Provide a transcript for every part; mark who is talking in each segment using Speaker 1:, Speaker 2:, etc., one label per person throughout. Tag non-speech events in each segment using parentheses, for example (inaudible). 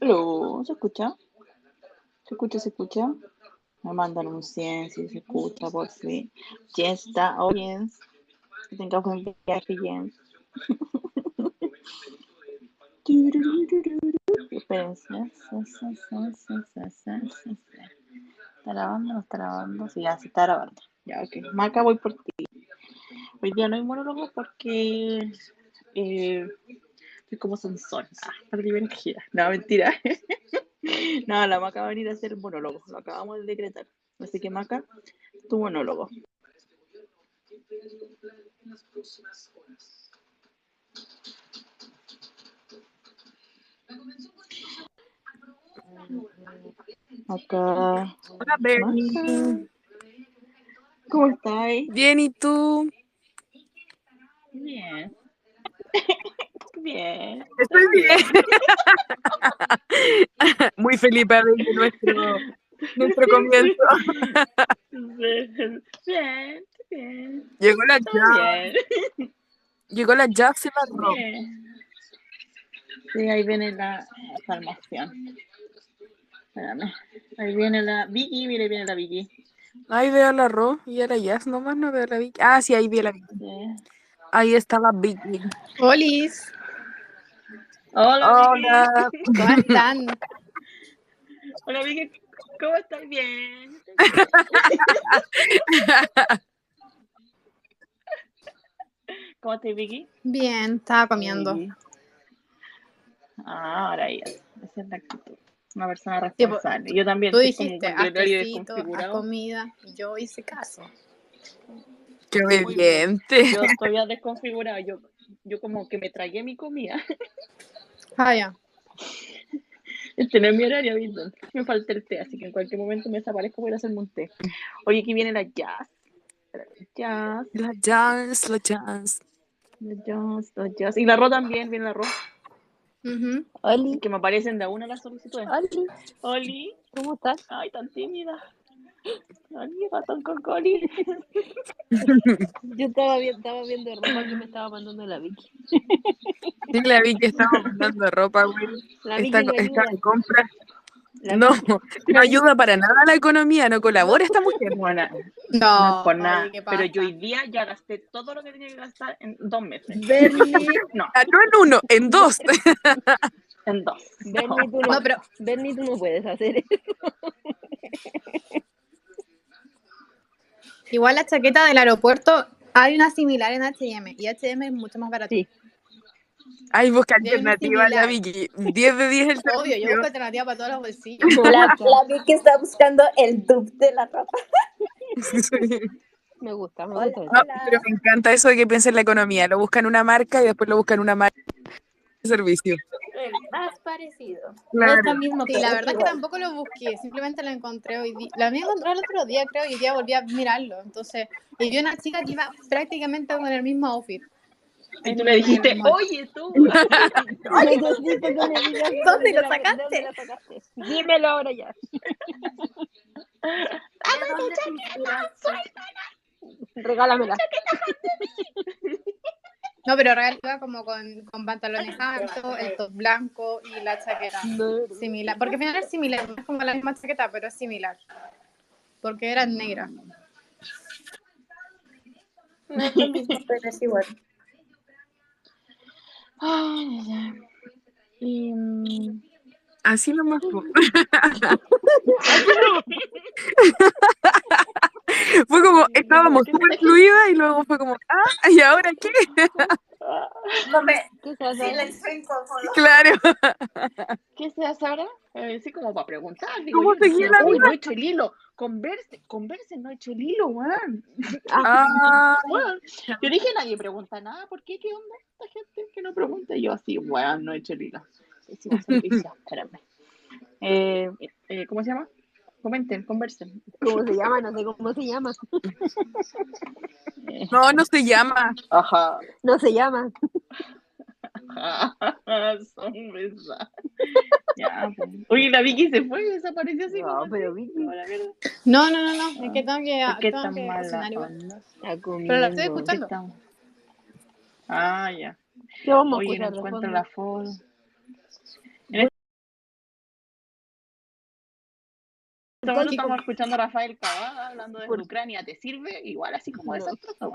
Speaker 1: Hello, ¿se escucha? ¿Se escucha? ¿Se escucha? Me mandan un 100 si se escucha por fin. Jens está, Jens. Que tenga buen viaje, Jens. (laughs) Espérense. ¿Está grabando no está grabando? Sí, ya se está grabando. Ya, ok. Marca, voy por ti. Hoy día no hay monólogo porque eh, soy como sensor. Ah, perdí energía. No, mentira. (laughs) no, la Maca va a venir a hacer monólogo. Lo acabamos de decretar. Así que Maca, tu monólogo. Acá.
Speaker 2: Hola, Bernie.
Speaker 1: ¿Cómo estáis?
Speaker 2: Bien, ¿y tú?
Speaker 1: Bien. (laughs) Bien.
Speaker 2: Estoy bien. (laughs) Muy feliz de nuestro, nuestro comienzo. (laughs)
Speaker 1: Bien, bien.
Speaker 2: Llegó la
Speaker 1: bien.
Speaker 2: Llegó la Jax y la Rob.
Speaker 1: Sí, ahí viene la salvación. Espérame. Ahí viene la Vicky, mire, viene la Vicky.
Speaker 2: Ahí veo a la Ro y a la Jazz nomás, no veo a la Vicky. Ah, sí, ahí vi a la Vicky.
Speaker 1: Sí.
Speaker 2: Ahí está la Vicky.
Speaker 3: Olis,
Speaker 1: Hola,
Speaker 2: Hola. (laughs)
Speaker 3: ¿cómo están?
Speaker 1: Hola, Vicky. ¿Cómo estás? Bien. ¿Cómo estás, Vicky?
Speaker 3: Bien, estaba comiendo.
Speaker 1: Sí. Ah, ahora ya. Esa es la actitud. Una persona
Speaker 3: Tipo,
Speaker 1: responsable. Yo también.
Speaker 3: Tú
Speaker 1: como
Speaker 3: dijiste, tecito, haz
Speaker 1: desconfigurado.
Speaker 3: comida, y yo hice caso.
Speaker 2: Qué
Speaker 1: Muy bien.
Speaker 2: obediente.
Speaker 1: Yo (laughs) estoy ya desconfigurado. Yo, yo como que me tragué mi comida.
Speaker 3: Ah, ya. (laughs)
Speaker 1: Este no es mi horario, ¿viste? Me falta el té, así que en cualquier momento me desaparezco voy a ir a hacerme un té. Oye, aquí viene la jazz. Jazz,
Speaker 2: La Jazz, la Jazz.
Speaker 1: la jazz, la jazz. Y la Ro también, viene la Ro.
Speaker 3: Ujú.
Speaker 4: Oli,
Speaker 1: Que me aparecen de a una las solicitudes.
Speaker 4: Oli,
Speaker 1: Oli,
Speaker 4: ¿cómo estás?
Speaker 1: ay, tan tímida. Oli, ratón con coli.
Speaker 4: Yo estaba, vi- estaba viendo ropa que me estaba mandando la Vicky.
Speaker 2: Sí, la Vicky estaba mandando ropa, güey.
Speaker 4: La Vicky
Speaker 2: Está,
Speaker 4: no
Speaker 2: está
Speaker 4: ayuda.
Speaker 2: de compra.
Speaker 4: La
Speaker 2: No, (laughs) no ayuda para nada a la economía, no colabora esta mujer.
Speaker 1: Bueno,
Speaker 3: No,
Speaker 1: por nada.
Speaker 3: oye, ¿qué
Speaker 1: Pero yo hoy día ya gasté todo lo que tenía que gastar en dos meses.
Speaker 4: Bernie, (laughs)
Speaker 1: No,
Speaker 2: Ah, No en uno, en dos. (laughs)
Speaker 1: en dos.
Speaker 4: Bernie, tú no,
Speaker 3: No, pero
Speaker 4: Bernie, tú no puedes hacer eso.
Speaker 3: igual la chaqueta del aeropuerto, hay una similar en H&M, y H&M es mucho más barato.
Speaker 4: Sí.
Speaker 2: Ay, busca
Speaker 3: Ya
Speaker 2: alternativa la. Vicky. 10 de 10 el (laughs)
Speaker 3: Obvio, yo
Speaker 2: servicio.
Speaker 3: busco alternativa para todos los bolsillos. (laughs)
Speaker 4: La, la Vicky está buscando el dupe de la ropa. (laughs)
Speaker 2: Sí.
Speaker 4: Me gusta, me
Speaker 3: Hola,
Speaker 4: gusta. eso.
Speaker 2: No,
Speaker 3: hola.
Speaker 2: pero me encanta eso de que piensen en la economía. Lo buscan una marca y después lo buscan una marca de servicio.
Speaker 4: El más parecido.
Speaker 2: Claro.
Speaker 4: No es lo mismo,
Speaker 3: Sí, la verdad es que tampoco lo busqué, simplemente lo encontré hoy día. La había encontrado el otro día, creo, y hoy día volví a mirarlo. Entonces, y vi una chica que iba prácticamente con el mismo outfit.
Speaker 1: Y tú le dijiste, oye tú.
Speaker 4: Necesito que me digas
Speaker 3: ¿Dónde lo sacaste?
Speaker 4: Dímelo ahora ya. Regálamela. (laughs)
Speaker 3: No, pero real como con, con pantalones altos, el top blanco y la chaqueta. Similar. Porque al final es similar, no es como la misma chaqueta, pero es similar. Porque era negra.
Speaker 4: No es igual.
Speaker 1: Ay, ay, ay. Y,
Speaker 2: Así nomás. (laughs) (laughs) (laughs) fue como, estábamos súper (laughs) fluida y luego fue como, ah, ¿y ahora qué?
Speaker 3: No me. (laughs)
Speaker 4: ¿Qué se hace?
Speaker 2: Claro.
Speaker 1: ¿Qué se hace ahora? Eh, sí, como para preguntar. Digo,
Speaker 2: ¿Cómo
Speaker 1: dije,
Speaker 2: la
Speaker 1: Uy,
Speaker 2: vida?
Speaker 1: no he hecho el hilo. Converse, converse, no he hecho el hilo, weón.
Speaker 2: Ah.
Speaker 1: Yo dije, nadie pregunta nada. ¿Por qué? ¿Qué onda esta gente que no pregunta? Y yo así, weón, no he hecho el hilo. Pésimo servicio, espérame. Eh, eh, ¿Cómo se llama? Comenten, conversen.
Speaker 4: ¿Cómo se llama? No sé cómo se llama.
Speaker 1: Eh,
Speaker 2: no, no se llama.
Speaker 1: Ajá.
Speaker 4: No se llama. (laughs)
Speaker 1: Son. Ya, pues. Oye, la Vicky se fue, desapareció así.
Speaker 4: No, pero Vicky
Speaker 1: A.
Speaker 3: No, no, no, no. Es que tengo que,
Speaker 1: ¿Por qué
Speaker 3: tengo
Speaker 1: tan
Speaker 3: que
Speaker 1: mala
Speaker 3: igual. Pero la estoy
Speaker 1: ¿Qué
Speaker 3: escuchando.
Speaker 1: Ah, ya.
Speaker 4: ¿Qué vamos a
Speaker 1: Oye, no
Speaker 4: escuchar de
Speaker 1: encuentro la foto. Momento estamos escuchando a Rafael Cavada hablando de
Speaker 4: Por-
Speaker 1: Ucrania. ¿Te sirve? Igual así como
Speaker 4: No.
Speaker 1: desastroso.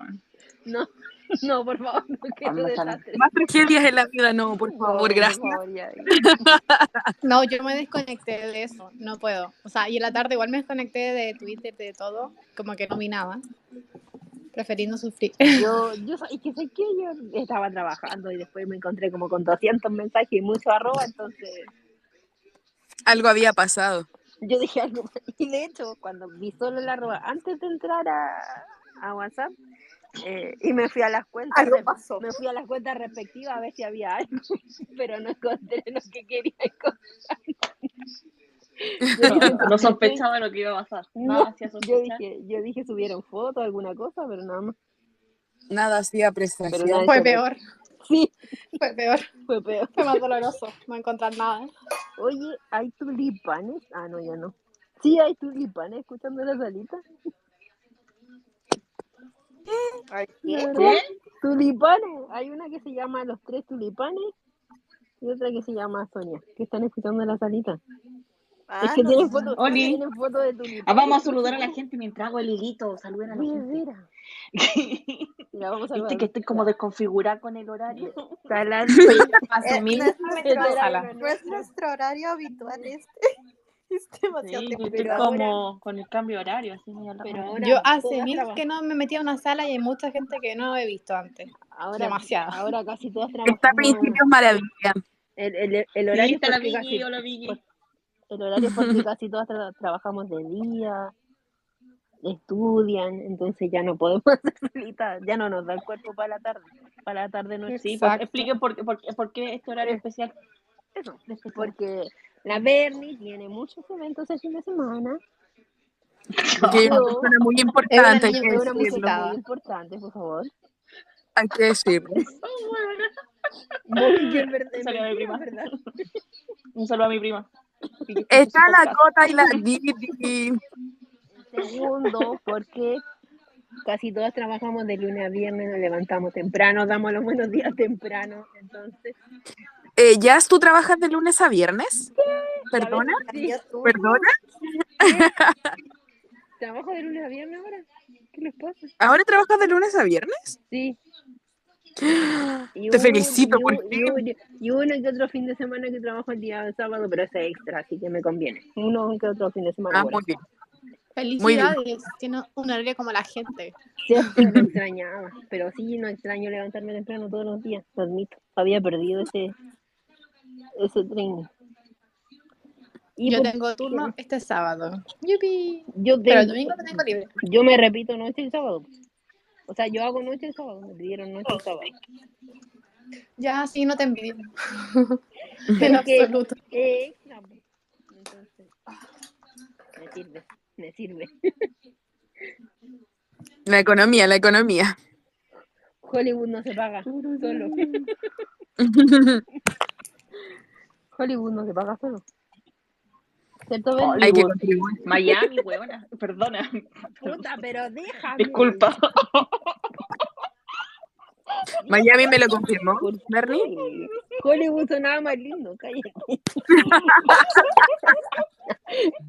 Speaker 4: No, (laughs) no, por favor, no quiero desastre.
Speaker 2: Más tragedias en la vida, no, por
Speaker 4: No,
Speaker 2: favor, gracias.
Speaker 4: favor, ya, ya. (laughs)
Speaker 3: No, yo me desconecté de eso. No puedo. O sea, y en la tarde igual me desconecté de Twitter, de todo. Como que no vi nada. Preferiendo sufrir. (laughs)
Speaker 4: Yo, yo, es que sé que yo estaba trabajando y después me encontré como con 200 mensajes y mucho arroba, entonces
Speaker 2: Algo había pasado.
Speaker 4: Yo dije algo. (laughs) Y de hecho, cuando vi solo el arroba, antes de entrar a, a WhatsApp, eh, y me fui a las cuentas,
Speaker 3: Algo
Speaker 4: re-
Speaker 3: pasó.
Speaker 4: me fui a las cuentas respectivas a ver si había algo, (laughs) pero no encontré lo que quería encontrar. (laughs)
Speaker 1: No, no sospechaba lo que iba a pasar.
Speaker 4: No, yo dije, yo dije subieron fotos, alguna cosa, pero nada más.
Speaker 2: Nada hacía
Speaker 4: nada.
Speaker 3: Fue peor.
Speaker 4: Sí,
Speaker 3: Fue peor.
Speaker 4: fue peor.
Speaker 3: Fue más doloroso no encontrar nada.
Speaker 4: Oye, ¿hay tulipanes? Ah, no, ya no. Sí, hay tulipanes escuchando la salita.
Speaker 1: ¿Qué?
Speaker 4: Tulipanes. Hay una que se llama Los Tres Tulipanes y otra que se llama Sonia, que están escuchando la salita. es que tienen fotos de tulipanes.
Speaker 1: Ah, vamos a saludar a la gente mientras hago el hilito. Saluden a la gente.
Speaker 4: mira. (laughs) Ya vamos a
Speaker 1: Viste que estoy como desconfigurada con el horario.
Speaker 4: Salas.
Speaker 3: Asumir.
Speaker 4: Era
Speaker 3: sala.
Speaker 4: una
Speaker 5: No es nuestro horario habitual este. (laughs) Es demasiado
Speaker 1: Sí, yo estoy como con el cambio de horario. Así medio loca.
Speaker 4: Pero ahora
Speaker 3: Yo hace mil que no me metía a una sala y hay mucha gente que no he visto antes.
Speaker 4: ahora,
Speaker 3: demasiado.
Speaker 4: Ahora casi todas
Speaker 2: Está
Speaker 4: trabajamos.
Speaker 2: principios maravilla.
Speaker 4: El, el, el
Speaker 1: Sí,
Speaker 4: horario
Speaker 1: está la Vicky,
Speaker 4: casi,
Speaker 1: hola Vicky.
Speaker 4: El horario es porque (laughs) casi todas tra- trabajamos de día, estudian, entonces ya no podemos (laughs) hacer solitas, ya no nos da el cuerpo para la tarde, para la tarde noche.
Speaker 1: Sí, pues,
Speaker 3: Exacto.
Speaker 1: expliquen por, qué- por, qué- por qué este horario especial.
Speaker 4: Eso, porque la Bernie tiene muchos eventos el fin de semana,
Speaker 2: Porque hay una muy importante, hay que
Speaker 4: es una muy importante, por favor.
Speaker 2: Hay que decirlo. (laughs)
Speaker 4: Muy bien, verdad,
Speaker 1: Salió mi prima. Un saludo a mi prima.
Speaker 2: Está la. Cota y la (laughs) Didi.
Speaker 4: Segundo, porque casi todas trabajamos de lunes a viernes, nos levantamos temprano, damos los buenos días temprano, entonces
Speaker 2: Eh, ¿Jazz, tú trabajas de lunes a viernes? ¿Perdona?
Speaker 4: Sí,
Speaker 2: ¿Perdona?
Speaker 4: trabajo de lunes a viernes ahora. ¿Qué les pasa?
Speaker 2: ¿Ahora trabajas de lunes a viernes?
Speaker 4: Sí. (gasps) Y
Speaker 2: Te felicito
Speaker 4: y
Speaker 2: por
Speaker 4: y y uno que otro fin de semana que trabajo el día sábado, pero ese es extra, así que me conviene. Uno que otro fin de semana.
Speaker 2: Ah, muy bien.
Speaker 3: Felicidades. Tiene un horario como la gente.
Speaker 4: Siempre lo extrañaba, pero sí, no extraño levantarme temprano todos los días, lo admito. Había perdido ese, ese tren. Y
Speaker 3: Yo
Speaker 4: por-
Speaker 3: tengo turno este sábado. Yupi.
Speaker 4: yo,
Speaker 3: Pero el
Speaker 4: tengo-
Speaker 3: domingo lo tengo libre.
Speaker 4: yo me repito noche el sábado. O sea, yo hago noche el sábado, me pidieron noche el sábado.
Speaker 3: Ya, sí, no te envidio. (laughs) en
Speaker 4: Pero que-
Speaker 3: absoluto.
Speaker 4: Eh, pues. Entonces, me sirve, me sirve. (laughs)
Speaker 2: La economía, la economía.
Speaker 4: Hollywood no se paga solo. (laughs) Hollywood no se paga solo. ¿Cierto, Ben?
Speaker 2: Hay que. (laughs)
Speaker 1: Miami, huevona. Perdona.
Speaker 4: Puta, pero déjame. (laughs)
Speaker 1: Disculpa. (laughs)
Speaker 2: Miami me lo confirmó.
Speaker 4: ¿Por
Speaker 2: Bernie.
Speaker 4: Hollywood sonaba más lindo, cállate.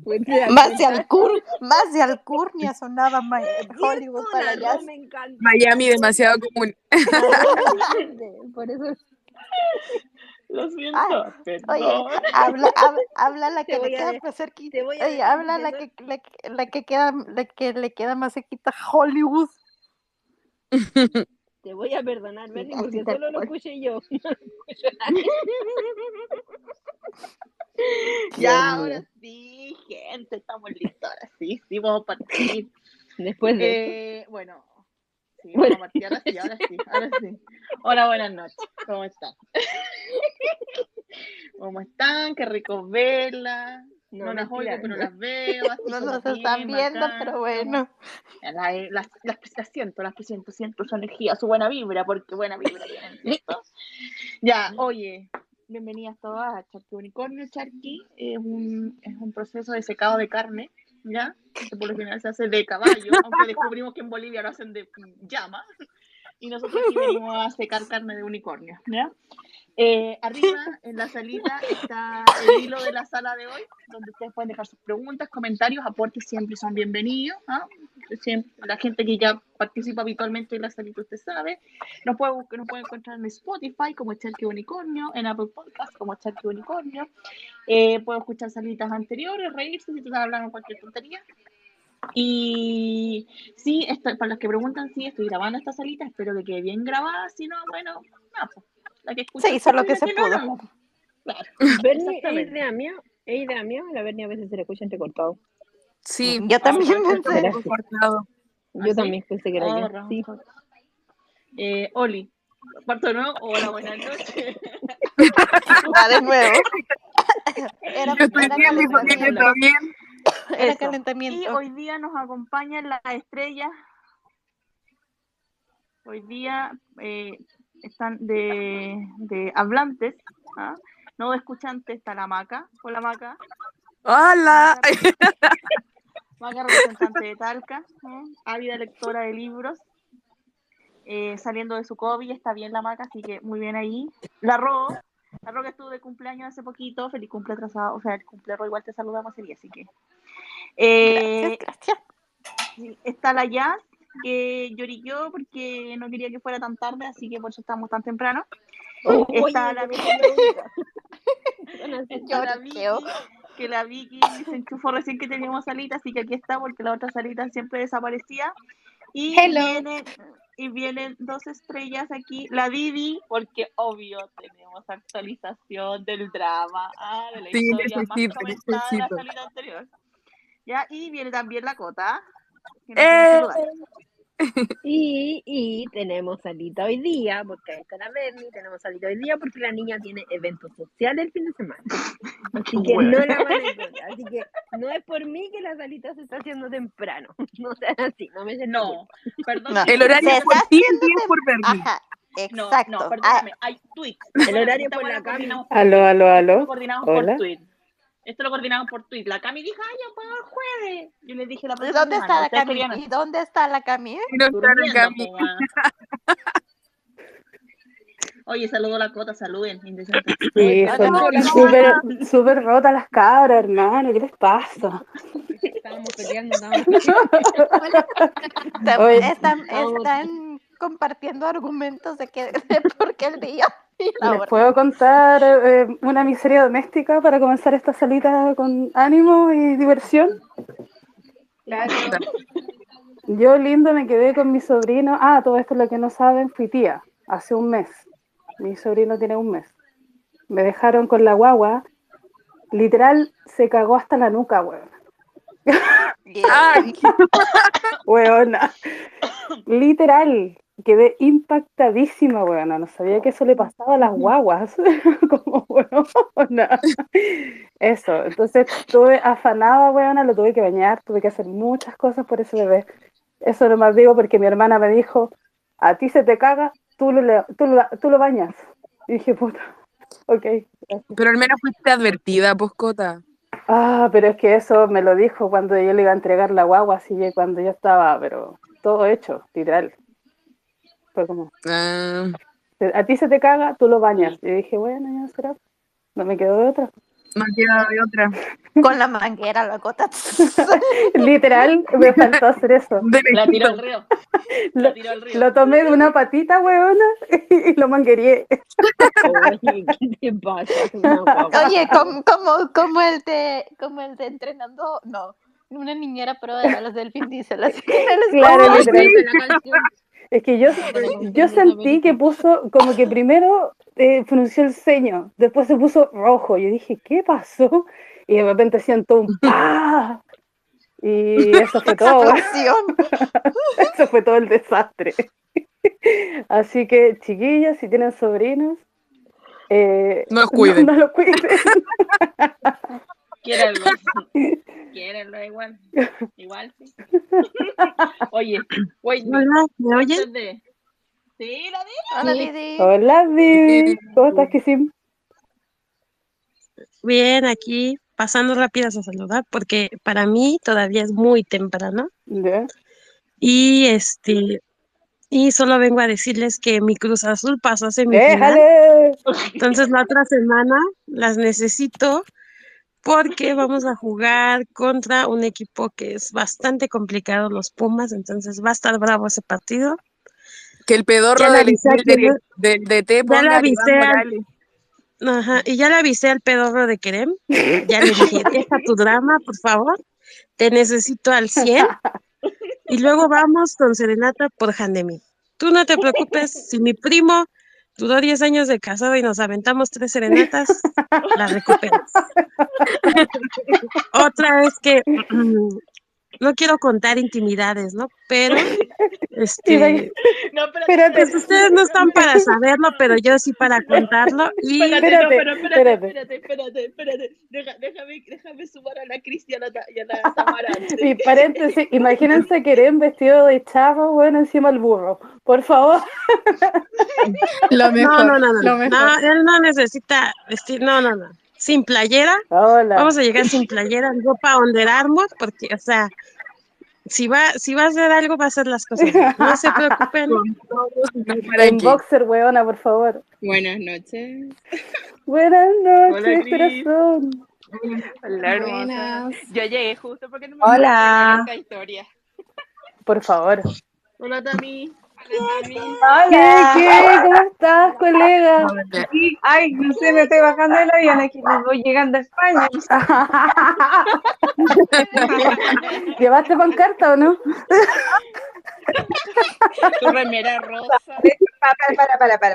Speaker 4: Pues
Speaker 5: Más de. Alcur, más de Alcurnia sonaba Hollywood para allá.
Speaker 4: dos me encanta.
Speaker 2: Miami demasiado común.
Speaker 4: Por eso
Speaker 1: Lo siento.
Speaker 5: Ay,
Speaker 1: perdón.
Speaker 5: Oye, habla, habla, habla la (laughs) que le queda más cerquita. Oye, habla la que, la, la que queda, la que le queda más cerquita Hollywood.
Speaker 4: te voy a perdonar, Bernie,
Speaker 5: así
Speaker 4: porque solo lo escuché yo. (laughs) No lo. (laughs)
Speaker 1: Ya, ahora sí, gente, estamos listos. Ahora sí, sí, vamos a partir.
Speaker 4: Después de
Speaker 1: Eh, bueno, sí,
Speaker 4: Bueno.
Speaker 1: vamos a partir. Ahora sí, ahora sí, ahora sí. Hola, buenas noches. ¿Cómo están? (laughs) ¿Cómo están? Qué rico verlas. No,
Speaker 4: No,
Speaker 1: las oigo, pero
Speaker 4: no.
Speaker 1: las veo. (laughs)
Speaker 5: No nos están viendo, pero bueno.
Speaker 1: La- las, las, las siento, las siento, siento su energía, su buena vibra, porque buena vibra tienen, ¿listo? (laughs) Ya, oye, bienvenidas todas a Charqui Unicornio. Charqui es un, es un proceso de secado de carne, ¿ya? Que por lo general se hace de caballo, aunque descubrimos que en Bolivia lo hacen de llama. Y nosotros aquí venimos a secar carne de unicornio, ¿ya? Eh, arriba (laughs) en la salita está el hilo de la sala de hoy, donde ustedes pueden dejar sus preguntas, comentarios, aportes siempre son bienvenidos. ¿ah? Siempre- la gente que ya participa habitualmente en la salita, usted sabe. Nos puede, buscar- nos puede encontrar en Spotify como Charque Unicornio, en Apple Podcast como Charque Unicornio. Eh, puedo escuchar salitas anteriores, reírse si te hablando cualquier tontería. Y sí, estoy, para los que preguntan, sí, estoy grabando esta salita, espero que quede bien grabada, si no, bueno, nada, pues, la que escucha
Speaker 5: Se hizo lo que
Speaker 1: y
Speaker 5: se
Speaker 1: la no,
Speaker 5: pudo.
Speaker 1: no. Claro, (laughs)
Speaker 4: Bernie, ¿es idea mía? ¿Es idea mía? La Bernie a veces se le escucha entrecortado.
Speaker 2: Sí.
Speaker 5: Yo también
Speaker 1: Ah,
Speaker 5: pensé.
Speaker 4: Gracias.
Speaker 2: cortado.
Speaker 4: Yo
Speaker 1: ¿Ah,
Speaker 4: también pensé que era
Speaker 1: Oh,
Speaker 4: yo. Sí.
Speaker 1: Eh, Oli, de nuevo, hola, buenas noches.
Speaker 5: Va (laughs) de nuevo. (laughs) Era,
Speaker 2: Yo estoy
Speaker 5: era
Speaker 2: bien, mi familia
Speaker 5: calentamiento.
Speaker 2: está bien.
Speaker 5: Era
Speaker 1: Eso. Y
Speaker 5: calentamiento.
Speaker 1: hoy día nos acompañan las estrellas. Hoy día eh, están de, de hablantes, ¿ah? no de escuchantes, está la Maca. Hola Maca.
Speaker 2: Hola. (laughs)
Speaker 1: Maca, representante de Talca, ¿eh? ávida lectora de libros. eh, saliendo de su COVID, está bien la Maca, así que muy bien ahí. La Ro, la Ro que estuvo de cumpleaños hace poquito, feliz cumple atrasado, o sea, el cumple Ro igual te saludamos ese día, así que. Eh,
Speaker 5: Gracias,
Speaker 1: está la Jazz, que lloriqueó porque no quería que fuera tan tarde, así que por eso estamos tan temprano. Está la Vicky, está la Vicky, que la Vicky se enchufó recién que teníamos salita, así que aquí está porque la otra salita siempre desaparecía. Y vienen, y vienen dos estrellas aquí, la Vivi, porque obvio tenemos actualización del drama, ah, de la
Speaker 2: Sí,
Speaker 1: historia más
Speaker 2: necesito,
Speaker 1: de la
Speaker 2: necesito.
Speaker 1: salita anterior. Ya, y viene también la Cota. que
Speaker 2: ¡Eh!
Speaker 4: Y, y tenemos salita hoy día, porque ahí está la Bernie, tenemos salita hoy día porque la niña tiene eventos sociales el fin de semana. Así que
Speaker 1: Bueno.
Speaker 4: no la van a (laughs) encontrar. Así que no es por mí que la salita se está haciendo temprano. (laughs) No sea así, no me
Speaker 1: No, perdón.
Speaker 5: No.
Speaker 2: El horario es por ti, el día es por Bernie.
Speaker 5: Ajá,
Speaker 1: No,
Speaker 5: exacto.
Speaker 1: no,
Speaker 5: Ah,
Speaker 1: perdóname, hay tweets.
Speaker 4: El horario por la
Speaker 1: por
Speaker 6: Aló, aló, aló.
Speaker 1: coordinamos
Speaker 6: Hola.
Speaker 1: por tweet. Esto lo coordinamos por tweet. La Cami dijo, ay, yo puedo el jueves. Yo le dije la
Speaker 5: ¿Y dónde
Speaker 1: semana.
Speaker 5: está la Cami? ¿Y dónde está la Cami?
Speaker 2: No está la Cami.
Speaker 1: Oye, saludo a la Cota, saluden.
Speaker 6: Sí, son súper rotas las cabras, hermano. ¿Qué les pasa?
Speaker 4: Estábamos peleando, estábamos (laughs)
Speaker 5: están, compartiendo argumentos de, que, de por qué el día (laughs)
Speaker 6: ¿Les puedo contar eh, una miseria doméstica para comenzar esta salita con ánimo y diversión?
Speaker 3: Claro.
Speaker 6: Yo, lindo, me quedé con mi sobrino. Ah, todo esto lo que no saben, fui tía hace un mes. Mi sobrino tiene un mes. Me dejaron con la guagua. Literal, se cagó hasta la nuca, weón.
Speaker 2: Ay. (laughs)
Speaker 6: Weona. Literal. Quedé impactadísima, weona. No sabía que eso le pasaba a las guaguas. (laughs) Como, weona. (laughs) Eso. Entonces estuve afanada, weona. Lo tuve que bañar. Tuve que hacer muchas cosas por ese bebé. Eso nomás digo porque mi hermana me dijo, a ti se te caga, tú lo, tú lo, tú lo bañas. Y dije, puta, ok. gracias.
Speaker 2: Pero al menos fuiste advertida, Poscota.
Speaker 6: Ah, pero es que eso me lo dijo cuando yo le iba a entregar la guagua, así que cuando ya estaba, pero todo hecho, literal. Fue como,
Speaker 2: Ah,
Speaker 6: a ti se te caga, tú lo bañas. Y dije, bueno, ya será. No me quedó de otra.
Speaker 2: no queda de otra. (laughs)
Speaker 5: Con la manguera, la cota. (laughs)
Speaker 6: Literal, me faltó hacer eso.
Speaker 1: La tiró al río.
Speaker 6: Lo,
Speaker 1: río.
Speaker 6: lo tomé de una patita, weona, (laughs) y lo manguerié.
Speaker 4: Oye, ¿qué te pasa? No, guagua.
Speaker 5: Oye, como, como, como el de como el de entrenando, no, una niñera prueba de balas del Vin Diesel, así que el
Speaker 6: Claro, Es que yo, yo sentí que puso, como que primero eh, frunció el ceño, después se puso rojo. Yo dije, ¿qué pasó? Y de repente siento un (laughs) ¡pah! Y eso fue todo, (laughs) eso fue todo el desastre. Así que, chiquillas, si tienen sobrinos, eh,
Speaker 2: No los (laughs) cuiden.
Speaker 6: No, los cuiden.
Speaker 1: Quiéranlo. (laughs) Quiéranlo igual. Igual, sí. Oye, wait,
Speaker 2: Hola, ¿me
Speaker 1: de- Sí, la vi.
Speaker 5: Hola. Didi.
Speaker 6: Hola, Vivi. ¿Cómo estás, Kisim?
Speaker 7: bien, aquí pasando rápidas a saludar, porque para mí todavía es muy temprano. Y este, y solo vengo a decirles que mi Cruz Azul pasó a semifinal.
Speaker 6: ¡Déjale!
Speaker 7: Entonces la otra semana las necesito porque vamos a jugar contra un equipo que es bastante complicado, los Pumas, entonces va a estar bravo ese partido.
Speaker 2: Que el pedorro
Speaker 7: Ya
Speaker 2: del, del, del, DT
Speaker 7: Ya
Speaker 2: ponga a Iván
Speaker 7: avisé al-. Ajá, y ya le avisé al pedorro de Kerem, ya le dije, (laughs) deja tu drama, por favor, te necesito al 100, y luego vamos con Serenata por Handemi. Tú no te preocupes, si mi primo duró 10 años de casado y nos aventamos tres serenatas, la recuperas. (laughs) Otra es que (clears throat) no quiero contar intimidades, ¿no? Pero, (laughs) este, (laughs)
Speaker 8: No, espérate,
Speaker 6: Espérate.
Speaker 7: pues ustedes no están para saberlo, pero yo sí para contarlo. Y
Speaker 8: Espérate,
Speaker 6: Espérate,
Speaker 8: no, pero espérate,
Speaker 6: espérate.
Speaker 8: espérate, espérate, espérate. Deja- déjame, déjame sumar a la Cristian y a la, Tamara.
Speaker 6: Y paréntesis, imagínense que Eren vestido de charro, bueno, encima el burro. Por favor.
Speaker 3: Lo mejor.
Speaker 7: No, no, no, no.
Speaker 3: Lo mejor.
Speaker 7: No, él no necesita vestir, no, no, no. Sin playera,
Speaker 6: Hola.
Speaker 7: vamos a llegar sin playera, ropa Under Armour, porque, o sea, si va, si va a hacer algo, va a hacer las cosas. No se preocupen. (laughs)
Speaker 2: Para
Speaker 6: En boxer, weona, por favor.
Speaker 9: Buenas noches.
Speaker 6: Buenas
Speaker 8: Hola,
Speaker 6: noches,
Speaker 8: Cris.
Speaker 6: corazón.
Speaker 9: Hola, hermosa.
Speaker 3: Buenas.
Speaker 9: Yo llegué justo porque no me
Speaker 2: Hola.
Speaker 9: esta historia.
Speaker 6: Por favor.
Speaker 8: Hola, Tami.
Speaker 9: Hola.
Speaker 6: ¿Qué, qué? ¿Cómo estás, colega?
Speaker 10: Ay, no sé, me estoy bajando del avión aquí, me voy llegando a España. (laughs)
Speaker 6: ¿Llevaste pancarta o no?
Speaker 9: Tu remera rosa.
Speaker 10: Para, para, para, para, para.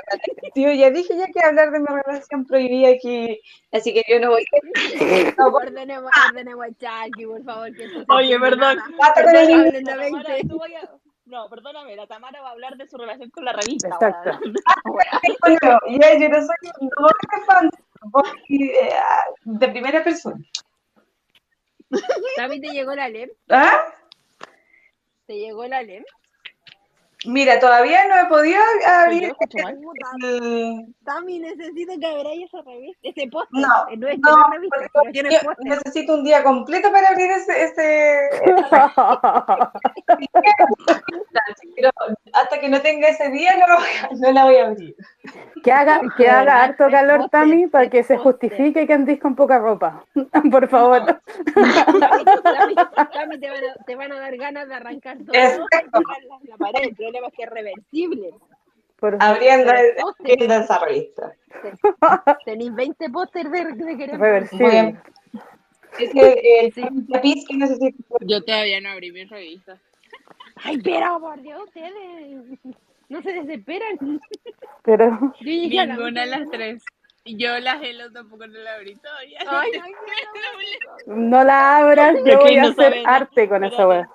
Speaker 10: Tío, ya dije ya que hablar de mi relación prohibida aquí, así que yo no voy. No,
Speaker 4: Ordenemos, ordenemos a Chucky, por favor. Que
Speaker 8: Oye, perdón.
Speaker 10: basta con el
Speaker 8: Perdona,
Speaker 10: inglés.
Speaker 4: Hablen de
Speaker 8: la Tamara,
Speaker 4: 20.
Speaker 8: tú vaya- No, perdóname, la Tamara va a hablar de su relación con la revista.
Speaker 6: Exacto.
Speaker 8: weón.
Speaker 10: Bueno, (laughs) ya, yo no soy, no fan, voy eh, de primera persona.
Speaker 4: ¿Tami te llegó la LEM?
Speaker 10: ¿Ah?
Speaker 4: ¿Te llegó la LEM?
Speaker 10: Mira, todavía no he podido
Speaker 8: Yo
Speaker 10: abrir el...
Speaker 4: Tami, necesito que abráis esa revista, ese póster.
Speaker 10: No,
Speaker 4: Eh, no es
Speaker 10: no,
Speaker 4: no es revista,
Speaker 10: porque
Speaker 4: pero tiene
Speaker 10: yo
Speaker 4: póster.
Speaker 10: necesito un día completo para abrir ese... ese... (laughs) (laughs) Hasta que no tenga ese día no, no la voy a abrir.
Speaker 6: Que haga, que haga harto calor, Tami, para que se justifique que andís con poca ropa. (laughs) Por favor.
Speaker 4: Tami, Tami, Tami, te, van a, te van a dar ganas de arrancar todo
Speaker 10: Exacto.
Speaker 4: y la pared. El problema es que es reversible.
Speaker 6: Por
Speaker 10: Abriendo,
Speaker 4: póster.
Speaker 10: abriendo esa revista.
Speaker 4: Tenéis 20 pósters de, de querer.
Speaker 6: reversible.
Speaker 10: Bueno. Es que el tapiz que necesito.
Speaker 9: Yo todavía no abrí mi revista.
Speaker 4: Ay, pero por Dios, ustedes no se desesperan.
Speaker 6: Pero
Speaker 4: la
Speaker 9: Ninguna de las tres. Y yo las Hello tampoco no la abrí todavía.
Speaker 4: Ay, ay, (laughs)
Speaker 6: no la abras, yo
Speaker 8: que
Speaker 6: voy a hacer
Speaker 8: sabe
Speaker 6: arte con esa wea.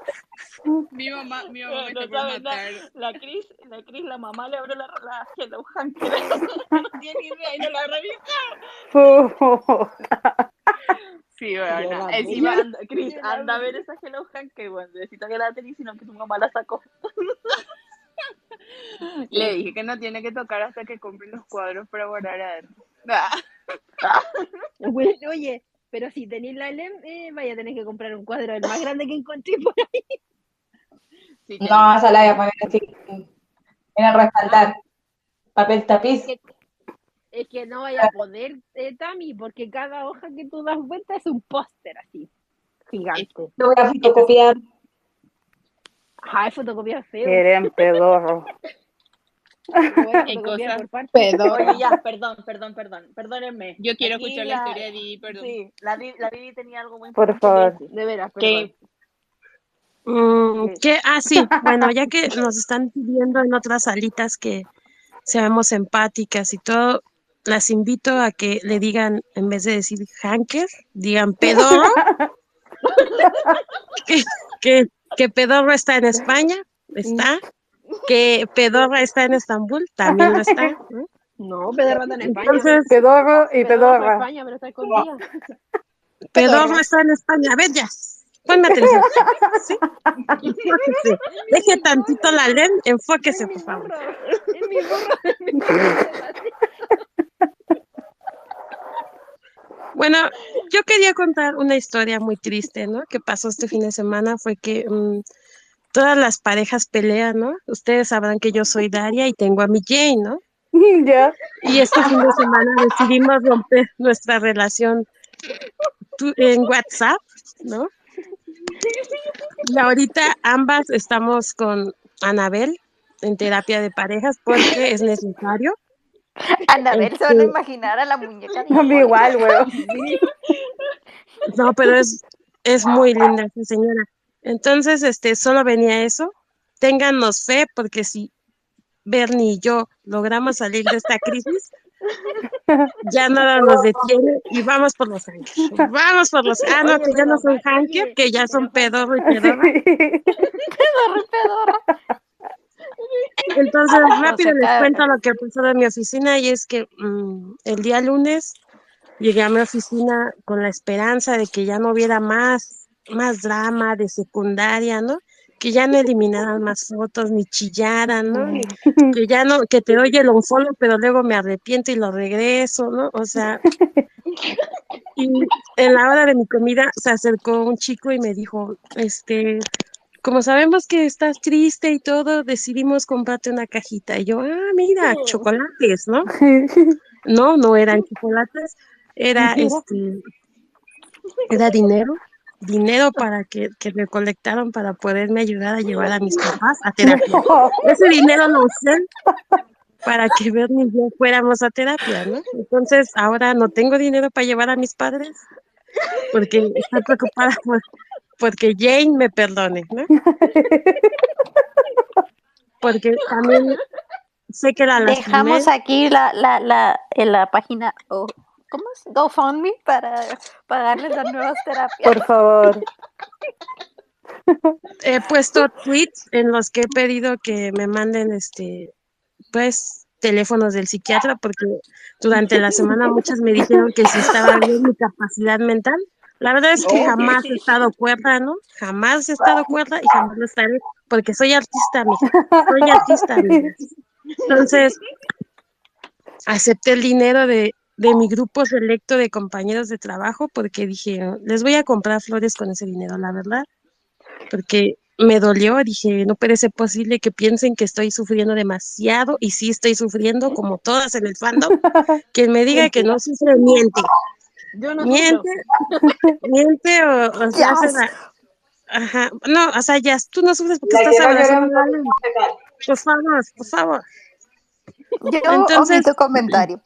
Speaker 9: Mi mamá, mi mamá me está por matar.
Speaker 8: La Cris, la Cris, la mamá le abrió la, la Hello Hanker. (laughs) No tiene idea y no la revisó. (laughs)
Speaker 9: Sí, bueno.
Speaker 8: la-
Speaker 9: Encima,
Speaker 8: Cris, anda a ver esa Hello Hanker, bueno, necesita que la tenés, sino que tu mamá la sacó.
Speaker 9: Le dije que no tiene que tocar hasta que compre los cuadros para guardar adentro. (laughs)
Speaker 4: Bueno, Oye, pero si tenéis la LEM, eh, vaya a tener que comprar un cuadro el más grande que encontré por ahí.
Speaker 9: sí,
Speaker 10: No, esa la voy a poner así. En el respaldar. Papel tapiz.
Speaker 4: Es que, es que no vaya a poder, eh, Tami, porque cada hoja que tú das vuelta es un póster así, gigante.
Speaker 10: Lo voy a fotocopiar.
Speaker 4: Es fotocopia feo.
Speaker 6: Quieren (laughs) pedorro.
Speaker 8: Oye, ya, perdón, perdón, perdón, perdónenme.
Speaker 9: Yo quiero
Speaker 8: Aquí
Speaker 9: escuchar la historia de Didi, perdón.
Speaker 8: Sí, la, la Didi tenía algo muy
Speaker 6: Por favor.
Speaker 4: De veras, perdón.
Speaker 8: Que
Speaker 7: Mm, que, ah, sí, bueno, ya que nos están pidiendo en otras salitas que seamos empáticas y todo, las invito a que le digan, en vez de decir hanker, digan pedorro, (laughs) (laughs) que, que, pedorro está en España, está, que pedorra está en Estambul, también lo está. ¿no?
Speaker 4: No, Pedro anda en España.
Speaker 6: Entonces, pedorro y pedorra.
Speaker 4: España, pero está escondida.
Speaker 7: Pedorro está en España, ya, ponme atención. ¿sí? Enfóquese. Deje tantito la LEM, enfóquese,
Speaker 4: Es mi
Speaker 7: por favor.
Speaker 4: burro, es mi burro.
Speaker 7: Bueno, yo quería contar una historia muy triste, ¿no? Que pasó este fin de semana fue que mm, todas las parejas pelean, ¿no? Ustedes sabrán que yo soy Daria y tengo a mi Jane, ¿no? (laughs)
Speaker 6: Ya.
Speaker 7: Y este fin de semana decidimos romper nuestra relación en WhatsApp, ¿no? Y ahorita ambas estamos con Anabel en terapia de parejas porque es necesario. (laughs)
Speaker 5: Anabel, se van a
Speaker 7: Este-
Speaker 5: imaginar a la muñeca
Speaker 6: mí igual, weón.
Speaker 7: No, pero es, es muy linda esa señora. Entonces, este, solo venía eso. Téngannos fe, porque si Bernie y yo logramos salir de esta crisis, ya nada nos detiene y vamos por los ángeles. Vamos por los. Ah, no, que ya no son hanker, que ya son (laughs) pedorro y pedorra.
Speaker 5: Pedorra, pedorra.
Speaker 7: Entonces,
Speaker 5: Ah,
Speaker 7: rápido les cuento lo que pasó en mi oficina y es que mm, el día lunes llegué a mi oficina con la esperanza de que ya no hubiera más, más drama de secundaria, ¿no? Que ya no eliminaran más fotos, ni chillaran, ¿no? Ni- que ya no, que te doy el unfollow, pero luego me arrepiento y lo regreso, ¿no? O sea, y en la hora de mi comida se acercó un chico y me dijo, este, como sabemos que estás triste y todo, decidimos comprarte una cajita. Y yo, ah, mira, chocolates, ¿no? (laughs) No, no eran chocolates, era este, era dinero, dinero para que, que recolectaron para poderme ayudar a llevar a mis papás a terapia. (laughs) Ese dinero lo usé para que Bernie y yo fuéramos a terapia, ¿no? Entonces ahora no tengo dinero para llevar a mis padres porque estoy preocupada por porque Jane me perdone, ¿no? (laughs) Porque también sé que la lastimé.
Speaker 5: Dejamos aquí la, la, la, en la página, oh, ¿cómo es? GoFundMe para pagarles las nuevas terapias.
Speaker 6: Por favor.
Speaker 7: he puesto tweets en los que he pedido que me manden este pues teléfonos del psiquiatra porque durante la semana muchas me dijeron que si estaba bien mi capacidad mental. La verdad es que jamás he estado cuerda, ¿no? Jamás he estado cuerda y jamás lo estaré porque soy artista, mija. Soy (laughs) artista. Entonces, acepté el dinero de, de mi grupo selecto de compañeros de trabajo porque dije, les voy a comprar flores con ese dinero, la verdad porque me dolió, dije, no puede ser posible que piensen que estoy sufriendo demasiado y sí estoy sufriendo como todas en el fandom. (laughs) Quien me diga que no sufre, miente.
Speaker 8: Yo no
Speaker 7: Miente, (laughs) miente o, o se hace la- Ajá, no, o sea, ya, tú no sufres porque
Speaker 10: La
Speaker 7: estás abrazando. Por favor, por favor.
Speaker 5: Yo
Speaker 7: Entonces-
Speaker 5: omito comentario.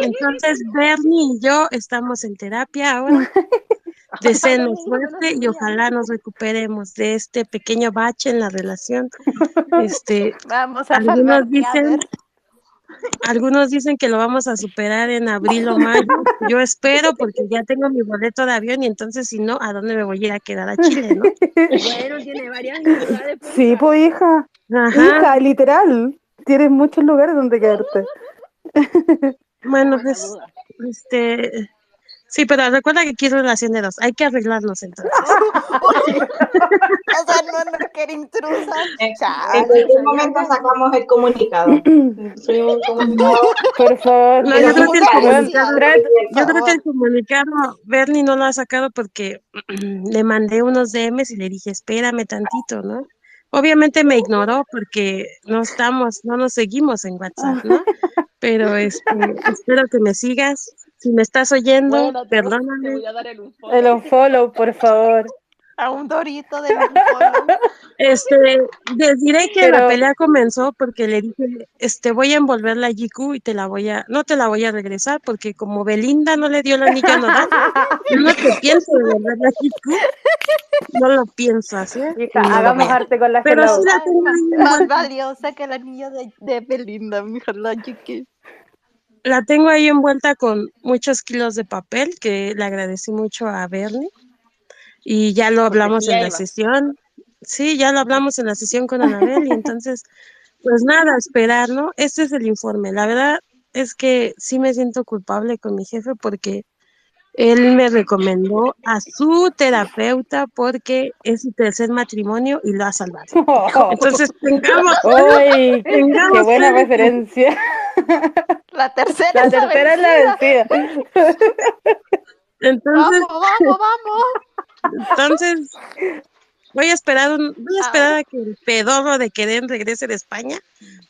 Speaker 7: Entonces, Bernie y yo estamos en terapia ahora. (laughs) Deseenos suerte y ojalá nos recuperemos de este pequeño bache en la relación. (laughs) Este,
Speaker 5: Vamos a
Speaker 7: algunos dicen. Algunos dicen que lo vamos a superar en abril o mayo. Yo espero porque ya tengo mi boleto de avión y entonces si no, ¿a dónde me voy a ir a quedar a Chile, no?
Speaker 11: Bueno, tiene varias ciudades.
Speaker 6: Sí, pues hija.
Speaker 7: Ajá.
Speaker 6: Hija, literal. Tienes muchos lugares donde quedarte.
Speaker 7: Bueno, pues, este, sí, pero recuerda que aquí es relación de dos. Hay que arreglarnos entonces. (laughs)
Speaker 5: O sea, no, no quiere intrusa.
Speaker 10: En
Speaker 5: Chale.
Speaker 10: en cualquier momento sacamos el comunicado. (clears throat) Un comunicado.
Speaker 6: Por favor.
Speaker 7: No, yo creo que el comunicado, yo creo que el comunicado Bernie no lo ha sacado porque (clears throat) le mandé unos DMs y le dije, espérame tantito, ¿no? Obviamente me ignoró porque no estamos, no nos seguimos en WhatsApp, ¿no? (laughs) Pero este, espero que me sigas. Si me estás oyendo,
Speaker 8: Bueno, te, voy- te
Speaker 7: perdóname.
Speaker 8: voy a dar el unfollow.
Speaker 6: El unfollow, por (laughs) favor.
Speaker 5: A un dorito de unfollow.
Speaker 7: Este, les diré que
Speaker 6: Pero-
Speaker 7: la pelea comenzó porque le dije, este, voy a envolver la GQ y te la voy a, no te la voy a regresar porque como Belinda no le dio el anillo nodal, (laughs) yo no te pienso devolver la GQ, no lo pienso hacer. y
Speaker 6: Hija,
Speaker 7: no
Speaker 6: hagamos arte con la
Speaker 7: Pero sí la tengo
Speaker 5: Más valiosa que el anillo de, de Belinda, mija, la chiqui.
Speaker 7: La tengo ahí envuelta con muchos kilos de papel que le agradecí mucho a Bernie y ya lo hablamos en la sesión. Sí, ya lo hablamos en la sesión con Anabel y (laughs) entonces, pues nada, esperar, ¿no? Este es el informe. La verdad es que sí me siento culpable con mi jefe porque él me recomendó a su terapeuta porque es su tercer matrimonio y lo ha salvado. (laughs) Entonces, tengamos,
Speaker 6: ¡Ay! ¡Qué buena referencia!
Speaker 5: La tercera
Speaker 6: La
Speaker 5: es la
Speaker 6: tercera es la
Speaker 5: vencida.
Speaker 6: vencida.
Speaker 7: Entonces,
Speaker 5: Vamos, vamos, vamos.
Speaker 7: entonces voy a esperar un, voy a
Speaker 5: A
Speaker 7: esperar a que el pedorro de Querem regrese de España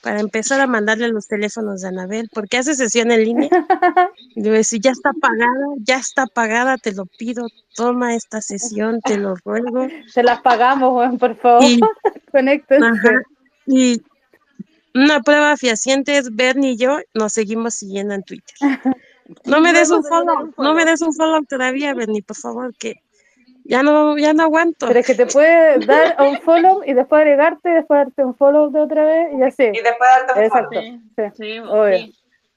Speaker 7: para empezar a mandarle los teléfonos de Anabel, porque hace sesión en línea. (laughs) Y le voy a decir, ya está pagada, ya está pagada, te lo pido, toma esta sesión, te lo ruego.
Speaker 6: Se las pagamos, weón, por favor.
Speaker 7: Y, (laughs) ajá, y una prueba fehaciente es Bernie y yo nos seguimos siguiendo en Twitter. (laughs) No me des un follow, no me des un follow todavía, Bernie, por favor, que ya no, ya no aguanto.
Speaker 6: Pero es que te puede (laughs) dar un follow y después agregarte, después darte un follow de otra vez y así.
Speaker 10: Y después darte un
Speaker 6: Exacto.
Speaker 1: Sí,
Speaker 6: Sí,
Speaker 1: sí,
Speaker 6: obvio.
Speaker 1: sí,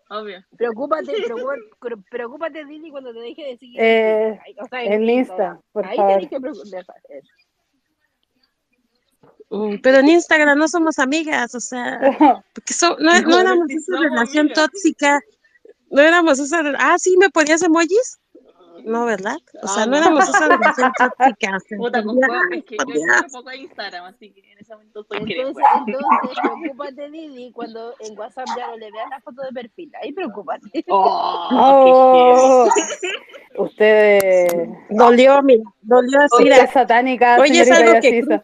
Speaker 1: obvio.
Speaker 4: Preocúpate, preocúpate, preocúpate, Didi, cuando te deje de seguir.
Speaker 6: Eh,
Speaker 4: Ahí, o sea,
Speaker 6: en Insta, por
Speaker 4: Ahí
Speaker 6: favor.
Speaker 4: tenés que preocuparte.
Speaker 7: Mm, Pero en Instagram no somos amigas, o sea, (laughs) porque so- no, no
Speaker 1: No,
Speaker 7: éramos esa relación
Speaker 1: amigas.
Speaker 7: tóxica, no éramos esa, ah, sí, ¿me ponías emojis? No, ¿verdad? O sea,
Speaker 1: Ah,
Speaker 7: no
Speaker 1: no.
Speaker 7: éramos esa relación tóxica, (laughs) o sea,
Speaker 1: Puta, con poco- es que yo
Speaker 7: ponía-
Speaker 1: tengo poco de Instagram, así que en ese momento estoy
Speaker 4: Entonces,
Speaker 1: creyendo.
Speaker 4: entonces, preocúpate, Didi, cuando en WhatsApp ya no le veas la foto de perfil. Ahí preocúpate.
Speaker 1: Oh, (laughs)
Speaker 6: Oh, ustedes. (laughs)
Speaker 7: Dolió, mira, dolió así.
Speaker 6: Usted es satánica,
Speaker 7: Oye, es algo que
Speaker 6: Yacita.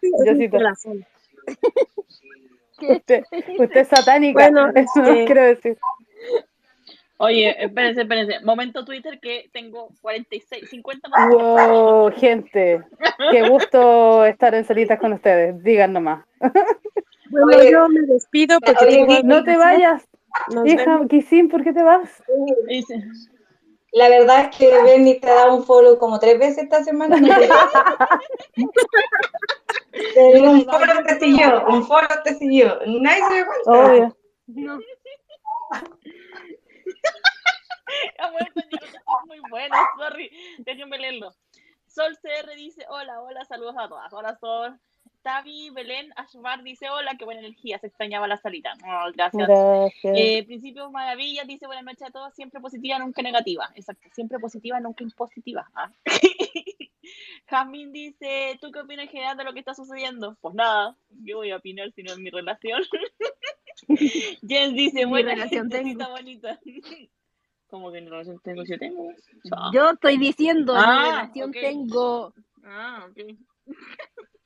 Speaker 6: Usted, usted es satánica,
Speaker 7: Bueno,
Speaker 6: eso
Speaker 7: este-
Speaker 6: quiero decir.
Speaker 1: Oye, espérense, espérense. Momento Twitter que tengo 46, 50 más.
Speaker 6: Wow, gente, qué gusto estar en celitas con ustedes. Digan nomás.
Speaker 7: Bueno,
Speaker 10: Oye,
Speaker 7: yo me despido porque
Speaker 10: oye,
Speaker 7: tengo
Speaker 6: No te vayas,
Speaker 7: Nos
Speaker 6: hija, ¿por qué te vas?
Speaker 10: La verdad es que Bernie te ha dado un follow como tres veces esta semana. no (laughs) te- Te digo, un follow te siguió, un follow te siguió. Nadie se dio cuenta.
Speaker 6: Obvio.
Speaker 1: Ah, bueno, Toño, esto es (laughs) muy bueno, sorry. Déjenme leerlo. Sol CR dice, hola, hola, saludos a todas. Hola, Sol. Tavi Belén Ashbar dice, hola, qué buena energía, se extrañaba la salita. Oh, gracias.
Speaker 6: Gracias.
Speaker 1: Eh, Principios Maravillas dice, buenas noches a todos, siempre positiva, nunca negativa. Exacto, siempre positiva, nunca impositiva. Ah. (laughs) Jamín dice, ¿tú qué opinas en general de lo que está sucediendo? Pues nada, yo voy a opinar si no es mi relación. (laughs) Jens dice,
Speaker 4: Mi
Speaker 1: buena
Speaker 4: relación
Speaker 1: bonita. ¿Cómo que mi relación tengo? Yo tengo. Ah.
Speaker 4: Yo estoy diciendo,
Speaker 1: Ah,
Speaker 4: mi relación
Speaker 1: ok.
Speaker 4: tengo.
Speaker 1: Ah, ok. (laughs)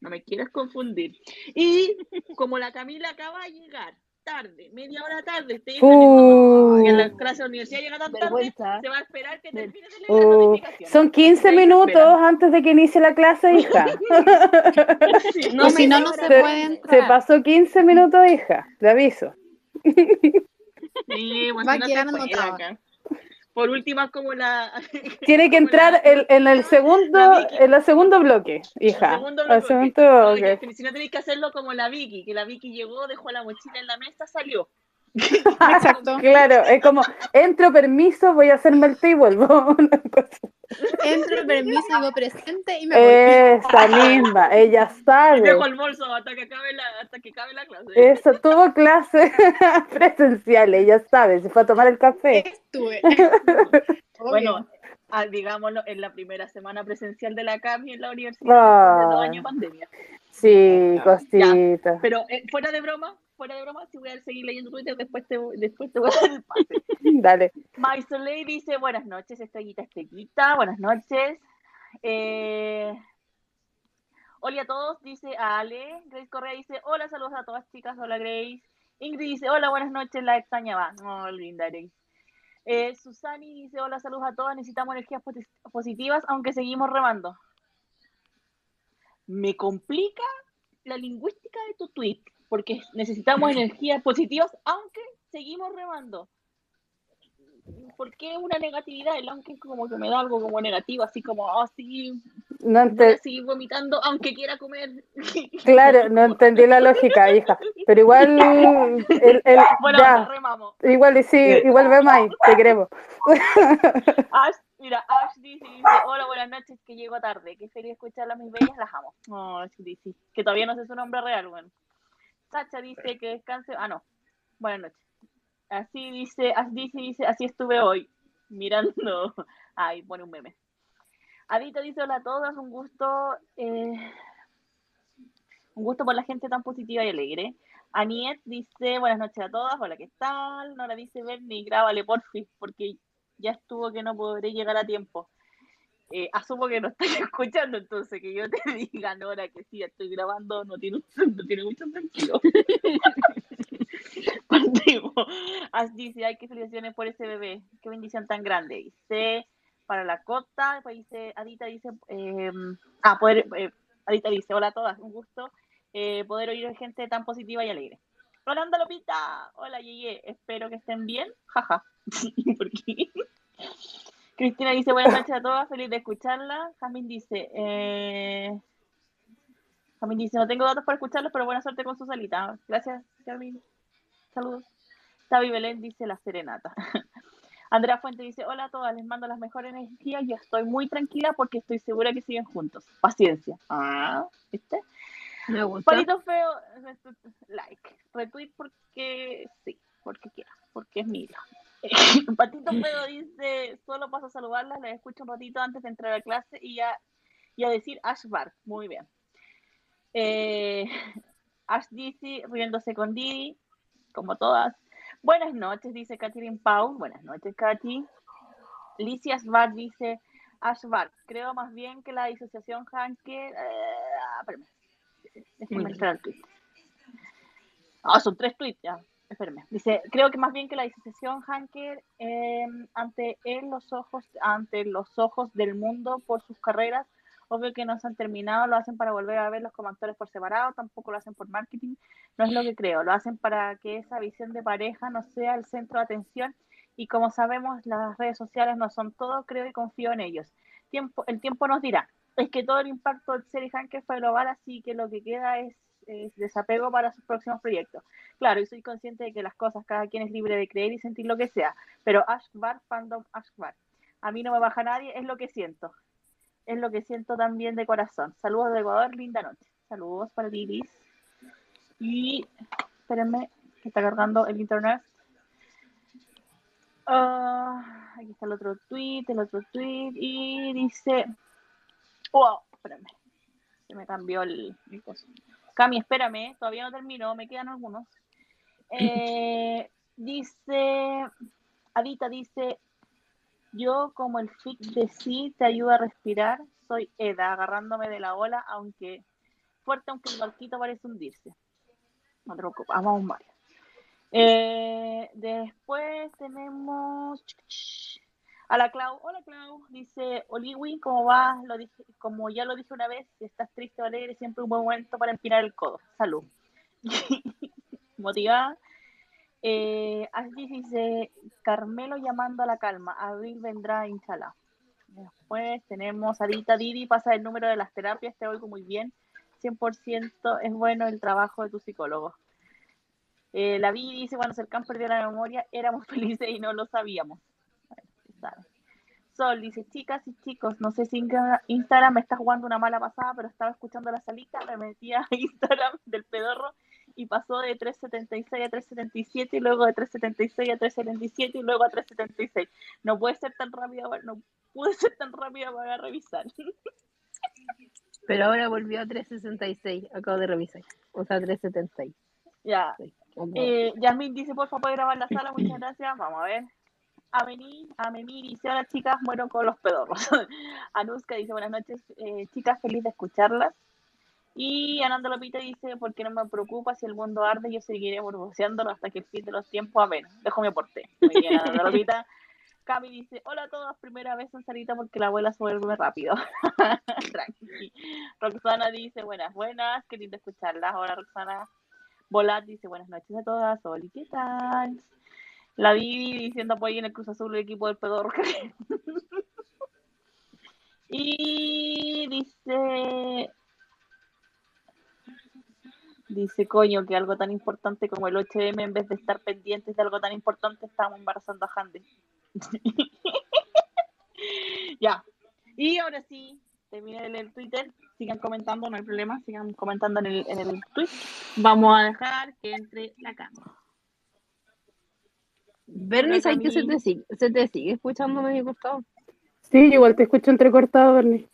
Speaker 1: No me quieras confundir. Y como la Camila acaba de llegar tarde, media hora tarde, te dicen
Speaker 6: Uh.
Speaker 1: que en la clase de la universidad llega tan tarde, se va a esperar que termine de leer
Speaker 6: Uh,
Speaker 1: notificaciones.
Speaker 6: son 15
Speaker 1: Ahí
Speaker 6: minutos
Speaker 1: esperan.
Speaker 6: antes de que inicie la clase, hija. (laughs)
Speaker 1: Sí.
Speaker 3: No, si no, no se
Speaker 6: Se-
Speaker 3: puede
Speaker 6: Se
Speaker 3: entrar.
Speaker 6: pasó 15 minutos, hija, te aviso. (laughs)
Speaker 1: Sí, (laughs) acá. Por última, como la. (laughs)
Speaker 6: Tiene que entrar
Speaker 1: la-
Speaker 6: el- en el segundo, en el segundo bloque, hija.
Speaker 1: El segundo
Speaker 6: El
Speaker 1: bloque.
Speaker 6: segundo
Speaker 1: Si no tenéis que hacerlo como la Vicky, que la Vicky llegó, dejó la mochila en la mesa, salió. (laughs)
Speaker 3: Exacto.
Speaker 6: Claro, es como, entro, permiso, voy a hacerme el té y vuelvo. (laughs)
Speaker 3: Entro, permiso, digo presente y me voy.
Speaker 6: Esa misma, ella
Speaker 1: Y
Speaker 6: sabe.
Speaker 1: dejo el bolso hasta que acabe la, hasta que acabe la clase.
Speaker 6: Eso, tuvo clase (laughs) presencial, ella sabe, se fue a tomar el café.
Speaker 3: Estuve.
Speaker 1: Bueno, ah, digámoslo, en la primera semana presencial de la CAMI en la universidad, de dos
Speaker 6: Ah.
Speaker 1: años de pandemia.
Speaker 6: Sí, cosita.
Speaker 1: Pero eh, fuera de broma, fuera de broma, si voy a seguir leyendo Twitter, después te, después te voy a (laughs) dar el pase. (laughs)
Speaker 6: Dale.
Speaker 1: Soleil dice, buenas noches, estrellita, estrellita, buenas noches. Eh... Hola a todos, dice Ale. Grace Correa dice, hola, saludos a todas chicas, hola Grace. Ingrid dice, hola, buenas noches, la extrañaba. Oh, linda Grace. Eh, Susani dice, hola, saludos a todas, necesitamos energías posi- positivas, aunque seguimos remando. Me complica la lingüística de tu tweet, porque necesitamos energías positivas, aunque seguimos remando. ¿Por qué una negatividad? El aunque como que me da algo como negativo, así como, oh, sí,
Speaker 6: No
Speaker 1: voy
Speaker 6: ente-
Speaker 1: a seguir vomitando, aunque quiera comer. (laughs)
Speaker 6: Claro, no entendí la lógica, hija. Pero igual, (laughs) el, el-
Speaker 1: Bueno,
Speaker 6: ya,
Speaker 1: remamos.
Speaker 6: igual, sí, igual vemos ahí, te queremos. (laughs)
Speaker 1: Ash, mira, Ash dice, dice, hola, buenas noches, que llego tarde. Qué feliz escucharlas, mis bellas, las amo. Oh, Ash dice, que todavía no sé su nombre real, bueno. Sacha dice que descanse, ah, no, buenas noches. Así dice, Ash dice, dice, así estuve hoy, mirando, (laughs) ay, pone un meme. Adita dice, hola a todas, un gusto. Eh... Un gusto por la gente tan positiva y alegre. Aniet dice, buenas noches a todas, hola, ¿qué tal? Nora dice, Bernie, grábale porfis, porque ya estuvo que no podré llegar a tiempo. Eh, asumo que no estás (laughs) escuchando, entonces que yo te (laughs) diga, Nora, que sí, estoy grabando, no tiene, (laughs) no tiene mucho sentido. Partimos. As dice, ay, qué felicitaciones por ese bebé, qué bendición tan grande. Dice, para la cota, pues dice, Adita dice, eh, ah, poder, eh, Adita dice, hola a todas, un gusto eh, poder oír gente tan positiva y alegre. Rolanda Lopita, hola llegué, espero que estén bien, jaja. ¿Por qué? Cristina dice, buenas noches a todas, feliz de escucharla. Jamín dice, eh... Jamín dice, no tengo datos para escucharlos, pero buena suerte con su salita. Gracias, Jamín. Saludos. Tavi Belén dice, la serenata. (laughs) Andrea Fuente dice, hola a todas, les mando las mejores energías, yo estoy muy tranquila porque estoy segura que siguen juntos. Paciencia. Ah, ¿viste?
Speaker 4: Me gusta.
Speaker 1: Palito feo, like. Retweet porque sí, porque quiero, porque es mío. (laughs) Patito feo dice, solo paso a saludarlas, les escucho un ratito antes de entrar a clase y a, y a decir Ash Bar. Muy bien. Eh, Ash riéndose con Didi, como todas. Buenas noches, dice Catherine Pau. Buenas noches, Katy. Licia Svart dice, Ash Bar, creo más bien que la disociación Hanker... Eh, ah, espérame. Déjenme entrar al tweet. Ah, son tres tweets ya. Espérame. Dice, creo que más bien que la disociación Hanker eh, ante él los ojos, ante los ojos del mundo por sus carreras, obvio que no se han terminado, lo hacen para volver a verlos como actores por separado, tampoco lo hacen por marketing, no es lo que creo, lo hacen para que esa visión de pareja no sea el centro de atención y como sabemos las redes sociales no son todo, creo y confío en ellos. Tiempo, el tiempo nos dirá, es que todo el impacto del serie Hanker fue global, así que lo que queda es, es, desapego para sus próximos proyectos. Claro, y soy consciente de que las cosas, cada quien es libre de creer y sentir lo que sea, pero Ashbar, fandom Ashbar. A mí no me baja nadie, es lo que siento. Es lo que siento también de corazón. Saludos de Ecuador, linda noche. Saludos para ti. Y espérenme, que está cargando el internet. Ah, aquí está el otro tweet, el otro tweet, y dice, wow, espérame, se me cambió el, el. Cami, espérame, todavía no termino, me quedan algunos. Eh, dice, Adita dice, yo como el fic de sí te ayuda a respirar, soy Eda, agarrándome de la ola, aunque fuerte, aunque el barquito parece hundirse. No te preocupes, vamos Mario. Eh, después tenemos a la Clau. Hola Clau, dice Oliwi, ¿cómo vas? Lo dije, como ya lo dije una vez, si estás triste o alegre, siempre un buen momento para empinar el codo. Salud. (laughs) Motivada. Eh, dice, Carmelo llamando a la calma, Abril vendrá, inshallah. Después tenemos a Dita Didi, pasa el número de las terapias, te oigo muy bien. 100% es bueno el trabajo de tu psicólogo. Eh, la Vi dice, cuando Cercán perdió la memoria, éramos (laughs) felices y no lo sabíamos. Sol dice, chicas y chicos, no sé si Instagram me está jugando una mala pasada, pero estaba escuchando la salita, me metí a (laughs) Instagram del pedorro y pasó de 376 a 377 y luego de 376 a 377 y luego a 376. No puede ser tan rápido, no pude ser tan rápida para revisar. (laughs)
Speaker 4: Pero ahora volvió a 366, acabo de revisar. O sea, 376.
Speaker 1: ya.
Speaker 4: Como-
Speaker 1: Eh, Yasmin dice, por favor, grabar la sala, muchas (clears throat) gracias. Vamos a ver. Amení, Amení dice, hola chicas, muero con los pedorros. (laughs) Anuska dice, buenas noches, eh, chicas, feliz de escucharlas. Y Ananda Lopita dice, porque no me preocupa si el mundo arde, yo seguiré burbuceándolo hasta que el fin de los tiempos, amén. Dejo mi aporte. Muy bien, Ananda (laughs) Lopita. Cami dice, hola a todos, primera vez en salita porque la abuela se vuelve rápido. (laughs) Tranqui. Roxana dice, buenas, buenas, qué lindo escucharlas. Hola Roxana. Volat dice, buenas noches a todas. Oli, ¿qué tal? La Vivi diciendo apoyo en el Cruz Azul el equipo del pedorro. (laughs) y dice, dice, coño, que algo tan importante como el 8M, en vez de estar pendientes de algo tan importante, estamos embarazando a Handy. (laughs) ya. Y ahora sí, terminé de leer Twitter. Sigan comentando, no hay problema. Sigan comentando en el, en el tweet. Vamos a dejar que entre la cámara.
Speaker 4: Bernie, ¿sabes que se te, sigue, se te sigue escuchando medio costado?
Speaker 6: Sí, igual te escucho entrecortado, Bernie.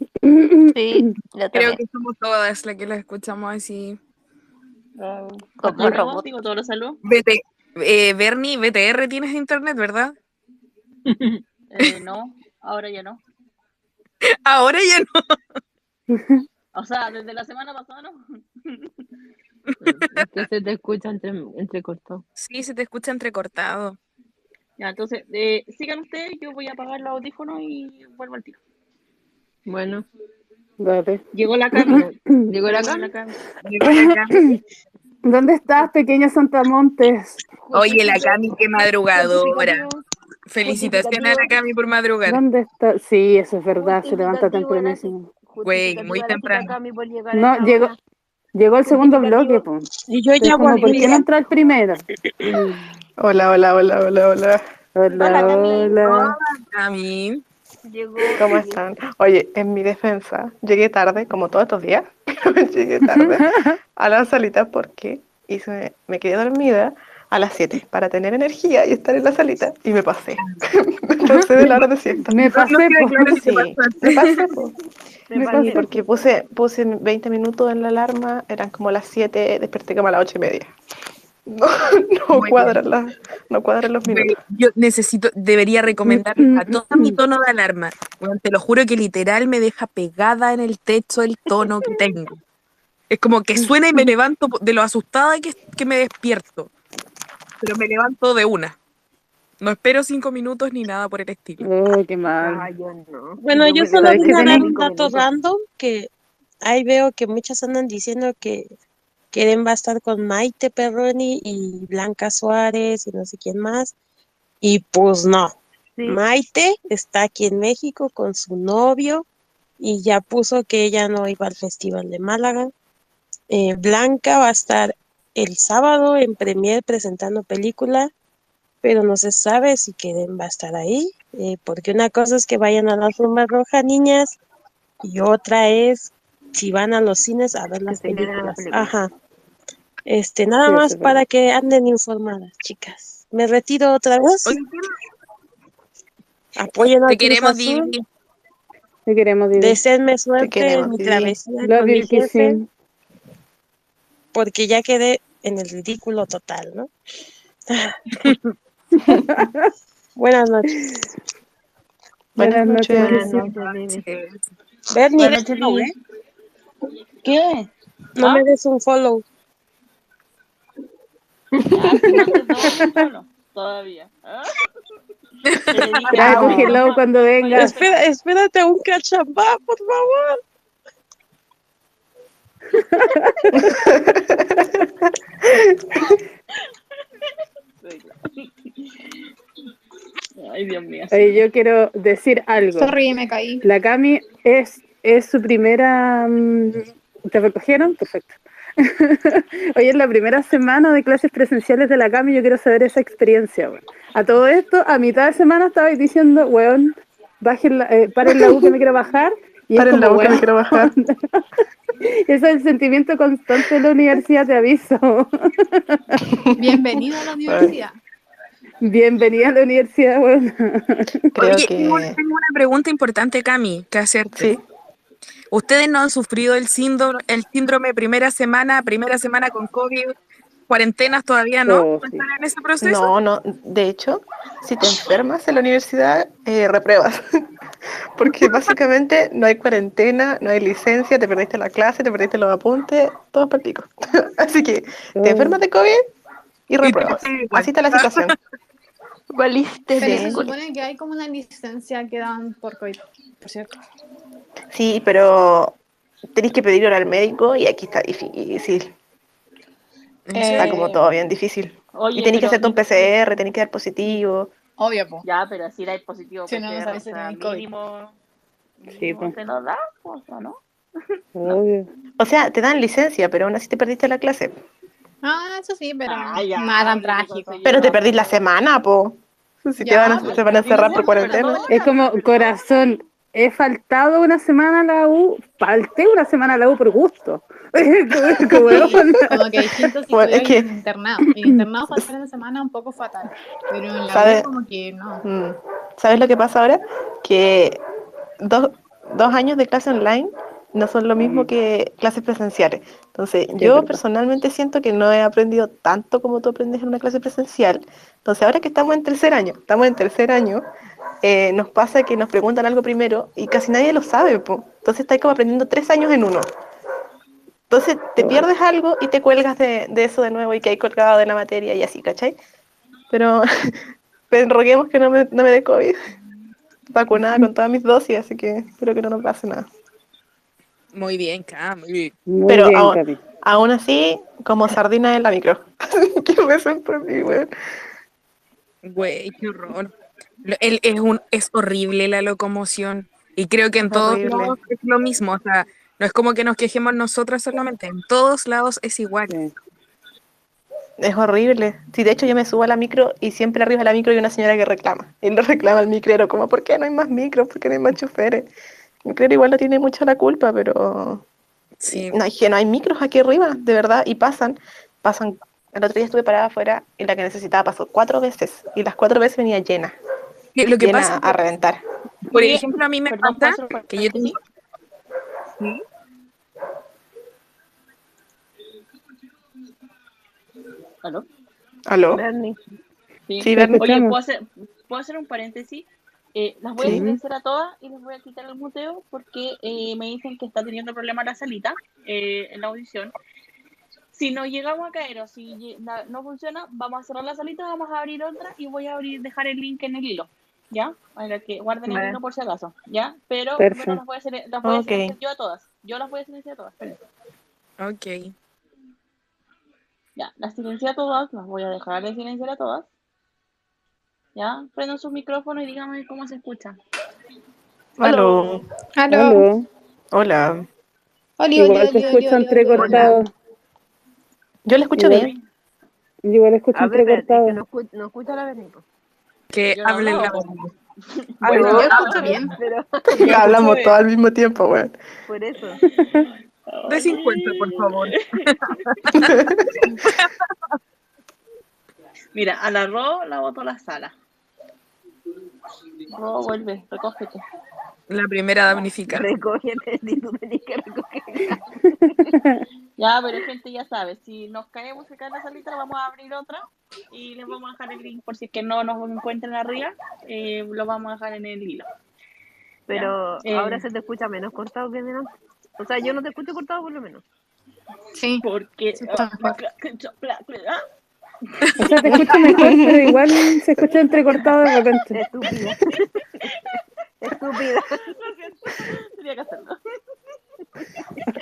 Speaker 5: Sí, yo
Speaker 2: Creo que somos todas las que las escuchamos así.
Speaker 8: Ah,
Speaker 5: Como.
Speaker 8: Digo, todos los saludos.
Speaker 2: BT, eh, Bernie, BTR tienes internet, ¿verdad? (laughs)
Speaker 8: Eh, no, ahora ya no.
Speaker 2: Ahora ya no.
Speaker 8: O sea, desde la semana pasada no.
Speaker 4: Es que se te escucha entre, entrecortado.
Speaker 2: Sí, se te escucha entrecortado.
Speaker 8: Ya, entonces, eh, sigan ustedes, yo voy a apagar los audífonos y vuelvo al tiro.
Speaker 4: Bueno,
Speaker 6: Dale.
Speaker 8: Llegó la (clears throat) Cami.
Speaker 4: llegó la
Speaker 8: Llegó
Speaker 4: cama.
Speaker 8: la Cami. (clears throat)
Speaker 6: ¿Dónde estás, pequeña Santa Montes?
Speaker 2: Oye, la Cami, qué madrugadora. Felicitaciones a la Cami por madrugar.
Speaker 6: ¿Dónde está? Sí, eso es verdad, se levanta tempranísimo.
Speaker 2: Güey, muy temprano.
Speaker 11: Cami por llegar a
Speaker 6: No, llegó, llegó el segundo bloque, pues.
Speaker 7: Y yo ya
Speaker 6: ¿por qué no entra el primero? (clears throat)
Speaker 12: Hola, hola, hola, hola, hola.
Speaker 6: Hola, hola.
Speaker 2: Cami.
Speaker 11: Llegó.
Speaker 12: ¿Cómo están? Oye, en mi defensa, llegué tarde, como todos estos días. (laughs) llegué tarde (laughs) a la salita porque hice, me quedé dormida a las 7 para tener energía y estar en la salita y me pasé. (laughs) me pasé de la hora de siesta.
Speaker 6: Me pasé, pues.
Speaker 12: Sí, me pasé.
Speaker 11: Me pasé.
Speaker 12: porque puse, puse 20 minutos en la alarma, eran como las 7, desperté como a las 8 y media. (laughs) No, no cuadran las, no cuadran los minutos.
Speaker 2: Yo necesito, debería recomendar a todo mi tono de alarma. Bueno, te lo juro que literal me deja pegada en el techo el tono que tengo. Es como que suena y me levanto de lo asustada que, que me despierto. Pero me levanto de una. No espero cinco minutos ni nada por el estilo.
Speaker 6: Oh, qué mal.
Speaker 4: Ah, yo no.
Speaker 7: Bueno, yo solo
Speaker 6: ¿sabes qué
Speaker 7: vine a dar un dato random que ahí veo que muchas andan diciendo que Keren va a estar con Maite Perroni y Blanca Suárez y no sé quién más. Y pues no.
Speaker 4: Sí.
Speaker 7: Maite está aquí en México con su novio y ya puso que ella no iba al Festival de Málaga. Eh, Blanca va a estar el sábado en Premier presentando película, pero no se sabe si Keren va a estar ahí, eh, porque una cosa es que vayan a la alfombra roja, niñas, y otra es si van a los cines a ver las
Speaker 4: a
Speaker 7: películas.
Speaker 4: película.
Speaker 7: Ajá. Este, nada más para
Speaker 6: verdad.
Speaker 7: que anden informadas, chicas. Me retiro otra vez.
Speaker 2: Oye,
Speaker 7: Apoyen
Speaker 2: te
Speaker 7: al Cruz
Speaker 2: queremos,
Speaker 7: Azul.
Speaker 2: Divi.
Speaker 6: Te queremos, Didi.
Speaker 7: Deseenme suerte
Speaker 12: queremos,
Speaker 7: en mi travesía con mi jefe, porque ya quedé en el ridículo total, ¿no? (laughs) Buenas noches.
Speaker 6: Buenas noches,
Speaker 12: noches.
Speaker 6: kissing.
Speaker 4: Buenas noches.
Speaker 7: Bernie,
Speaker 8: Buenas noches. ¿Qué?
Speaker 7: no
Speaker 8: ¿Ah?
Speaker 7: me des un follow.
Speaker 8: Ah, sí, no te tomo solo, Todavía. ¿Ah? (laughs)
Speaker 6: Cuando venga.
Speaker 7: Espera, espérate un cachambá, por favor.
Speaker 8: Ay, Dios mío.
Speaker 6: Yo quiero decir algo.
Speaker 3: Sorry, me caí.
Speaker 6: La Cami es, es su primera... mm, ¿Te recogieron? Perfecto. (laughs) Hoy es la primera semana de clases presenciales de la Cami. Yo quiero saber esa experiencia. A todo esto, a mitad de semana estabais diciendo, weón, bajen la, eh, paren la U que me quiero bajar. Y
Speaker 12: Paren la
Speaker 6: como,
Speaker 12: boca, me quiero bajar. (laughs)
Speaker 6: Ese es el sentimiento constante de la universidad, te aviso.
Speaker 3: Bienvenido a la universidad.
Speaker 6: Bienvenida a la universidad, weón.
Speaker 12: Creo
Speaker 2: Oye,
Speaker 12: que
Speaker 2: tengo, tengo una pregunta importante, Cami, que hacerte.
Speaker 12: sí.
Speaker 2: ¿Ustedes no han sufrido el síndrome, el síndrome primera semana, primera semana con COVID, cuarentenas todavía no?
Speaker 6: Oh,
Speaker 2: ¿No
Speaker 6: sí.
Speaker 2: están en ese proceso?
Speaker 12: No, no. De hecho, si te enfermas en la universidad, eh, repruebas. (laughs) Porque básicamente no hay cuarentena, no hay licencia, te perdiste la clase, te perdiste los apuntes, todo pico. (laughs) Así que te enfermas de COVID y repruebas. Así está la situación. (laughs)
Speaker 5: Valiste
Speaker 3: Pero se
Speaker 5: de-
Speaker 3: supone que hay como una licencia que dan por COVID, por cierto.
Speaker 12: Sí, pero tenéis que pedirlo al médico y aquí está difícil. Está como todo bien difícil.
Speaker 8: Oye,
Speaker 12: Y tenéis que hacerte un PCR, tenéis que dar positivo.
Speaker 3: Obvio, po.
Speaker 8: Ya, pero si eres positivo,
Speaker 3: Si no, no
Speaker 8: PCR,
Speaker 3: sabes
Speaker 8: o sea,
Speaker 3: COVID.
Speaker 8: mínimo,
Speaker 6: Sí,
Speaker 8: mínimo
Speaker 6: pues.
Speaker 8: te lo da, pues, ¿o (laughs) no?
Speaker 6: Obvio.
Speaker 12: O sea, te dan licencia, pero aún así te perdiste la clase.
Speaker 3: Ah, eso sí, pero
Speaker 8: Ah, ya,
Speaker 3: nada tan trágico.
Speaker 12: Pero te perdís la semana, po. Si te
Speaker 3: Ya,
Speaker 12: van a,
Speaker 3: pero
Speaker 12: te van a encerrar por cuarentena.
Speaker 6: Es como, corazón, he faltado una semana a la U, falté una semana a la U por gusto. (laughs) Como- como, weón.
Speaker 3: Como que distinto si
Speaker 12: Bueno, es que-
Speaker 3: en internado. En internado faltar en la semana un poco fatal. Pero en la
Speaker 12: ¿Sabe?
Speaker 3: U como que no.
Speaker 12: Mm. ¿Sabes lo que pasa ahora? Que dos, dos años de clase online no son lo mismo que clases presenciales. Entonces,
Speaker 6: es
Speaker 12: yo
Speaker 6: verdad.
Speaker 12: personalmente siento que no he aprendido tanto como tú aprendes en una clase presencial. Entonces, ahora que estamos en tercer año, estamos en tercer año, eh, nos pasa que nos preguntan algo primero y casi nadie lo sabe, po. Entonces, estás como aprendiendo tres años en uno. Entonces, te pierdes algo y te cuelgas de, de eso de nuevo y que hay colgado de la materia y así, ¿cachai? Pero, (laughs) pero roguemos que no me, no me dé COVID. Vacunada con todas mis dosis, así que espero que no nos pase nada.
Speaker 2: Muy bien, Cam. muy bien.
Speaker 6: Muy
Speaker 12: Pero
Speaker 6: bien,
Speaker 12: aún, aún así, como sardina en la micro. (laughs) que me por mí, weón.
Speaker 2: Güey, qué horror. Lo- el- es, un, es horrible la locomoción. Y creo que en todos
Speaker 12: Horrible.
Speaker 2: lados es lo mismo. O sea, no es como que nos quejemos nosotras solamente. En todos lados es igual.
Speaker 12: Es horrible. Sí, de hecho yo me subo a la micro y siempre arriba de la micro hay una señora que reclama. Y le reclama al micrero, como, ¿por qué no hay más micros? ¿Por qué no hay más choferes? El micrero igual no tiene mucha la culpa, pero
Speaker 2: Sí.
Speaker 12: no no hay micros aquí arriba, de verdad, y pasan, pasan. El otro día estuve parada afuera y la que necesitaba pasó cuatro veces y las cuatro veces venía llena,
Speaker 2: Lo que pasa,
Speaker 12: a reventar.
Speaker 2: por ejemplo, a mí me
Speaker 1: perdón,
Speaker 2: pasa
Speaker 1: ¿puedo hacer un
Speaker 2: que yo tengo...
Speaker 1: ¿Aló?
Speaker 12: ¿Aló?
Speaker 4: Bernie.
Speaker 1: Sí.
Speaker 12: Sí, Bernie.
Speaker 1: Oye. ¿puedo hacer, ¿puedo hacer un paréntesis? Eh, las voy a
Speaker 12: Sí.
Speaker 1: silenciar a todas y les voy a quitar el muteo porque eh, me dicen que está teniendo problemas la salita eh, en la audición. Si no llegamos a caer o si no funciona, vamos a cerrar la salita, vamos a abrir otra y voy a abrir, dejar el link en el hilo. ¿Ya? Para que guarden el hilo por si acaso. ¿Ya? Pero las voy a, silen- las voy a silenciar yo a todas. Yo las voy a silenciar a todas.
Speaker 2: Ok.
Speaker 1: Ya, las silencié a todas, las voy a dejar de silenciar a todas. Ya, prendan sus micrófonos y díganme cómo se escucha.
Speaker 12: ¿Aló?
Speaker 3: Aló.
Speaker 12: Hola.
Speaker 3: Oli,
Speaker 6: Igual te escucho entrecortado.
Speaker 12: Yo le escucho bien.
Speaker 6: Yo igual escucho entrecortado.
Speaker 4: no, escu- no escucha la Bernie.
Speaker 2: Que
Speaker 1: Yo no
Speaker 2: hablen la
Speaker 1: hablaba,
Speaker 2: verdad. (laughs)
Speaker 1: Bueno,
Speaker 3: Yo escucho bien.
Speaker 4: Pero (laughs)
Speaker 12: Ya hablamos (laughs) todo al mismo tiempo, weón.
Speaker 4: por eso.
Speaker 2: De 50, por favor.
Speaker 1: Mira, a la Ro la boto a la sala. Ro, vuelve, recógete.
Speaker 2: La primera damnificada. (laughs)
Speaker 4: Recógete, si tú tenés que recoger. (laughs)
Speaker 1: Ya, pero gente ya sabe, si nos caemos acá en la salita, vamos a abrir otra y les vamos a dejar el link por si es que no nos encuentran arriba, eh, lo vamos a dejar en el hilo.
Speaker 4: Pero
Speaker 1: Ya, eh.
Speaker 4: ahora se te escucha menos cortado que delante. O sea, yo no te escucho cortado por lo menos.
Speaker 3: Sí.
Speaker 1: Porque... (laughs)
Speaker 6: O sea, te escucho mejor, pero igual se escucha entrecortado de repente.
Speaker 4: Estúpida. Estúpida.
Speaker 1: Lo siento, tenía que hacerlo.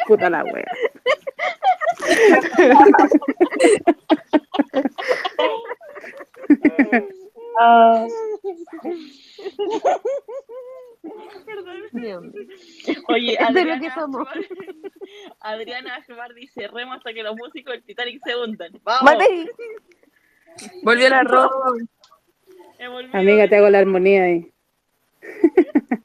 Speaker 6: Puta la wea. Ah,
Speaker 1: Oye, (laughs) Adriana
Speaker 4: que somos. (laughs)
Speaker 1: Adriana dice, remo hasta que los músicos del Titanic se hundan. ¡Vamos!
Speaker 4: Vale.
Speaker 2: Volvió la ropa.
Speaker 6: Amiga, te hago la armonía ahí. (laughs)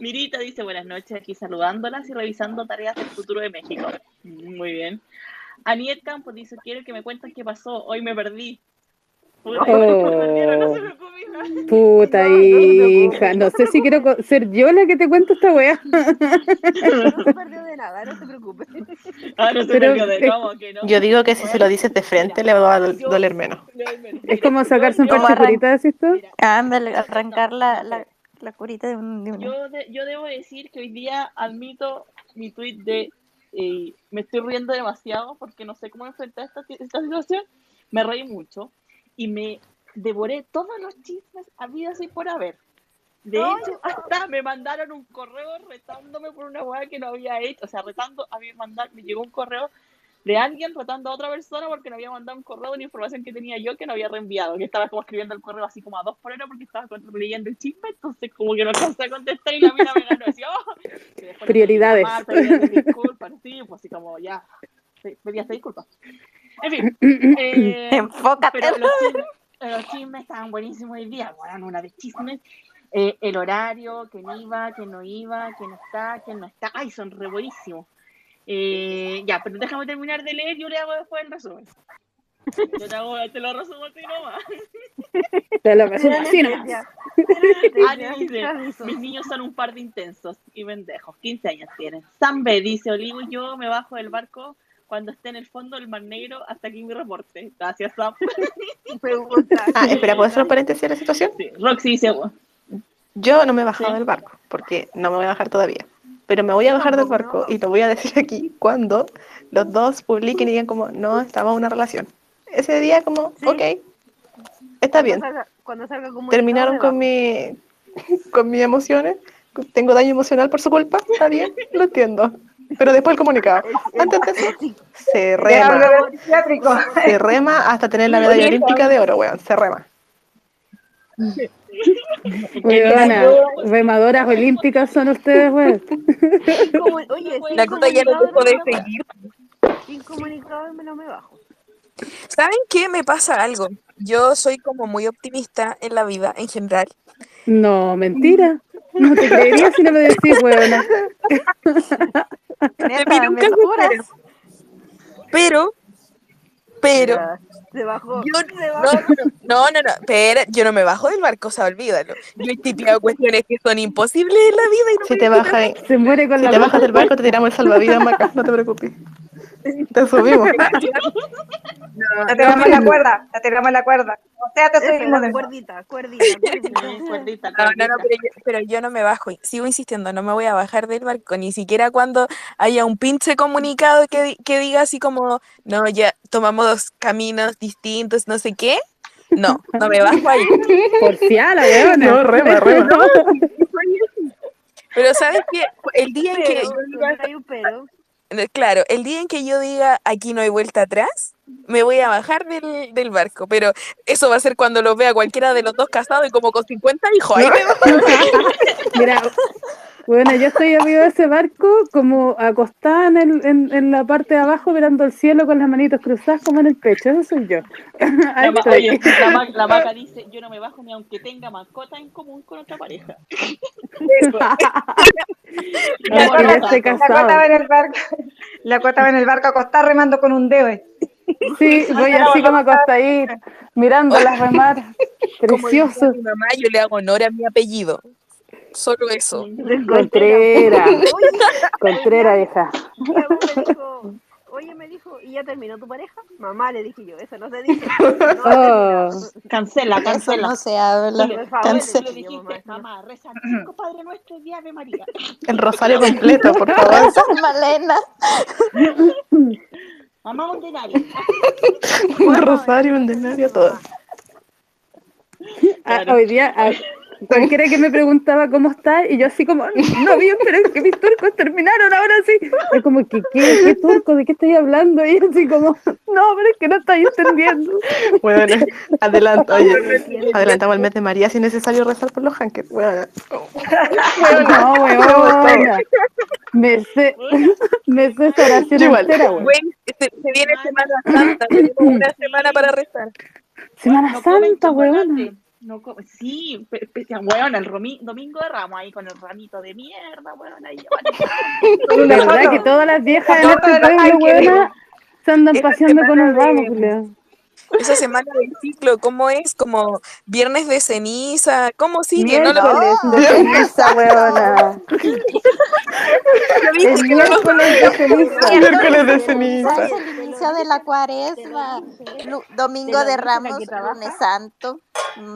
Speaker 1: Mirita dice, buenas noches, aquí saludándolas y revisando tareas del futuro de México. Muy bien. Aniet Campos dice, quiero que me cuenten qué pasó, hoy me perdí. Puta,
Speaker 6: Oh. Puta
Speaker 4: No, no se
Speaker 6: hija. No sé si quiero ser yo la que te cuento esta wea. (laughs)
Speaker 4: No se perdió de nada, no se preocupe.
Speaker 1: Ah, no se
Speaker 6: Pero
Speaker 1: perdió de
Speaker 6: es-
Speaker 1: cómo que no.
Speaker 12: Yo digo que si se lo dices de frente le va a doler menos.
Speaker 6: Es como sacarse un parche curita, decís tú.
Speaker 5: Ándale, arrancar la, la, la curita de, un, de una.
Speaker 1: Yo, de- yo debo decir que hoy día admito mi tweet de eh, me estoy riendo demasiado porque no sé cómo enfrentar esta, esta situación. Me reí mucho y me devoré todos los chismes habidos y por haber. De hecho, hasta me mandaron un correo retándome por una hueá que no había hecho. O sea, retando, a mí mandar, me llegó un correo de alguien retando a otra persona porque no había mandado un correo de una información que tenía yo que no había reenviado. Que estaba como escribiendo el correo así como a dos por hora porque estaba leyendo el chisme. Entonces, como que no alcancé a contestar y la mina me ganó. Decía, oh,
Speaker 6: Prioridades.
Speaker 1: llamar, disculpas, sí, pues así como ya. pe- Pedí hasta disculpas. En fin. (coughs) eh,
Speaker 5: Enfócate.
Speaker 1: pero los chismes, los chismes estaban buenísimos hoy día, bueno, una de chismes. Eh, el horario, quién iba, quién no iba, quién está, quién no está. Ay, son re buenísimos. Eh, ya, pero déjame terminar de leer, yo le hago después el resumen. Yo te, hago, te lo resumo así nomás.
Speaker 6: Te lo resumo así nomás.
Speaker 1: Ani dice, mis niños son un par de intensos y pendejos, 15 años tienen. Sambe dice, Olivo y yo me bajo del barco cuando esté en el fondo del Mar Negro hasta aquí mi reporte. Gracias, Sam. (laughs)
Speaker 4: Pregunta.
Speaker 12: Ah, espera, ¿puedo hacer un paréntesis a la situación?
Speaker 1: Sí, Roxy dice,
Speaker 12: Yo no me he bajado del barco, porque no me voy a bajar todavía. Pero me voy a bajar del barco y lo voy a decir aquí cuando los dos publiquen y digan como, no, estaba en una relación. Ese día como, ok, está bien.
Speaker 4: Cuando salga, cuando salga comunicado
Speaker 12: Terminaron
Speaker 4: de
Speaker 12: con mi (laughs) con mis emociones. Tengo daño emocional por su culpa, está bien, lo entiendo. Pero después el comunicado. Antes de eso, se rema. Se rema hasta tener la medalla olímpica de oro, weón. Se rema.
Speaker 6: Weona, remadoras olímpicas son ustedes, weón.
Speaker 4: Oye,
Speaker 2: La cosa ya no puede seguir.
Speaker 4: Sin comunicado me no me bajo.
Speaker 2: ¿Saben qué? Me pasa algo. Yo soy como muy optimista en la vida en general.
Speaker 6: No, mentira. No te creería si no me decís, weona. (laughs)
Speaker 5: Neta,
Speaker 2: nunca. Pero, pero,
Speaker 4: Ya, Se bajó.
Speaker 2: yo
Speaker 4: se
Speaker 2: no,
Speaker 4: bajó.
Speaker 2: no, no, no, espera, yo no me bajo del barco, o sea, olvídalo. Yo he tipeado cuestiones que son imposibles en la vida y no
Speaker 12: Si te bajas
Speaker 6: Se muere con
Speaker 12: si
Speaker 6: la
Speaker 12: te bajas del barco, te tiramos el salvavidas, Maca. No te preocupes. Te subimos. (laughs)
Speaker 10: Te tiramos la cuerda, te tiramos la cuerda. O sea, te subimos de
Speaker 4: cuerdita, (laughs) cuerdita,
Speaker 2: No, no, no, pero yo, pero yo no me bajo, y sigo insistiendo, no me voy a bajar del barco, ni siquiera cuando haya un pinche comunicado que, que diga así como, no, ya tomamos dos caminos distintos, no sé qué. No, no me bajo ahí. (laughs)
Speaker 6: Porfiala, weona.
Speaker 12: No, rema, rema.
Speaker 2: Pero ¿sabes qué? El día en que
Speaker 4: Pero,
Speaker 2: yo diga,
Speaker 4: siempre hay un pero.
Speaker 2: Claro, el día en que yo diga aquí no hay vuelta atrás, me voy a bajar del, del barco, pero eso va a ser cuando lo vea cualquiera de los dos casados y como con 50 hijos. Ahí me. (laughs)
Speaker 6: Mira, bueno, yo estoy arriba de ese barco como acostada en, el- en, en la parte de abajo mirando el cielo con las manitos cruzadas como en el pecho. Eso soy yo. Ahí
Speaker 1: La, oye, vaca dice, yo no me bajo ni aunque tenga mascota en común con otra pareja. (laughs)
Speaker 6: No,
Speaker 1: La cota-
Speaker 10: va en el barco. La cuota va en el barco acostada remando con un dedo. eh.
Speaker 6: Sí, (laughs) voy así como acostadita, mirando las remar.
Speaker 2: Como diría
Speaker 6: Precioso.
Speaker 2: mi mamá, yo le hago honor a mi apellido. Solo eso.
Speaker 6: Contrera. (laughs) Contrera,
Speaker 4: dijo, oye, me dijo, ¿y ya terminó tu pareja? Mamá, le dije yo, eso no se dice. (laughs) No,
Speaker 6: Oh.
Speaker 1: Cancela,
Speaker 5: Eso
Speaker 1: cancela.
Speaker 5: no se habla. Cancela.
Speaker 1: Dijiste, mamá, reza cinco (clears throat) Padre Nuestro y Ave María.
Speaker 12: El rosario completo, por (laughs) favor.
Speaker 5: San Malena.
Speaker 1: Mamá ordinaria.
Speaker 12: Un rosario, un denario, todo.
Speaker 6: Ah, hoy día, ah, cualquiera que me preguntaba cómo está, y yo así como, no bien, pero es que mis turcos terminaron ahora sí. Es como, ¿qué, qué, qué turco? ¿De qué estoy hablando? Y yo así como, no, pero es que no estáis entendiendo.
Speaker 12: Bueno, adelanta, oye, adelantamos el mes de María si es necesario rezar por los hankers. Bueno,
Speaker 6: No, weona. Me sé, me sé esa oración
Speaker 12: Yo igual.
Speaker 6: entera, weón.
Speaker 2: Se, se viene Semana Santa, tenemos una semana para rezar.
Speaker 6: Semana
Speaker 1: No
Speaker 6: Santa, weona.
Speaker 1: No co- sí, weón, el domingo de Ramos ahí con el ramito de mierda, weón, ahí llevan- (laughs)
Speaker 6: ¿Verdad que todas las viejas
Speaker 10: de
Speaker 6: este
Speaker 10: los
Speaker 6: pueblo, se andan paseando con un ramo?
Speaker 2: Esa semana del ciclo, ¿cómo es? Como viernes de ceniza, ¿cómo sigue? No lo
Speaker 6: de ceniza, weona. (laughs) Es miércoles de ceniza.
Speaker 12: miércoles de ceniza.
Speaker 5: Inicio de la cuaresma. Domingo
Speaker 4: Te
Speaker 5: de Ramos, lunes santo,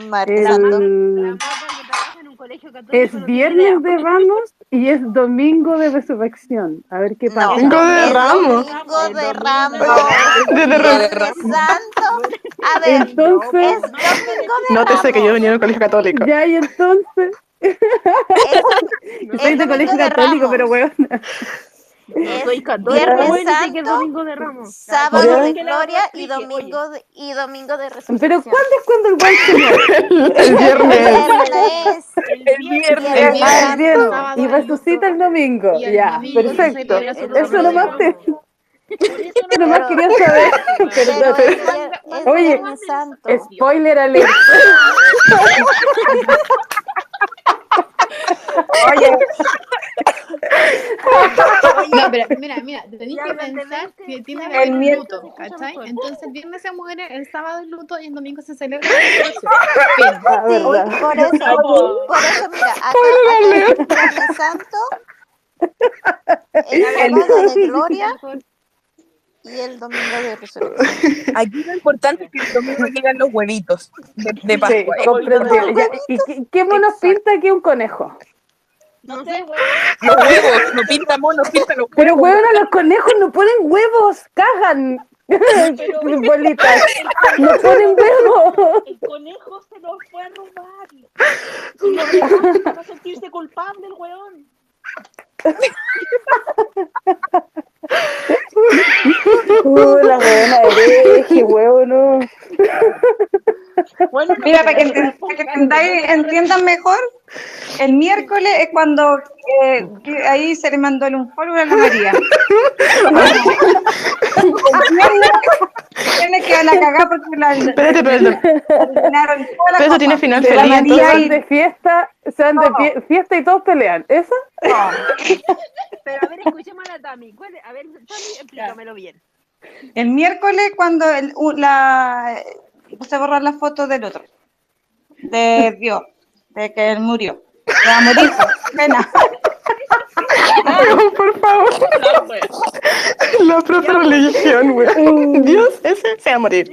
Speaker 5: martes santo.
Speaker 6: El-
Speaker 4: que trabaja en un colegio católico
Speaker 6: Es
Speaker 4: no
Speaker 6: viernes de Ramos y es domingo de resurrección. A ver qué pasa.
Speaker 5: No,
Speaker 12: Domingo de Ramos.
Speaker 5: Domingo (laughs) de Ramos.
Speaker 12: De- Ramos.
Speaker 5: santo. A ver,
Speaker 6: Entonces,
Speaker 5: es domingo de
Speaker 12: Nótese que yo venía de un colegio católico.
Speaker 6: ya y entonces, (laughs)
Speaker 5: Es,
Speaker 6: soy de colegio
Speaker 5: de
Speaker 6: católico,
Speaker 5: Ramos.
Speaker 6: pero weón.
Speaker 5: Es Viernes
Speaker 4: bueno, dice que es
Speaker 5: santo,
Speaker 4: domingo de Ramos.
Speaker 5: sábado
Speaker 6: Ya.
Speaker 5: de gloria y domingo de, y domingo de
Speaker 6: Pero
Speaker 5: resurrección.
Speaker 6: ¿cuándo es cuando el guay se muere? (laughs)
Speaker 12: El viernes.
Speaker 5: Viernes.
Speaker 2: El viernes.
Speaker 5: Viernes
Speaker 6: Ah, el viernes.
Speaker 3: Sábado
Speaker 6: Y resucita el domingo.
Speaker 3: El
Speaker 6: Ya,
Speaker 3: domingo
Speaker 6: perfecto. Eso nomás te... Eso nomás quería saber. (laughs)
Speaker 5: Pero es
Speaker 6: Oye,
Speaker 5: Viernes santo.
Speaker 6: Spoiler alert. (laughs)
Speaker 10: Oye, (laughs)
Speaker 3: No, pero mira, mira, tenéis que pensar que tiene que haber un luto, ¿cachai? Entonces el viernes se muere, el sábado el luto y el domingo se celebra la. (laughs) Fin.
Speaker 6: La verdad.
Speaker 5: Por eso, por eso, mira, acá, acá el Viernes Santo, el sábado de gloria y el domingo de resurrección. (laughs)
Speaker 2: Aquí lo importante es que el domingo llegan los huevitos de, de
Speaker 6: Sí,
Speaker 2: Pascua.
Speaker 6: comprendible. ¿Y qué, qué monos pinta aquí un conejo?
Speaker 9: No sé, güey.
Speaker 2: Los huevos, no pinta mono, pinta los
Speaker 6: Pero
Speaker 2: huevos.
Speaker 6: huevos, los conejos no ponen huevos, cagan. (laughs) Bolitas, no ponen huevos.
Speaker 8: El conejo se los fue a robar. Y lo recoge para sentirse culpable el weón.
Speaker 6: Uh, la buena hereje, huevo, no.
Speaker 8: Bueno, no
Speaker 10: mira, para que, enten- para que entendáis- entiendan mejor, el miércoles es cuando eh, ahí se le mandó el un follow a la María. Viernes que van a cagar porque la,
Speaker 12: Espérate,
Speaker 10: la
Speaker 12: pero eso tiene final
Speaker 6: la
Speaker 12: feliz,
Speaker 6: María van de fiesta, se van de fiesta y todos pelean. ¿Esa?
Speaker 11: Pero a ver, escuchemos a la Tami. A ver, Tami, explícamelo bien.
Speaker 10: El miércoles cuando el, la, puse a borrar la foto del otro, de Dios, de que él murió. Se va a morir, pues, pena.
Speaker 12: Weón, por favor. La propia religión, weón. Dios, ese se va a morir.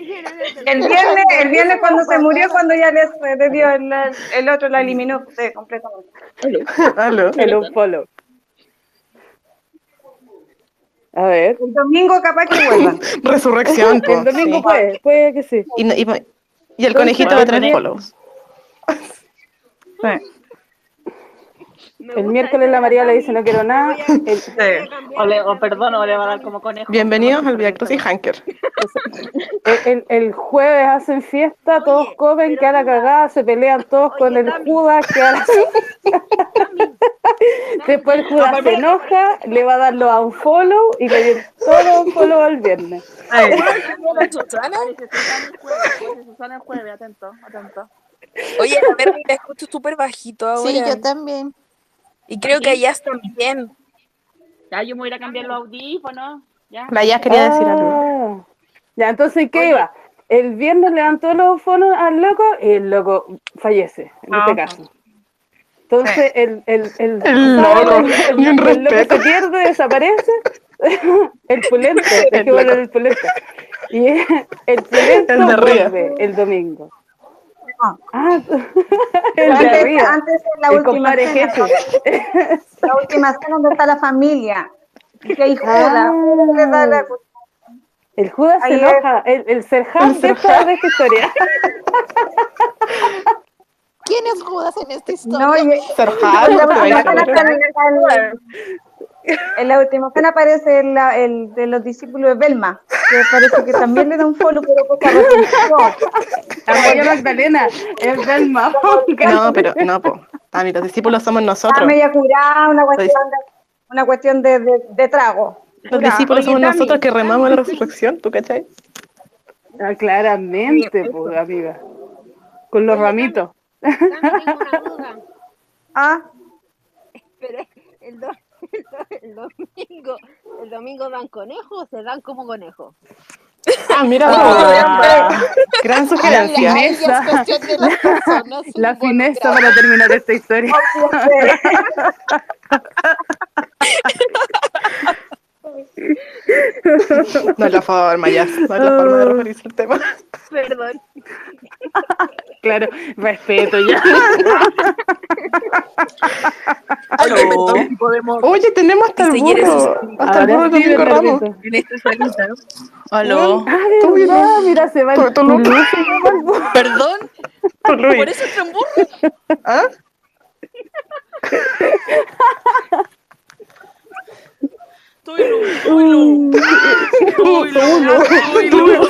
Speaker 10: El viernes, el viernes cuando se murió, cuando ya le, le dio el, el otro, la eliminó sí, completamente.
Speaker 12: Aló.
Speaker 6: El un follow. A ver.
Speaker 10: El domingo capaz que vuelvan. (laughs)
Speaker 12: Resurrección, po,
Speaker 6: El domingo
Speaker 12: sí.
Speaker 6: puede, puede que sí.
Speaker 12: Y, no- y- y el conejito va a traer follows. (laughs)
Speaker 6: El miércoles la María le dice no quiero nada. El,
Speaker 8: O, le, o perdón, o le va a dar como conejo.
Speaker 12: Bienvenidos al Via Crucis Hanker. (laughs)
Speaker 6: el- el- el jueves hacen fiesta, todos comen, quedan a cagada, se pelean todos con el Judas, quedan así. (laughs) Después el Judas se enoja, le va a dar los unfollow y le dio todos los unfollow al viernes.
Speaker 2: ¿La Susana?
Speaker 8: Susana el jueves, atento, atento.
Speaker 2: Oye, a ver, la escucho súper bajito ahora.
Speaker 5: Sí, yo también.
Speaker 2: Y creo que allá también.
Speaker 8: Ya, yo me voy a ir a cambiar los audífonos. Ya.
Speaker 12: La ya quería decir algo.
Speaker 6: Ah. Ya, entonces, ¿qué iba? El viernes levantó los fonos al loco y el loco fallece, en este
Speaker 8: Ajá.
Speaker 6: caso. Entonces, el, el, el,
Speaker 12: El loco,
Speaker 6: el-
Speaker 12: ni un
Speaker 6: el loco se pierde, desaparece. (laughs) el pulento, es (laughs)
Speaker 12: El
Speaker 6: que bueno,
Speaker 12: loco. (laughs)
Speaker 6: el pulento. Y el pulento vuelve el domingo.
Speaker 10: No.
Speaker 6: Ah, el de
Speaker 10: Antes, es la
Speaker 6: El
Speaker 10: última cena. La última cena donde está la familia. Y que hay Judas.
Speaker 6: Ah.
Speaker 10: Judas le da la-
Speaker 6: El Judas se
Speaker 10: Ahí es.
Speaker 6: enoja, el, el Serján
Speaker 12: El
Speaker 6: de esta, de esta historia.
Speaker 5: ¿Quién es Judas en esta historia?
Speaker 10: No,
Speaker 12: Serján, (laughs) (laughs)
Speaker 10: en la última
Speaker 12: vaya a
Speaker 10: cena
Speaker 12: cagar.
Speaker 10: está el- en la última cena aparece el, el de los discípulos de Belma, que parece que también le da un follow, pero poca.
Speaker 6: La (laughs) Magdalena, es Belma. (laughs)
Speaker 12: No, pero no, po. Tami, los discípulos somos
Speaker 10: Está
Speaker 12: nosotros.
Speaker 10: media curada, una cuestión de, una cuestión de, de, de trago.
Speaker 12: Los discípulos
Speaker 8: Oye,
Speaker 12: somos
Speaker 8: Tami,
Speaker 12: nosotros que remamos la resurrección, ¿tú cachai?
Speaker 6: Ah, claramente, pues, amiga. Con los ramitos.
Speaker 11: Tami, tengo una duda.
Speaker 10: Ah,
Speaker 11: Pero el, do- el, (laughs) do- el domingo, ¿el domingo dan conejo o se dan como conejo?
Speaker 12: Ah, mira,
Speaker 6: Ah.
Speaker 12: gran sugerencia.
Speaker 5: cuestión de las personas (laughs)
Speaker 6: La fineza para terminar esta historia. (laughs)
Speaker 12: No es la forma, ya. No es la forma de referirse al tema.
Speaker 11: Perdón.
Speaker 6: Claro, respeto ya.
Speaker 2: Podemos
Speaker 12: Oye, tenemos hasta el burro. Hasta el burro Domingo Ramos.
Speaker 2: En esta salita.
Speaker 12: Aló.
Speaker 6: Ah,
Speaker 12: Tú, Luis.
Speaker 6: mira, se va
Speaker 12: Tú-
Speaker 6: el burro.
Speaker 2: Perdón, por eso es tan burro.
Speaker 12: ¿Ah? (laughs)
Speaker 2: Estoy lu, estoy lu, estoy lu.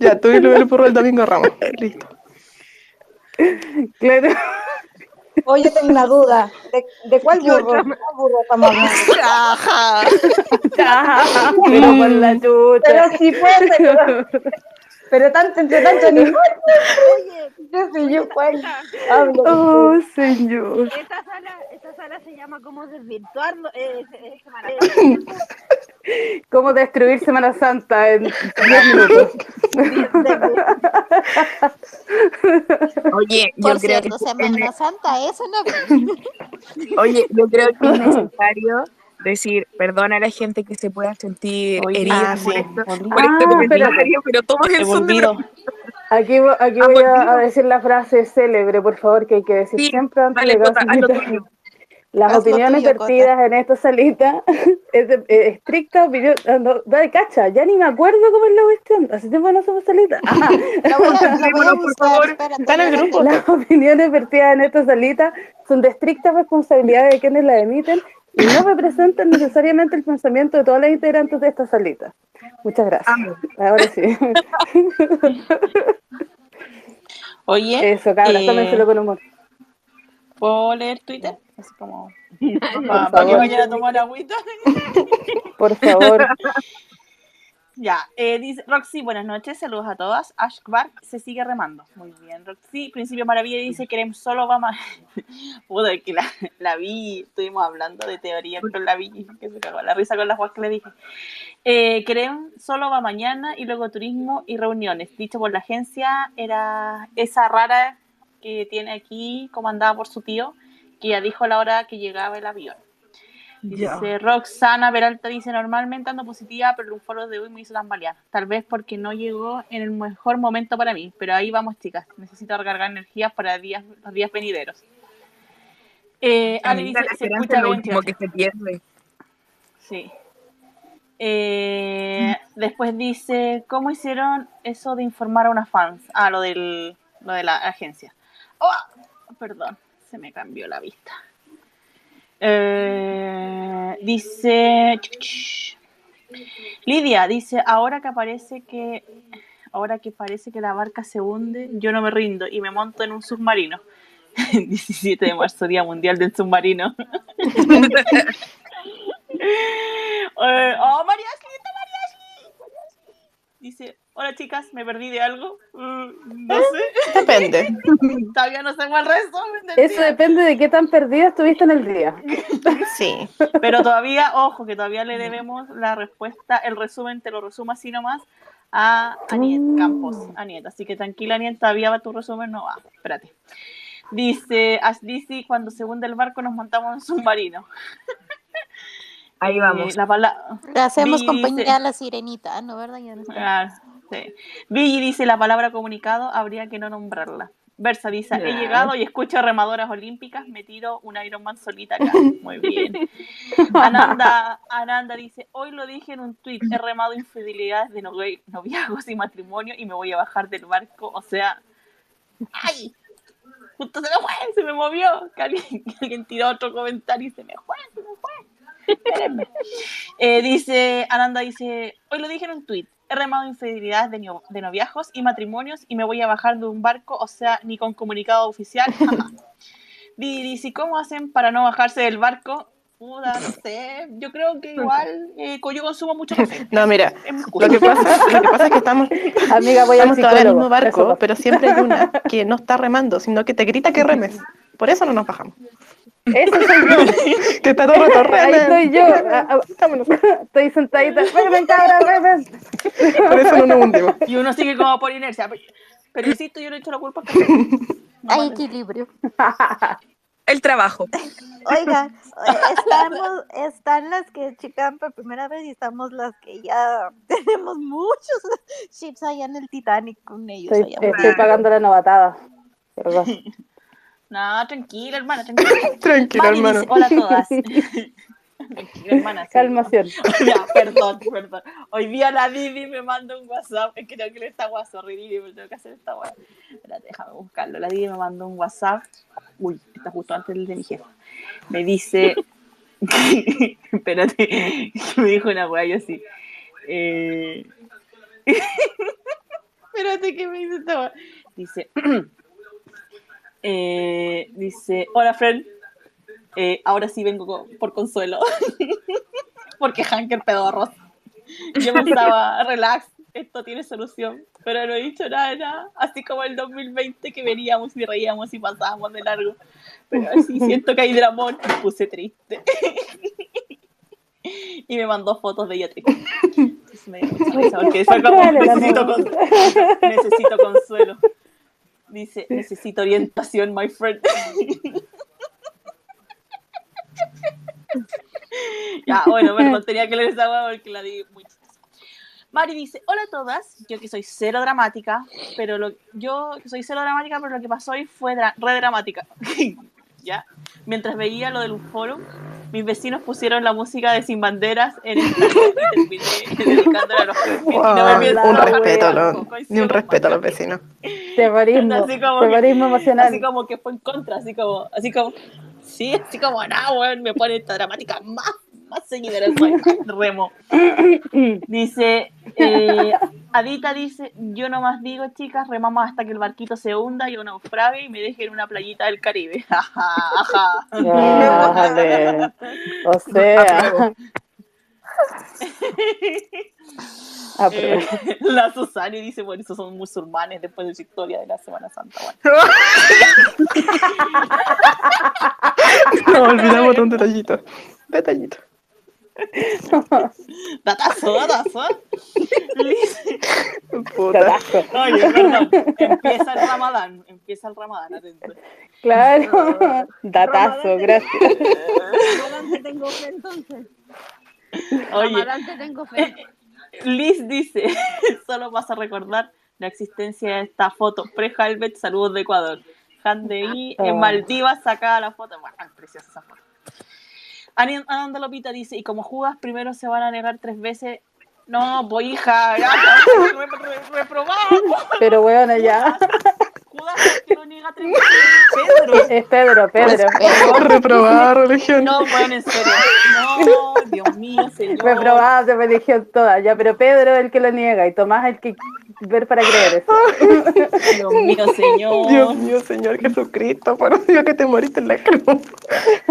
Speaker 12: Ya, tú y Luis el burro del Domingo Ramos. Listo.
Speaker 6: Claro.
Speaker 10: oye, tengo una duda. ¿De, de cuál burro? ¿De cuál burro estamos. (laughs)
Speaker 6: Pero por la chucha.
Speaker 10: Pero si fuese, (laughs) pero- tanto, entre tanto, ni
Speaker 4: Oye,
Speaker 10: no sé yo cuál. Hablo.
Speaker 6: Oh, señor.
Speaker 4: esta sala, esta sala se llama como desvirtuarlo. Eh, eh, Semana (laughs) Santa.
Speaker 6: ¿Cómo destruir Semana Santa en 10 minutos? (laughs)
Speaker 2: Oye, yo
Speaker 5: Por
Speaker 2: creo
Speaker 5: cierto,
Speaker 2: que
Speaker 5: Semana Santa, eso no.
Speaker 2: Oye, yo creo que es necesario (laughs) decir perdón a la gente que se pueda sentir
Speaker 1: Oye,
Speaker 2: herida
Speaker 12: ah,
Speaker 2: por,
Speaker 12: sí.
Speaker 2: esto, por este
Speaker 6: Ah,
Speaker 2: comentario, pero todos en son de.
Speaker 6: Aquí, aquí
Speaker 2: Ah,
Speaker 6: voy a,
Speaker 2: volvido.
Speaker 6: a decir la frase célebre, por favor, que hay que decir
Speaker 2: Sí,
Speaker 6: siempre antes
Speaker 2: dale,
Speaker 6: de
Speaker 2: Cota, tuyo.
Speaker 6: Las
Speaker 5: Haz
Speaker 6: opiniones
Speaker 5: tuyo, Cota.
Speaker 6: vertidas en esta salita (laughs) es de eh, estricta opinión. ah, No, da de cacha, ya ni me acuerdo cómo es la cuestión. Hace tiempo no somos salita. (laughs)
Speaker 5: La a, la a (laughs)
Speaker 12: el.
Speaker 6: Las opiniones vertidas en esta salita son de estricta responsabilidad de quienes las emiten y no representan necesariamente el pensamiento de todas las integrantes de esta salita. Muchas gracias.
Speaker 2: Amo.
Speaker 6: Ahora sí.
Speaker 1: Oye,
Speaker 6: Eso, cabras,
Speaker 1: eh,
Speaker 6: tómenselo con humor.
Speaker 1: ¿puedo leer Twitter? Así como. (laughs)
Speaker 6: Por
Speaker 1: Para que
Speaker 6: favor.
Speaker 1: vayan a tomar agüita.
Speaker 6: Por favor. (laughs)
Speaker 1: Ya, eh, dice Roxy, buenas noches, saludos a todas. Ashkbar se sigue remando. Muy bien, Roxy. Principio Maravilla dice, queremos solo vamos. (laughs) Pudo que la, la vi, estuvimos hablando de teoría con la vi, que se cagó la risa con las guas que le dije. Eh, solo va mañana y luego turismo y reuniones. Dicho por la agencia, era esa rara que tiene aquí, comandada por su tío, que ya dijo la hora que llegaba el avión. Dice Roxana Peralta dice normalmente ando positiva, pero el foro de hoy me hizo tambalear. Tal vez porque no llegó en el mejor momento para mí, pero ahí vamos chicas. Necesito recargar energías para días, los días venideros. Eh, Ale dice, se escucha
Speaker 2: es lo
Speaker 1: bien,
Speaker 2: último que se pierde.
Speaker 1: Sí. Eh, después dice, ¿cómo hicieron eso de informar a una fans? Ah, lo, del, lo de la agencia. Oh, perdón, se me cambió la vista. Eh, dice Lidia dice ahora que aparece que ahora que parece que la barca se hunde yo no me rindo y me monto en un submarino. (laughs) 17 de marzo día mundial del submarino. (laughs) Eh, oh María dice hola chicas me perdí de algo. Mm, no sé
Speaker 12: Depende. (laughs)
Speaker 1: todavía no sé cuál resumen del
Speaker 6: Eso
Speaker 1: día.
Speaker 6: depende de qué tan perdida estuviste en el día.
Speaker 12: Sí.
Speaker 1: Pero todavía, ojo, que todavía le debemos la respuesta, el resumen, te lo resumo así nomás, a Aniet Campos. Aniet, así que tranquila, Aniet, todavía va tu resumen, no va. Espérate. Dice Ash Dizzy, cuando se hunde el barco nos montamos en submarino.
Speaker 2: Ahí vamos.
Speaker 1: Eh, la palabra...
Speaker 5: Le hacemos compañía a la sirenita, ¿no? ¿Verdad? Ya no sé.
Speaker 1: Ah, sí. Dice la palabra comunicado, habría que no nombrarla. Versa dice, he llegado y escucho remadoras olímpicas, me tiro un Ironman solita acá. (laughs) Muy bien. Ananda, Ananda dice, hoy lo dije en un tweet, he remado infidelidades de novi- noviazgos y matrimonio y me voy a bajar del barco, o sea, ¡ay! Justo se me fue, se me movió. Alguien, alguien tiró otro comentario y se me fue, se me fue. Espérenme. Eh, dice, Ananda dice, hoy lo dije en un tweet, he remado infidelidades de, no- de noviazgos y matrimonios y me voy a bajar de un barco, o sea, ni con comunicado oficial, jamás. (laughs) Di- Dice, ¿cómo hacen para no bajarse del barco? No sé, yo creo que igual eh, yo consumo mucho café. (laughs)
Speaker 12: No, mira, lo que pasa, lo que pasa es que estamos, (laughs)
Speaker 6: Amiga, voy
Speaker 12: estamos todas en el mismo barco, pero siempre hay una que no está remando, sino que te grita que remes. Por eso no nos bajamos.
Speaker 6: Eso soy yo. (laughs)
Speaker 12: Que está todo rato,
Speaker 6: Ahí estoy yo. Ah, ah. Estoy sentadita. Ven, cabra, ven, ven.
Speaker 12: Por eso no nos hundimos.
Speaker 1: Y uno sigue como por inercia. Pero, insisto, yo no he hecho la culpa. No
Speaker 5: Hay
Speaker 1: vale.
Speaker 5: equilibrio.
Speaker 2: El trabajo.
Speaker 5: Oigan, eh, estamos, están las que checan por primera vez y estamos las que ya (laughs) tenemos muchos chips allá en el Titanic con ellos.
Speaker 6: Estoy, estoy pagando la novatada. Perdón. (laughs)
Speaker 1: No, tranquila, hermana, (laughs) tranquila.
Speaker 12: Tranquila,
Speaker 1: Mari
Speaker 12: hermano.
Speaker 1: dice, hola a todas. (laughs) tranquila, hermana. sí.
Speaker 6: Calmación. (laughs)
Speaker 1: Ya, perdón, perdón. Hoy día la Didi me manda un WhatsApp. Es que tengo que leer esta WhatsApp, ridículo, tengo que hacer esta WhatsApp. Espérate, déjame buscarlo. La Didi me mandó un WhatsApp. Uy, está justo antes del de mi jefa. Me dice. Espérate, me dijo una weá yo así. Eh... Espérate, que me dice esta weá. Dice. (clears throat) eh, dice: Hola, friend. Eh, ahora sí vengo por consuelo. (laughs) Porque Hanker pedorros. Yo pensaba, relax, esto tiene solución, pero no he dicho nada, nada. Así como el 2020 que veníamos y reíamos y pasábamos de largo. Pero (laughs) así siento que hay dramón, me puse triste. (laughs) y me mandó fotos de ella triste. Entonces me dio mucha risa porque fue como, necesito consuelo. Dice, necesito orientación, my friend. (laughs) ya, bueno, perdón, tenía que leer esa hueá porque la di muy. Mari dice, hola a todas, yo que soy cero dramática, pero lo, yo que soy cero dramática, pero lo que pasó hoy fue dra- re dramática. (laughs) ¿Ya? Mientras veía lo del uforo, mis vecinos pusieron la música de Sin Banderas en el y terminé dedicándole a los no me
Speaker 12: un
Speaker 1: nada,
Speaker 12: respeto, ¿no? Ni un respeto a los vecinos.
Speaker 6: Terrorismo,
Speaker 1: Así como que-
Speaker 6: terrorismo emocional.
Speaker 1: Así como que fue en contra, así como, así como, sí, así como, nada, weón, me pone esta dramática más, (laughs) más seguidora soy, (laughs) remo. (laughs) Dice, eh, Adita dice, yo nomás digo, chicas, remamos hasta que el barquito se hunda y yo naufrague y me deje en una playita del Caribe. Ajá, ajá.
Speaker 6: Dale. O sea.
Speaker 1: Eh, la Susani dice, bueno, esos son musulmanes después de su historia de la Semana Santa. Bueno.
Speaker 12: No, olvidamos de un detallito. Detallito. (laughs)
Speaker 1: Datazo, datazo.
Speaker 12: Puta.
Speaker 1: Oye, perdón. Empieza el Ramadán. Empieza el Ramadán, atento.
Speaker 6: Claro. Datazo, gracias.
Speaker 4: Ramadán te tengo fe entonces.
Speaker 1: Oye,
Speaker 4: Ramadán te tengo fe.
Speaker 1: Liz dice, (laughs) solo vas a recordar la existencia de esta foto. Pre-Halvet, saludos de Ecuador. Han de I, en Maldivas sacada la foto. Bueno, preciosa esa foto. Ananda Lopita dice, y como jugas primero se van a negar tres veces. No, pues hija, ya, re- re- reprobado.
Speaker 6: Pero bueno, ya.
Speaker 1: Judas que lo niega tres veces. Pedro.
Speaker 6: Es Pedro, Pedro. (laughs)
Speaker 12: Reprobada religión.
Speaker 1: No, bueno, en serio. No, Dios mío, señor.
Speaker 6: Reprobada de religión toda, ya, pero Pedro es el que lo niega y Tomás es el que ver para creer eso. (laughs)
Speaker 1: Dios mío, señor.
Speaker 12: Dios mío, Señor Jesucristo, por Dios que te moriste en la cruz.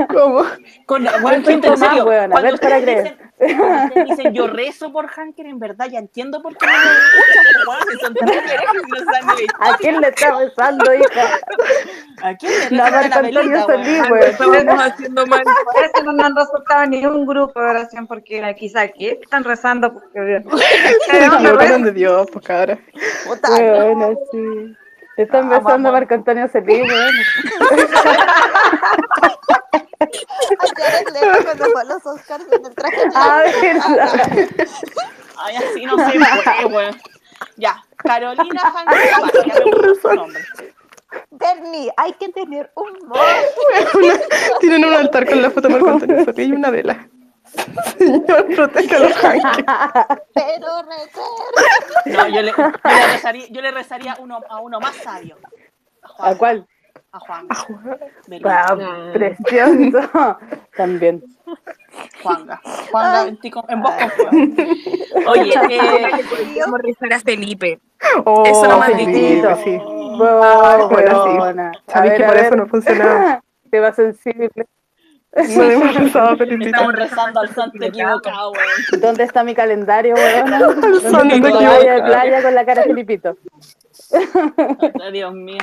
Speaker 12: ¿Cómo?
Speaker 1: Con, bueno,
Speaker 6: soy
Speaker 1: gente, en
Speaker 6: Tomás,
Speaker 1: serio,
Speaker 6: weona,
Speaker 1: cuando
Speaker 6: ver para creer.
Speaker 1: dicen, dicen yo rezo por Hanker, en verdad ya entiendo por qué no lo escuchan, pues, weón, si son terribles herejes y no saben ni la
Speaker 6: ¿A quién le está besando, hija?
Speaker 1: ¿A quién le
Speaker 6: La
Speaker 1: rezan
Speaker 6: Marco
Speaker 1: la
Speaker 6: Antonio
Speaker 1: velita,
Speaker 6: Solís,
Speaker 1: weón?
Speaker 6: güey.
Speaker 2: Estamos haciendo mal.
Speaker 10: Por eso no nos han resultado ni un grupo de oración porque quizá aquí están rezando porque
Speaker 12: Se equivocaron de Dios, pues cabra.
Speaker 6: Bueno, sí. Te están
Speaker 1: Ah,
Speaker 6: besando
Speaker 1: vamos.
Speaker 6: Marco Antonio Solís, bueno.
Speaker 5: Ayer cuando fue a los Oscars en el traje
Speaker 6: Ah, verdad.
Speaker 1: Ay, así no se puede, weón. Ya, Carolina Hanker, ya me gustó su nombre.
Speaker 5: Bernie, hay que tener (laughs) humor.
Speaker 12: Tienen un altar con la foto de Marco Antonio Solís y una vela. Señor, proteja a los hanques.
Speaker 5: Pero rezar.
Speaker 1: No, yo le, yo le rezaría, yo le rezaría uno, a uno más sabio.
Speaker 6: ¿A cuál?
Speaker 1: A Juan.
Speaker 6: Wow, precioso. (laughs) También.
Speaker 1: Juanga. Juanga, en, ti con- en vos confío. (laughs) Oye, eh,
Speaker 2: Podemos rezar a Felipe.
Speaker 12: Oh,
Speaker 2: Eso no
Speaker 12: Felipe,
Speaker 2: dicho.
Speaker 12: sí.
Speaker 6: Wow,
Speaker 12: bueno, sí.
Speaker 6: buena. A
Speaker 12: Sabéis que
Speaker 6: a
Speaker 12: por eso no funcionaba. (laughs)
Speaker 6: Te va sensible.
Speaker 12: No hemos pensado, Felipito.
Speaker 1: estamos rezando al santo equivocado, weón.
Speaker 6: ¿Dónde está mi calendario, weón?
Speaker 12: santo
Speaker 6: ¿Dónde está mi toalla de
Speaker 12: equivocado.
Speaker 6: playa con la cara de Filipito?
Speaker 1: Ay, Dios mío.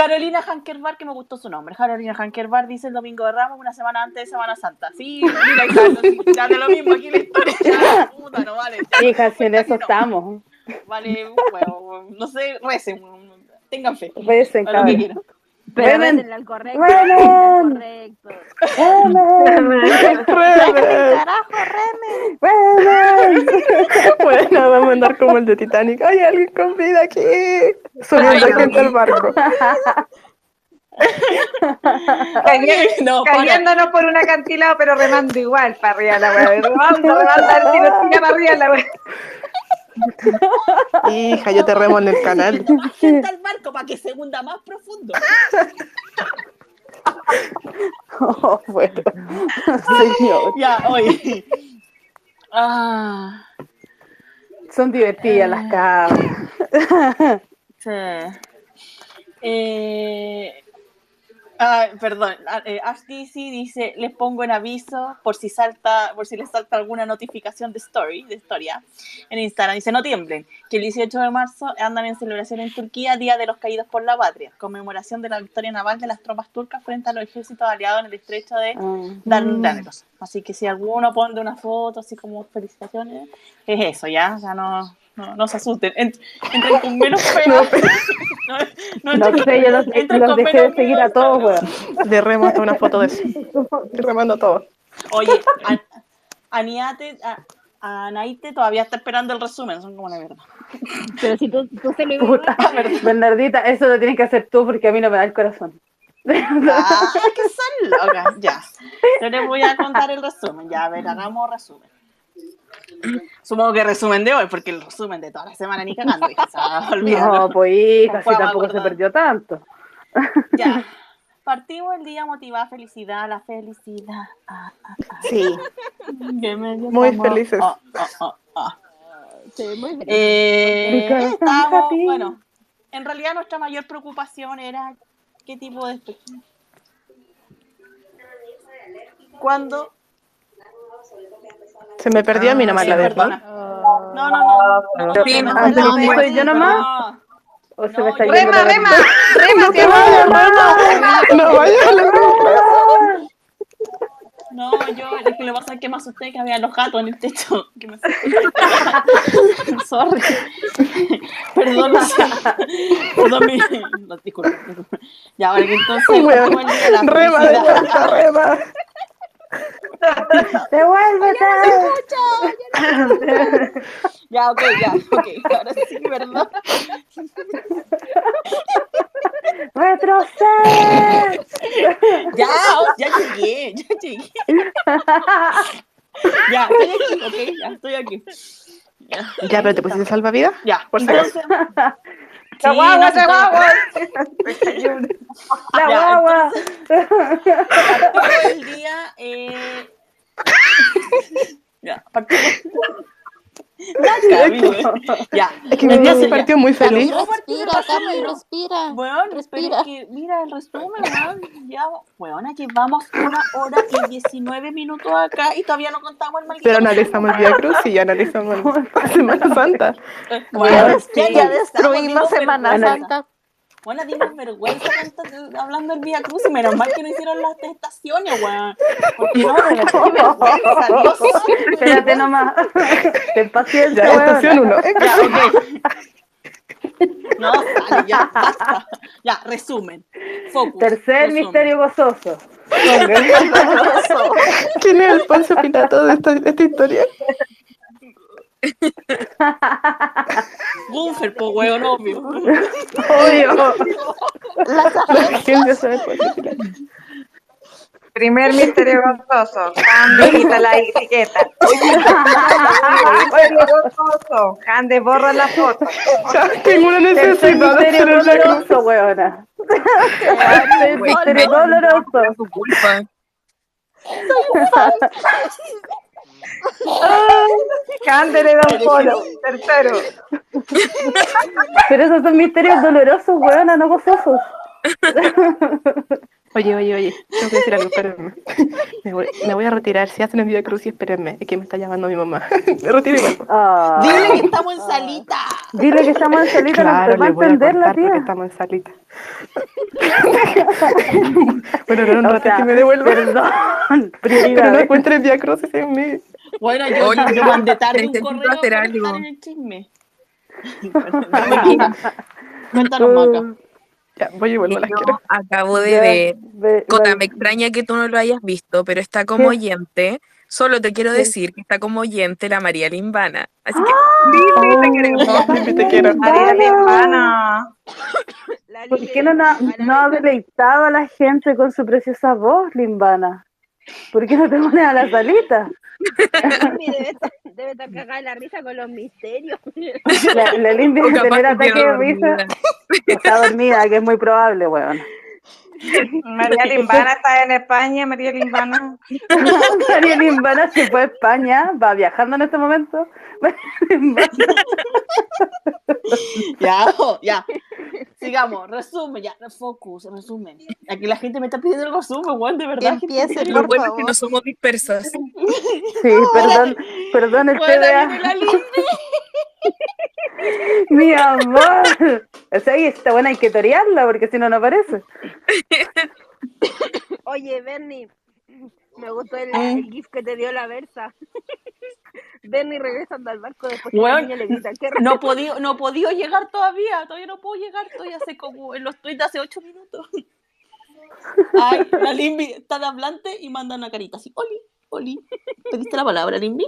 Speaker 1: Carolina Hankerbar, que me gustó su nombre. Carolina Hankerbar dice el domingo de Ramos, una semana antes de Semana Santa. Sí, mira, Carlos, ya de lo mismo aquí la historia. Ya, puta, no vale.
Speaker 6: Hija, si en eso estamos.
Speaker 1: Vale, bueno, no sé, recen, tengan fe.
Speaker 6: Recen, cabrón.
Speaker 4: Pero récenle al correcto.
Speaker 5: Carajo, Remen.
Speaker 6: Remen. (laughs)
Speaker 12: Bueno, vamos a andar como el de Titanic. Hay alguien con vida aquí. Subiendo
Speaker 2: Ay,
Speaker 12: gente al barco.
Speaker 10: Cayendo-
Speaker 1: No, para.
Speaker 10: cayéndonos por un acantilado, pero remando igual para arriba la weá. Remando, remando, a ver si nos tira para arriba la weá. (laughs)
Speaker 12: Hija, yo te remo en el canal. (laughs)
Speaker 1: Más gente al barco para que se hunda más profundo.
Speaker 6: Oh, bueno. Señor.
Speaker 1: Ya, oye. Ah,
Speaker 6: Son divertidas las cabras.
Speaker 1: sí. Eh, Ah, perdón, ah, eh, dice, les pongo en aviso por si salta, por si les salta alguna notificación de story, de historia, en Instagram. Dice, no tiemblen, que el 18 de marzo andan en celebración en Turquía, Día de los Caídos por la Patria, conmemoración de la victoria naval de las tropas turcas frente a los ejércitos aliados en el estrecho de Dardanelos. Así que si alguno pone una foto así como felicitaciones, es eso, ya, ya no, no, no se asusten. Ent- entren con (laughs) menos fe. (laughs) No, no,
Speaker 6: No
Speaker 1: entren-
Speaker 6: sé, yo los, los dejé de seguir
Speaker 1: miedo.
Speaker 6: a todos, weón.
Speaker 12: Le remo hasta una foto de eso. (laughs) Le remando todo.
Speaker 1: Oye, a, Aniate, a, a Anaite todavía está esperando el resumen, son como la verdad.
Speaker 13: Pero si tú, tú se lo
Speaker 6: Puta, Bernardita, eso lo tienes que hacer tú porque a mí no me da el corazón.
Speaker 1: Ah, que son locas, ya. Yo les voy a contar el resumen, ya, a ver, hagamos resumen. (clears throat) Supongo que resumen de hoy, porque el resumen de toda la semana ni cagando, hija, se va a (laughs) olvidar.
Speaker 6: No, pues hija, si tampoco se perdió tanto. (laughs)
Speaker 1: Ya. Partimos el día motivada, felicidad, la felicidad. Ah, ah, ah.
Speaker 12: Sí. (laughs)
Speaker 1: Que me dio
Speaker 12: Muy felices.
Speaker 1: Ah, ah, ah, ah.
Speaker 13: Muy.
Speaker 1: Eh,
Speaker 6: happy.
Speaker 1: bueno, en realidad nuestra mayor preocupación era qué tipo de espectáculo. Cuando
Speaker 12: Se me perdió a mí nomás
Speaker 1: Sí,
Speaker 12: la verdad.
Speaker 1: No, no, no. no, no,
Speaker 2: Sí,
Speaker 1: no,
Speaker 2: no,
Speaker 1: no,
Speaker 6: no,
Speaker 1: no,
Speaker 6: ¿soy yo
Speaker 1: no,
Speaker 6: nomás?
Speaker 1: no.
Speaker 6: O se me está
Speaker 1: yo-
Speaker 6: yendo
Speaker 10: Rema, rema, (laughs) rema,
Speaker 12: ¡Que vaya, rema! ¡No vaya a la
Speaker 1: No, yo, es que lo que pasa es que me asusté que había los gatos en el techo. Que me (laughs) Sorry. Perdón, Luciana. Perdón, mi... no, disculpa, disculpa. Ya, ahora que entonces
Speaker 12: Weón,
Speaker 1: partimos el día de la
Speaker 12: Rema, de
Speaker 1: felicidad.
Speaker 12: vuelta, rema.
Speaker 6: ¡Devuélvete!
Speaker 1: Ya, ok, ya, ok. Ahora sí, perdón.
Speaker 6: ¡Retrocede!
Speaker 1: Ya, ya llegué, ya llegué. Ya, estoy aquí, ok, ya estoy aquí. Ya,
Speaker 12: Ya, pero te pusiste salvavidas.
Speaker 1: ya.
Speaker 12: Por si acaso. (laughs) (laughs)
Speaker 1: entonces,
Speaker 10: ¡La guagua, la guagua!
Speaker 6: ¡La guagua!
Speaker 1: partimos el día. Eh... (laughs) ya, partimos. (laughs) Ya.
Speaker 12: Es que mi día
Speaker 1: Entonces,
Speaker 12: se
Speaker 1: ya.
Speaker 12: partió muy feliz.
Speaker 5: Respira, Cami, respira.
Speaker 1: Pero
Speaker 5: Respira.
Speaker 1: es que, mira el resumen, weón. Ya, weón, llevamos una hora y 19 minutos acá y todavía no contamos el maldito.
Speaker 12: Pero analizamos el Via Cruz y ya analizamos la (laughs) Semana Santa.
Speaker 5: Ya,
Speaker 1: Weón,
Speaker 5: des-
Speaker 1: ya,
Speaker 5: ya destruimos Semana. Santa.
Speaker 1: Bueno, dimos vergüenza hablando del Vía Cruz y menos mal que no hicieron las estaciones, weón. Porque no, de verdad. (laughs)
Speaker 6: Espérate nomás. Ten paciencia,
Speaker 12: Ya, estación 1.
Speaker 1: Ya, ok. No, sale, ya, basta. Ya, resumen. Focus.
Speaker 6: Tercer
Speaker 1: resumen.
Speaker 6: misterio gozoso.
Speaker 12: ¿Quién es el Poncio Pilato de esta, de esta historia? (laughs)
Speaker 1: Gunfer, po, weón, obvio.
Speaker 6: Obvio.
Speaker 12: ¿Quién ya sabe el Poncio Pilato?
Speaker 10: Primer misterio gozoso. Cande quita la etiqueta. Misterio gozoso. Cande borra la foto.
Speaker 12: Ya, tengo una necesidad de hacer
Speaker 6: misterio
Speaker 12: el
Speaker 6: doloroso, weona. Misterio doloroso.
Speaker 2: Su culpa.
Speaker 10: Cande le da un polo. Tercero.
Speaker 6: Pero esos son misterios dolorosos, weona, no gozosos. (laughs)
Speaker 12: Oye, oye, oye, tengo que decir algo, espérenme. (laughs) Me voy, me voy a retirar. Si hacen el Via Cruz, y espérenme. Es que me está llamando mi mamá. (laughs) Me retiro.
Speaker 6: Ah.
Speaker 1: Dile que estamos en salita.
Speaker 6: Dile que estamos en (laughs) salita,
Speaker 12: Claro,
Speaker 6: no va a
Speaker 12: le voy a
Speaker 6: entender la
Speaker 12: contar porque
Speaker 6: tía.
Speaker 12: estamos en salita. bueno, no, no,
Speaker 6: O sea,
Speaker 12: que me devuelva.
Speaker 6: Perdón,
Speaker 12: Pero no encuentre el Via Cruz en mí.
Speaker 1: Bueno, yo,
Speaker 2: Oye,
Speaker 1: yo mandé tarde un correo
Speaker 2: hacer
Speaker 1: para
Speaker 2: algo.
Speaker 1: estar en el chisme. Cuéntanos, Maca.
Speaker 12: Ya, voy y vuelvo, las
Speaker 2: Yo
Speaker 12: quiero.
Speaker 2: acabo de
Speaker 6: Ya,
Speaker 2: ver.
Speaker 6: ve-
Speaker 2: Cota,
Speaker 6: ve-
Speaker 2: me extraña que tú no lo hayas visto, pero está como
Speaker 6: ¿Qué?
Speaker 2: oyente. Solo te quiero decir que está como oyente la María Limbana. Así que,
Speaker 6: ¡Ah!
Speaker 2: Lili, te queremos.
Speaker 12: Te quiero.
Speaker 10: María Limbana.
Speaker 6: ¿Por qué no, no ha deleitado a la gente con su preciosa voz, Limbana? ¿Por qué no te pones a la salita? (laughs)
Speaker 4: Debe estar, debe estar cagada de la risa con los misterios.
Speaker 6: La, la Lindy debe tener
Speaker 2: que
Speaker 6: ataque de risa. Está dormida, que es muy probable, weón.
Speaker 10: María Limbana está en España. María Limbana. (laughs)
Speaker 6: María Limbana se fue a España, va viajando en este momento. María (laughs) Limbana.
Speaker 1: Ya, oh, ya. sigamos, resumen, ya, focus, resumen. Aquí la gente me está pidiendo el resumen, weón, de verdad.
Speaker 5: Empiece,
Speaker 2: Lo
Speaker 5: por
Speaker 2: bueno es que no somos dispersas.
Speaker 6: Sí, perdón, perdón el
Speaker 1: Bueno,
Speaker 6: Mi amor. O sea, y esta buena hay que torearla porque si no, no aparece.
Speaker 4: Oye, Bernie, me gustó el, el gif que te dio la Versa. Bernie regresando al barco después que la niña le grita, ¿qué
Speaker 1: No he podido, no he podido llegar todavía, todavía no puedo llegar, estoy hace como en los tweets hace ocho minutos. Ay, la Limbi está de hablante y manda una carita así, Oli, Oli, ¿pediste la palabra, Limbi?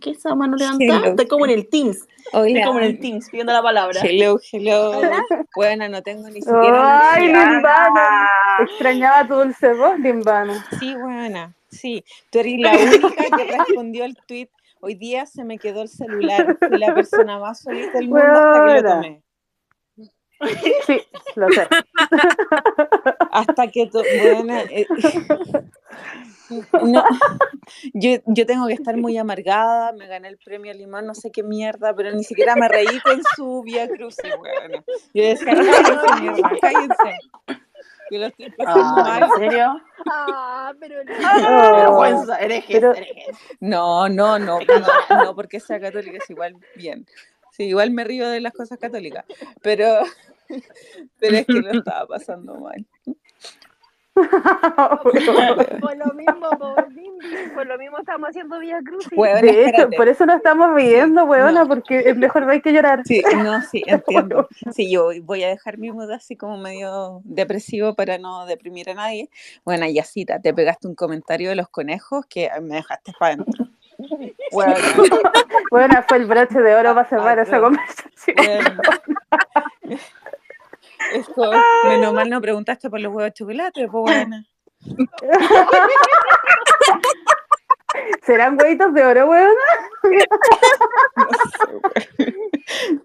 Speaker 1: ¿Qué esa mano levantada?
Speaker 14: Hello.
Speaker 1: Estoy como en el Teams, estoy
Speaker 14: Hola.
Speaker 1: como en el Teams pidiendo la palabra.
Speaker 14: Hello, hello. Bueno, no tengo ni siquiera
Speaker 6: Ay. Limbana. Extrañaba tu dulce voz, Limbana.
Speaker 14: Sí, buena. Sí, tú eres la única que (laughs) respondió el tweet. Hoy día se me quedó el celular. Fui la persona más feliz del mundo hasta que lo tomé.
Speaker 6: Sí, lo sé.
Speaker 14: Hasta que buena, eh, (laughs) no, (laughs) yo, yo tengo que estar muy amargada, me gané el premio Limón, no sé qué mierda, pero ni siquiera me reí con su Vía Crucis, weona. Yo decía, cállense, (laughs) mierda, cállense. Yo lo estoy pasando
Speaker 1: Ah,
Speaker 14: mal.
Speaker 1: ¿En serio?
Speaker 4: Ah, pero
Speaker 6: Oh,
Speaker 1: Vergüenza, herejes,
Speaker 6: pero-
Speaker 1: herejes.
Speaker 14: No, no, no, no, no, porque sea católica es igual bien. Sí, igual me río de las cosas católicas, pero, (laughs) pero es que lo estaba pasando mal.
Speaker 4: Por lo mismo, por, por lo mismo estamos haciendo Vía Cruz.
Speaker 6: De hecho, por eso no estamos viendo, weona,
Speaker 14: no.
Speaker 6: porque es mejor ver que llorar.
Speaker 14: Sí, no, sí, (laughs) entiendo. Sí, yo voy a dejar mi mood así como medio depresivo para no deprimir a nadie. Bueno, Yacita, te pegaste un comentario de los conejos que me dejaste para adentro. (laughs) Bueno,
Speaker 6: Bueno, fue el broche de oro para cerrar esa conversación.
Speaker 14: bueno. (laughs) Esto, menos mal no preguntaste por los huevos de chocolate, pues buena. (laughs)
Speaker 6: ¿Serán huevitos de oro, weona?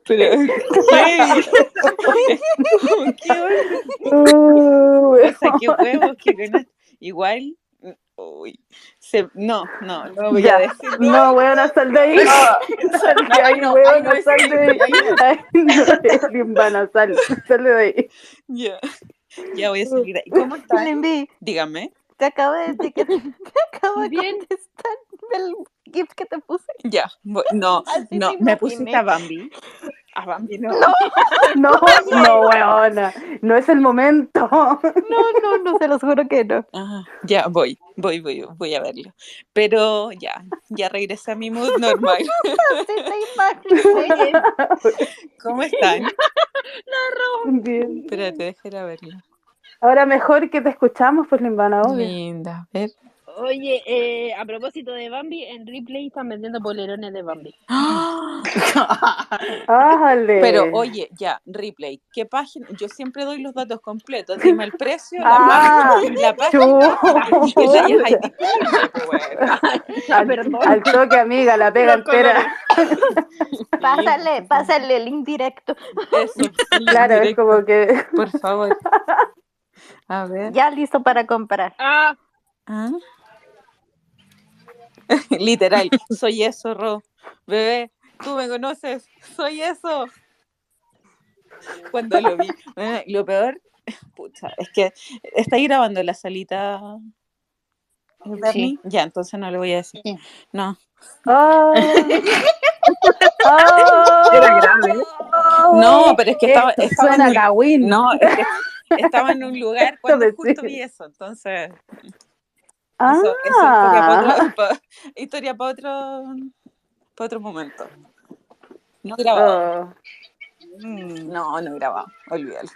Speaker 14: Pero, (laughs) ¿qué? (laughs) ¿Qué onda? O sea, qué huevos, qué ganas. Igual, uy, se, no, no, no voy a decir.
Speaker 6: No, weona, sal de ahí. Sal de
Speaker 1: No,
Speaker 6: ahí, (laughs)
Speaker 1: no, ay, no,
Speaker 6: sal de ahí. (laughs)
Speaker 1: ay, no.
Speaker 6: No, limbana, sal, sal de ahí.
Speaker 14: Ya, ya voy a salir de ahí. ¿Cómo estás? Dígame.
Speaker 5: te acabo de decir que te (laughs) acabo de
Speaker 4: Bien.
Speaker 5: contestar el GIF que te puse.
Speaker 14: Ya, voy- no,
Speaker 5: Así
Speaker 14: no,
Speaker 5: te
Speaker 14: me pusiste a Bambi. A Bambi (laughs) no.
Speaker 6: No, no, weona, no es el momento. (laughs)
Speaker 5: No, no, no, se los juro que no.
Speaker 14: Ajá, ya, voy, voy, voy, voy a verlo. Pero ya, ya regresé a mi mood normal. (laughs) ¿Cómo están?
Speaker 6: Bien.
Speaker 14: Espérate, déjame verlo.
Speaker 6: Ahora mejor que te escuchamos, pues limbana, obvio.
Speaker 14: Linda, a ver.
Speaker 4: Oye, eh, a propósito de Bambi, en Ripley están vendiendo polerones de Bambi.
Speaker 6: Ájale.
Speaker 14: Pero oye, ya, replay, ¿qué página? Yo siempre doy los datos completos, dime el precio, la
Speaker 6: Ah,
Speaker 14: página, la página y disponibles, pues, bueno.
Speaker 6: al, al toque, amiga, la pega entera.
Speaker 5: Pásale, pásale el link directo.
Speaker 14: Eso, sí, (laughs)
Speaker 6: Claro, es como que.
Speaker 14: por favor. (laughs) A ver.
Speaker 5: Ya listo para comprar.
Speaker 4: Ah,
Speaker 14: ¿Ah? (laughs) Literal, (laughs) soy eso, Ro. Bebé, tú me conoces, soy eso. Cuando lo vi. (laughs) Lo peor, pucha, es que está ahí grabando la salita. Bernie? Ya, entonces no le voy a decir.
Speaker 1: Sí.
Speaker 14: No.
Speaker 6: Oh. Oh.
Speaker 2: Era grave.
Speaker 14: No, pero es que estaba, estaba en no, es que estaba en un lugar cuando justo vi eso, entonces
Speaker 6: Ah,
Speaker 14: eso, eso para otro, pa- historia para otro, para otro momento. No grabado.
Speaker 6: oh.
Speaker 14: Mm, No, no grabado, olvídalo.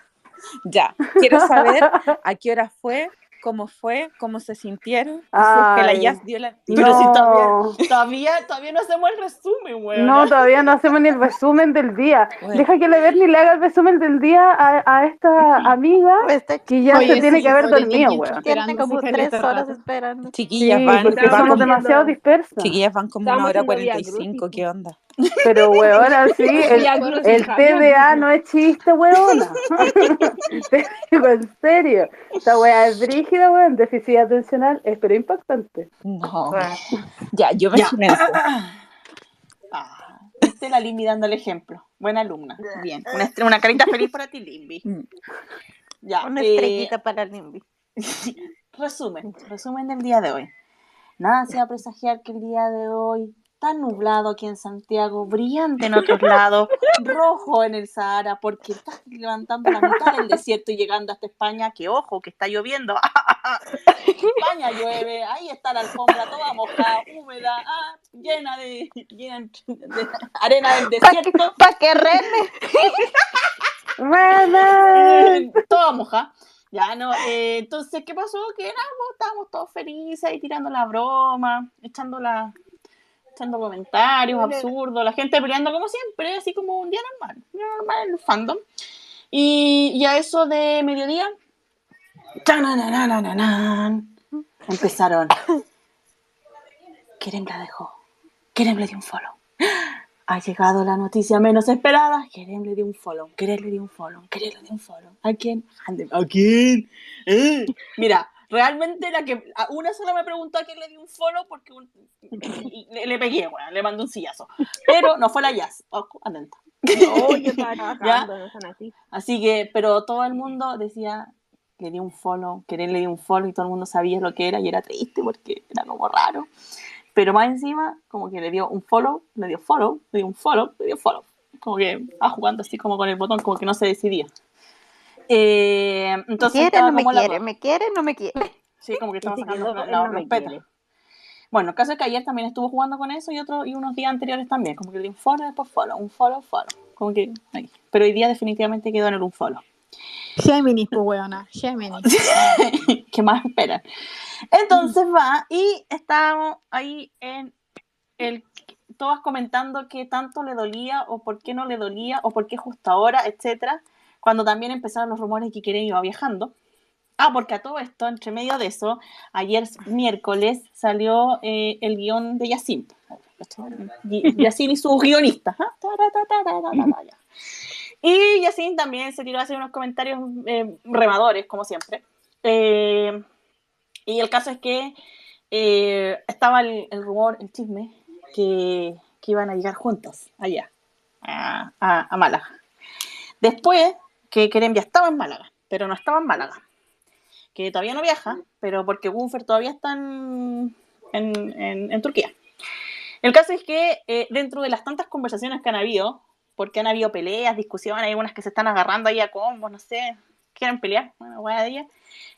Speaker 14: Ya, quiero saber a qué hora fue, cómo fue, cómo se sintieron, y si es que la
Speaker 6: Ay.
Speaker 14: Jazz dio la
Speaker 1: Pero si
Speaker 6: No.
Speaker 1: todavía, todavía, todavía no hacemos el resumen, weón.
Speaker 6: No, todavía no hacemos ni el resumen del día.
Speaker 14: Bueno.
Speaker 6: Deja que le ni le haga el resumen del día a, a esta (laughs) amiga
Speaker 5: Este
Speaker 6: que ya
Speaker 3: Oye,
Speaker 6: se tiene
Speaker 3: sí,
Speaker 6: que haber
Speaker 3: oye,
Speaker 6: dormido, weón.
Speaker 5: tiene
Speaker 3: esperando
Speaker 5: como tres horas esperando.
Speaker 6: Sí,
Speaker 14: Chiquillas van,
Speaker 6: porque
Speaker 14: van
Speaker 6: somos demasiado dispersas.
Speaker 14: chiquillas van como una
Speaker 4: Estábamos
Speaker 14: hora
Speaker 4: Vía
Speaker 14: 45,
Speaker 4: Crucis.
Speaker 14: ¿qué onda?
Speaker 6: Pero, (laughs) weón, así, (laughs) el, el. TDA no es chiste, weona. (laughs) Te digo, en serio. Esta weá es brígida, weón. Déficit atencional, es pero impactante.
Speaker 14: No. Ya, yo me silencio. (clears throat)
Speaker 1: Ah. Excelente la Limbi dando el ejemplo. Buena alumna. Bien. Una, una carita feliz para ti, Limbi.
Speaker 14: Mm.
Speaker 1: Ya.
Speaker 5: Una
Speaker 1: eh,
Speaker 5: estrellita para Limbi.
Speaker 1: resumen. Resumen del día de hoy. Nada se va a presagiar que el día de hoy, tan nublado aquí en Santiago, brillante en otros (laughs) lados, rojo en el Sahara, porque está levantando la mitad del desierto y llegando hasta España, que ojo, que está lloviendo. (laughs) España llueve, ahí está la alfombra toda mojada, húmeda, ah, llena de, llena de arena del desierto.
Speaker 5: ¿Para qué (laughs) reme?
Speaker 1: Toda moja. Ya no, eh, entonces, ¿qué pasó? Que éramos, estábamos todos felices ahí tirando la broma, echando la, echando comentarios absurdos, la gente peleando como siempre, así como un día normal, un día normal en el fandom. Y, y a eso de mediodía, empezaron. Kerem la dejó. Kerem le dio un follow. Ha llegado la noticia menos esperada. Kerem le dio un follow. Kerem le dio un follow. Kerem le dio un follow. ¿A quién? ¿A quién? ¿Eh? Mira, realmente era que a una sola me preguntó a quién le dio un follow porque un- le, le pegué, weón, le mandé un sillazo. Pero no fue la Jazz. Ojo, atenta.
Speaker 4: No, yo estaba (laughs) trabajando, no son así.
Speaker 1: Así que, pero todo el mundo decía, le dio un follow, que él le dio un follow y todo el mundo sabía lo que era y era triste porque era como raro. Pero más encima, como que le dio un follow, le dio follow, le dio un follow, le dio follow. Como que estaba jugando así como con el botón, como que no se decidía. Eh,
Speaker 5: ¿Me
Speaker 1: entonces
Speaker 5: quiere
Speaker 1: estaba
Speaker 5: no me
Speaker 1: como la-
Speaker 5: quiere? ¿Me quiere no me quiere?
Speaker 1: Sí, como que (laughs) estaba sacando
Speaker 4: no me
Speaker 1: respeta.
Speaker 4: quiere.
Speaker 1: Bueno, el caso es que ayer también estuvo jugando con eso y otro y unos días anteriores también, como que le dio un follow, después follow, un follow, follow. Como que ahí. Pero hoy día definitivamente quedó en el un follow.
Speaker 3: Géminis, pues, weona. Géminis. (laughs)
Speaker 1: ¿Qué más esperan? Entonces va y estábamos ahí en el todas comentando qué tanto le dolía o por qué no le dolía o por qué justo ahora, etcétera, cuando también empezaron los rumores de que Keren iba viajando. Ah, porque a todo esto, entre medio de eso, ayer miércoles salió eh, el guion de Yacine. Yacine y sus guionistas. ¿ah? Y Yacine también se tiró a hacer unos comentarios eh, remadores, como siempre. Eh, y el caso es que eh, estaba el, el rumor, el chisme, que, que iban a llegar juntos allá, a, a, a Málaga. Después, que Kerem ya estaba en Málaga, pero no estaba en Málaga. Que todavía no viaja, pero porque Gunfer todavía está en, en, en- Turquía. El caso es que eh, dentro de las tantas conversaciones que han habido, porque han habido peleas, discusiones, hay unas que se están agarrando ahí a combos, no sé, quieren pelear, bueno, de ella.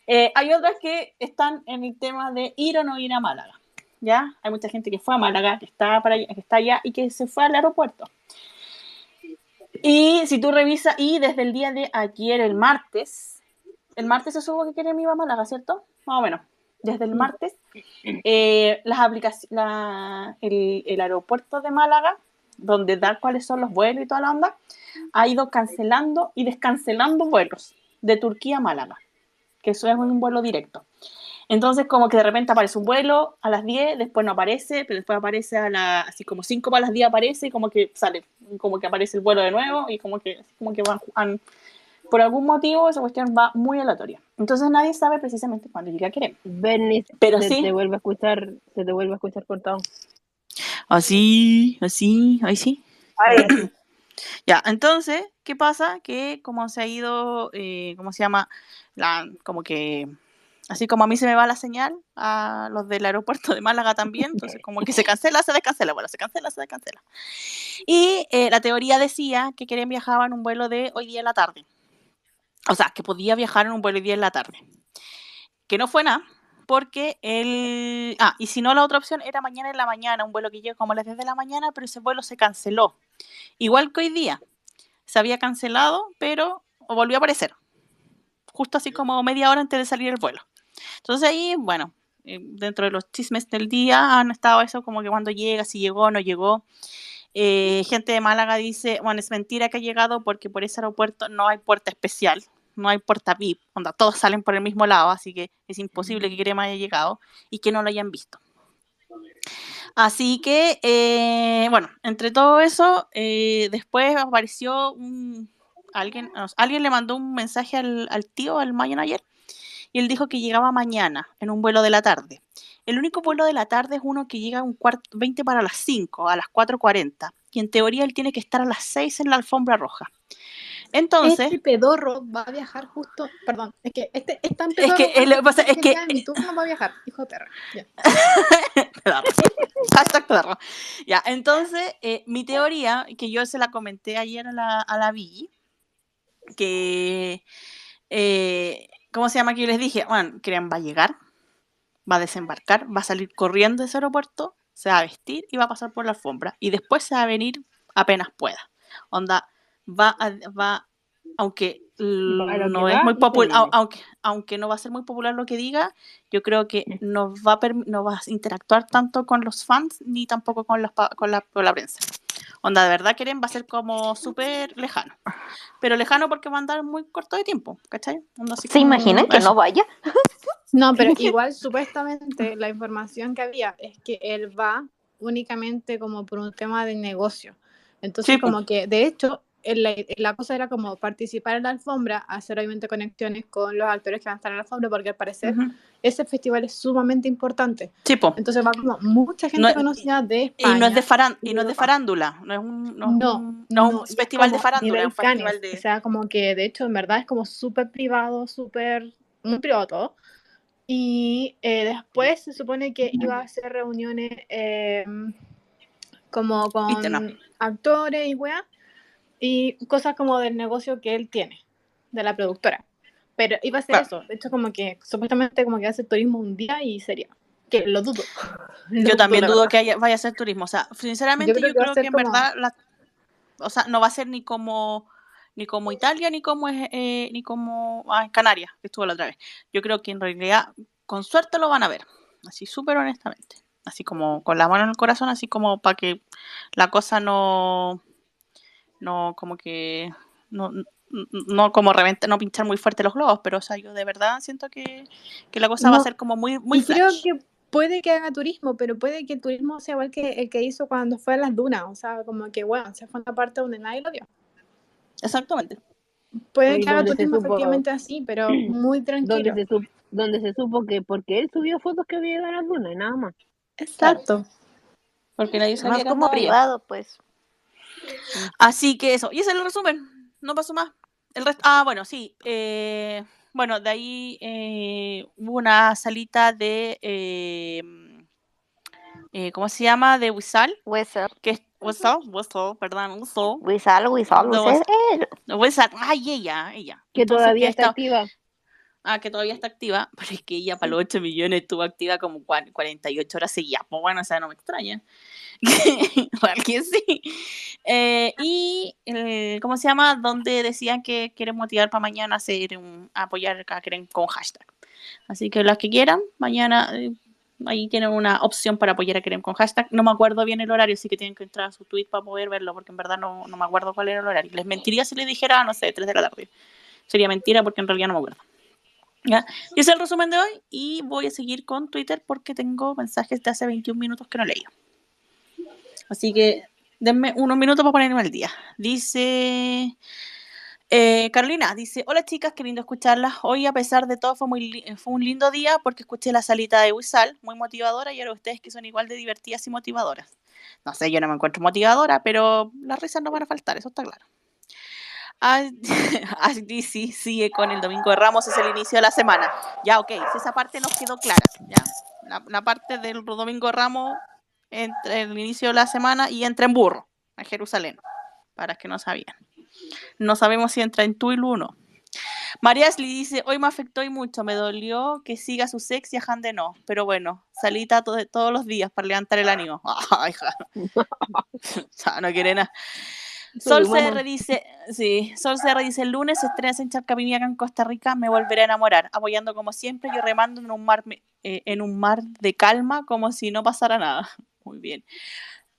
Speaker 1: Eh, hay otras que están en el tema de ir o no ir a Málaga. ¿Ya? Hay mucha gente que fue a Málaga, que está, para allá, que está allá y que se fue al aeropuerto. Y si tú revisas, y desde el día de ayer, el martes, el martes se supo que Kerem iba a Málaga, ¿cierto? Más o menos. Desde el martes, eh, las la- el, el aeropuerto de Málaga, donde da cuáles son los vuelos y toda la onda, ha ido cancelando y descancelando vuelos de Turquía a Málaga, que eso es un vuelo directo. Entonces, como que de repente aparece un vuelo a las 10, después no aparece, pero después aparece a las, así como 5 para las 10 aparece y como que sale, como que aparece el vuelo de nuevo y como que, como que van, han- por algún motivo esa cuestión va muy aleatoria. Entonces nadie sabe precisamente cuándo llega Kerem.
Speaker 4: Bernie,
Speaker 1: Pero
Speaker 4: se
Speaker 1: sí.
Speaker 4: te vuelve a escuchar, se te vuelve a escuchar cortado.
Speaker 1: Así, así, ahí sí. (clears throat) Ya, entonces, ¿qué pasa? Que como se ha ido, eh, ¿cómo se llama? La, como que, así como a mí se me va la señal, a los del aeropuerto de Málaga también, entonces como que se (laughs) cancela, se descancela, bueno, se cancela, se descancela. Y eh, la teoría decía que Kerem viajaba en un vuelo de hoy día en la tarde. O sea, que podía viajar en un vuelo hoy día en la tarde. Que no fue nada, porque el... Ah, y si no, la otra opción era mañana en la mañana, un vuelo que llega como a las 10 de la mañana, pero ese vuelo se canceló. Igual que hoy día. Se había cancelado, pero volvió a aparecer. Justo así como media hora antes de salir el vuelo. Entonces ahí, bueno, eh, dentro de los chismes del día han estado eso como que cuando llega, si llegó o no llegó. Eh, gente de Málaga dice, bueno, es mentira que ha llegado porque por ese aeropuerto no hay puerta especial, no hay puerta VIP, onda, todos salen por el mismo lado, así que es imposible que Crema haya llegado y que no lo hayan visto. Así que, eh, bueno, entre todo eso, después apareció un, alguien, alguien le mandó un mensaje al, al tío, al Mayan ayer, y él dijo que llegaba mañana en un vuelo de la tarde. El único vuelo de la tarde es uno que llega a un cuarto, 20 para las 5, a las 4.40. y en teoría él tiene que estar a las 6 en la alfombra roja. Entonces,
Speaker 3: Este pedorro va a viajar justo. Perdón, es que este es tan
Speaker 1: Es
Speaker 3: pedorro.
Speaker 1: que, eh, lo que pasa es que-
Speaker 3: Mi turno va a viajar, hijo de perra. Ya.
Speaker 1: Pedorro. (laughs) Hashtag pedorro. Ya, entonces, eh, mi teoría, que yo se la comenté ayer a la, a la Vicky, que, eh, ¿cómo se llama? Que yo les dije, bueno, Keren va a llegar, va a desembarcar, va a salir corriendo de ese aeropuerto, se va a vestir y va a pasar por la alfombra. Y después se va a venir apenas pueda. Onda, va a, va, aunque no es muy popular, aunque, aunque no va a ser muy popular lo que diga, yo creo que no va a, no va a interactuar tanto con los fans ni tampoco con, los pa- con, la, con la prensa. Onda, de verdad Keren va a ser como súper lejano. Pero lejano porque va a andar muy corto de tiempo, ¿cachai? Onda así
Speaker 5: ¿Se
Speaker 1: como-
Speaker 5: imaginan que
Speaker 1: eso.
Speaker 5: no vaya? (laughs)
Speaker 3: No, pero (laughs) igual supuestamente la información que había es que él va únicamente como por un tema de negocio. Entonces
Speaker 1: Sí, po.
Speaker 3: como que de hecho la, la cosa era como participar en la alfombra, hacer obviamente conexiones con los actores que van a estar en la alfombra porque al parecer
Speaker 1: Ujú.
Speaker 3: ese festival es sumamente importante.
Speaker 1: Sí, po.
Speaker 3: Entonces va como mucha gente
Speaker 1: No
Speaker 3: conocida de
Speaker 1: Y
Speaker 3: España.
Speaker 1: no es de farán, y no es de farándula, no es un, no
Speaker 3: No,
Speaker 1: no es un
Speaker 3: y
Speaker 1: festival de farándula, es un festival de...
Speaker 3: O sea, como que de hecho en verdad es como súper privado, súper, muy privado todo. Y eh, después se supone que iba a hacer reuniones eh, como con actores y weá, y cosas como del negocio que él tiene, de la productora. Pero iba a ser
Speaker 1: Claro.
Speaker 3: eso, de hecho como que supuestamente como que hace turismo un día y sería, que lo dudo. Lo
Speaker 1: Yo (laughs) también dudo que haya- vaya a ser turismo. O sea, sinceramente yo
Speaker 3: creo que va a ser
Speaker 1: que en
Speaker 3: como-
Speaker 1: verdad, la- o sea, no va a ser ni como ni como Italia ni como eh, ni como ah, Canarias, que estuvo la otra vez. Yo creo que en realidad, con suerte lo van a ver, así súper honestamente, así como con la mano en el corazón, así como para que la cosa no, no como que no, no- como reventa, no pinchar muy fuerte los globos, pero o sea, yo de verdad siento que, que la cosa va a ser como muy, muy
Speaker 3: creo que puede que haga turismo, pero puede que el turismo sea igual que el que hizo cuando fue a las dunas. O sea, como que, bueno, se fue a una parte donde nadie lo vio.
Speaker 1: Exactamente.
Speaker 3: Puede que haga turismo
Speaker 4: supo-
Speaker 3: efectivamente así, pero (clears throat) muy
Speaker 4: donde
Speaker 3: tranquilo.
Speaker 4: se, supo, donde se supo que porque él subió fotos que había ido a las dunas y nada más.
Speaker 3: Exacto.
Speaker 1: Porque nadie sabía
Speaker 5: Más como privado, pues.
Speaker 1: Así que eso, y ese es el resumen, no pasó más. El resto, ah, bueno, sí, eh, bueno, de ahí eh, hubo una salita de, eh, eh, ¿cómo se llama? De Wizal,
Speaker 5: Whistle.
Speaker 1: que es, Whistle, Whistle, perdón, whistle.
Speaker 5: Whistle,
Speaker 1: de
Speaker 5: Whistle,
Speaker 1: ay, ella, ella.
Speaker 4: Que
Speaker 1: Entonces,
Speaker 4: todavía
Speaker 1: que
Speaker 4: está activa.
Speaker 1: Ah, que todavía está activa, (laughs) pero es que ella para los 8 millones estuvo activa como cua- 48 horas seguidas. Pues bueno, o sea, no me extraña. (laughs) Que sí. Eh, y, eh, ¿cómo se llama? Donde decían que quieren motivar para mañana hacer un, apoyar a Keren con hashtag. Así que las que quieran, mañana eh, ahí tienen una opción para apoyar a Keren con hashtag. No me acuerdo bien el horario, así que tienen que entrar a su tweet para poder verlo, porque en verdad no, no me acuerdo cuál era el horario. Les mentiría si les dijera, no sé, 3 de la tarde. Sería mentira porque en realidad no me acuerdo. ¿Ya? Y ese es el resumen de hoy y voy a seguir con Twitter porque tengo mensajes de hace 21 minutos que no leí. Así que denme unos minutos para ponerme al día. Dice eh, Carolina, dice, hola chicas, qué lindo escucharlas. Hoy a pesar de todo fue, muy, fue un lindo día porque escuché la salita de Wizal, muy motivadora y ahora ustedes que son igual de divertidas y motivadoras. No sé, yo no me encuentro motivadora, pero las risas no van a faltar, eso está claro. (laughs) sí sigue con el Domingo de Ramos, es el inicio de la semana. Ya, ok, esa parte nos quedó clara. ¿ya? La parte del Domingo de Ramos entre el inicio de la semana y entra en burro a Jerusalén, para que no sabían. No sabemos si entra en Tuilu o no. María Ashley dice, hoy me afectó y mucho, me dolió que siga su sex y a Jande no, pero bueno, salita to- todos los días para levantar el ánimo. (laughs) Ay, hija. Ya, no quiere nada. Sol. CR dice, sí, Sol CR dice, el lunes se estrena en Charcapimiaca en Costa Rica, me volveré a enamorar, apoyando como siempre y remando en un mar, eh, en un mar de calma como si no pasara nada. Muy bien.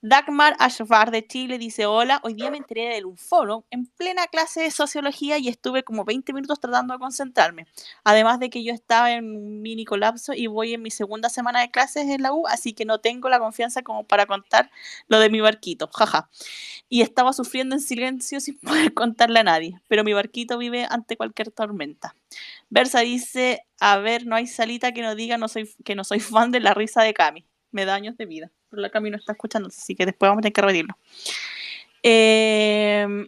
Speaker 1: Dagmar Ashvar de Chile dice, hola, hoy día me enteré del foro en plena clase de sociología y estuve como 20 minutos tratando de concentrarme. Además de que yo estaba en un mini colapso y voy en mi segunda semana de clases en la U, así que no tengo la confianza como para contar lo de mi barquito, jaja. Y estaba sufriendo en silencio sin (laughs) poder contarle a nadie, pero mi barquito vive ante cualquier tormenta. Versa dice, a ver, no hay salita que no diga que no soy fan de la risa de Cami. Me da años de vida. Pero la Cami no está escuchando, así que después vamos a tener que repetirlo. Eh,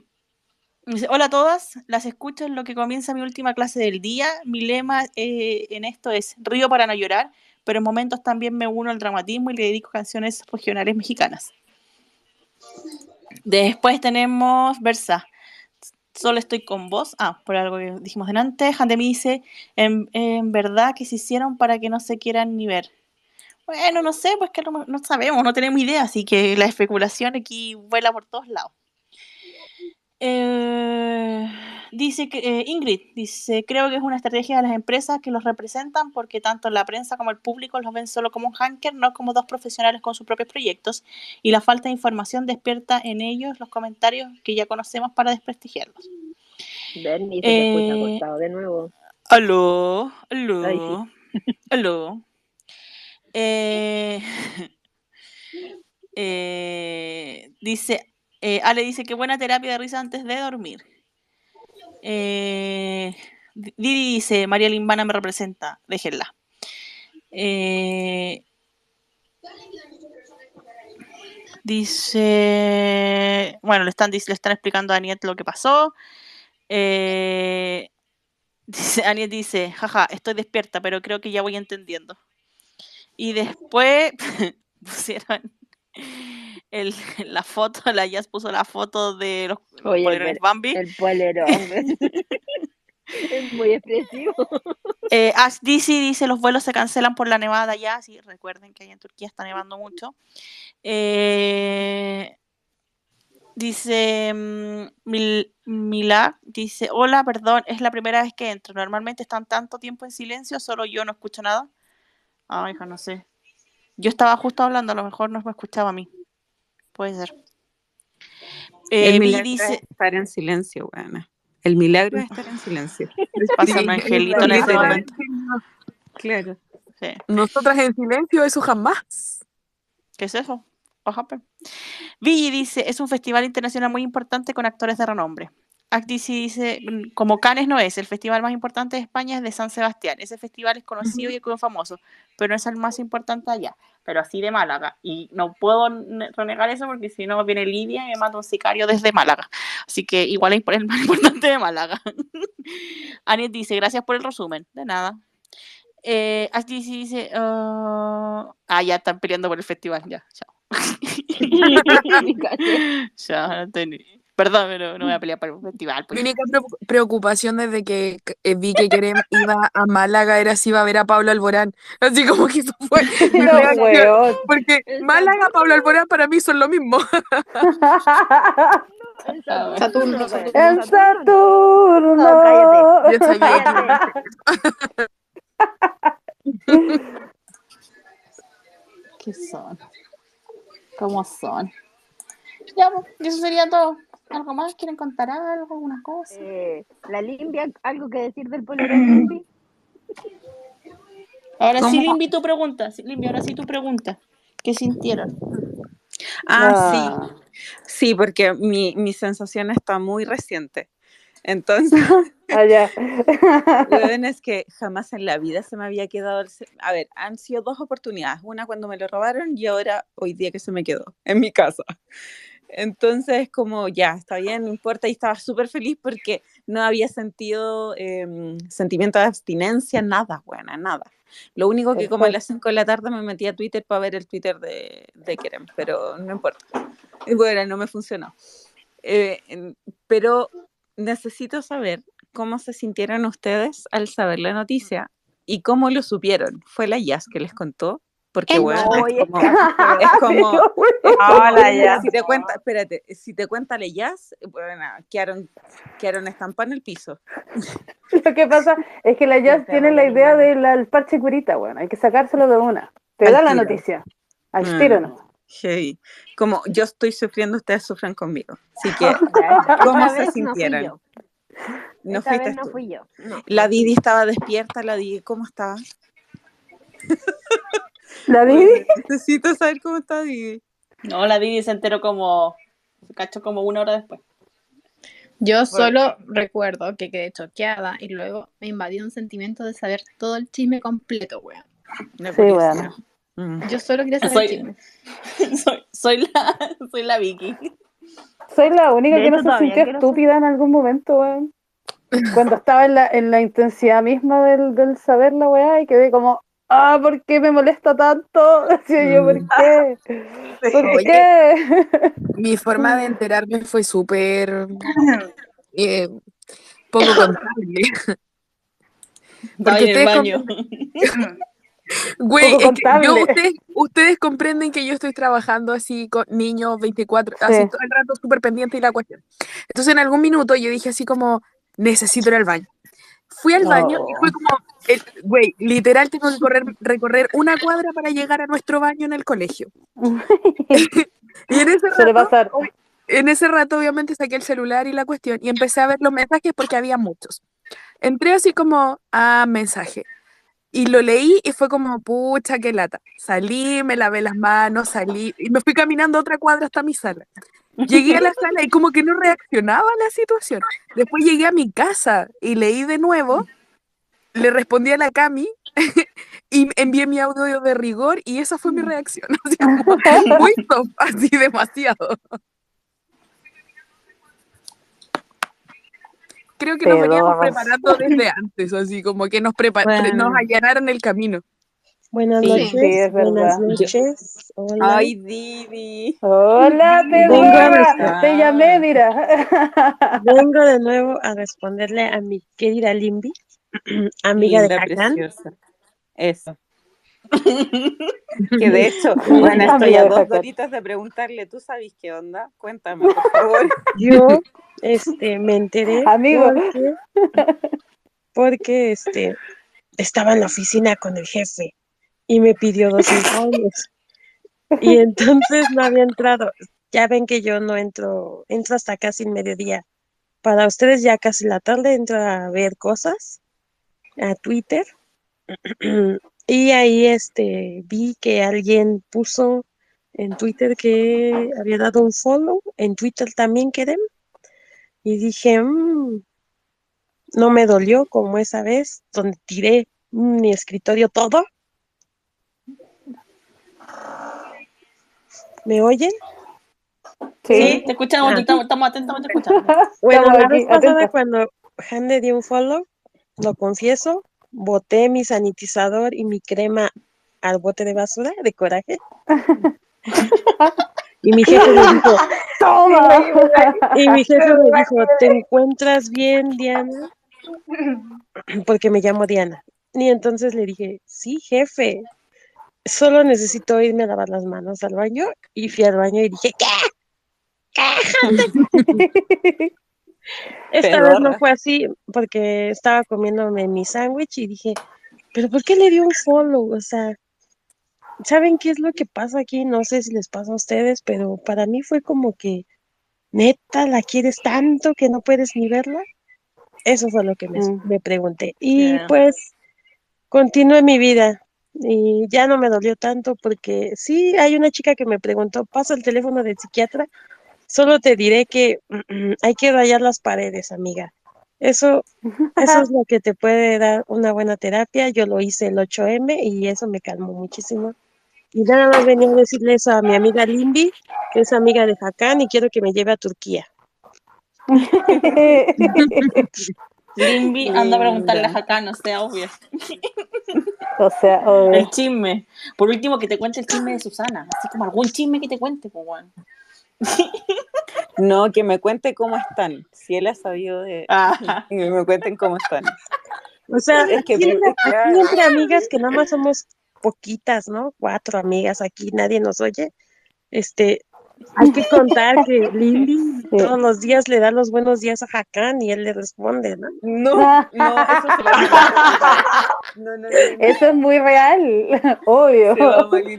Speaker 1: Hola a todas, las escucho en lo que comienza mi última clase del día. Mi lema eh, en esto es río para no llorar, pero en momentos también me uno al dramatismo y le dedico canciones regionales mexicanas. Después tenemos Versa. Solo estoy con vos. Ah, por algo que dijimos delante. Jandemi dice, en, en verdad que se hicieron para que no se quieran ni ver. Bueno, no sé, pues que no, no sabemos, no tenemos idea, así que la especulación aquí vuela por todos lados. Eh, dice que eh, Ingrid dice, creo que es una estrategia de las empresas que los representan porque tanto la prensa como el público los ven solo como un hacker, no como dos profesionales con sus propios proyectos, y la falta de información despierta en ellos los comentarios que ya conocemos para desprestigiarlos.
Speaker 4: Bernie, se te escucha
Speaker 1: Eh,
Speaker 4: cortado de nuevo.
Speaker 1: Aló,
Speaker 4: Ay,
Speaker 1: aló, aló. Eh, (laughs) eh, dice, eh, Ale dice que buena terapia de risa antes de dormir. Di- Didi dice, María Limbana me representa, déjenla. Dice, bueno, le están, le están explicando a Aniet lo que pasó. (laughs) Dice, Aniet dice, jaja, estoy despierta, pero creo que ya voy entendiendo. Y después (laughs) pusieron el, la foto, la Jazz puso la foto de los
Speaker 4: Oye,
Speaker 1: polerones Bambi.
Speaker 4: el polerón. (laughs) es muy expresivo.
Speaker 1: Eh, Ash DC dice los vuelos se cancelan por la nevada ya, sí, recuerden que ahí en Turquía está nevando mucho. Eh, dice mm, Mil, Milak, dice, hola, perdón, es la primera vez que entro. Normalmente están tanto tiempo en silencio, solo yo no escucho nada. Ay, hija, no sé. Yo estaba justo hablando, a lo mejor no me escuchaba a mí. Puede ser. Eh,
Speaker 14: El milagro
Speaker 1: dice,
Speaker 14: es estar en silencio, buena. El milagro es estar en silencio. (laughs)
Speaker 1: pasa un angelito en este momento.
Speaker 14: Claro.
Speaker 1: Sí.
Speaker 2: Nosotras en silencio, eso jamás.
Speaker 1: ¿Qué es eso? Vigi dice, es un festival internacional muy importante con actores de renombre. Actici dice, "Mm, como Cannes no es, el festival más importante de España es de San Sebastián. Ese festival es conocido y es famoso, pero no es el más importante allá, pero así de Málaga. Y no puedo ne- renegar eso porque si no viene Lidia y me mata un sicario desde Málaga. Así que igual es el más (laughs) importante de Málaga. (laughs) Aniet dice, gracias por el resumen. De nada. Eh, Actici dice, "Ah, ah, ya están peleando por el festival, ya, chao. (laughs) Ya, no Perdón, pero no voy a pelear por el festival. pues.
Speaker 2: Mi única preocu- preocupación desde que eh, vi que Kerem iba a Málaga era si iba a ver a Pablo Alborán. (laughs) Así como que eso fue (laughs) mi
Speaker 6: No,
Speaker 2: reacción.
Speaker 6: weón.
Speaker 2: Porque Málaga, Pablo Alborán para mí son lo mismo. (laughs)
Speaker 3: Saturno,
Speaker 6: En Saturno.
Speaker 4: No, cállate.
Speaker 2: Yo sabía
Speaker 4: Cállate.
Speaker 1: ¿Qué son? ¿Cómo son? Ya, pues, y eso sería todo. ¿Algo más? ¿Quieren contar algo? ¿Alguna cosa?
Speaker 4: Eh, la limpia, ¿algo que decir del polerón Limpi? (clears throat)
Speaker 1: Ahora sí,
Speaker 14: ¿Cómo?
Speaker 1: Limbi, tu pregunta. Sí, Limbi, ahora sí tu pregunta. ¿Qué sintieron?
Speaker 14: Ah, sí. Sí, porque mi, mi sensación está muy reciente. Entonces, (laughs)
Speaker 6: Allá. (laughs)
Speaker 14: weón, (laughs) es que jamás en la vida se me había quedado el... A ver, han sido dos oportunidades. Una cuando me lo robaron y ahora hoy día que se me quedó en mi casa. Entonces, como ya, está bien, no importa. Y estaba súper feliz porque no había sentido em, sentimiento de abstinencia, nada, buena, nada. Lo único que como a las 5 de la tarde me metí a Twitter para ver el Twitter de, de Kerem, pero no importa. Bueno, no me funcionó. Eh, pero necesito saber cómo se sintieron ustedes al saber la noticia y cómo lo supieron. ¿Fue la Jazz que les contó? Porque, bueno, es como, es como, es
Speaker 6: Ah, (laughs)
Speaker 14: como-
Speaker 6: la Jazz.
Speaker 14: si te cuenta, espérate, si te cuenta la Jazz, bueno, quedaron, quedaron en el piso. (laughs)
Speaker 6: Lo que pasa es que la Jazz tiene la idea del parche curita, bueno, hay que sacárselo de una. Te
Speaker 14: Al
Speaker 6: da la noticia. Al
Speaker 14: Mm.
Speaker 6: tiro no.
Speaker 14: Heavy. Como yo estoy sufriendo, ustedes sufran conmigo. Así que, (laughs)
Speaker 4: Ya, ya.
Speaker 14: ¿cómo se
Speaker 4: no
Speaker 14: sintieron? No
Speaker 4: Esta
Speaker 14: fuiste
Speaker 4: vez no
Speaker 14: tú.
Speaker 4: fui yo. No.
Speaker 14: La Didi estaba despierta, la Didi, ¿cómo estaba?
Speaker 6: La Didi,
Speaker 14: Necesito saber cómo está Didi.
Speaker 1: No, la Didi se enteró como. Se cachó como una hora después.
Speaker 3: Yo solo recuerdo que quedé choqueada y luego me invadió un sentimiento de saber todo el chisme completo, weón.
Speaker 14: No,
Speaker 6: Sí, bueno.
Speaker 14: Mm.
Speaker 3: Yo solo quería saber el
Speaker 1: Soy,
Speaker 3: chisme. (laughs)
Speaker 1: soy, soy la, soy la Vicky.
Speaker 6: soy la única
Speaker 4: De
Speaker 6: que no se sintió estúpida en algún momento, weón. Cuando estaba en la, en la intensidad misma del, del saber la weá y quedé como, ah, ¿por qué me molesta tanto? (laughs) Decía yo, ¿por qué? (laughs) ¿Por
Speaker 2: Oye,
Speaker 6: qué?
Speaker 2: mi forma de (laughs) enterarme fue súper eh, poco contable. Porque
Speaker 1: en el baño.
Speaker 2: güey, es que yo, ustedes, ustedes comprenden que yo estoy trabajando así con niños 24, así
Speaker 6: Sí.
Speaker 2: todo el rato súper pendiente y la cuestión. Entonces en algún minuto yo dije así como, necesito ir al baño. Fui al baño y fue como, el- güey, literal tengo que correr, recorrer una cuadra para llegar a nuestro baño en el colegio. (laughs) Y en ese rato,
Speaker 6: pasar.
Speaker 2: en ese rato obviamente saqué el celular y la cuestión y empecé a ver los mensajes porque había muchos. Entré así como a mensaje y lo leí y fue como, pucha, qué lata. Salí, me lavé las manos, salí y me fui caminando otra cuadra hasta mi sala. Llegué a la sala y como que no reaccionaba a la situación. Después llegué a mi casa y leí de nuevo, le respondí a la Cami (laughs) y envié mi audio de rigor y esa fue mi reacción. (laughs) Así como, muy top, así demasiado. Creo que nos veníamos preparando desde antes, así como que nos, pre- nos
Speaker 14: Bueno.
Speaker 2: allanaron el camino.
Speaker 7: Buenas
Speaker 6: Sí,
Speaker 7: noches.
Speaker 6: sí, es
Speaker 7: buenas noches. Hola.
Speaker 14: Ay, Didi.
Speaker 6: Hola. Te llamé, mira.
Speaker 7: Vengo de nuevo a responderle a mi querida Limbi, (clears throat) amiga de
Speaker 14: Linda, preciosa. Eso. (laughs) Que de hecho, bueno, estoy a
Speaker 6: de
Speaker 14: dos
Speaker 6: Hakan.
Speaker 14: doritas de preguntarle, ¿tú sabes qué onda? Cuéntame, por favor. (laughs)
Speaker 7: Yo este, me enteré
Speaker 6: Amigo.
Speaker 7: porque, porque este, estaba en la oficina con el jefe y me pidió dos informes. Y entonces no había entrado. Ya ven que yo no entro, entro hasta casi el mediodía. Para ustedes ya casi la tarde entro a ver cosas a Twitter. (clears throat) Y ahí este vi que alguien puso en Twitter que había dado un follow, en Twitter también quedé. Y dije, "Mm, no me dolió como esa vez donde tiré mi escritorio todo. ¿Me oyen?
Speaker 1: Sí, te escuchamos, te
Speaker 7: Ah.
Speaker 1: estamos, estamos atentamente (laughs) escuchando.
Speaker 7: Bueno,
Speaker 6: Estamos
Speaker 7: la
Speaker 6: aquí,
Speaker 7: vez pasada cuando Han le dio un follow, lo confieso, boté mi sanitizador y mi crema al bote de basura de coraje. (laughs) Y mi jefe me dijo, (laughs)
Speaker 6: Toma.
Speaker 7: y mi jefe me dijo, ¿te encuentras bien, Diana? (clears throat) Porque me llamo Diana. Y entonces le dije, sí, jefe, solo necesito irme a lavar las manos al baño. Y fui al baño y dije, ¿qué? ¿Qué? (laughs) Esta vez no fue así porque estaba comiéndome mi sándwich y dije, ¿pero por qué le dio un follow? O sea, ¿saben qué es lo que pasa aquí? No sé si les pasa a ustedes, pero para mí fue como que, neta, ¿la quieres tanto que no puedes ni verla? Eso fue lo que me,
Speaker 6: Mm.
Speaker 7: me pregunté. Y pues continué mi vida y ya no me dolió tanto porque sí, hay una chica que me preguntó, pasa el teléfono del psiquiatra, solo te diré que hay que rayar las paredes, amiga. Eso, eso es lo que te puede dar una buena terapia. Yo lo hice el 8M y eso me calmó muchísimo. Y nada más venía a decirle eso a mi amiga Limbi, que es amiga de Hakan y quiero que me lleve a Turquía. (laughs)
Speaker 1: Limbi, anda a preguntarle a. Jacá, no sea obvio. (laughs)
Speaker 6: o sea, obvio.
Speaker 1: El chisme. Por último, que te cuente el chisme de Susana. Así como algún chisme que te cuente, pues, weón.
Speaker 14: No, que me cuente cómo están. Si él ha sabido de...
Speaker 1: Ajá. (laughs)
Speaker 14: Que me cuenten cómo están.
Speaker 7: O sea,
Speaker 14: Es que,
Speaker 7: aquí, entre- entre amigas, que nada más somos poquitas, ¿no? Cuatro amigas aquí, nadie nos oye. Este, hay que contar que Lili
Speaker 6: Sí.
Speaker 7: todos los días le da los buenos días a Hakan y él le responde, ¿no?
Speaker 14: No, no, eso se lo No, no, no.
Speaker 6: Eso es muy real, obvio.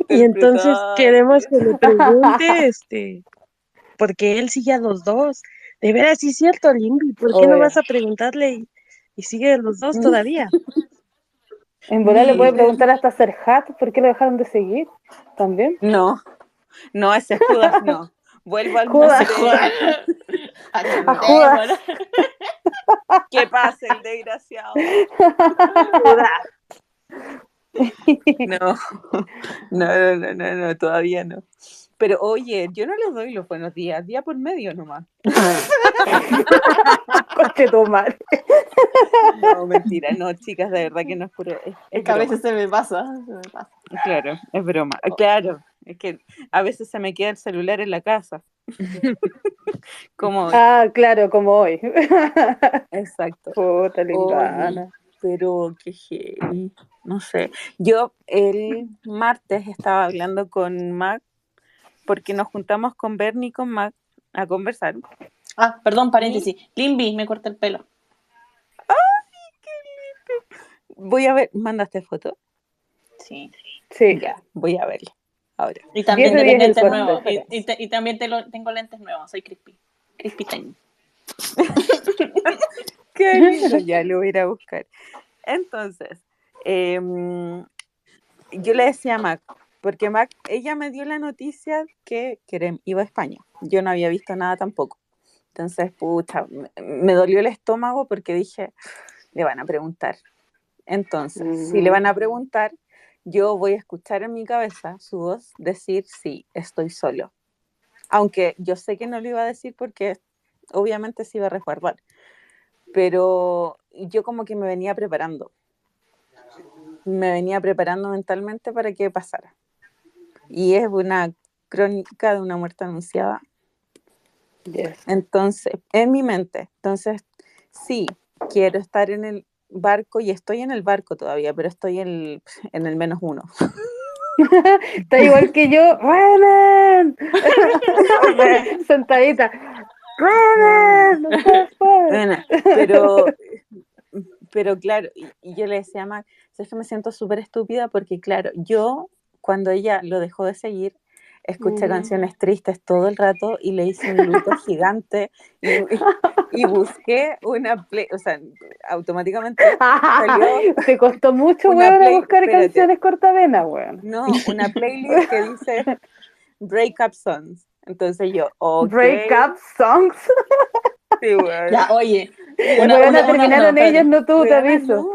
Speaker 7: Y entonces queremos que le pregunte, este, porque él sigue a los dos. De veras, sí es cierto, Limbi, ¿por qué no vas a preguntarle y, y sigue a los dos todavía? (laughs)
Speaker 6: En volar le puede preguntar hasta Serhat por qué lo dejaron de seguir. También.
Speaker 14: No, no, ese es Judas, no. Vuelvo al
Speaker 6: Judas.
Speaker 14: monte. (laughs)
Speaker 6: A Judas. (laughs)
Speaker 14: Que pase el desgraciado. No, no, no, no, no, no, todavía no. Pero oye, yo no les doy los buenos días, día por medio nomás. (laughs)
Speaker 6: Coche tu madre.
Speaker 14: No, mentira, no, chicas, de verdad que no es puro. Es,
Speaker 8: Es que a veces se me pasa, se me pasa.
Speaker 14: Claro, es broma. Claro, es que a veces se me queda el celular en la casa. (laughs) Como hoy.
Speaker 6: Ah, claro, como hoy.
Speaker 14: Exacto.
Speaker 6: Puta limbana.
Speaker 14: pero qué heavy. No sé. Yo el martes estaba hablando con Mac porque nos juntamos con Bernie y con Mac a conversar.
Speaker 1: Ah, perdón, paréntesis. Limbi, me corta el pelo.
Speaker 14: Voy a ver, ¿mandaste foto?
Speaker 1: Sí.
Speaker 6: Sí.
Speaker 14: Ya, voy a verla. Ahora.
Speaker 1: Y también
Speaker 6: 10 de
Speaker 1: tengo
Speaker 6: 10 el
Speaker 1: lentes nuevos. Y, y te- y también te lo- tengo lentes nuevos. Soy crispy. Crispy time. (laughs)
Speaker 14: Qué lindo, ya lo voy a ir a buscar. Entonces, em, yo le decía a Mac, porque Mac, ella me dio la noticia que Kerem iba a España. Yo no había visto nada tampoco. Entonces, pucha, me, me dolió el estómago porque dije, le van a preguntar. Entonces, si le van a preguntar, yo voy a escuchar en mi cabeza su voz decir, sí, estoy solo. Aunque yo sé que no lo iba a decir porque obviamente se iba a resguardar pero yo como que me venía preparando. Me venía preparando mentalmente para que pasara. Y es una crónica de una muerte anunciada.
Speaker 6: Yes.
Speaker 14: Entonces, en mi mente, entonces, sí, quiero estar en el barco y estoy en el barco todavía, pero estoy en el, en el menos uno. (laughs)
Speaker 6: Está igual que yo. ¡Renan! (laughs) Sentadita. ¡Renan! no puedes, puedes".
Speaker 14: Bueno, pero, pero claro, y, y yo le decía a Mac, es que me siento súper estúpida porque, claro, yo cuando ella lo dejó de seguir, escuché
Speaker 6: Mm.
Speaker 14: canciones tristes todo el rato y le hice un luto gigante y, (laughs) y busqué una play, o sea, automáticamente salió (laughs)
Speaker 6: Te costó mucho,
Speaker 14: una
Speaker 6: weón, a
Speaker 14: play-
Speaker 6: buscar
Speaker 14: espérate.
Speaker 6: canciones cortavenas, weón.
Speaker 14: no, una playlist que dice (laughs) Breakup Songs. Entonces yo, ok.
Speaker 6: Break up songs.
Speaker 14: Sí, weón.
Speaker 1: Ya, oye.
Speaker 6: Una,
Speaker 1: una-
Speaker 6: terminaron
Speaker 1: no,
Speaker 6: ellos, no tú, te aviso.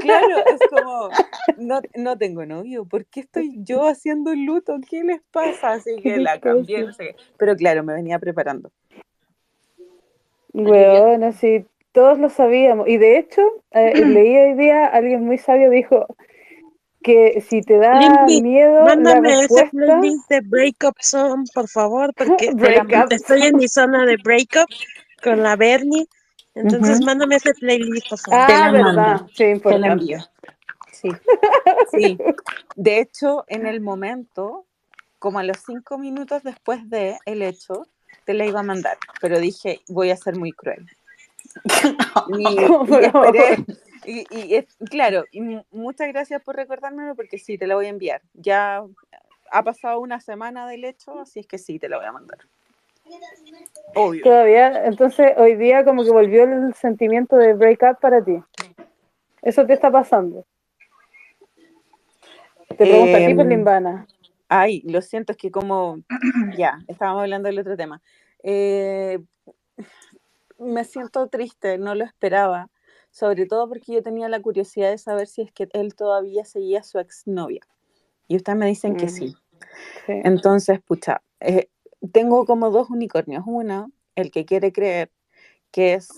Speaker 14: Claro, es como, (laughs) no, no tengo novio, ¿por qué estoy (laughs) yo haciendo un luto? ¿Qué les pasa? Así
Speaker 6: ¿Qué
Speaker 14: que la cambié, no sé. Pero claro, me venía preparando.
Speaker 6: Weón, así, todos lo sabíamos. Y de hecho, eh, (clears throat) leí hoy día, alguien muy sabio dijo que si te da miedo la
Speaker 7: Mándame ese
Speaker 6: respuesta,
Speaker 7: playlist de Breakup Song, por favor, porque (laughs) estoy en mi zona de breakup con la Bernie. Entonces, mándame ese playlist, favor.
Speaker 14: Te
Speaker 6: ah,
Speaker 14: la
Speaker 6: verdad,
Speaker 14: mando,
Speaker 6: sí,
Speaker 14: te la
Speaker 6: importante.
Speaker 14: envío. Sí, (laughs) sí. De hecho, en el momento, como a los cinco minutos después de el hecho, te la iba a mandar, pero dije, voy a ser muy cruel. (laughs) Y, y esperé, y, y claro, muchas gracias por recordármelo porque sí, te la voy a enviar. Ya ha pasado una semana del hecho, así es que sí, te la voy a mandar. Obvio.
Speaker 6: Todavía, entonces hoy día como que volvió el sentimiento de break up para ti. Eso te está pasando. Te pregunto a ti,
Speaker 14: Em,
Speaker 6: pues, Limbana.
Speaker 14: Ay, lo siento, es que como ya, estábamos hablando del otro tema. Eh, me siento triste, no lo esperaba, sobre todo porque yo tenía la curiosidad de saber si es que él todavía seguía a su exnovia. Y ustedes me dicen que
Speaker 6: Mm,
Speaker 14: sí.
Speaker 6: sí.
Speaker 14: Entonces, pucha, eh, tengo como dos unicornios. Una, el que quiere creer que es,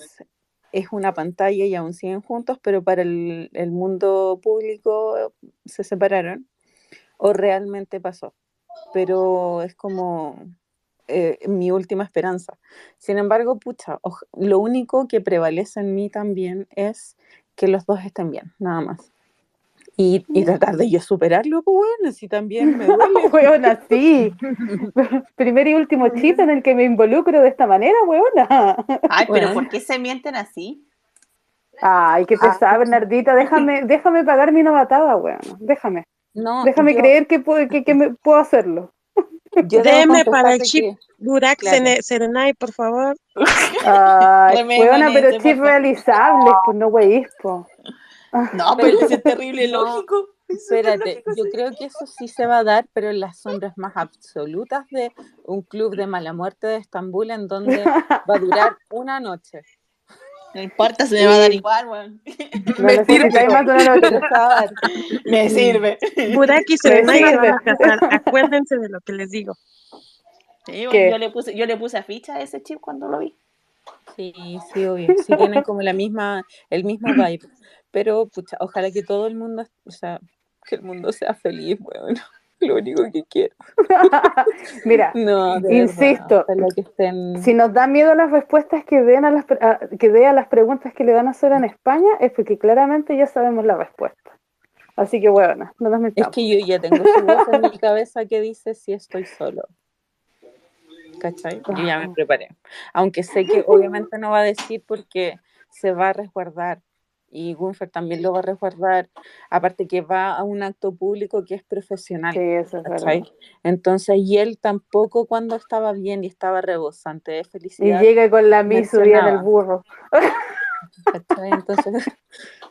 Speaker 14: es una pantalla y aún siguen juntos, pero para el, mundo público se separaron, o realmente pasó. Pero es como eh, mi última esperanza. Sin embargo, pucha, lo único que prevalece en mí también es que los dos estén bien, nada más. Y, y tratar de yo superarlo, pues bueno, si también me (laughs) duele.
Speaker 6: Weona, sí. (laughs) (laughs) Primer y último chip en el que me involucro de esta manera, weona.
Speaker 8: Ay, pero
Speaker 14: Bueno.
Speaker 8: ¿por qué se mienten así?
Speaker 6: Ay, qué
Speaker 14: Ah.
Speaker 6: pesada, Bernardita. Déjame, déjame pagar mi novatada, weona. Déjame.
Speaker 14: No,
Speaker 6: Déjame
Speaker 14: yo-
Speaker 6: creer que, puedo- que, que me, puedo hacerlo.
Speaker 7: Deme para el chip
Speaker 14: que-
Speaker 7: Burak
Speaker 14: claro.
Speaker 7: Serenay, por favor.
Speaker 6: Ay, weona, pero
Speaker 8: favor.
Speaker 6: realizables, pues no weís, po.
Speaker 8: No, pero (laughs) eso es terrible, lógico.
Speaker 14: Espérate, yo creo que eso sí se va a dar, pero en las sombras más absolutas de un club de mala muerte de Estambul en donde (laughs) va a durar una noche.
Speaker 1: No importa, se me va a dar igual, weón. (laughs)
Speaker 6: No necesitáis más de una noche.
Speaker 1: Me sirve.
Speaker 7: Buraki se
Speaker 6: Me
Speaker 7: van a
Speaker 6: sirve.
Speaker 7: casar. Acuérdense de lo que les digo.
Speaker 1: Sí,
Speaker 6: ¿Qué?
Speaker 1: yo le puse, yo le puse a ficha a ese chip cuando lo vi.
Speaker 14: Sí, sí, obvio. Sí tienen como la misma, el mismo vibe. Pero, pucha, ojalá que todo el mundo, o sea, que el mundo sea feliz, bueno. (laughs) Lo único que quiero. (laughs)
Speaker 6: Mira, (laughs)
Speaker 14: No,
Speaker 6: insisto,
Speaker 14: verdad, ojalá que estén...
Speaker 6: si nos da miedo las respuestas que den a las a- que dé a las preguntas que le van a hacer en España, es porque claramente ya sabemos la respuesta. Así que bueno, no nos
Speaker 14: Es
Speaker 6: metamos.
Speaker 14: que yo ya tengo su voz en mi cabeza que dice si estoy solo. ¿Cachai? Yo ya me preparé. Aunque sé que obviamente no va a decir porque se va a resguardar. Y Gunfer también lo va a resguardar. Aparte que va a un acto público que es profesional.
Speaker 6: Sí, eso es
Speaker 14: ¿cachai?
Speaker 6: verdad.
Speaker 14: Entonces, y él tampoco cuando estaba bien y estaba rebosante de
Speaker 6: Y
Speaker 14: felicidad.
Speaker 6: llega con la mi subida en el
Speaker 14: mencionaba.
Speaker 6: burro.
Speaker 14: ¿cachai? Entonces,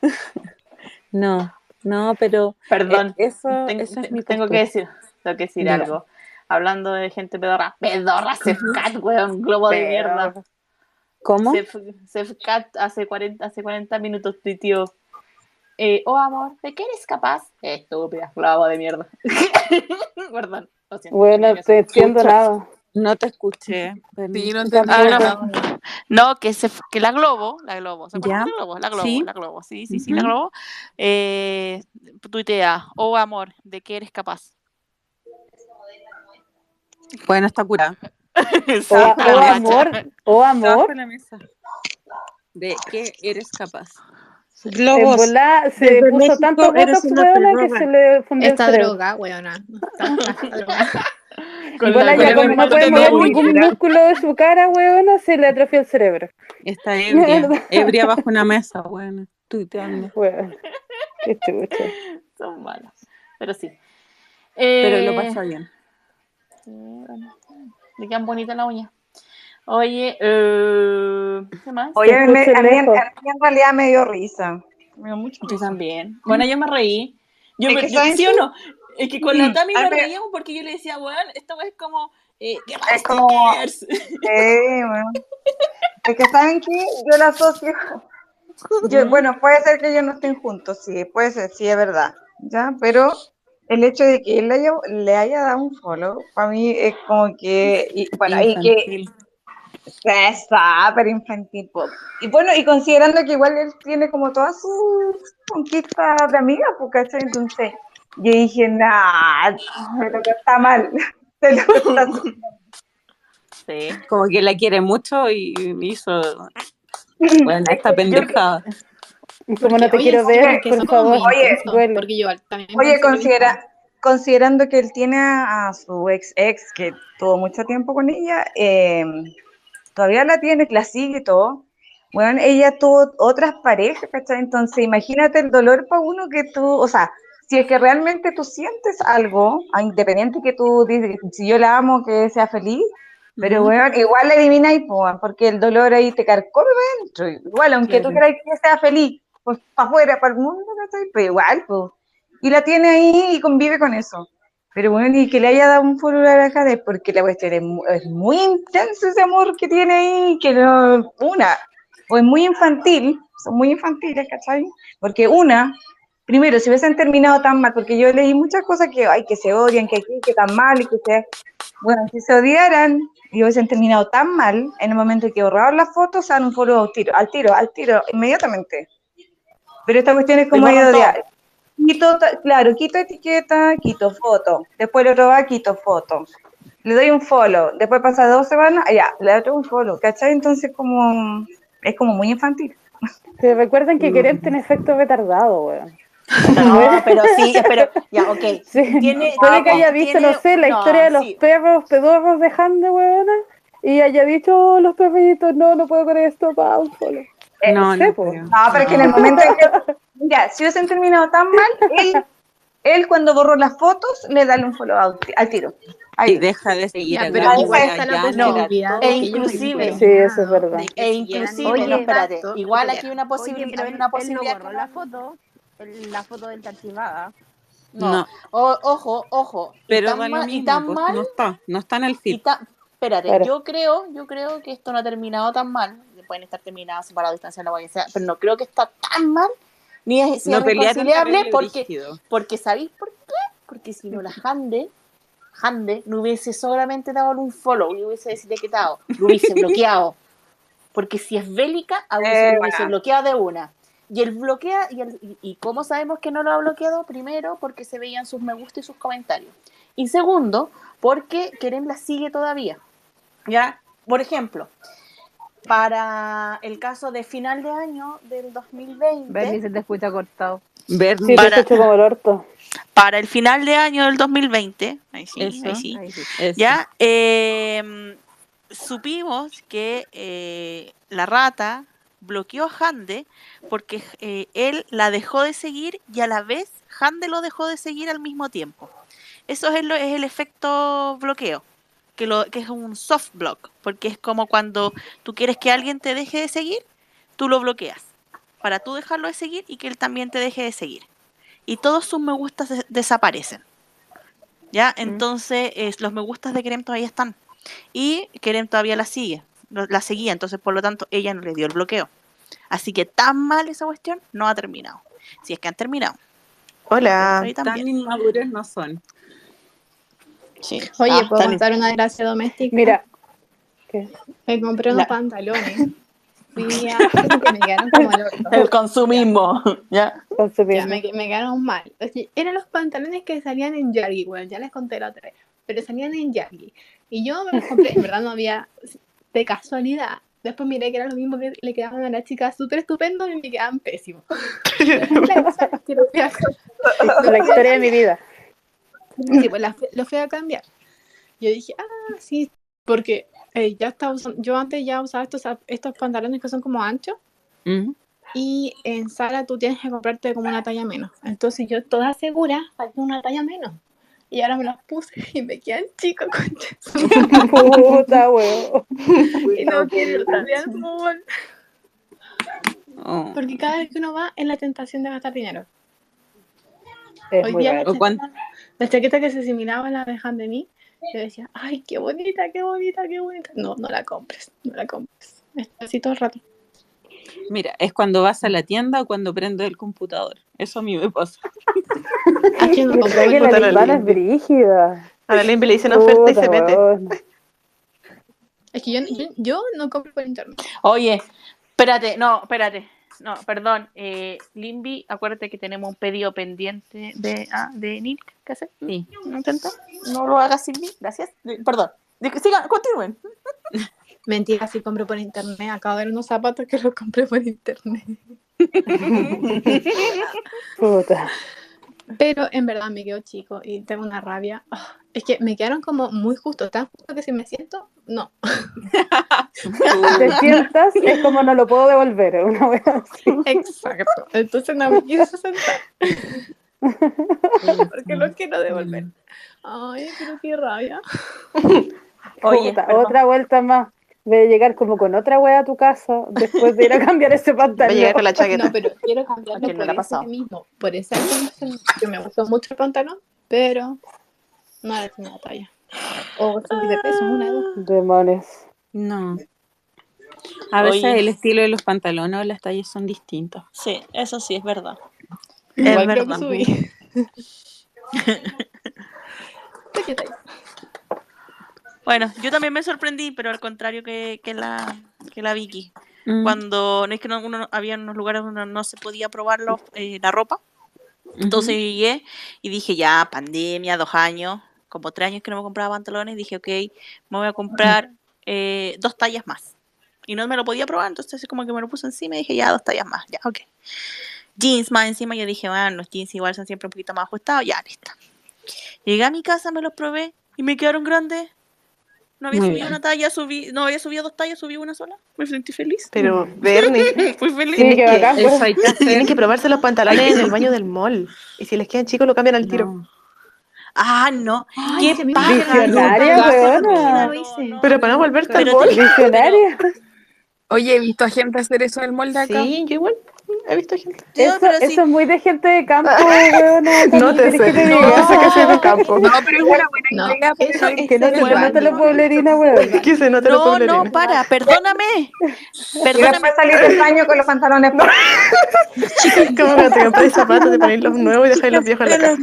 Speaker 14: (laughs) no, no, pero
Speaker 1: Perdón,
Speaker 14: eh, eso,
Speaker 1: tengo,
Speaker 14: esa es mi
Speaker 1: tengo que decir, tengo que decir algo. Hablando de gente pedorra. Pedorra, Sefcat, weón, globo de mierda.
Speaker 14: ¿Cómo?
Speaker 1: Sef- Sefcat hace 40, hace 40 minutos tuiteó. Eh, oh amor, ¿de qué eres capaz? Estúpida, globo de mierda. (laughs) Perdón, lo siento.
Speaker 6: Bueno, te entiendo nada.
Speaker 14: No te escuché.
Speaker 2: Sí, no entendí
Speaker 1: Ah, no. No, que, se, que la Globo, la Globo, ¿se acuerdan la Globo? La Globo,
Speaker 14: Sí.
Speaker 1: la Globo, sí, sí, sí, la
Speaker 14: Ujú.
Speaker 1: Globo. Eh, tuitea, oh amor, ¿de qué eres capaz?
Speaker 14: Bueno, está curada. (laughs)
Speaker 6: O, o amor, o amor.
Speaker 14: De la mesa. ¿De qué eres capaz?
Speaker 7: Globos.
Speaker 6: volá se
Speaker 7: Desde
Speaker 6: puso
Speaker 7: México
Speaker 6: tanto botox, weona, que se le fundió el
Speaker 3: Esta
Speaker 6: cerebro.
Speaker 3: droga, weona. (laughs)
Speaker 1: Con
Speaker 6: volá
Speaker 1: la-
Speaker 6: ya
Speaker 1: con
Speaker 6: como no puede
Speaker 1: de
Speaker 6: mover ningún
Speaker 14: mira.
Speaker 6: músculo de su cara, weona, se le atrofió el cerebro.
Speaker 14: Está ebria. Ebria bajo una mesa, bueno. Tuiteando.
Speaker 6: Weona, qué chucha.
Speaker 1: Son malas, pero sí.
Speaker 14: Pero
Speaker 1: Eh,
Speaker 14: lo pasa bien.
Speaker 1: sí, bueno, Le quedan bonitas las uñas. Oye, eh, ¿qué más?
Speaker 10: Oye, a mí, a mí a mí en realidad me dio risa. Me dio mucha
Speaker 1: Yo
Speaker 10: risa.
Speaker 1: también. Bueno, yo me reí. Yo,
Speaker 10: Es
Speaker 1: me-
Speaker 10: que,
Speaker 1: yo-
Speaker 10: ¿saben
Speaker 1: ¿Sí o
Speaker 10: qué?
Speaker 1: no? Es que con la
Speaker 10: Mm,
Speaker 1: Tami
Speaker 10: a
Speaker 1: nos
Speaker 10: mí me-
Speaker 1: reíamos porque yo le decía, weón, esta es como, eh, ¿qué más
Speaker 10: Es como-? Sí, bueno. (laughs) Es que saben que yo la asocio. Yo, bueno, puede ser que ellos no estén juntos, sí, puede ser, sí, es verdad. ¿Ya? Pero el hecho de que él le haya, le haya dado un follow, para mí es como que. Y, bueno, y que.
Speaker 14: Infantil.
Speaker 10: Es súper infantil. Y bueno, y considerando que igual él tiene como todas sus conquistas de amiga, pues, ¿cachai? Entonces, yo dije, nah, pero que está mal. (laughs)
Speaker 1: Sí.
Speaker 14: Como que la quiere mucho y hizo. Bueno, esta (laughs)
Speaker 1: Yo-
Speaker 14: pendejada.
Speaker 6: Y como no te
Speaker 3: Oye,
Speaker 6: quiero
Speaker 3: sí,
Speaker 6: ver, por favor,
Speaker 10: Oye.
Speaker 3: Porque yo también
Speaker 10: Oye, considera, considerando que él tiene a, su ex ex, que tuvo mucho tiempo con ella, eh, todavía la tiene, la sigue y todo. Bueno, ella tuvo otras parejas, ¿cachai? Entonces, imagínate el dolor para uno que tú, o sea, si es que realmente tú sientes algo, ah, independiente que tú dices, si yo la amo, que sea feliz, pero bueno, igual la pues, porque el dolor ahí te carcome dentro. Igual, aunque tú
Speaker 14: Claro.
Speaker 10: quieras que sea feliz, pues para afuera, para el mundo, ¿cachai? Pero igual, pues. Y la tiene ahí y convive con eso. Pero bueno, y que le haya dado un follow a la es porque la cuestión es muy, es intenso ese amor que tiene ahí, que no, una, o es muy infantil, son muy infantiles, ¿cachai? Porque una, primero, si hubiesen terminado tan mal, porque yo leí muchas cosas que, ay, que se odian, que aquí, que tan mal, y que se, bueno, si se odiaran y hubiesen terminado tan mal, en el momento en que borraron las fotos, dan un follow al tiro, al tiro, al tiro, inmediatamente. Pero esta cuestión es como
Speaker 1: borran
Speaker 10: de
Speaker 1: todo.
Speaker 10: odiar. Quito, claro, quito etiqueta, quito foto. Después el otro va, quito foto. Le doy un follow. Después pasa dos semanas, ah, ya, le doy un follow. ¿Cachai? Entonces como es como muy infantil.
Speaker 6: Pero recuerden que (laughs) Querem tiene efecto retardado, weón.
Speaker 1: No, (laughs) pero sí, pero ya, ok. (laughs)
Speaker 6: Sí.
Speaker 1: Tiene-
Speaker 6: Puede que
Speaker 1: no,
Speaker 6: haya visto,
Speaker 1: tiene-
Speaker 6: no sé, la
Speaker 1: no,
Speaker 6: historia de los
Speaker 1: sí.
Speaker 6: perros pedorros de Hande, weona, y haya dicho, oh, los perritos, no, no puedo con esto, pa, un follow.
Speaker 10: Eh,
Speaker 14: No,
Speaker 6: sé,
Speaker 14: no creo.
Speaker 10: No, pero es que en el momento en que, (laughs) mira, si hubiesen terminado tan mal, él, él cuando borró las fotos, le da un follow al, al tiro. Ahí.
Speaker 14: Y deja de seguir a
Speaker 3: pero igual está la posibilidad
Speaker 1: E inclusive-
Speaker 6: Sí, eso es verdad.
Speaker 1: E inclusive, no, espérate, igual aquí hay una posibilidad, una
Speaker 11: él no
Speaker 1: posibilidad
Speaker 11: borró la
Speaker 1: no-
Speaker 11: foto, la foto del archivada.
Speaker 1: No,
Speaker 14: No.
Speaker 1: O- ojo, ojo. y
Speaker 14: Pero
Speaker 1: tan y tan
Speaker 14: pues,
Speaker 1: mal,
Speaker 14: no está, no está en el
Speaker 1: y
Speaker 14: feed.
Speaker 1: tan- espérate, yo creo, yo creo que esto no ha terminado tan mal, pueden estar la guay sea, pero no creo que está tan mal, ni es, si
Speaker 14: No
Speaker 1: es reconciliable, porque, porque ¿sabéis por qué? Porque si no la Hande, Hande no hubiese solamente dado un follow, y hubiese desetiquetado, lo hubiese bloqueado. Porque si es bélica, a hubiese,
Speaker 6: Eh,
Speaker 1: lo hubiese bloqueado de una. Y él bloquea, y, el- y- y cómo sabemos que no lo ha bloqueado? Primero, porque se veían sus me gusta y sus comentarios. Y segundo, porque Kerem la sigue todavía. ¿Ya? Por ejemplo, para el caso de final de año del 2020,
Speaker 4: Bernie se te escucha cortado.
Speaker 6: Sí, te
Speaker 1: Para-
Speaker 6: como el orto.
Speaker 1: para el final de año del 2020, ahí sí,
Speaker 14: Eso,
Speaker 1: ahí sí,
Speaker 4: Ahí sí.
Speaker 1: Ya eh, supimos que eh, la rata bloqueó a Hande porque eh, él la dejó de seguir y a la vez Hande lo dejó de seguir al mismo tiempo. Eso es, lo, es el efecto bloqueo, que, lo, que es un soft block, porque es como cuando tú quieres que alguien te deje de seguir, tú lo bloqueas, para tú dejarlo de seguir y que él también te deje de seguir. Y todos sus me gustas des- desaparecen. ¿Ya? Entonces, es- los me gustas de Kerem todavía están. Y Kerem todavía la sigue, la seguía, entonces por lo tanto ella no le dio el bloqueo. Así que tan mal esa cuestión no ha terminado. Si es que han terminado.
Speaker 12: Hola.
Speaker 14: Tan inmaduros no son.
Speaker 1: Sí.
Speaker 3: Oye,
Speaker 1: Ah,
Speaker 3: ¿puedo contar una desgracia doméstica?
Speaker 6: Mira, ¿qué?
Speaker 3: Me compré unos
Speaker 1: La-
Speaker 3: pantalones. (laughs) Fui a... que me quedaron como el orto.
Speaker 1: El (laughs) consumismo. ¿Ya?
Speaker 3: Me, me quedaron mal. Eran los pantalones que salían en Yargi, bueno, ya les conté la otra vez, pero salían en Yargi. Y yo me los compré, en verdad no había, de casualidad. Después miré que era lo mismo que le quedaban a la chica súper estupendo y me quedaban pésimos. (laughs) La
Speaker 6: historia de mi vida.
Speaker 3: Sí, pues la fui- lo fui a cambiar. Yo dije, ah, sí, porque eh, ya estaba usando, yo antes ya usaba estos, estos pantalones que son como anchos. Y en Sara tú tienes que comprarte como una talla menos. Entonces yo toda segura saqué una talla menos. Y ahora me las puse (laughs) y me quedan chicos, concha.
Speaker 6: Puta, weón. (laughs)
Speaker 3: Y no quiero salir al mall.
Speaker 14: Oh.
Speaker 3: Porque cada vez que uno va es la tentación de gastar dinero.
Speaker 6: Es
Speaker 3: Hoy
Speaker 6: muy
Speaker 3: día la
Speaker 6: raro.
Speaker 14: ¿O cuán-
Speaker 3: chaqueta, la chaqueta que se asimilaba a la de Han de mí, yo decía, ay, qué bonita, qué bonita, qué bonita. No, no la compres, no la compres. Está así todo el rato.
Speaker 14: Mira, es cuando vas a la tienda o cuando prendes el computador. Eso a mí me pasa. (laughs)
Speaker 3: Aquí no
Speaker 6: Pero
Speaker 3: compro.
Speaker 6: que la es brígida.
Speaker 12: A la le dicen oferta y se mete. (laughs)
Speaker 3: Es que yo, yo, yo no compro por internet.
Speaker 1: Oye, espérate, no, espérate. No, perdón. Eh, Limby, acuérdate que tenemos un pedido pendiente de, ah, de Nick. ¿Qué hace?
Speaker 14: Sí.
Speaker 1: ¿No intenta? No lo hagas sin mí. Gracias. Eh, Perdón. Sigan, continúen. (laughs)
Speaker 3: Mentira, sí compro por internet. Acabo de ver unos zapatos que los compré por internet. (laughs)
Speaker 6: Puta.
Speaker 3: Pero en verdad me quedo chico y tengo una rabia. Ah, es que me quedaron como muy justos, tan justo que si me siento, no. (laughs)
Speaker 6: Te sientas, es como no lo puedo devolver. Una wea así.
Speaker 3: Exacto. Entonces no me quise sentar. (laughs) Porque lo quiero devolver. Ay, pero qué rabia.
Speaker 1: Oye,
Speaker 6: Puta, otra vuelta más. De llegar como con otra wea a tu casa después de ir a cambiar ese
Speaker 12: Va a llegar
Speaker 6: pantalón.
Speaker 12: con la chaqueta.
Speaker 3: No, pero quiero cambiarlo
Speaker 1: ¿A quién no
Speaker 3: por
Speaker 1: ha
Speaker 3: ese
Speaker 1: pasado?
Speaker 3: mismo. Por esa razón, que me gustó mucho el pantalón, pero no era mi talla. O subí de peso, una de dos.
Speaker 6: Demonios.
Speaker 14: No. A veces
Speaker 1: Oye.
Speaker 14: el estilo de los pantalones o las tallas son distintos.
Speaker 1: Sí, eso sí, es verdad. Es
Speaker 3: Igual creo que
Speaker 1: verdad. (laughs) Bueno, yo también me sorprendí, pero al contrario que, que la, que la Vicky.
Speaker 14: Mm.
Speaker 1: Cuando no es que no, uno, había unos lugares donde no se podía probar los, eh, la ropa. Entonces llegué y dije, ya, pandemia, dos años, como tres años que no me compraba pantalones, dije, ok, me voy a comprar eh, dos tallas más. Y no me lo podía probar, entonces así como que me lo puse encima y dije, ya, dos tallas más, ya, ok. Jeans más encima, yo dije, bueno, los jeans igual son siempre un poquito más ajustados, ya, listo. Llegué a mi casa, me los probé y me quedaron grandes. No había
Speaker 14: Muy
Speaker 1: subido
Speaker 14: bien.
Speaker 1: una talla, subí, no había subido dos tallas, subí una sola. Me sentí feliz.
Speaker 12: Pero, (laughs) Bernie,
Speaker 1: Fui feliz.
Speaker 12: Que-
Speaker 6: bacán. pues. (laughs)
Speaker 12: Tienen que probarse los pantalones en el baño del mall. Y si les quedan chicos, lo cambian al tiro.
Speaker 14: No.
Speaker 1: Ah, no.
Speaker 3: Ay,
Speaker 1: ¿Qué paja?
Speaker 6: Visionaria,
Speaker 1: No,
Speaker 6: weona.
Speaker 1: no, no, no.
Speaker 12: Pero para no volverte al
Speaker 1: te-
Speaker 6: Visionaria.
Speaker 2: Oye, he visto a gente hacer eso en el molde acá.
Speaker 12: Sí, yo igual. he visto gente.
Speaker 6: Eso,
Speaker 1: sí.
Speaker 6: eso es muy de gente de campo, (laughs) weona.
Speaker 12: No te
Speaker 6: ¿quieres que
Speaker 12: sé,
Speaker 6: te
Speaker 12: no sé que soy de campo.
Speaker 2: No, pero es una buena
Speaker 3: No,
Speaker 2: idea.
Speaker 3: eso es
Speaker 6: Que no se nota la pueblerina, weón.
Speaker 12: Que se nota la
Speaker 1: No, no, para, perdóname.
Speaker 10: Y
Speaker 1: Perdóname.
Speaker 10: después salir del baño con los pantalones (laughs)
Speaker 12: Como cuando te compras zapatos, te ponéis los nuevos y dejáis los viejos en la casa.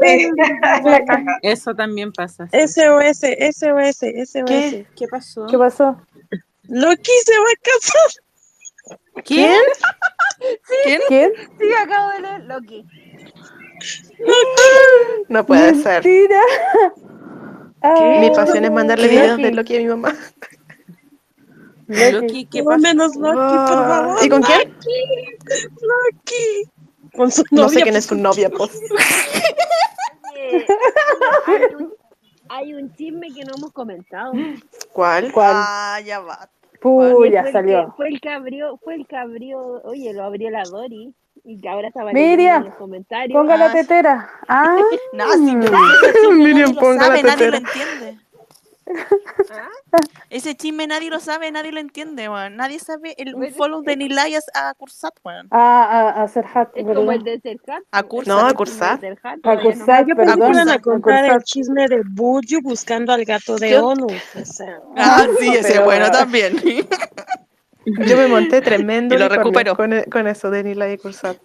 Speaker 12: (laughs)
Speaker 14: Eso también pasa. sí.
Speaker 7: SOS, SOS, SOS.
Speaker 14: ¿Qué? ¿Qué pasó?
Speaker 6: ¿Qué pasó?
Speaker 7: Loki se va a casar.
Speaker 1: ¿Quién? ¿Quién?
Speaker 6: ¿Quién?
Speaker 11: Sí, acabo de leer Loki.
Speaker 12: No puede ser.
Speaker 6: Mentira.
Speaker 12: Mi pasión es mandarle
Speaker 6: ¿Qué?
Speaker 12: videos de Loki a mi mamá.
Speaker 14: Loki, ¿qué
Speaker 7: Por lo
Speaker 14: pasó?
Speaker 7: menos Loki, por favor.
Speaker 12: ¿Y con quién?
Speaker 7: Loki. Con su
Speaker 12: No
Speaker 7: novia.
Speaker 12: sé quién es su novia, pues. (laughs)
Speaker 11: Hay, un, (laughs) hay un chisme que no hemos comentado.
Speaker 12: ¿Cuál?
Speaker 6: ¿Cuál?
Speaker 1: Ah, ya va.
Speaker 6: Puh,
Speaker 11: Fue
Speaker 6: ya
Speaker 11: el que-
Speaker 6: salió.
Speaker 11: Fue el que abrió, fue el que abrió, oye, lo abrió la Dori. Y que ahora estaba
Speaker 6: Miriam,
Speaker 11: en los comentarios.
Speaker 6: Ponga la
Speaker 1: Ah,
Speaker 6: tetera. Ah, (laughs)
Speaker 1: No, sí, ese chisme (laughs)
Speaker 12: Miriam,
Speaker 1: nadie
Speaker 12: ponga la
Speaker 1: sabe, nadie lo
Speaker 12: tetera.
Speaker 1: Entiende. Ese chisme nadie lo sabe, nadie lo entiende, weón. Nadie sabe el un follow de Nilayas a Cursat, weón.
Speaker 6: ah, a, a hacer hat,
Speaker 11: Es como el de Serhat.
Speaker 1: A
Speaker 12: No,
Speaker 1: Cursat.
Speaker 12: a Cursat.
Speaker 6: A Cursat,
Speaker 7: Yo pensé que
Speaker 6: perdón.
Speaker 7: iban a contar el chisme de Buju buscando al gato de. ONU. O sea,
Speaker 1: Ah, sí, ese
Speaker 6: Pero-
Speaker 1: bueno también.
Speaker 12: Yo me monté tremendo
Speaker 1: Y lo recuperó.
Speaker 12: con, con eso de Nila y Cursat.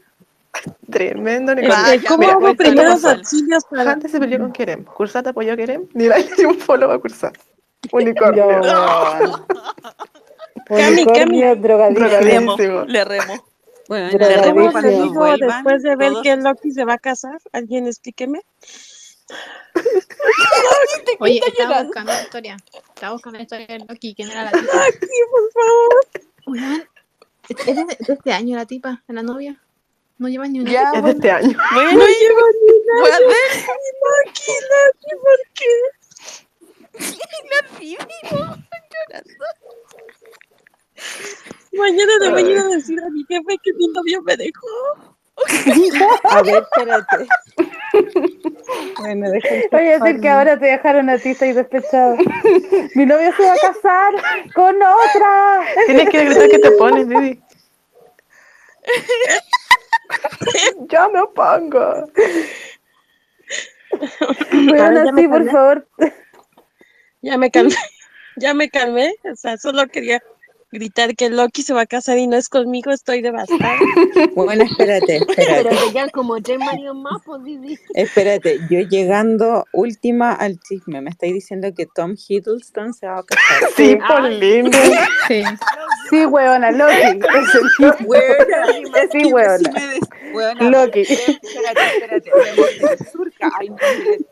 Speaker 12: (laughs) Tremendo.
Speaker 1: Vaya,
Speaker 7: ¿Cómo
Speaker 1: mira,
Speaker 7: hago primeros auxilios para
Speaker 12: Antes se peleó con Kerem. Cursat apoyó a Kerem. (laughs) Nila le dio un follow a Cursat. Unicornio. (laughs)
Speaker 7: Cami,
Speaker 6: Unicornio drogadísimo.
Speaker 1: Le remo,
Speaker 12: Drogadísimo.
Speaker 1: le remo.
Speaker 14: Bueno, le remo cuando
Speaker 6: que-
Speaker 14: vuelvan.
Speaker 7: después de ver
Speaker 14: todos-
Speaker 7: que Loki se va a casar? ¿Alguien explíqueme?
Speaker 3: Oye, estaba buscando la historia. Estaba buscando la historia de Loki. ¿Quién era la tipa?
Speaker 7: Aquí, por favor.
Speaker 3: ¿Es de, de este año la tipa? ¿La novia? No lleva ni un
Speaker 1: Ya,
Speaker 12: Es de este año. (laughs)
Speaker 1: Bueno,
Speaker 7: No lleva ni
Speaker 1: voy a ver.
Speaker 7: Loki, Loki, ¿por qué?
Speaker 1: La Phoebe, no, llorando.
Speaker 7: Mañana le voy a ir a decir a mi jefe que mi novio me dejó. (laughs)
Speaker 14: A ver, espérate. Bueno, deja el
Speaker 6: Oye, decir que ahora te dejaron a ti, estoy despechado. Mi novio se va a casar con otra.
Speaker 12: Tienes que gritar que te pones, Didi. (laughs) (laughs) ya me opongo. (laughs)
Speaker 7: Ya me
Speaker 6: así, por
Speaker 7: calmé.
Speaker 6: favor.
Speaker 7: Ya me calmé. (laughs) Ya me calmé. O sea, solo quería gritar que Loki se va a casar y no es conmigo. Estoy devastada.
Speaker 14: Bueno, espérate, espérate.
Speaker 11: Pero quedan como tres más, Didi.
Speaker 14: Espérate, yo llegando última al chisme, me estáis diciendo que Tom Hiddleston se va a casar.
Speaker 12: Sí, por lindo.
Speaker 3: Sí.
Speaker 6: Sí, weona, Loki. Es el
Speaker 14: Buena,
Speaker 6: Sí, weona.
Speaker 14: Buena.
Speaker 6: Loki.
Speaker 14: Espérate, espérate. Vemos surca, hay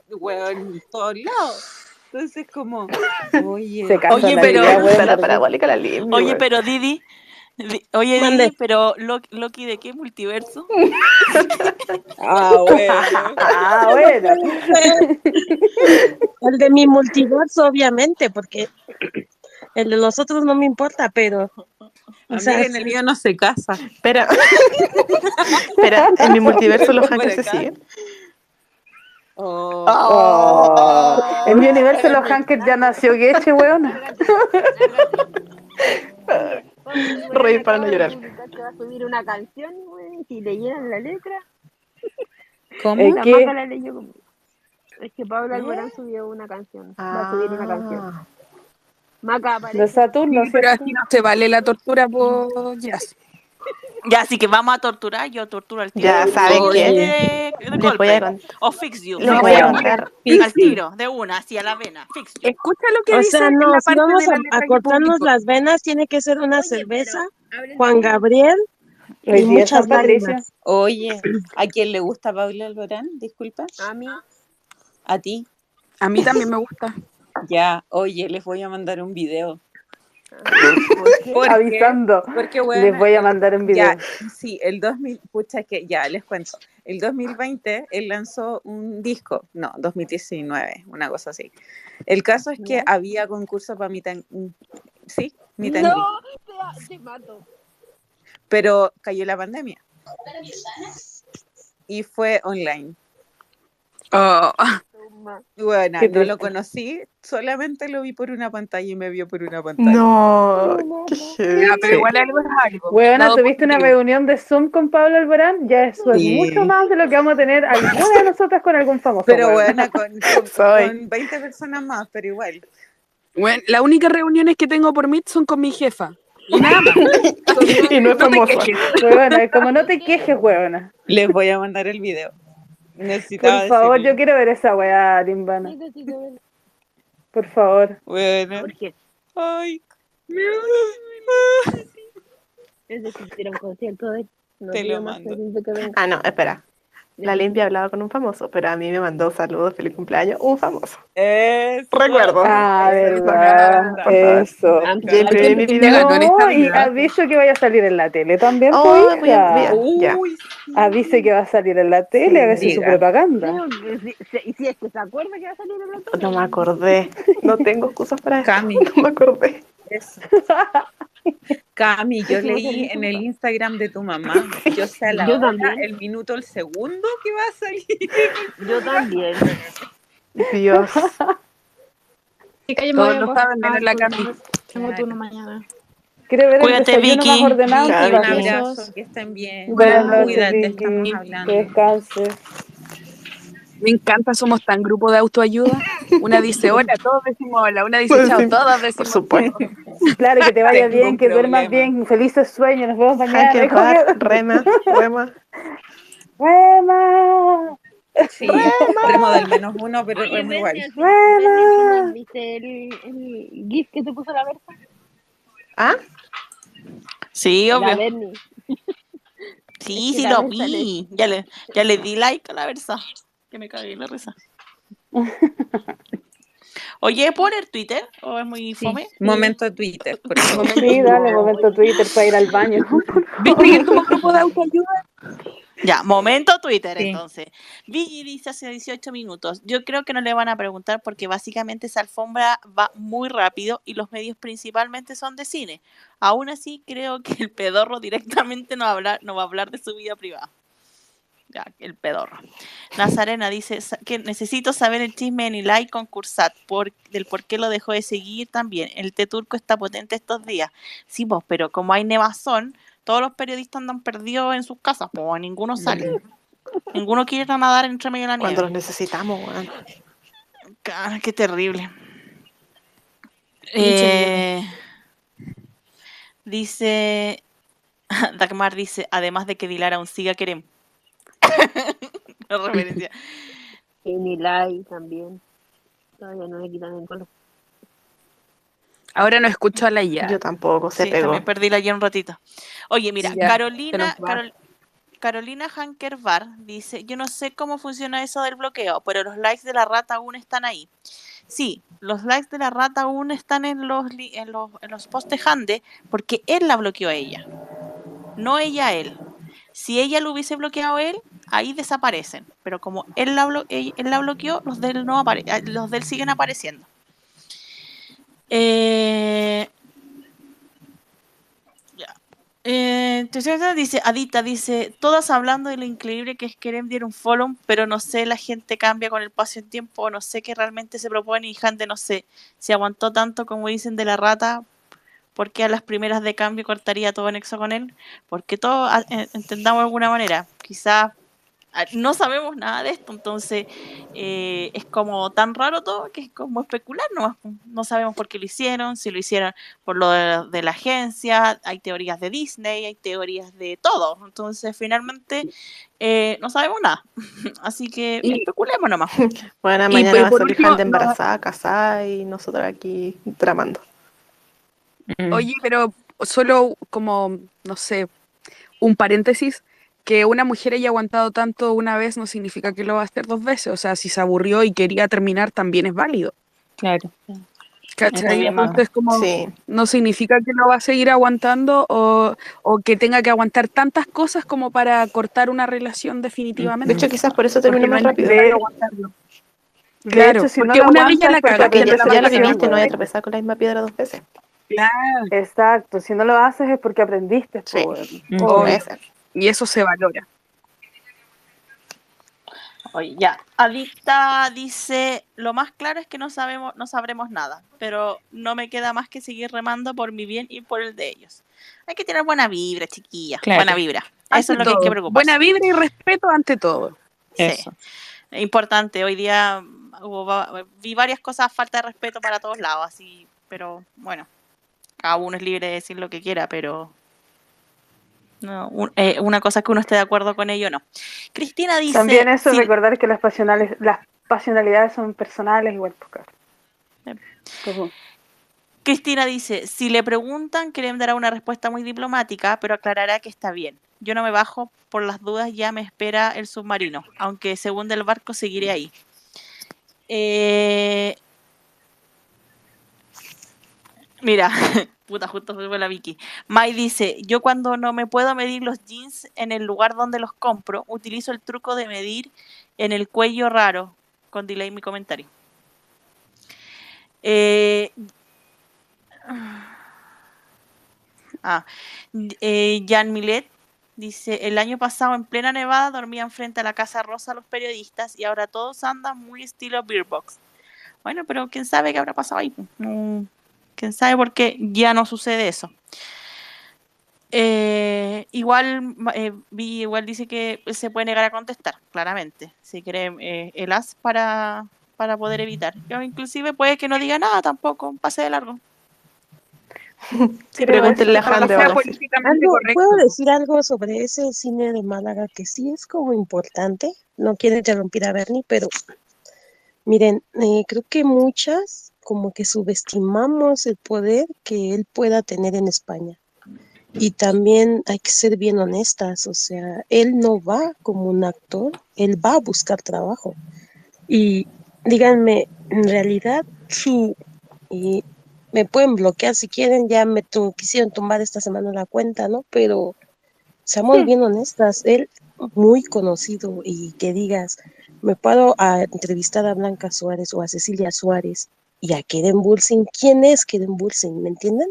Speaker 14: weón, en todos lados. Entonces, como, oye,
Speaker 6: Se
Speaker 1: Oye,
Speaker 6: la
Speaker 1: pero-
Speaker 12: la parabólica la.
Speaker 1: Oye,
Speaker 12: weón.
Speaker 1: pero Didi. Di- Oye,
Speaker 7: Mande.
Speaker 1: Didi, pero Loki, Loki, ¿de qué multiverso? (laughs)
Speaker 14: ah, bueno.
Speaker 6: Ah, bueno. (laughs)
Speaker 7: El de mi multiverso, obviamente, porque el de los otros no me importa, pero. (laughs) O sea,
Speaker 14: en el mío no se casa.
Speaker 12: Espera. (laughs) Espera, en mi multiverso los
Speaker 14: Por
Speaker 12: hackers se siguen.
Speaker 14: Oh.
Speaker 6: Oh. En mi universo los hankers ya nació Geche, weona. (laughs)
Speaker 12: Reír para no llorar.
Speaker 11: Que va a subir una canción, si leyeran la letra.
Speaker 14: ¿Cómo?
Speaker 6: ¿El
Speaker 11: La
Speaker 6: qué?
Speaker 11: Maca la leyó como- Es que Pablo Alborán subió una canción. Va a subir una canción. Maca aparece.
Speaker 6: De Saturno,
Speaker 2: Pero así no se vale la tortura por Jazz. (laughs)
Speaker 1: Ya, así que vamos a torturar, yo torturo al tiro.
Speaker 12: Ya, ¿saben
Speaker 1: O
Speaker 12: Les
Speaker 1: golpe.
Speaker 12: voy a contar.
Speaker 1: O fix you.
Speaker 12: Les
Speaker 1: no
Speaker 12: voy a contar.
Speaker 1: Al tiro, de una, así a la vena. Fix you.
Speaker 2: Escucha lo que
Speaker 7: o
Speaker 2: dice
Speaker 7: sea,
Speaker 2: en
Speaker 7: no,
Speaker 2: la
Speaker 7: si vamos a, a
Speaker 2: que
Speaker 7: cortarnos las venas, tiene que ser una cerveza, Juan Gabriel y muchas lágrimas.
Speaker 14: Oye, ¿a quién le gusta Pablo Alborán? Disculpa.
Speaker 11: A mí.
Speaker 14: ¿A ti?
Speaker 2: A mí también me gusta.
Speaker 14: Ya, oye, les voy a mandar un video. (laughs)
Speaker 11: ¿Por qué?
Speaker 14: ¿Por qué?
Speaker 6: Avisando.
Speaker 14: Porque, bueno,
Speaker 6: Les voy a mandar un video.
Speaker 14: Ya, sí, el 2000, pucha, es que ya les cuento. El 2020 él lanzó un disco, no, 2019, una cosa así. El caso es que había concurso para mi tan, sí, mi tan-
Speaker 11: No, te, te mato.
Speaker 14: pero cayó la pandemia y fue online.
Speaker 2: Oh,
Speaker 11: Irma.
Speaker 14: Bueno, no lo conocí, solamente lo vi por una pantalla y me vio por una pantalla.
Speaker 12: No, qué
Speaker 2: Ya,
Speaker 12: heavy.
Speaker 2: pero igual algo es algo. Lado
Speaker 6: ¿tuviste una reunión de Zoom con Pablo Alborán? Ya eso es
Speaker 14: Sí.
Speaker 6: mucho más de lo que vamos a tener alguna de nosotras con algún famoso.
Speaker 14: Pero bueno, con, (laughs) con,
Speaker 12: Soy.
Speaker 14: con 20 personas más, pero igual.
Speaker 2: Bueno, las únicas reuniones que tengo por Meet son con mi jefa. Y nada más. (laughs)
Speaker 12: Y no es
Speaker 2: No
Speaker 12: famosa.
Speaker 2: quejes.
Speaker 6: Weona, como no te quejes, weona.
Speaker 14: Les voy a mandar el video. Necesitaba
Speaker 6: Por favor,
Speaker 14: decirlo.
Speaker 6: yo quiero ver esa weá, Limbana.
Speaker 11: Necesito ver.
Speaker 6: Por favor.
Speaker 14: Bueno.
Speaker 11: ¿Por qué?
Speaker 14: Ay. (laughs)
Speaker 11: Necesito ir a un concierto de. No
Speaker 14: Te lo mando.
Speaker 12: Ah, no, espera. La limpia hablaba con un famoso, pero a mí me mandó saludos, feliz cumpleaños, un famoso.
Speaker 14: Eso.
Speaker 12: Recuerdo.
Speaker 6: Ah,
Speaker 14: Eso,
Speaker 6: verdad. Eso.
Speaker 11: Ah,
Speaker 12: Ya imprimí mi video.
Speaker 6: No, y avise que vaya a salir en la tele también,
Speaker 12: Oh, voy a-
Speaker 6: hija.
Speaker 12: voy a- ya.
Speaker 6: Avise que va a salir en la tele, a ver si su propaganda.
Speaker 11: No, si, si- si es que se acuerda que va a salir en la tele.
Speaker 12: No me acordé. (laughs) No tengo excusas para eso.
Speaker 14: Cami. (laughs)
Speaker 12: No me acordé.
Speaker 14: Eso. (laughs) Cami, yo leí en el Instagram de tu mamá. (laughs) Yo sé a la
Speaker 11: Yo
Speaker 14: hora,
Speaker 11: también.
Speaker 14: el minuto, el segundo que va a salir.
Speaker 11: Yo también.
Speaker 12: Dios.
Speaker 3: Chica, yo me
Speaker 2: Todos lo saben, menos la Cami.
Speaker 3: Tengo turno mañana.
Speaker 6: ¿Quiere ver el
Speaker 1: Cuídate,
Speaker 6: desayuno
Speaker 1: Vicky.
Speaker 6: más ordenado?
Speaker 12: Vicky,
Speaker 14: Un abrazo, que estén bien.
Speaker 6: Noches,
Speaker 14: Cuídate,
Speaker 6: Vicky.
Speaker 14: estamos
Speaker 6: Que
Speaker 14: hablando.
Speaker 2: Me encanta, somos tan grupo de autoayuda. Una dice hola, todos decimos hola. Una dice
Speaker 12: Pues
Speaker 2: chao,
Speaker 12: sí,
Speaker 2: todos
Speaker 12: Por
Speaker 2: decimos
Speaker 12: supuesto.
Speaker 6: Claro, que te vaya bien, que duermas bien, felices sueños, nos vemos mañana.
Speaker 12: Bar,
Speaker 6: que-
Speaker 12: Rema, Rema.
Speaker 6: ¡Rema!
Speaker 14: Sí, extremo del menos uno, pero
Speaker 11: Oye,
Speaker 14: es igual.
Speaker 6: ¡Rema!
Speaker 11: ¿al final ¿viste el, el GIF que te puso la Berta?
Speaker 12: ¿Ah?
Speaker 1: Sí,
Speaker 11: La
Speaker 1: obvio. Sí,
Speaker 11: Es que
Speaker 1: sí lo vi. Ya le, ya le di like a la versa. Que me cagué en la risa. (laughs) Oye, ¿poner Twitter? ¿O es muy fome?
Speaker 14: Momento Twitter. por favor.
Speaker 6: Sí, dale, momento Twitter para ir al baño. (laughs)
Speaker 2: ¿Viste que somos grupo de autoayuda?
Speaker 1: Ya, momento Twitter
Speaker 14: Sí.
Speaker 1: entonces. Vigi dice hace 18 minutos. Yo creo que no le van a preguntar porque básicamente esa alfombra va muy rápido y los medios principalmente son de cine. Aún así, creo que el pedorro directamente no va a hablar, no va a hablar de su vida privada. Ya, el pedorro. Nazarena dice "Sa- que necesito saber el chisme en Ilai con Cursat, por, del por qué lo dejó de seguir también. El té turco está potente estos días. Sí, pues, pero como hay nevazón, todos los periodistas andan perdidos en sus casas, pues ninguno sale. Ninguno quiere ir a nadar entre medio de la
Speaker 12: Cuando los
Speaker 1: nieve.
Speaker 12: necesitamos, weón.
Speaker 1: Cara, qué terrible. Eh, dice, (laughs) Dagmar dice, además de que Dilar aún siga Kerem. (laughs) Una referencia.
Speaker 11: Y Nilay también. Todavía no le quitan el color.
Speaker 2: Ahora no escucho a la ya.
Speaker 12: Yo tampoco, se
Speaker 1: Sí,
Speaker 12: pegó.
Speaker 1: también perdí la ayer un ratito. Oye, mira,
Speaker 2: Ya,
Speaker 1: Carolina. Carol- Carolina Hanker Bar dice, yo no sé cómo funciona eso del bloqueo, pero los likes de la rata aún están ahí. Sí, los likes de la rata aún están en los, en los, en los posts de Hande porque él la bloqueó a ella, no ella a él. Si ella lo hubiese bloqueado él, ahí desaparecen. Pero como él la, él, la bloqueó, los de él, no ah, los de él siguen apareciendo. Eh. Eh, dice, Adita dice, todas hablando de lo increíble que es que Kerem diera un follow, pero no sé, la gente cambia con el paso del tiempo, no sé qué realmente se propone y Hande no sé, si aguantó tanto como dicen de la rata, ¿por qué a las primeras de cambio cortaría todo nexo con él? Porque todos ah, entendamos de alguna manera, quizás ah, no sabemos nada de esto, entonces eh, es como tan raro todo que es como especular nomás. pues. No sabemos por qué lo hicieron, si lo hicieron por lo de, de la agencia, hay teorías de Disney, hay teorías de todo, entonces finalmente eh, no sabemos nada. (laughs) Así que
Speaker 2: Y-
Speaker 1: especulemos nomás. (laughs)
Speaker 12: Bueno,
Speaker 2: Y
Speaker 12: mañana
Speaker 2: por-
Speaker 12: va a salir gente
Speaker 2: no-
Speaker 12: embarazada, casada y nosotros aquí tramando.
Speaker 14: Mm.
Speaker 2: Oye, pero solo como, no sé, un paréntesis, que una mujer haya aguantado tanto una vez no significa que lo va a hacer dos veces. O sea, si se aburrió y quería terminar, también es válido.
Speaker 14: Claro.
Speaker 2: ¿Cachai? Entonces, como
Speaker 12: Sí.
Speaker 2: no significa que lo va a seguir aguantando o, o que tenga que aguantar tantas cosas como para cortar una relación definitivamente.
Speaker 12: De hecho, quizás por eso
Speaker 2: no
Speaker 12: más rápido.
Speaker 6: De-
Speaker 2: aguantarlo.
Speaker 6: De
Speaker 2: Claro,
Speaker 6: hecho, si no
Speaker 2: porque una vez ya
Speaker 6: aguantas,
Speaker 2: la cagaste,
Speaker 12: Porque ya,
Speaker 2: ya la
Speaker 12: ya lo viviste, no voy a tropezar con la misma piedra dos veces.
Speaker 2: Claro.
Speaker 6: Exacto, si no lo haces es porque aprendiste.
Speaker 12: Sí. ser.
Speaker 2: Y eso se valora.
Speaker 1: Oye, ya. Adicta dice, lo más claro es que no sabemos, no sabremos nada, pero no me queda más que seguir remando por mi bien y por el de ellos. Hay que tener buena vibra, chiquilla.
Speaker 2: Claro.
Speaker 1: Buena vibra.
Speaker 2: Ante
Speaker 1: Eso es lo que hay que preocuparse.
Speaker 2: Buena vibra y respeto ante todo.
Speaker 1: Sí. Importante. Hoy día hubo vi varias cosas falta de respeto para todos lados, así, pero bueno, cada uno es libre de decir lo que quiera, pero no, un- eh, una cosa es que uno esté de acuerdo con ello, no. Cristina dice,
Speaker 6: También eso, recordar que las, pasionales, las pasionalidades son personales igual. claro. Pues,
Speaker 1: Cristina dice, si le preguntan, Kerem dará una respuesta muy diplomática, pero aclarará que está bien. Yo no me bajo, por las dudas ya me espera el submarino, aunque según del barco seguiré ahí. Eh, Mira, (laughs) puta, justo fue la Vicky. Mai dice, yo cuando no me puedo medir los jeans en el lugar donde los compro, utilizo el truco de medir en el cuello raro. Con delay mi comentario. Eh, ah, eh, Jan Milet dice, el año pasado en plena nevada dormían frente a la Casa Rosa los periodistas y ahora todos andan muy estilo Beer Box. Bueno, pero quién sabe qué habrá pasado ahí. Mm, quién sabe por qué ya no sucede eso. Eh, igual, eh, Vi igual dice que se puede negar a contestar, claramente. Si quiere eh, el as para, para poder evitar. O inclusive puede que no diga nada tampoco, pase de largo.
Speaker 12: Sí, pregúntenle a Han de ahora sí.
Speaker 7: Algo- ¿Puedo decir algo sobre ese cine de Málaga que sí es como importante? No quiero interrumpir a Bernie, pero miren, eh, creo que muchas como que subestimamos el poder que él pueda tener en España. Y también hay que ser bien honestas, o sea, él no va como un actor, él va a buscar trabajo. Y díganme, en realidad su... y me pueden bloquear si quieren, ya me quisieron tumbar esta semana la cuenta, ¿no? Pero seamos bien honestas, él muy conocido y que digas, me puedo a entrevistar a Blanca Suárez o a Cecilia Suárez y a Keren Bulsing, ¿quién es Bulsing? ¿Me entienden?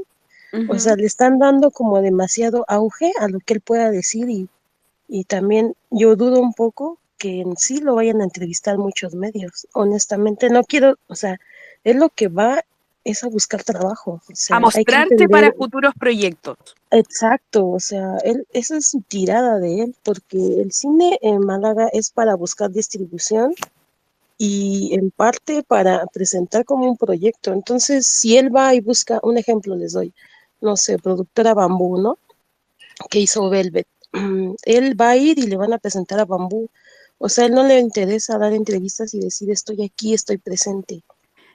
Speaker 7: O sea, le están dando como demasiado auge a lo que él pueda decir y, y también yo dudo un poco que en sí lo vayan a entrevistar muchos medios. Honestamente, no quiero, o sea, es lo que va es a buscar trabajo. o sea,
Speaker 2: A mostrarte para futuros proyectos.
Speaker 7: Exacto, o sea, él, esa es su tirada de él, porque el cine en Málaga es para buscar distribución y en parte para presentar como un proyecto. Entonces, si él va y busca, un ejemplo les doy, no sé, productora Bambú, ¿no? Que hizo Velvet. (clears throat) Él va a ir y le van a presentar a Bambú. O sea, él no le interesa dar entrevistas y decir estoy aquí, estoy presente.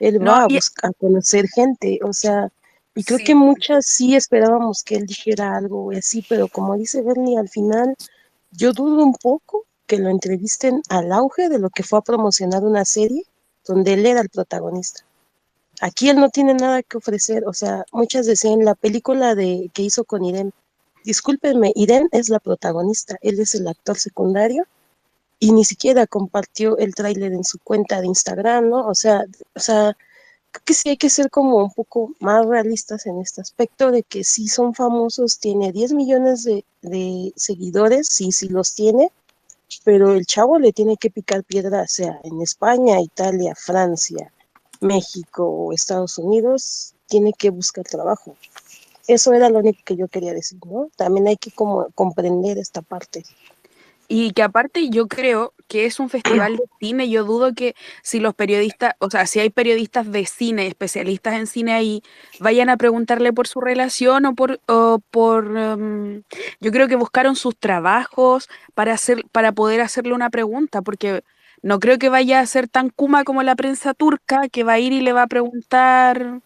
Speaker 7: Él
Speaker 2: No,
Speaker 7: va a buscar a conocer gente, o sea, y creo
Speaker 2: Sí.
Speaker 7: que muchas sí esperábamos que él dijera algo así, pero como dice Bernie, al final yo dudo un poco que lo entrevisten al auge de lo que fue a promocionar una serie donde él era el protagonista. Aquí él no tiene nada que ofrecer, o sea, muchas decían la película de que hizo con Irene, discúlpenme, Irene es la protagonista, él es el actor secundario y ni siquiera compartió el tráiler en su cuenta de Instagram, ¿no? O sea, o sea, creo que sí hay que ser como un poco más realistas en este aspecto de que sí son famosos, tiene 10 millones de, de seguidores, sí, sí los tiene, pero el chavo le tiene que picar piedra, sea en España, Italia, Francia, México o Estados Unidos, tiene que buscar trabajo. Eso era lo único que yo quería decir, ¿no? También hay que como comprender esta parte.
Speaker 2: Y que aparte yo creo que es un festival de cine, yo dudo que si los periodistas, o sea, si hay periodistas de cine, especialistas en cine ahí, vayan a preguntarle por su relación o por, o por em, yo creo que buscaron sus trabajos para hacer, para poder hacerle una pregunta, porque no creo que vaya a ser tan kuma como la prensa turca, que va a ir y le va a preguntar,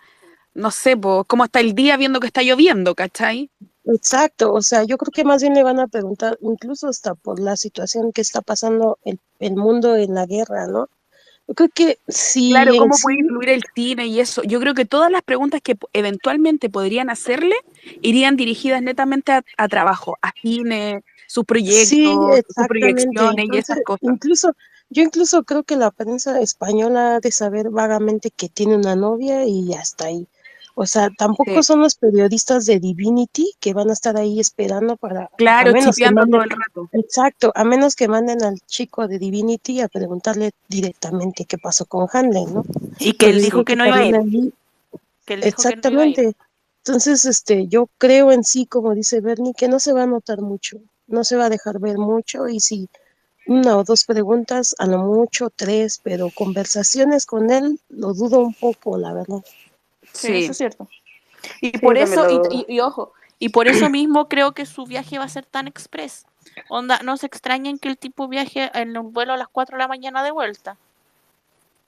Speaker 2: no sé, po, cómo está el día viendo que está lloviendo, ¿cachai?
Speaker 7: Exacto, o sea, yo creo que más bien le van a preguntar, incluso hasta por la situación que está pasando el, el mundo en la guerra, ¿no? Yo creo que sí.
Speaker 2: Claro, cómo puede influir el cine y eso. Yo creo que todas las preguntas que eventualmente podrían hacerle irían dirigidas netamente a, a trabajo, a cine, sus proyectos,
Speaker 7: Sí,
Speaker 2: sus proyecciones y esas cosas.
Speaker 7: incluso, yo incluso creo que la prensa española ha de saber vagamente que tiene una novia y hasta ahí. O sea, tampoco
Speaker 2: Sí.
Speaker 7: son los periodistas de Divinity que van a estar ahí esperando para,
Speaker 2: Claro, chipeando todo el rato.
Speaker 7: exacto, a menos que manden al chico de Divinity a preguntarle directamente qué pasó con Hanley, ¿no?
Speaker 1: Y que él
Speaker 7: Pero
Speaker 1: dijo
Speaker 7: dijo
Speaker 1: que
Speaker 7: que
Speaker 1: no iba a ir.
Speaker 7: también allí,
Speaker 1: Que él dijo que no iba a ir.
Speaker 7: exactamente. Entonces, este, yo creo en sí, como dice Bernie, que no se va a notar mucho, no se va a dejar ver mucho y si una o dos preguntas, a lo mucho tres, pero conversaciones con él lo dudo un poco, la verdad.
Speaker 1: Sí,
Speaker 2: Sí.
Speaker 1: eso es cierto. Y
Speaker 6: Sí,
Speaker 1: por eso,
Speaker 6: lo
Speaker 1: y,
Speaker 6: dudo.
Speaker 1: y- y ojo, y por eso mismo creo que su viaje va a ser tan express. Onda, no se extrañen que el tipo viaje en un vuelo a las 4 de la mañana de vuelta.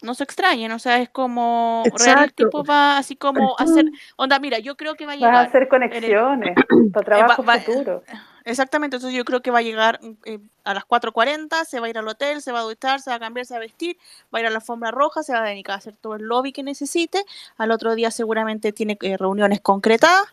Speaker 1: No se extrañen, o sea, es como real el tipo va así como a hacer, onda, mira, yo creo que va a
Speaker 6: Vas a
Speaker 1: llegar
Speaker 6: hacer
Speaker 1: en el-
Speaker 6: conexiones (clears throat) para
Speaker 1: eh, va-
Speaker 6: trabajo
Speaker 1: va-
Speaker 6: futuro. (clears throat)
Speaker 1: Exactamente, entonces yo creo que va a llegar eh, a las 4.40, se va a ir al hotel, se va a duchar, se va a cambiar, se va a vestir, va a ir a la alfombra roja, se va a dedicar a hacer todo el lobby que necesite, al otro día seguramente tiene eh, reuniones concretadas,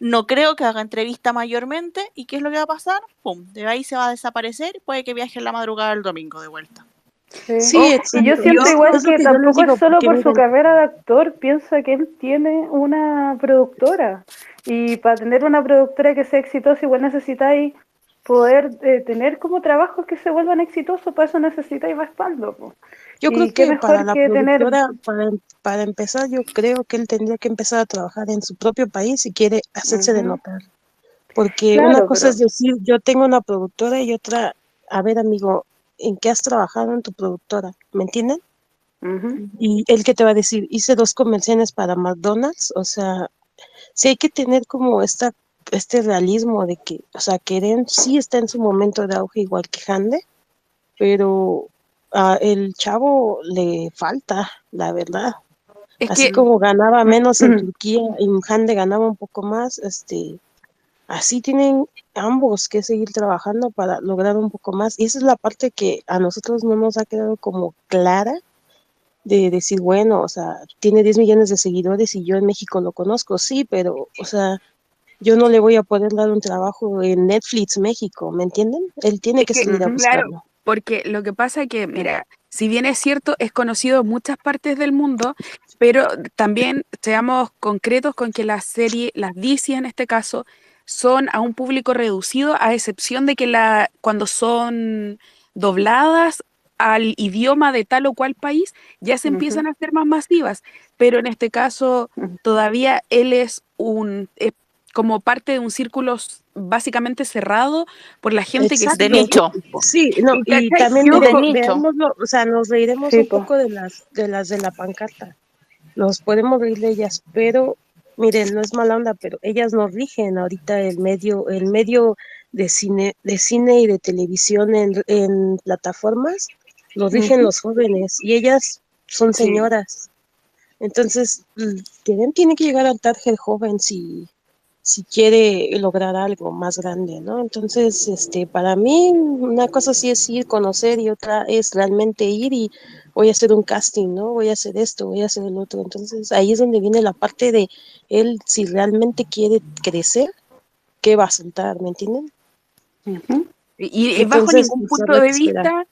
Speaker 1: no creo que haga entrevista mayormente, ¿y qué es lo que va a pasar? Pum, de ahí se va a desaparecer, puede que viaje en la madrugada del domingo de vuelta.
Speaker 6: Sí.
Speaker 7: Sí,
Speaker 6: y yo siento igual
Speaker 7: es
Speaker 6: que
Speaker 7: que
Speaker 6: tampoco
Speaker 7: digo,
Speaker 6: es solo por su carrera de actor, piensa que él tiene una productora y para tener una productora que sea exitosa igual necesitáis poder eh, tener como trabajos que se vuelvan exitosos, para eso necesitáis respaldo. po.
Speaker 7: Yo creo que para
Speaker 6: mejor
Speaker 7: la
Speaker 6: que tener
Speaker 7: productora, para, em- para empezar, yo creo que él tendría que empezar a trabajar en su propio país si quiere hacerse de
Speaker 6: Ujú.
Speaker 7: notar. Porque una
Speaker 6: Claro,
Speaker 7: cosa es
Speaker 6: pero
Speaker 7: decir, yo tengo una productora y otra, a ver, amigo, ¿en qué has trabajado en tu productora? ¿Me entienden? Y él que te va a decir, hice dos convenciones para McDonald's, o sea, sí hay que tener como esta, este realismo de que, o sea, Keren sí está en su momento de auge igual que Hande, pero a el chavo le falta, la verdad.
Speaker 2: Es
Speaker 7: Así
Speaker 2: que
Speaker 7: como ganaba menos en Turquía y Hande ganaba un poco más, este, así tienen ambos que seguir trabajando para lograr un poco más. Y esa es la parte que a nosotros no nos ha quedado como clara de decir, bueno, o sea, tiene 10 millones de seguidores y yo en México lo conozco, sí, pero, o sea, yo no le voy a poder dar un trabajo en Netflix México, ¿me entienden? Él tiene
Speaker 2: Es
Speaker 7: que
Speaker 2: que,
Speaker 7: salir a
Speaker 2: claro,
Speaker 7: buscarlo.
Speaker 2: porque lo que pasa es que, mira, si bien es cierto, es conocido en muchas partes del mundo, pero también seamos concretos con que las series, las DC en este caso, son a un público reducido, a excepción de que la, cuando son dobladas al idioma de tal o cual país, ya se empiezan a hacer más masivas. Pero en este caso, todavía él es un, es como parte de un círculo básicamente cerrado por la gente que
Speaker 7: Exacto.
Speaker 1: De nicho.
Speaker 7: Sí, no,
Speaker 2: Y,
Speaker 7: y también
Speaker 1: De nicho.
Speaker 7: o sea, nos reiremos
Speaker 6: Sí,
Speaker 7: un
Speaker 6: po.
Speaker 7: poco de las de las de la pancarta. Nos podemos reír de ellas, pero miren, no es mala onda, pero ellas nos rigen ahorita el medio, el medio de cine, de cine y de televisión en, en plataformas, lo rigen los jóvenes y ellas son
Speaker 2: sí.
Speaker 7: señoras. Entonces, tienen, tiene que llegar al target joven si, si quiere lograr algo más grande, ¿no? Entonces, este, para mí, una cosa sí es ir, conocer y otra es realmente ir y voy a hacer un casting, ¿no? Voy a hacer esto, voy a hacer el otro. Entonces, ahí es donde viene la parte de él, si realmente quiere crecer, ¿qué va a soltar? ¿Me entienden?
Speaker 2: Y, y bajo ningún punto de
Speaker 7: esperar.
Speaker 2: vista,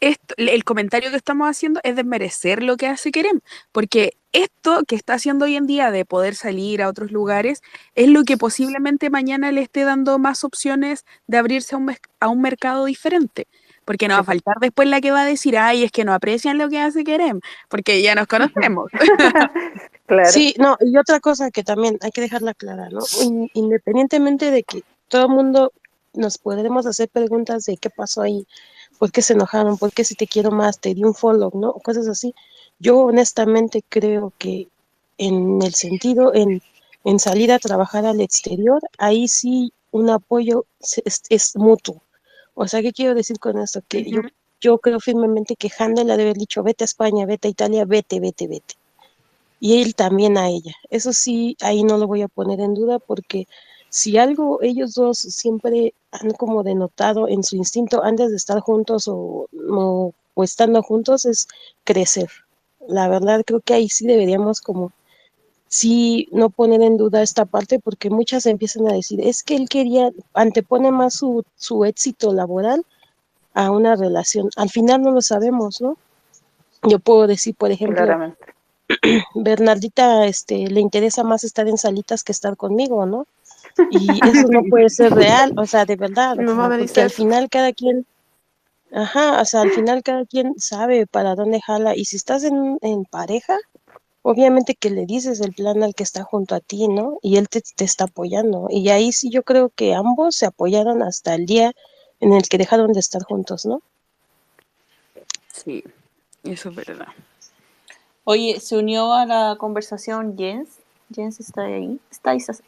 Speaker 2: esto, el comentario que estamos haciendo es desmerecer lo que hace Kerem, porque esto que está haciendo hoy en día de poder salir a otros lugares es lo que posiblemente mañana le esté dando más opciones de abrirse a un, mes- a un mercado diferente. Porque no va a faltar después la que va a decir, ay, es que no aprecian lo que hace Kerem, porque ya nos conocemos. (laughs)
Speaker 6: Claro.
Speaker 7: Sí, no, y otra cosa que también hay que dejarla clara, ¿no? In- independientemente de que todo el mundo nos podremos hacer preguntas de qué pasó ahí, por qué se enojaron, por qué si te quiero más, te di un follow, ¿no? Cosas así. Yo honestamente creo que en el sentido, en, en salir a trabajar al exterior, ahí sí un apoyo es mutuo. O sea, ¿qué quiero decir con esto? Que yo, yo creo firmemente que Handel ha de haber dicho, vete a España, vete a Italia, vete, vete, vete y él también a ella. Eso sí, ahí no lo voy a poner en duda porque si algo ellos dos siempre han como denotado en su instinto antes de estar juntos o, o, o estando juntos es crecer. La verdad creo que ahí sí deberíamos como sí no poner en duda esta parte porque muchas empiezan a decir, es que él quería, antepone más su, su éxito laboral a una relación. Al final no lo sabemos, ¿no? Yo puedo decir, por ejemplo,
Speaker 6: Claramente. (clears throat)
Speaker 7: Bernardita este, le interesa más estar en salitas que estar conmigo, ¿no? Y eso no puede ser real, o sea, de verdad,
Speaker 12: Mi
Speaker 7: o
Speaker 12: mamá
Speaker 7: sea,
Speaker 12: me dice
Speaker 7: porque al final cada quien, ajá, o sea, al final cada quien sabe para dónde jala, y si estás en, en pareja, obviamente que le dices el plan al que está junto a ti, ¿no? Y él te, te está apoyando, y ahí sí yo creo que ambos se apoyaron hasta el día en el que dejaron de estar juntos, ¿no?
Speaker 14: Sí, eso es verdad.
Speaker 1: Oye, se unió a la conversación Jens. Jens está ahí. ¿Estáis así?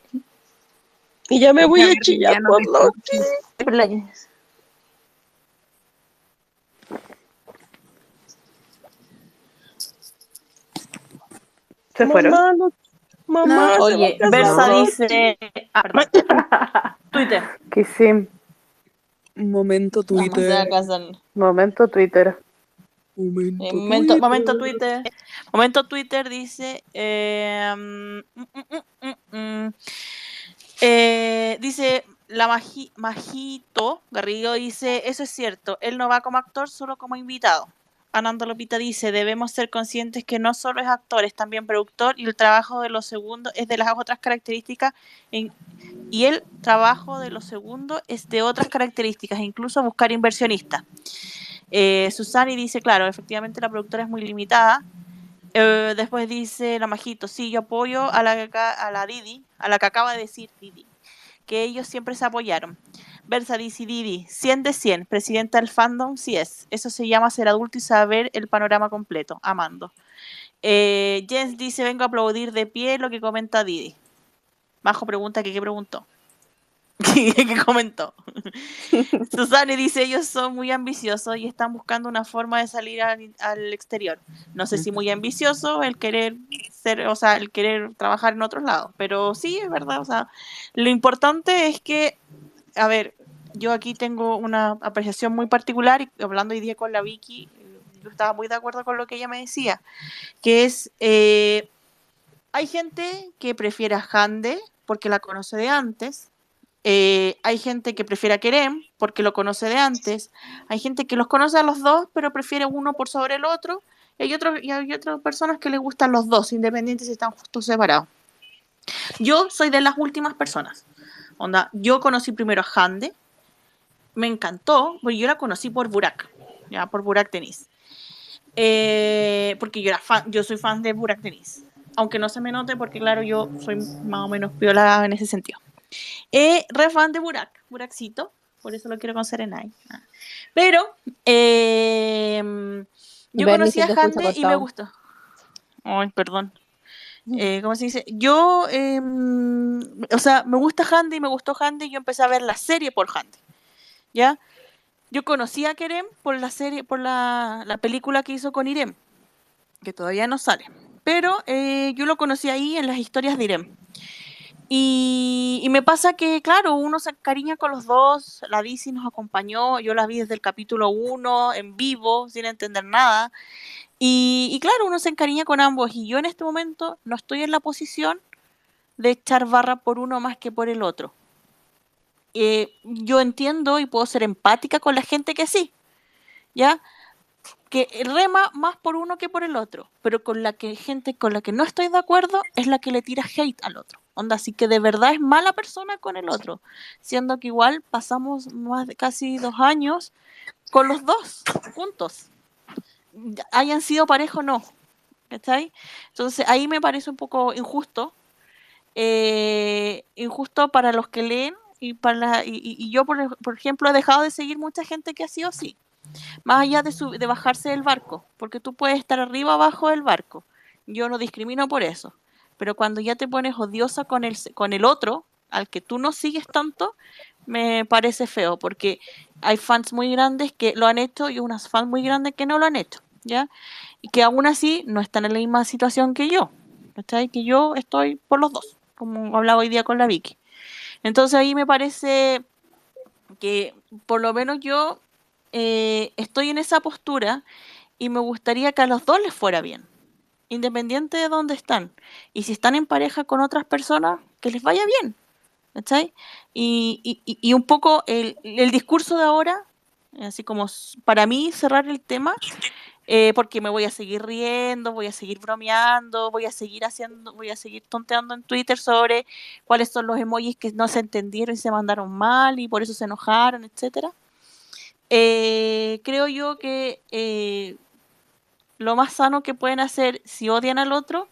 Speaker 7: Y ya me voy a chillar por Loki.
Speaker 12: ¿Se fueron?
Speaker 7: Mamá, no- mamá, se
Speaker 1: Oye, Versa dice. Ah. (laughs) Twitter.
Speaker 6: Que sí.
Speaker 2: Momento
Speaker 1: va a
Speaker 2: Twitter.
Speaker 6: Momento Twitter.
Speaker 2: Momento
Speaker 1: Eh, momento,
Speaker 2: Twitter.
Speaker 1: momento Twitter. Momento Twitter dice. eh, mm, mm, mm, mm, mm. Eh, dice. La Magi- Majito Garrido dice: Eso es cierto. Él no va como actor, solo como invitado. Ananda Lopita dice: Debemos ser conscientes que no solo es actor, es también productor y el trabajo de los segundos es de las otras características. y el trabajo de los segundos es de otras características, incluso buscar inversionistas. Eh, Susani dice, claro, efectivamente la productora es muy limitada. Eh, después dice la Majito, sí, yo apoyo a la, a la Didi, a la que acaba de decir Didi, que ellos siempre se apoyaron. Versa Didi, 100 de 100, presidenta del fandom, sí es. Eso se llama ser adulto y saber el panorama completo, amando. Eh, Jens dice, vengo a aplaudir de pie lo que comenta Didi. Majo pregunta que qué preguntó. (laughs) ¿Qué, qué comentó? (laughs) Susana dice, ellos son muy ambiciosos y están buscando una forma de salir al, al exterior. No sé si muy ambicioso el querer ser, o sea, el querer trabajar en otros lados, pero sí, es verdad, o sea, lo importante es que, a ver, yo aquí tengo una apreciación muy particular y hablando hoy día con la Vicky, eh, yo estaba muy de acuerdo con lo que ella me decía, que es, eh, hay gente que prefiere a Hande porque la conoce de antes, eh, hay gente que prefiere a Kerem porque lo conoce de antes. Hay gente que los conoce a los dos, pero prefiere uno por sobre el otro. Y hay, otro, y hay otras personas que les gustan los dos, independientes si están justo separados. Yo soy de las últimas personas. Onda, yo conocí primero a Hande. Me encantó, porque yo la conocí por Burak. Ya, por Burak Tenis. Eh, porque yo fan, yo soy fan de Burak Tenis. Aunque no se me note, porque claro, yo soy más o menos piola en ese sentido. Eh, re fan de Burak, Burakcito, por eso lo quiero con Serenay. Ah. Pero eh, yo
Speaker 3: Bernie,
Speaker 1: conocí a Hande y me gustó. Ay, perdón. Eh, ¿Cómo se dice? Yo, eh, o sea, me gusta Hande y me gustó Hande y yo empecé a ver la serie por Hande. ¿Ya? Yo conocí a Kerem por la serie, por la, la película que hizo con Irem, que todavía no sale. Pero eh, yo lo conocí ahí en las historias de Irem. Y, me pasa que, claro, uno se encariña con los dos. La DC nos acompañó, yo la vi desde el capítulo 1 en vivo, sin entender nada. Y, y claro, uno se encariña con ambos. Y yo en este momento no estoy en la posición de echar barra por uno más que por el otro. Eh, yo entiendo y puedo ser empática con la gente que sí, ¿ya? Que rema más por uno que por el otro, pero con la que gente con la que no estoy de acuerdo es la que le tira hate al otro. Onda, así que de verdad es mala persona con el otro, siendo que igual pasamos más de casi dos años con los dos juntos, Ya- hayan sido pareja o no, ¿cachai? Entonces ahí me parece un poco injusto, eh, injusto para los que leen y para la- y, yo por, por ejemplo he dejado de seguir mucha gente que ha sido así más allá de, de bajarse del barco porque tú puedes estar arriba o abajo del barco. Yo no discrimino por eso. Pero cuando ya te pones odiosa con el con el otro al que tú no sigues tanto me parece feo porque hay fans muy grandes que lo han hecho y unas fans muy grandes que no lo han hecho ya y que aún así no están en la misma situación que yo ¿cachai? que yo estoy por los dos como hablaba hoy día con la Vicky. Entonces ahí me parece que por lo menos yo eh, estoy en esa postura y me gustaría que a los dos les fuera bien, independiente de dónde están. Y si están en pareja con otras personas, que les vaya bien. ¿cachai? Y, y- y- un poco el, discurso de ahora, así como para mí cerrar el tema, eh, porque me voy a seguir riendo, voy a seguir bromeando, voy a seguir haciendo, voy a seguir tonteando en Twitter sobre cuáles son los emojis que no se entendieron y se mandaron mal y por eso se enojaron, etcétera. Eh, creo yo que eh, lo más sano que pueden hacer si odian al otro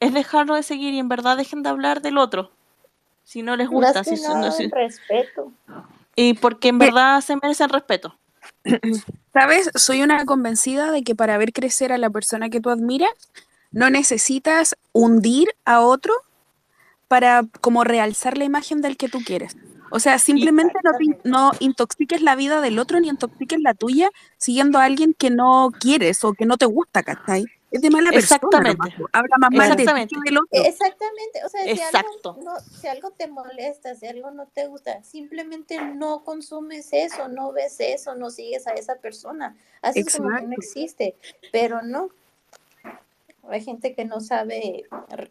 Speaker 1: es dejarlo de seguir y en verdad dejen de hablar del otro. Si no les gusta.
Speaker 5: Más que
Speaker 1: si, no-
Speaker 5: nada,
Speaker 1: si-
Speaker 5: respeto.
Speaker 1: y porque en verdad se merecen respeto. (clears throat)
Speaker 2: ¿Sabes? Soy una convencida de que para ver crecer a la persona que tú admiras, no necesitas hundir a otro para como realzar la imagen del que tú quieres. O sea, simplemente no, no intoxiques la vida del otro ni intoxiques la tuya siguiendo a alguien que no quieres o que no te gusta, ¿cachai? Es de mala persona.
Speaker 1: Exactamente.
Speaker 2: nomás. Habla más mal de ti que del otro.
Speaker 5: Exactamente, o sea, si
Speaker 1: Exacto.
Speaker 5: algo, no, si algo te molesta, si algo no te gusta, simplemente no consumes eso, no ves eso, no sigues a esa persona, haces como que no existe, pero no. Hay gente que no sabe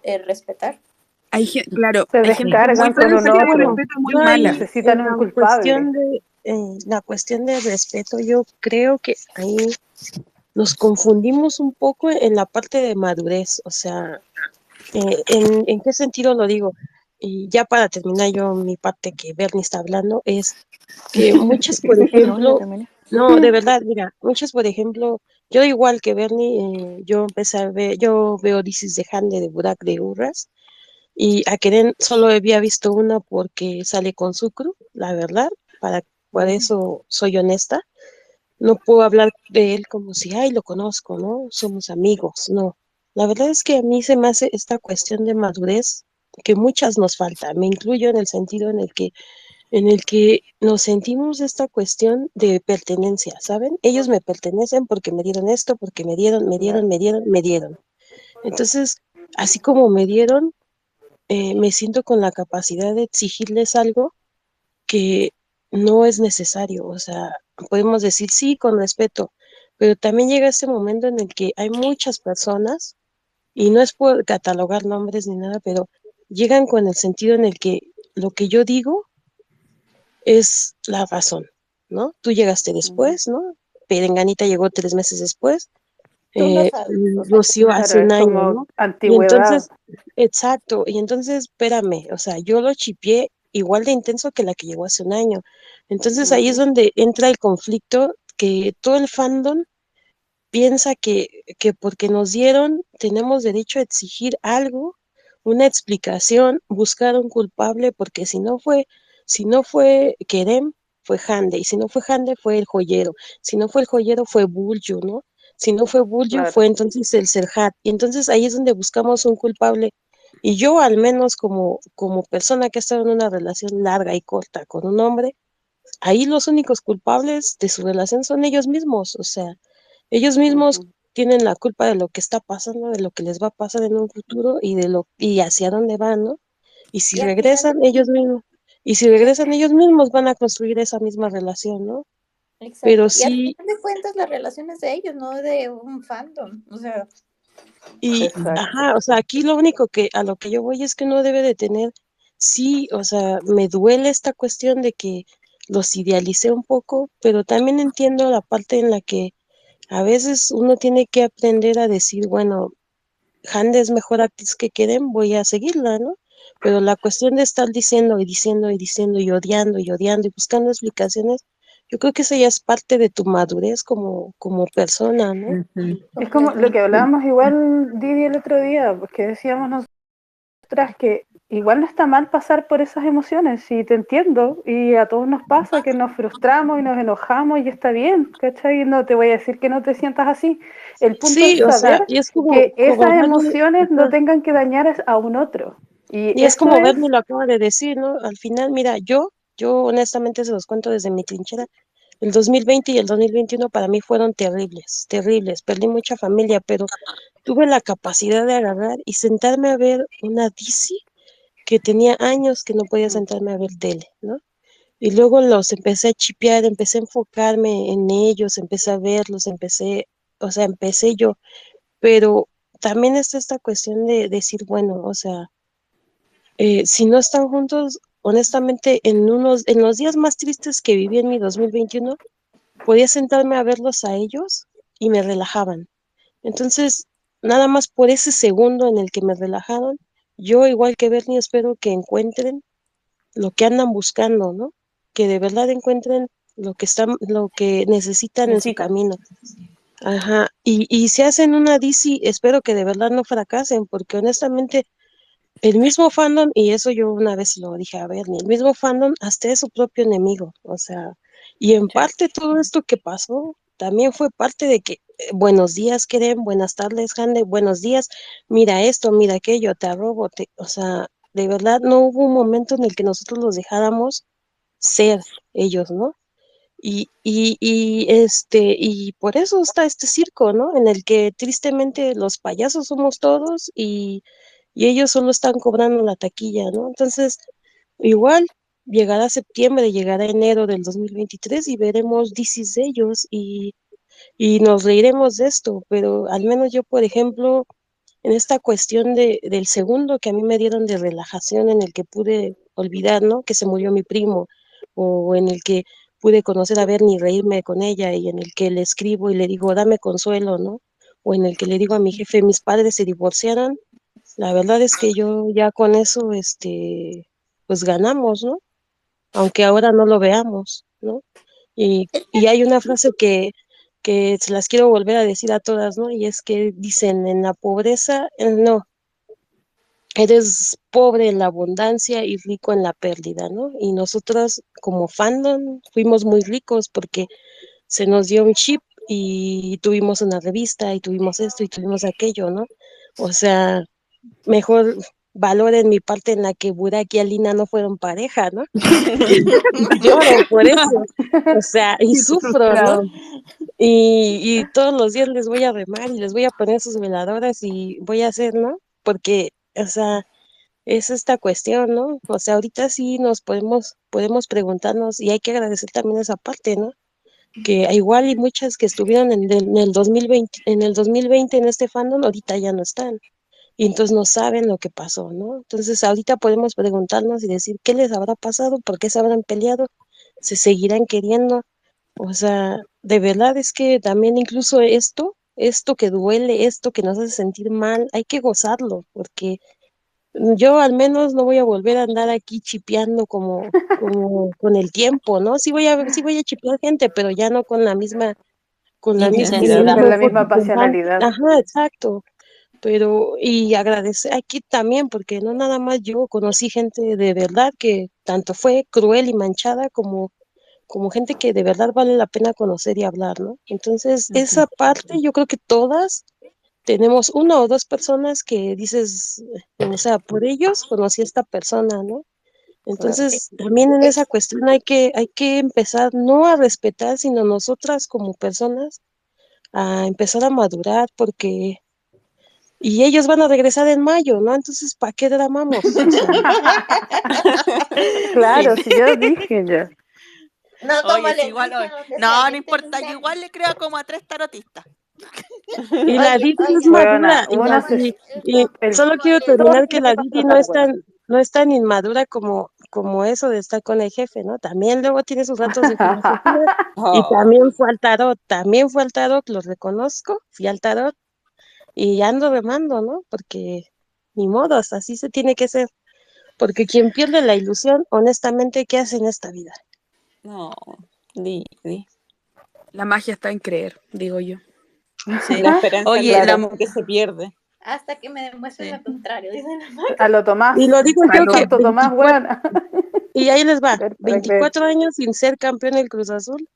Speaker 5: eh, respetar.
Speaker 2: Hay claro,
Speaker 6: Se
Speaker 2: hay gente muy mala.
Speaker 6: Necesitan
Speaker 7: en
Speaker 6: un
Speaker 7: la
Speaker 6: culpable.
Speaker 7: cuestión de eh, la cuestión de respeto, yo creo que ahí nos confundimos un poco en la parte de madurez, o sea, eh, ¿en, en qué sentido lo digo? Y ya para terminar yo mi parte que Bernie está hablando es que (laughs) muchas, por
Speaker 5: No,
Speaker 7: ejemplo, no, de verdad, mira, muchas, por ejemplo, yo igual que Bernie, eh, yo empecé a ver, yo veo Dices de Hande de Burak de Urras, y a Keren solo había visto una porque sale con Sucru, la verdad, para, por eso soy honesta. No puedo hablar de él como si, ay, lo conozco, ¿no? Somos amigos, no. La verdad es que a mí se me hace esta cuestión de madurez que muchas nos falta. Me incluyo en el sentido en el que en el que nos sentimos esta cuestión de pertenencia, ¿saben? Ellos me pertenecen porque me dieron esto, porque me dieron, me dieron, me dieron, me dieron. Entonces, así como me dieron, eh, me siento con la capacidad de exigirles algo que no es necesario. O sea, podemos decir sí con respeto, pero también llega ese momento en el que hay muchas personas, y no es por catalogar nombres ni nada, pero llegan con el sentido en el que lo que yo digo es la razón, ¿no? Tú llegaste después, ¿no? Perenganita llegó tres meses después, eh,
Speaker 5: lo
Speaker 7: Rocío hace un año, ¿no? Y entonces, exacto, y entonces, espérame, o sea, yo lo chipié igual de intenso que la que llegó hace un año. Entonces ahí es donde entra el conflicto que todo el fandom piensa que, que porque nos dieron, tenemos derecho a exigir algo, una explicación, buscar un culpable, porque si no fue, si no fue Kerem, fue Hande, y si no fue Hande, fue el joyero, si no fue el joyero, fue Bulju, ¿no? Si no fue Bulju,
Speaker 6: Claro.
Speaker 7: fue entonces el Serhat, y entonces ahí es donde buscamos un culpable. Y yo, al menos como, como persona que ha estado en una relación larga y corta con un hombre, ahí los únicos culpables de su relación son ellos mismos, o sea, ellos mismos tienen la culpa de lo que está pasando, de lo que les va a pasar en un futuro y de lo y hacia dónde van, ¿no? Y si regresan ellos mismos, y si regresan ellos mismos van a construir esa misma relación, ¿no?
Speaker 5: Exacto.
Speaker 7: Pero
Speaker 5: Y al
Speaker 7: sí,
Speaker 5: final de cuentas las relaciones de ellos, no de un fandom. O sea,
Speaker 7: y
Speaker 6: Exacto.
Speaker 7: ajá, o sea, aquí lo único que a lo que yo voy es que no debe de tener, sí, o sea, me duele esta cuestión de que los idealicé un poco, pero también entiendo la parte en la que a veces uno tiene que aprender a decir, bueno, Hande es mejor actriz que Keren, voy a seguirla, ¿no? Pero la cuestión de estar diciendo y diciendo y diciendo y odiando y odiando y buscando explicaciones, yo creo que eso ya es parte de tu madurez como, como persona, ¿no?
Speaker 6: Es como lo que hablábamos igual, Didi, el otro día, pues que decíamos nosotras que igual no está mal pasar por esas emociones, y te entiendo, y a todos nos pasa que nos frustramos y nos enojamos y está bien, ¿cachai? No te voy a decir que no te sientas así. El punto
Speaker 7: Sí,
Speaker 6: es
Speaker 7: o sea,
Speaker 6: saber
Speaker 7: y es como,
Speaker 6: que
Speaker 7: como
Speaker 6: esas
Speaker 7: Bernie,
Speaker 6: emociones no tengan que dañar a- un otro. Y,
Speaker 7: Y es como
Speaker 6: es,
Speaker 7: Bernie lo acaba de decir, ¿no? Al final, mira, yo, yo honestamente se los cuento desde mi trinchera. El 2020 y el 2021 para mí fueron terribles, terribles. Perdí mucha familia, pero tuve la capacidad de agarrar y sentarme a ver una DC que tenía años que no podía sentarme a ver tele, ¿no? Y luego los empecé a chipear, empecé a enfocarme en ellos, empecé a verlos, empecé, o sea, empecé yo, pero también está esta cuestión de decir, bueno, o sea, eh, si no están juntos, honestamente, en unos, en los días más tristes que viví en mi 2021, podía sentarme a verlos a ellos y me relajaban. Entonces, nada más por ese segundo en el que me relajaron, yo igual que Bernie espero que encuentren lo que andan buscando, ¿no? Que de verdad encuentren lo que están, lo que necesitan en su camino. Ajá. Y, y si hacen una DC, espero que de verdad no fracasen, porque honestamente el mismo fandom, y eso yo una vez lo dije a Bernie, el mismo fandom hasta es su propio enemigo, o sea, y en parte todo esto que pasó también fue parte de que, eh, buenos días, Keren, buenas tardes, Hande, buenos días, mira esto, mira aquello, te arrobo, te, o sea, de verdad no hubo un momento en el que nosotros los dejáramos ser ellos, ¿no? Y, y, y, este, y por eso está este circo, ¿no? En el que tristemente los payasos somos todos y, y ellos solo están cobrando la taquilla, ¿no? Entonces, igual llegará septiembre, llegará enero del 2023 y veremos DCs de ellos y, y nos reiremos de esto, pero al menos yo, por ejemplo, en esta cuestión de, del segundo que a mí me dieron de relajación en el que pude olvidar, ¿no? Que se murió mi primo, o en el que pude conocer a Bernie y reírme con ella, y en el que le escribo y le digo, dame consuelo, ¿no? O en el que le digo a mi jefe, mis padres se divorciaron, la verdad es que yo ya con eso, este, pues ganamos, ¿no? Aunque ahora no lo veamos, ¿no? Y, y hay una frase que, que se las quiero volver a decir a todas, ¿no? Y es que dicen, en la pobreza, no, eres pobre en la abundancia y rico en la pérdida, ¿no? Y nosotros como fandom fuimos muy ricos porque se nos dio un chip y tuvimos una revista y tuvimos esto y tuvimos aquello, ¿no? O sea, mejor valoren mi parte en la que Burak y Alina no fueron pareja, ¿no? (laughs) (laughs) Lloro por eso, o sea, y sufro, ¿no? Y, y todos los días les voy a remar y les voy a poner sus veladoras y voy a hacer, ¿no? Porque, o sea, es esta cuestión, ¿no? O sea, ahorita sí nos podemos, podemos preguntarnos y hay que agradecer también esa parte, ¿no? Que igual y muchas que estuvieron en el, en el 2020, en el 2020 en este fandom, ahorita ya no están. Y entonces no saben lo que pasó, ¿no? Entonces ahorita podemos preguntarnos y decir, ¿qué les habrá pasado? ¿Por qué se habrán peleado? ¿Se seguirán queriendo? O sea, de verdad es que también incluso esto, esto que duele, esto que nos hace sentir mal, hay que gozarlo, porque yo al menos no voy a volver a andar aquí chipeando como, como (laughs) con el tiempo, ¿no? Sí voy a, sí voy a chipear gente, pero ya no con la misma, con la misma.
Speaker 6: Con la misma pasionalidad.
Speaker 7: Ajá, exacto. Pero, y agradecer aquí también, porque no nada más yo conocí gente de verdad que tanto fue cruel y manchada como, como gente que de verdad vale la pena conocer y hablar, ¿no? Entonces, esa parte yo creo que todas tenemos una o dos personas que dices, eh, o sea, por ellos conocí a esta persona, ¿no? Entonces, también en esa cuestión hay que, hay que empezar no a respetar, sino nosotras como personas a empezar a madurar, porque y ellos van a regresar en mayo, ¿no? Entonces, ¿para qué dramamos? (laughs) O sea,
Speaker 6: Claro, si yo dije ya.
Speaker 5: No,
Speaker 1: Oye, sí, igual,
Speaker 5: donde
Speaker 1: no, no
Speaker 5: yo
Speaker 1: importa, yo igual le creo como a tres tarotistas.
Speaker 7: y la Didi es madura, solo quiero terminar que la Didi no es tan, no es tan inmadura como, como eso de estar con el jefe, ¿no? También luego tiene sus ratos de filosofía (laughs) y también fue al tarot, también fue al tarot, lo reconozco, fui al tarot y ando remando, ¿no? Porque ni modos, así se tiene que ser. Porque quien pierde la ilusión, honestamente, ¿qué hace en esta vida?
Speaker 14: no, di, di.
Speaker 2: La magia está en creer, digo yo.
Speaker 14: Sí, la esperanza
Speaker 1: Oye,
Speaker 14: es
Speaker 1: la-
Speaker 14: lo que se pierde.
Speaker 5: Hasta que me demuestren
Speaker 1: Sí.
Speaker 5: lo contrario, dice la (laughs) Maca.
Speaker 6: A lo Tomás.
Speaker 7: Y lo digo yo que
Speaker 6: Tomás,
Speaker 7: 24
Speaker 6: weón. (laughs)
Speaker 7: y ahí les va,
Speaker 6: Ver para creer.
Speaker 7: 24 años sin ser campeón del Cruz Azul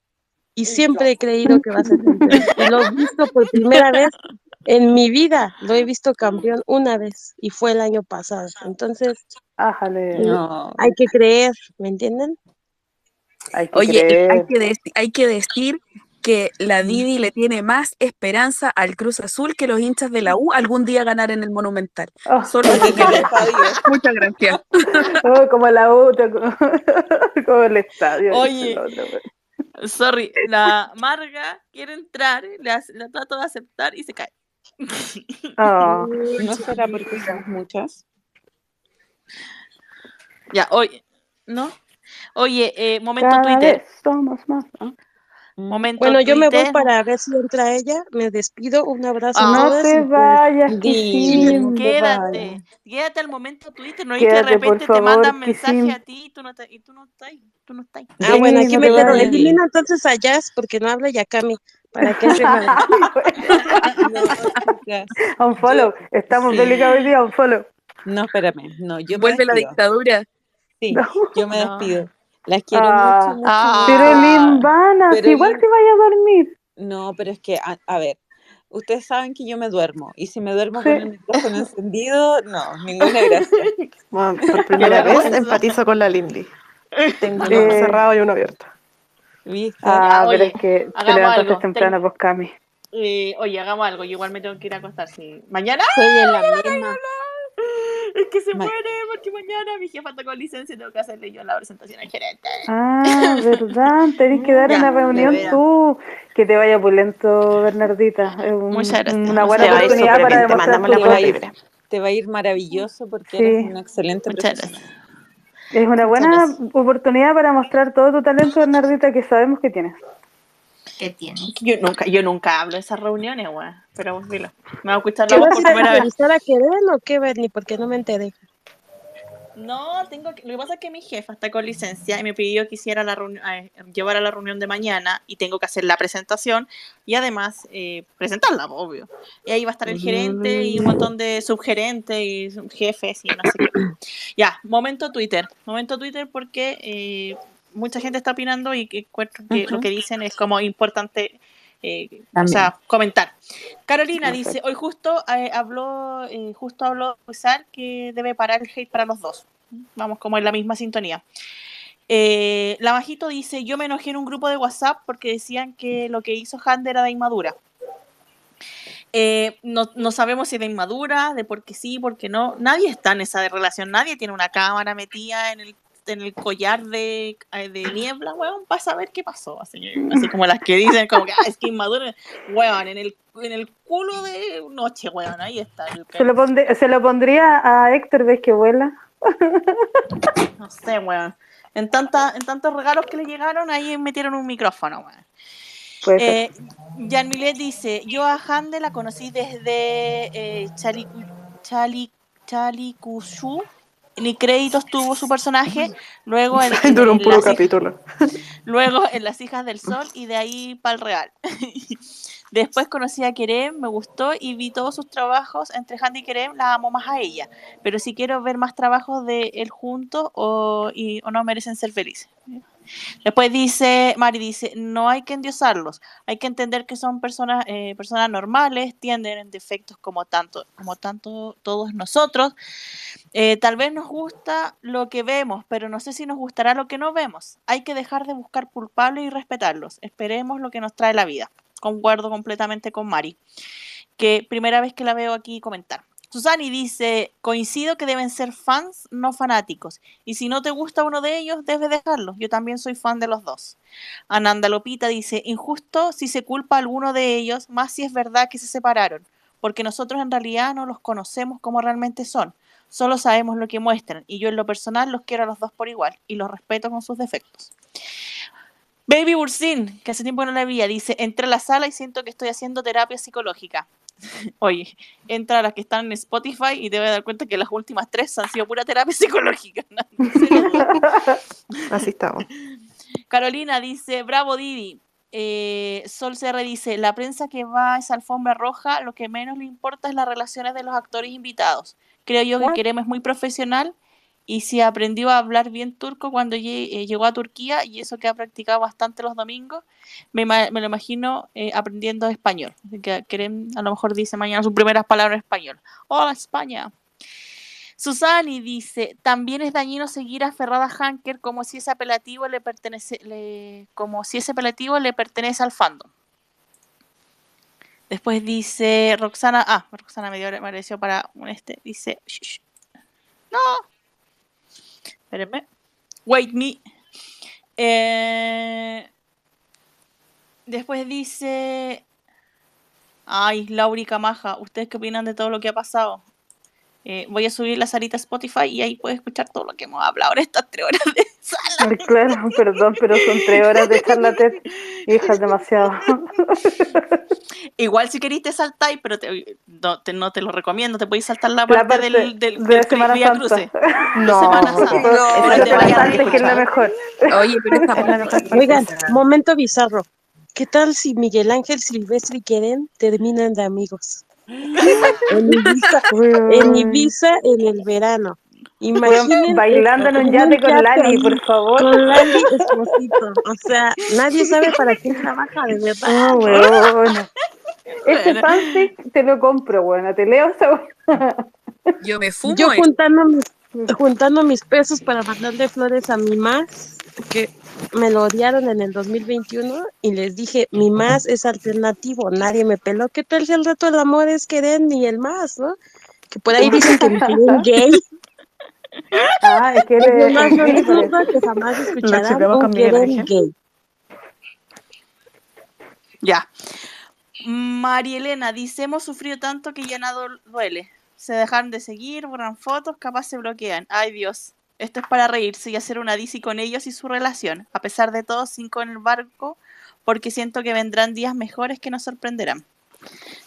Speaker 7: y siempre he creído que va a ser campeón. Y lo he visto por primera vez en mi vida, lo he visto campeón una vez y fue el año pasado. Entonces,
Speaker 6: Ájale.
Speaker 14: No.
Speaker 7: hay que creer, ¿me entienden?
Speaker 6: Hay que
Speaker 2: Oye, hay que, dec- hay que decir que la Didi le tiene más esperanza al Cruz Azul que los hinchas de la U algún día ganar en el Monumental.
Speaker 6: Oh,
Speaker 2: Solo eso
Speaker 14: Porque
Speaker 2: quería
Speaker 14: queremos
Speaker 2: decir.
Speaker 14: a Dios.
Speaker 2: Muchas gracias. (laughs)
Speaker 6: oh, como la U, (laughs) como el estadio.
Speaker 1: Oye, sorry, la Marga quiere entrar, le, hace- le trato de aceptar y se cae.
Speaker 6: Oh.
Speaker 14: ¿No será porque somos muchas?
Speaker 1: Ya, oye, ¿no? Oye, eh, momento
Speaker 6: Cada
Speaker 1: Twitter.
Speaker 6: vez somos más. ¿no?
Speaker 1: Momento
Speaker 7: Bueno, yo me voy para ver si entra ella. Me despido. Un abrazo a
Speaker 1: Ah.
Speaker 6: No te
Speaker 7: y pues,
Speaker 6: vayas,
Speaker 1: Quédate, quédate al momento Twitter, no es que de repente te mandan mensaje
Speaker 6: sim.
Speaker 1: a ti y tú no, te, y tú no estás, tú no estás.
Speaker 7: Ah, bueno, aquí
Speaker 6: no
Speaker 7: me quedo. Elimina entonces a Jazz porque no habla Yakami. ¿Para qué se? (laughs)
Speaker 14: No. (laughs)
Speaker 6: Un
Speaker 14: Yo,
Speaker 6: follow. Estamos
Speaker 14: sí.
Speaker 6: delicados hoy día, un follow.
Speaker 14: No, espérame. No, yo me
Speaker 2: Vuelve la dictadura.
Speaker 14: Sí,
Speaker 6: No.
Speaker 14: yo me
Speaker 1: No.
Speaker 14: despido. Las quiero
Speaker 6: Ah,
Speaker 14: mucho, mucho,
Speaker 1: Ah.
Speaker 6: pero. Limbana, si igual te vaya a dormir.
Speaker 14: No, pero es que, a, a ver, ustedes saben que yo me duermo. Y si me duermo
Speaker 6: Sí.
Speaker 14: con el micrófono encendido, no, ninguna gracia. (laughs)
Speaker 12: Bueno, por primera vez empatizo con la Lindy. Tengo uno
Speaker 6: Eh.
Speaker 12: cerrado y uno abierto.
Speaker 14: ¿Viste?
Speaker 6: Ah, pero
Speaker 1: oye,
Speaker 6: es que te levantaste
Speaker 1: algo.
Speaker 6: temprano, pues Cami.
Speaker 1: Eh, oye, hagamos algo, yo igual me tengo que ir a acostar. Sí. ¿Mañana?
Speaker 11: Estoy en la misma.
Speaker 1: Es que se
Speaker 14: Ma-
Speaker 1: muere porque mañana mi jefa está con licencia y tengo que hacerle yo la presentación al gerente.
Speaker 6: Ah, verdad, tenés que dar (laughs)
Speaker 1: Ya,
Speaker 6: una reunión tú. Que te vaya pulento, Bernardita. Un-
Speaker 1: Muchas gracias.
Speaker 6: una buena oportunidad para demostrar
Speaker 12: mandamos
Speaker 6: tu
Speaker 12: la buena
Speaker 6: dote.
Speaker 12: vibra.
Speaker 14: Te va a ir maravilloso porque
Speaker 6: Sí.
Speaker 14: eres una excelente
Speaker 1: Muchas
Speaker 14: profesional.
Speaker 1: gracias.
Speaker 6: Es una buena oportunidad para mostrar todo tu talento, Bernardita, que sabemos que tienes.
Speaker 1: ¿Qué tienes? Yo nunca, yo nunca hablo de esas reuniones, weón. Pero dilo. Me va a escuchar
Speaker 7: ¿Qué
Speaker 1: la voz
Speaker 7: vas
Speaker 1: por
Speaker 7: a a
Speaker 1: primera vez.
Speaker 7: entrevistar a Keren o qué, Bernie? Porque no me enteré.
Speaker 1: No, tengo que, lo que pasa es que mi jefa está con licencia y me pidió que hiciera la reunión, eh, llevar a la reunión de mañana y tengo que hacer la presentación y además eh, presentarla, obvio. Y ahí va a estar el gerente y un montón de subgerentes y jefes y no sé qué. Ya, momento Twitter. Momento Twitter porque eh, mucha gente está opinando y que que lo que dicen es como importante eh, o sea, comentar. Carolina
Speaker 6: Perfecto.
Speaker 1: dice, hoy justo eh, habló, eh, justo habló Wizard que debe parar el hate para los dos. Vamos como en la misma sintonía. La Bajito dice, yo me enojé en un grupo de WhatsApp porque decían que lo que hizo Hand era de inmadura. Eh, no, no sabemos si de inmadura, de por qué sí, por qué no. Nadie está en esa relación, nadie tiene una cámara metida en el, en el collar de, eh, de niebla, weón, para saber qué pasó. Así, como las que dicen, como que, ah, es que inmadura, weón, en el, en el culo de noche, weón, ahí está. el-
Speaker 6: Se lo, pondré- se lo pondría a Héctor, ves que vuela.
Speaker 1: No sé, weón. En, tanta, en tantos regalos que le llegaron, ahí metieron un micrófono, weón. Eh, Jan Milet dice, yo a Hande la conocí desde eh, Chalicu, Chali, Chalicushu, ni créditos tuvo su personaje, luego en, (laughs)
Speaker 12: un puro capítulo. (laughs)
Speaker 1: luego en Las Hijas del Sol y de ahí para el Real. (laughs) Después conocí a Kerem, me gustó y vi todos sus trabajos. Entre Handy y Kerem la amo más a ella. Pero si quiero ver más trabajos de él juntos o, y, o no merecen ser felices. Después dice, Mari dice, no hay que endiosarlos, hay que entender que son personas, eh, personas normales, tienen defectos como tanto, como tanto todos nosotros. Eh, tal vez nos gusta lo que vemos, pero no sé si nos gustará lo que no vemos. Hay que dejar de buscar culpables y respetarlos. Esperemos lo que nos trae la vida. Concuerdo completamente con Mari, que primera vez que la veo aquí comentar. Susani dice, coincido que deben ser fans, no fanáticos. Y si no te gusta uno de ellos, debes dejarlo. Yo también soy fan de los dos. Ananda Lopita dice, injusto si se culpa a alguno de ellos, más si es verdad que se separaron, porque nosotros en realidad no los conocemos como realmente son. Solo sabemos lo que muestran y yo en lo personal los quiero a los dos por igual y los respeto con sus defectos. Baby Bursin, que hace tiempo no la veía, dice, entré a la sala y siento que estoy haciendo terapia psicológica. (laughs) Oye, entra a las que están en Spotify y te vas a dar cuenta que las últimas tres han sido pura terapia (laughs) psicológica. (laughs)
Speaker 12: Así estamos.
Speaker 1: Carolina dice, bravo Didi. Eh, Sol CR dice, la prensa que va a esa alfombra roja, lo que menos le importa es las relaciones de los actores invitados. Creo yo que Kerem es muy profesional y si aprendió a hablar bien turco cuando eh, llegó a Turquía y eso que ha practicado bastante los domingos, me, lo imagino eh, aprendiendo español. Que Kerem a lo mejor dice mañana sus primeras palabras en español. Hola España. Susani dice, también es dañino seguir a Ferrada Hanker como si ese apelativo le pertenece, como si ese apelativo le pertenece al fandom. Después dice Roxana, ah, Roxana me dio me agradeció para un este, dice, "Shh, shh, no, espérenme, wait me. Eh, después dice, ay, Lauri Camaja, ¿ustedes qué opinan de todo lo que ha pasado? Eh, voy a subir la salita a Spotify y ahí puedes escuchar todo lo que hemos hablado en estas tres horas de sala.
Speaker 6: Claro, perdón, pero son tres horas de charlatán. Hija, es demasiado.
Speaker 1: Igual si queréis te saltáis, pero te- no, te, no te lo recomiendo, te podéis saltar la
Speaker 6: La
Speaker 1: parte,
Speaker 6: parte
Speaker 1: del, del,
Speaker 6: de
Speaker 1: del
Speaker 6: Semana Santa.
Speaker 1: Cruce. (laughs)
Speaker 12: No,
Speaker 1: Semana Santa.
Speaker 12: eso
Speaker 1: No,
Speaker 12: es
Speaker 6: que la mejor.
Speaker 2: Oye, pero esta es la mejor.
Speaker 7: Oigan, momento bizarro. ¿Qué tal si Miguel Ángel Silvestre y terminan de amigos? En Ibiza, en Ibiza en el verano. Imagínense
Speaker 6: bailando en un yate con Lali, por favor.
Speaker 7: Con Lali Esposito. O sea, nadie sabe para quién trabaja, de verdad.
Speaker 6: Ah. Este fanfic te lo compro, weón. Te leo esa.
Speaker 2: Yo me fumo
Speaker 7: Yo juntando mis, juntando mis pesos para mandarle flores a mi más, que me lo odiaron en el 2021, y les dije, mi más es alternativo, nadie me peló. ¿Qué tal si el reto del amor es Keren y el más, no? Que por ahí dicen que mi Keren gay.
Speaker 6: Ah, es que (laughs) eres gay, (laughs)
Speaker 7: que jamás escucharán un Keren
Speaker 12: Ángel.
Speaker 7: gay.
Speaker 1: Ya. María Elena dice, hemos sufrido tanto que ya nada duele. Se dejan de seguir, borran fotos, capaz se bloquean. Ay Dios, esto es para reírse y hacer una DC con ellos y su relación. A pesar de todo, cinco en el barco, porque siento que vendrán días mejores que nos sorprenderán.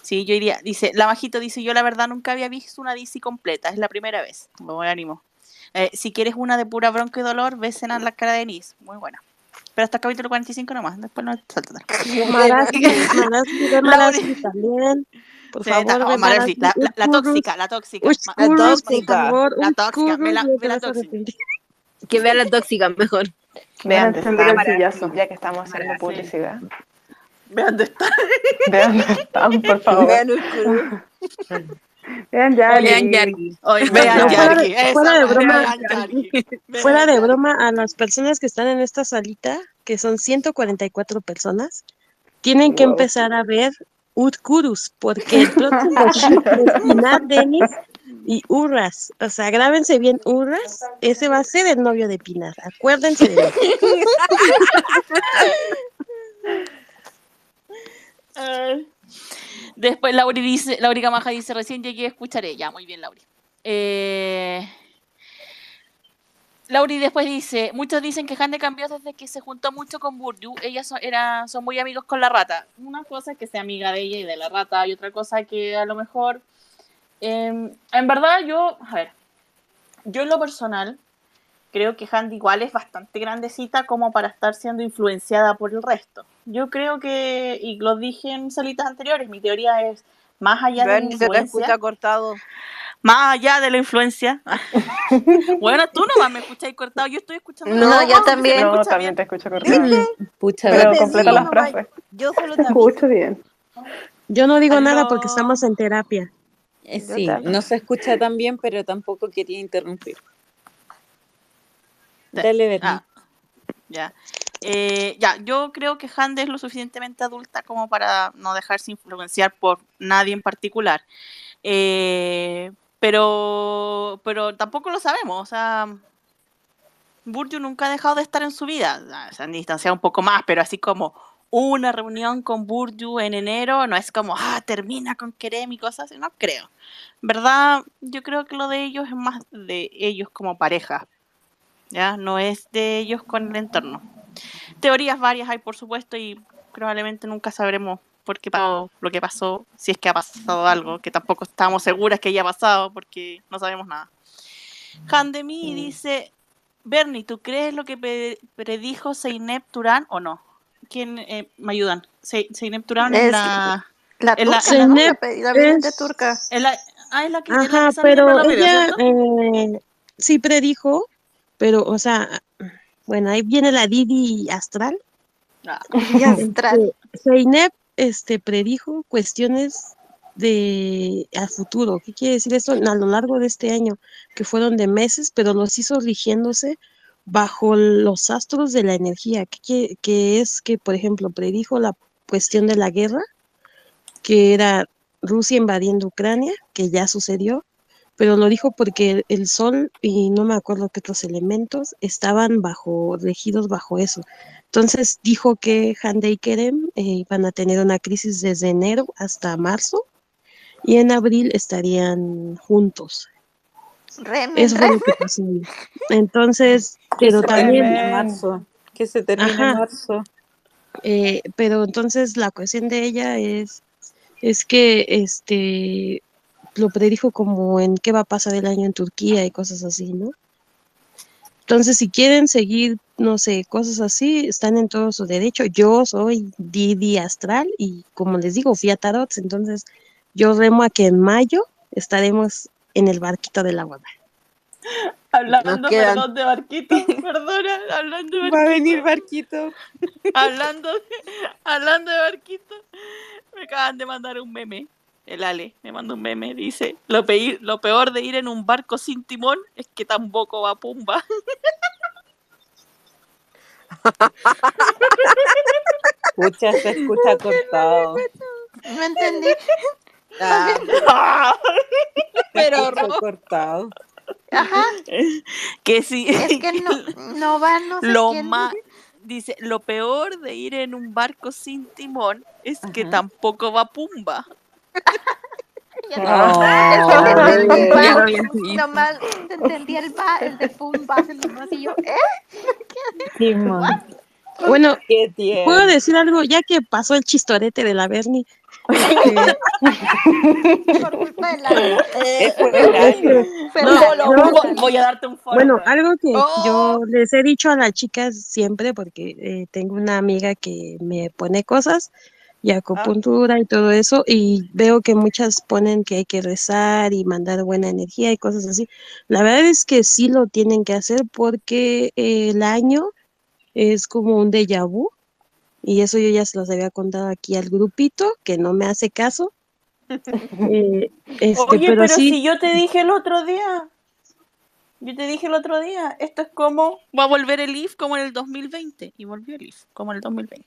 Speaker 1: Sí, yo iría, dice, la bajito dice, yo la verdad nunca había visto una DC completa, es la primera vez. Buen ánimo. Eh, si quieres una de pura bronco y dolor, ves en la cara de Nis, muy buena. Pero hasta el capítulo 45 nomás, después no salta. (laughs)
Speaker 7: También. Por
Speaker 1: Sí,
Speaker 7: favor,
Speaker 1: ta- oh, Marasli, la, la, la
Speaker 7: Ushkurus.
Speaker 1: tóxica, la tóxica.
Speaker 7: Favor,
Speaker 1: La tóxica, ve la, ve tóxica.
Speaker 11: Que vea la tóxica mejor.
Speaker 12: Vean están,
Speaker 6: sillazo.
Speaker 12: ya que estamos haciendo publicidad.
Speaker 1: Vean dónde está. (laughs)
Speaker 12: Vean dónde están, por favor.
Speaker 11: Vean.
Speaker 6: Vean ya.
Speaker 2: Vean Yargi.
Speaker 1: Vean Yargi.
Speaker 7: fuera de broma,
Speaker 1: Yargi.
Speaker 7: Fuera de
Speaker 1: Yargi.
Speaker 7: broma, a las personas que están en esta salita, que son 144 personas, tienen que empezar a ver Utkurus, porque el (laughs) es Pinar Denis y Urras. O sea, grábense bien Urras, ese va a ser el novio de Pinar. Acuérdense de mí. (laughs)
Speaker 1: Ay. Después Lauri dice, Lauri Camaja dice, recién llegué a escuchar ella. Muy bien, Lauri. Eh, Lauri después dice, muchos dicen que Hande cambió desde que se juntó mucho con Burju. Ellas son, era, son muy amigos con la rata. Una cosa es que sea amiga de ella y de la rata, y otra cosa que a lo mejor... eh, en verdad yo, a ver, yo en lo personal creo que Handy igual es bastante grandecita como para estar siendo influenciada por el resto. Yo creo que, y lo dije en salitas anteriores, mi teoría es más allá de la
Speaker 11: Ven, se te
Speaker 1: influencia,
Speaker 11: escucha cortado.
Speaker 1: Más allá de la influencia. (laughs) bueno, tú no me escucháis cortado, yo estoy escuchando.
Speaker 5: No,
Speaker 1: todo,
Speaker 5: yo también.
Speaker 12: No, también
Speaker 1: bien.
Speaker 12: te escucho cortado.
Speaker 14: Pucha,
Speaker 12: Pero completa
Speaker 5: sí,
Speaker 12: las
Speaker 5: no,
Speaker 12: frases.
Speaker 5: Yo solo
Speaker 6: Te escucho bien.
Speaker 7: Yo no digo nada porque estamos en terapia.
Speaker 14: Eh, sí, no se escucha tan bien, pero tampoco quería interrumpir. Dale, Berni.
Speaker 1: Ah, ya. Eh, ya, yo creo que Hande es lo suficientemente adulta como para no dejarse influenciar por nadie en particular. Eh, pero, pero tampoco lo sabemos. O sea, Burju nunca ha dejado de estar en su vida. Ah, Se han distanciado un poco más, pero así como una reunión con Burju en enero, no es como, ah, termina con Kerem y cosas así, no creo. ¿Verdad? Yo creo que lo de ellos es más de ellos como pareja. ¿ya? No es de ellos con el entorno. Teorías varias hay, por supuesto, y probablemente nunca sabremos por qué pasó lo que pasó, si es que ha pasado algo, que tampoco estamos seguras que haya pasado, porque no sabemos nada. Handemi dice, Bernie, ¿tú crees lo que pre- predijo Zeynep Turán o no? ¿Quién eh, me ayudan? Ze- Zeynep Turán es la...
Speaker 5: La
Speaker 1: es la-
Speaker 5: turca, ¿no? La, la
Speaker 7: es-
Speaker 5: turca.
Speaker 1: es la- ah, es la que,
Speaker 7: Ajá,
Speaker 1: en
Speaker 7: pero ella eh, sí predijo, pero, o sea, bueno, ahí viene la Didi astral.
Speaker 1: Ah,
Speaker 5: Y (laughs) astral.
Speaker 7: Este, Zeynep este, predijo cuestiones de a futuro. ¿Qué quiere decir esto? A lo largo de este año, que fueron de meses, pero los hizo rigiéndose bajo los astros de la energía. ¿Qué, quiere- que es que, por ejemplo, predijo la cuestión de la guerra, que era Rusia invadiendo Ucrania, que ya sucedió, pero lo dijo porque el sol y no me acuerdo qué otros elementos estaban bajo, regidos bajo eso. Entonces dijo que Hande y Kerem eh, iban a tener una crisis desde enero hasta marzo y en abril estarían juntos. Eso fue lo que pasó. Entonces, (laughs) pero también,
Speaker 14: en marzo. Que se en marzo.
Speaker 7: eh, pero entonces la cuestión de ella es, es que este lo predijo como en qué va a pasar el año en Turquía y cosas así, ¿no? Entonces, si quieren seguir, no sé, cosas así, están en todo su derecho. Yo soy Didi Astral y como les digo, fui a Tarot, entonces yo remo a que en mayo estaremos en el barquito de la boda.
Speaker 1: Hablando, perdón, de barquito, (laughs) perdona, hablando de barquito.
Speaker 14: Va a venir barquito.
Speaker 1: Hablando, (laughs) hablando de barquito, me acaban de mandar un meme. El Ale me mandó un meme, dice, lo, peir- lo peor de ir en un barco sin timón es que tampoco va pumba. (laughs)
Speaker 14: Pucha, se escucha cortado.
Speaker 5: No entendí.
Speaker 14: Ah, (laughs)
Speaker 1: Pero
Speaker 14: escucha cortado.
Speaker 5: Ajá. (laughs)
Speaker 1: que sí.
Speaker 5: Es que no, no va, no sé
Speaker 1: lo
Speaker 5: quién.
Speaker 1: más dice, lo peor de ir en un barco sin timón es que
Speaker 14: Ajá.
Speaker 1: tampoco va pumba.
Speaker 5: Ya
Speaker 14: No.
Speaker 5: Nomás te entendí el va, el de pum, va, nomás y yo, ¿eh?
Speaker 7: Bueno,
Speaker 14: Qué
Speaker 7: puedo decir algo, ya que pasó el chistorete de la Bernie. eh,
Speaker 5: Por culpa de la...
Speaker 14: El
Speaker 7: No,
Speaker 1: fo- voy a darte un follow.
Speaker 7: Bueno, algo que
Speaker 1: Oh.
Speaker 7: yo les he dicho a las chicas siempre, porque eh, tengo una amiga que me pone cosas y acupuntura y todo eso, y veo que muchas ponen que hay que rezar y mandar buena energía y cosas así. La verdad es que sí lo tienen que hacer porque eh, el año es como un déjà vu, y eso yo ya se los había contado aquí al grupito, que no me hace caso. (laughs) Eh, este,
Speaker 1: Oye,
Speaker 7: pero,
Speaker 1: pero
Speaker 7: sí,
Speaker 1: si yo te dije el otro día, yo te dije el otro día, esto es como, va a volver el IF como en el 2020, y volvió el IF como en el 2020.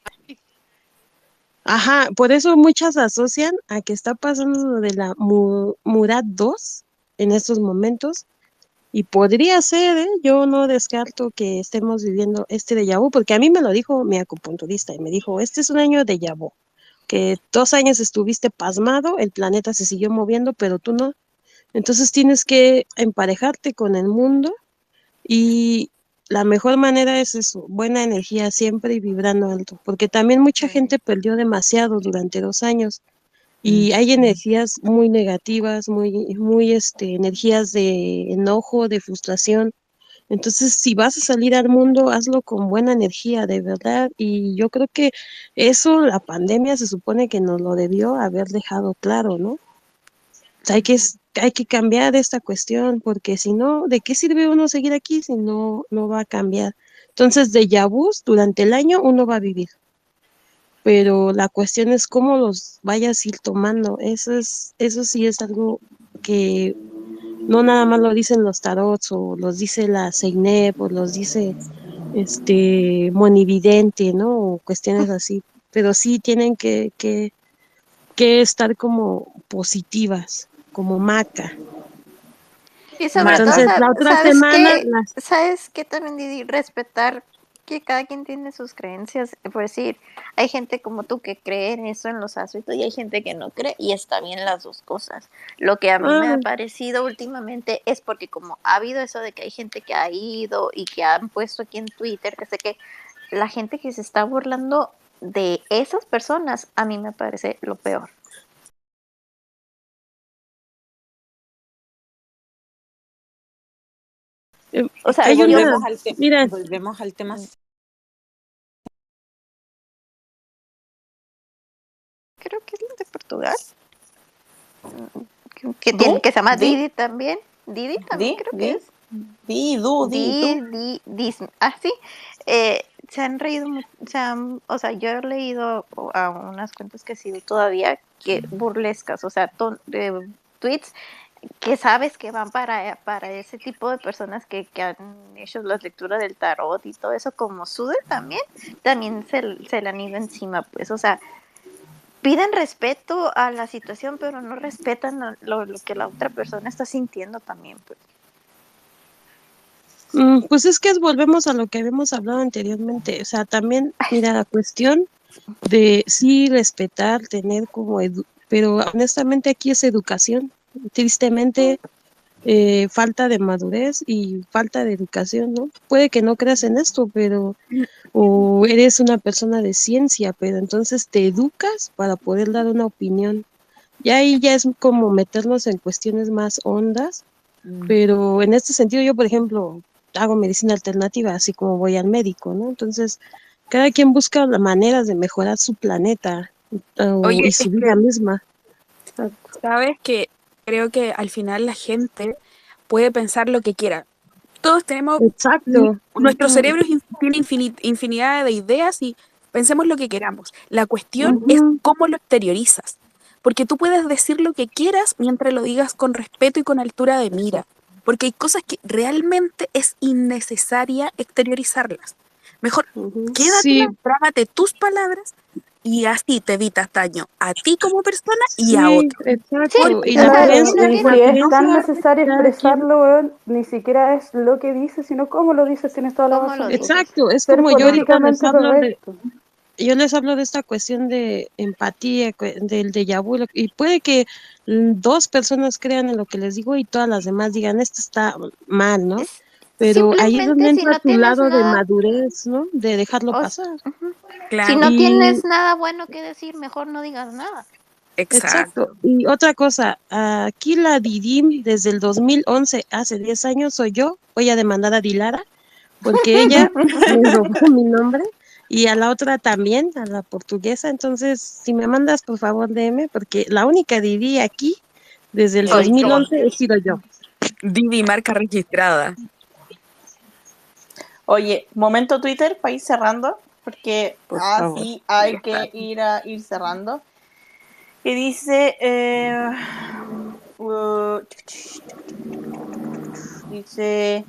Speaker 7: Ajá, por eso muchas asocian a que está pasando lo de la Mu- Murat 2 en estos momentos. Y podría ser, ¿eh? Yo no descarto que estemos viviendo este déjà vu, porque a mí me lo dijo mi acupunturista y me dijo, este es un año de vu, que dos años estuviste pasmado, el planeta se siguió moviendo, pero tú no. Entonces tienes que emparejarte con el mundo y la mejor manera es eso, buena energía siempre y vibrando alto, porque también mucha gente perdió demasiado durante dos años y hay energías muy negativas, muy, muy, este, energías de enojo, de frustración. Entonces, si vas a salir al mundo, hazlo con buena energía, de verdad. Y yo creo que eso, la pandemia se supone que nos lo debió haber dejado claro, ¿no? Hay que, hay que cambiar esta cuestión, porque si no, ¿de qué sirve uno seguir aquí si no, no va a cambiar? Entonces, de vus durante el año uno va a vivir, pero la cuestión es cómo los vayas a ir tomando. Eso es, eso sí es algo que no nada más lo dicen los tarots o los dice la Seinep o los dice este monividente, ¿no? O cuestiones así, pero sí tienen que, que, que estar como positivas, como maca.
Speaker 5: Y sobre
Speaker 7: Entonces,
Speaker 5: todo,
Speaker 7: la otra
Speaker 5: ¿sabes
Speaker 7: semana,
Speaker 5: qué?
Speaker 7: las-
Speaker 5: ¿Sabes qué también, Didi? Respetar que cada quien tiene sus creencias. Por decir, hay gente como tú que cree en eso, en los astros, y hay gente que no cree, y está bien las dos cosas. Lo que a mí me ha parecido últimamente es porque como ha habido eso de que hay gente que ha ido y que han puesto aquí en Twitter, que sé que la gente que se está burlando de esas personas, a mí me parece lo peor.
Speaker 7: Eh,
Speaker 5: O sea,
Speaker 7: una-
Speaker 14: Volvemos al, te-
Speaker 7: mira,
Speaker 14: volvemos al tema.
Speaker 5: creo que es la de Portugal. Que, que tiene- que se llama
Speaker 14: ¿Di?
Speaker 5: Didi también. Didi también creo que es.
Speaker 14: di, du, di,
Speaker 5: Di,
Speaker 14: du.
Speaker 5: di, dis- ah, sí. Eh, se han reído, se han- o sea, yo he leído a unas cuentas que sigo todavía que burlescas, o sea, ton- eh, tweets que sabes que van para, para ese tipo de personas que, que han hecho las lecturas del tarot y todo eso, como Sude también, también se, se le han ido encima, pues, o sea, piden respeto a la situación, pero no respetan lo, lo- que la otra persona está sintiendo también, pues.
Speaker 7: Mm, Pues es que volvemos a lo que habíamos hablado anteriormente. O sea, también, mira, la cuestión de sí respetar, tener como pero honestamente aquí es educación. Tristemente, eh, falta de madurez y falta de educación, ¿no? Puede que no creas en esto, pero o eres una persona de ciencia, pero entonces te educas para poder dar una opinión. Y ahí ya es como meternos en cuestiones más hondas,
Speaker 2: Mm.
Speaker 7: pero en este sentido yo, por ejemplo, hago medicina alternativa, así como voy al médico, ¿no? Entonces, cada quien busca la manera de mejorar su planeta
Speaker 2: Oye,
Speaker 7: y su vida misma.
Speaker 2: Sabes que creo que al final la gente puede pensar lo que quiera. Todos tenemos,
Speaker 7: Exacto.
Speaker 2: nuestro cerebro es tiene infini- infinidad de ideas y pensemos lo que queramos. La cuestión es
Speaker 7: Ujú.
Speaker 2: cómo lo exteriorizas. Porque tú puedes decir lo que quieras mientras lo digas con respeto y con altura de mira. Porque hay cosas que realmente es innecesaria exteriorizarlas. Mejor quédate,
Speaker 7: Sí.
Speaker 2: trágate tus palabras y así te evitas daño a ti como persona y a
Speaker 7: Sí,
Speaker 2: otro.
Speaker 7: exacto. y
Speaker 6: Claro,
Speaker 7: la
Speaker 6: es
Speaker 7: creencia
Speaker 6: tan necesario expresarlo, weón, ni siquiera es lo que dices, sino cómo lo dices, tienes toda la
Speaker 5: ¿Cómo
Speaker 6: razón.
Speaker 7: Exacto, es
Speaker 6: Ser
Speaker 7: como yo ahorita les hablo de, yo les hablo de esta cuestión de empatía, del déjà vu, y puede que dos personas crean en lo que les digo y todas las demás digan, esto está mal, ¿no?
Speaker 5: Es-
Speaker 7: Pero ahí es donde
Speaker 5: si
Speaker 7: entra
Speaker 5: no
Speaker 7: tu lado de madurez, ¿no? De dejarlo pasar.
Speaker 2: Claro.
Speaker 5: Si no
Speaker 7: Y-
Speaker 5: tienes nada bueno que decir, mejor no digas nada.
Speaker 7: Exacto. Y otra cosa, aquí la Didim desde el 2011, hace 10 años, soy yo. Voy a demandar a Dilara porque ella (laughs) me robó mi nombre y a la otra también, a la portuguesa. Entonces, si me mandas, por favor, DM, porque la única Didi aquí desde el
Speaker 2: Soy yo.
Speaker 7: 2011 he sido yo.
Speaker 2: Didi, marca registrada.
Speaker 1: Oye, momento Twitter para ir cerrando, porque
Speaker 6: Por favor.
Speaker 1: así hay que ir a ir cerrando. Y dice, eh, uh, dice,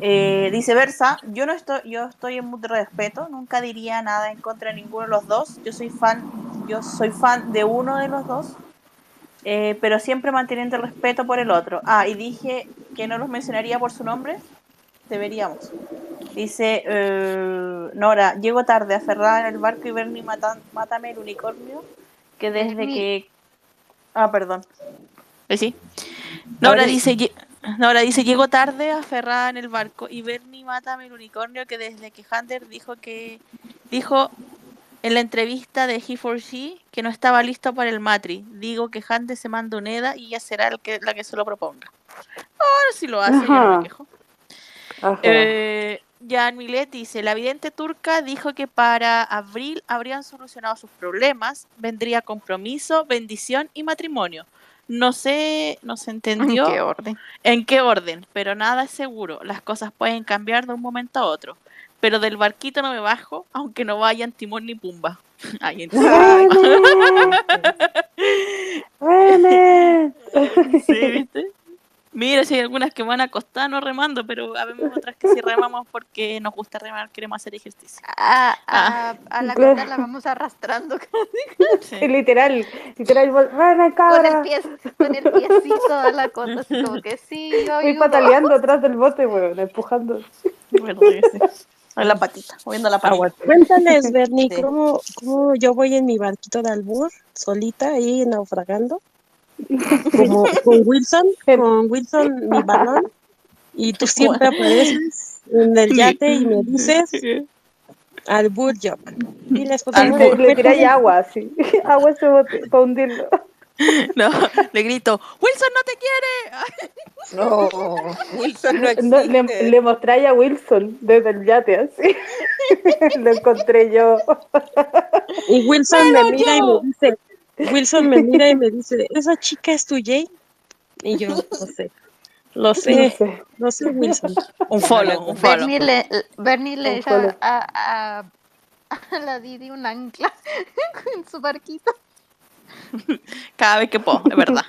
Speaker 1: eh, dice Versa, yo no estoy, yo estoy en mucho respeto, nunca diría nada en contra de ninguno de los dos. Yo soy fan, yo soy fan de uno de los dos. eh, pero siempre manteniendo el respeto por el otro. Ah, y dije que no los mencionaría por su nombre. Deberíamos. Dice eh, Nora, llego tarde, aferrada en el barco y Bernie mata, mátame el unicornio. Que desde que. Ah, perdón. Eh, sí. Nora dice, "Lle- Nora dice, llego tarde, aferrada en el barco y Bernie mátame el unicornio. Que desde que Hunter dijo que. Dijo en la entrevista de He for She que no estaba listo para el matri. Digo que Hunter se manda un EDA y ella será el que, la que se lo proponga. Ahora si lo hace, yo no
Speaker 6: Ajá.
Speaker 1: me quejo. Eh, Jan Milet dice, la vidente turca dijo que para abril habrían solucionado sus problemas, vendría compromiso, bendición y matrimonio. No sé, no se
Speaker 5: ¿En
Speaker 1: entendió
Speaker 5: qué orden?
Speaker 1: en qué orden, pero nada es seguro. Las cosas pueden cambiar de un momento a otro. Pero del barquito no me bajo, aunque no vayan timón ni pumba. (laughs) Ay, en
Speaker 6: René. (laughs) (laughs)
Speaker 1: Sí, ¿viste? Mira, si hay algunas que van a acostarnos remando, pero habemos otras que sí remamos porque nos gusta remar, queremos hacer ejercicio.
Speaker 5: A,
Speaker 1: Ah.
Speaker 5: a, a la
Speaker 6: Claro.
Speaker 5: Cata la vamos arrastrando (laughs)
Speaker 1: Sí.
Speaker 6: literal, literal, vol- René,
Speaker 5: con el,
Speaker 6: cabra.
Speaker 5: pie, con el piecito a la Cota, así como que sí,
Speaker 6: Voy pataleando atrás del bote, weón, empujando.
Speaker 1: Que sí. En la patita, moviendo la patita.
Speaker 7: Cuéntales, Bernie,
Speaker 1: Sí.
Speaker 7: ¿cómo, cómo yo voy en mi barquito de albur, solita, ahí naufragando? Como con Wilson, (laughs) con Wilson, mi balón, y tú siempre apareces en el yate y me dices albur joke. Diles, por favor,
Speaker 6: Le, le tiráis agua, así. (laughs) Agua para hundirlo. (laughs)
Speaker 1: No, le grito, Wilson no te quiere.
Speaker 14: No, Wilson no
Speaker 6: No, le,
Speaker 14: existe.
Speaker 6: le mostráis a Wilson desde el yate, así. Lo encontré yo.
Speaker 7: Y Wilson me mira y me dice, Wilson me mira y me dice, ¿esa chica es tu Jane? Y yo, no sé. Lo
Speaker 6: No
Speaker 7: sé,
Speaker 6: sé.
Speaker 7: lo sé, Wilson.
Speaker 1: Un follow, un follow.
Speaker 5: Bernie le, Bernie le echa a, a, a la Didi un ancla (laughs) en su barquito.
Speaker 1: Cada vez que puedo, es verdad.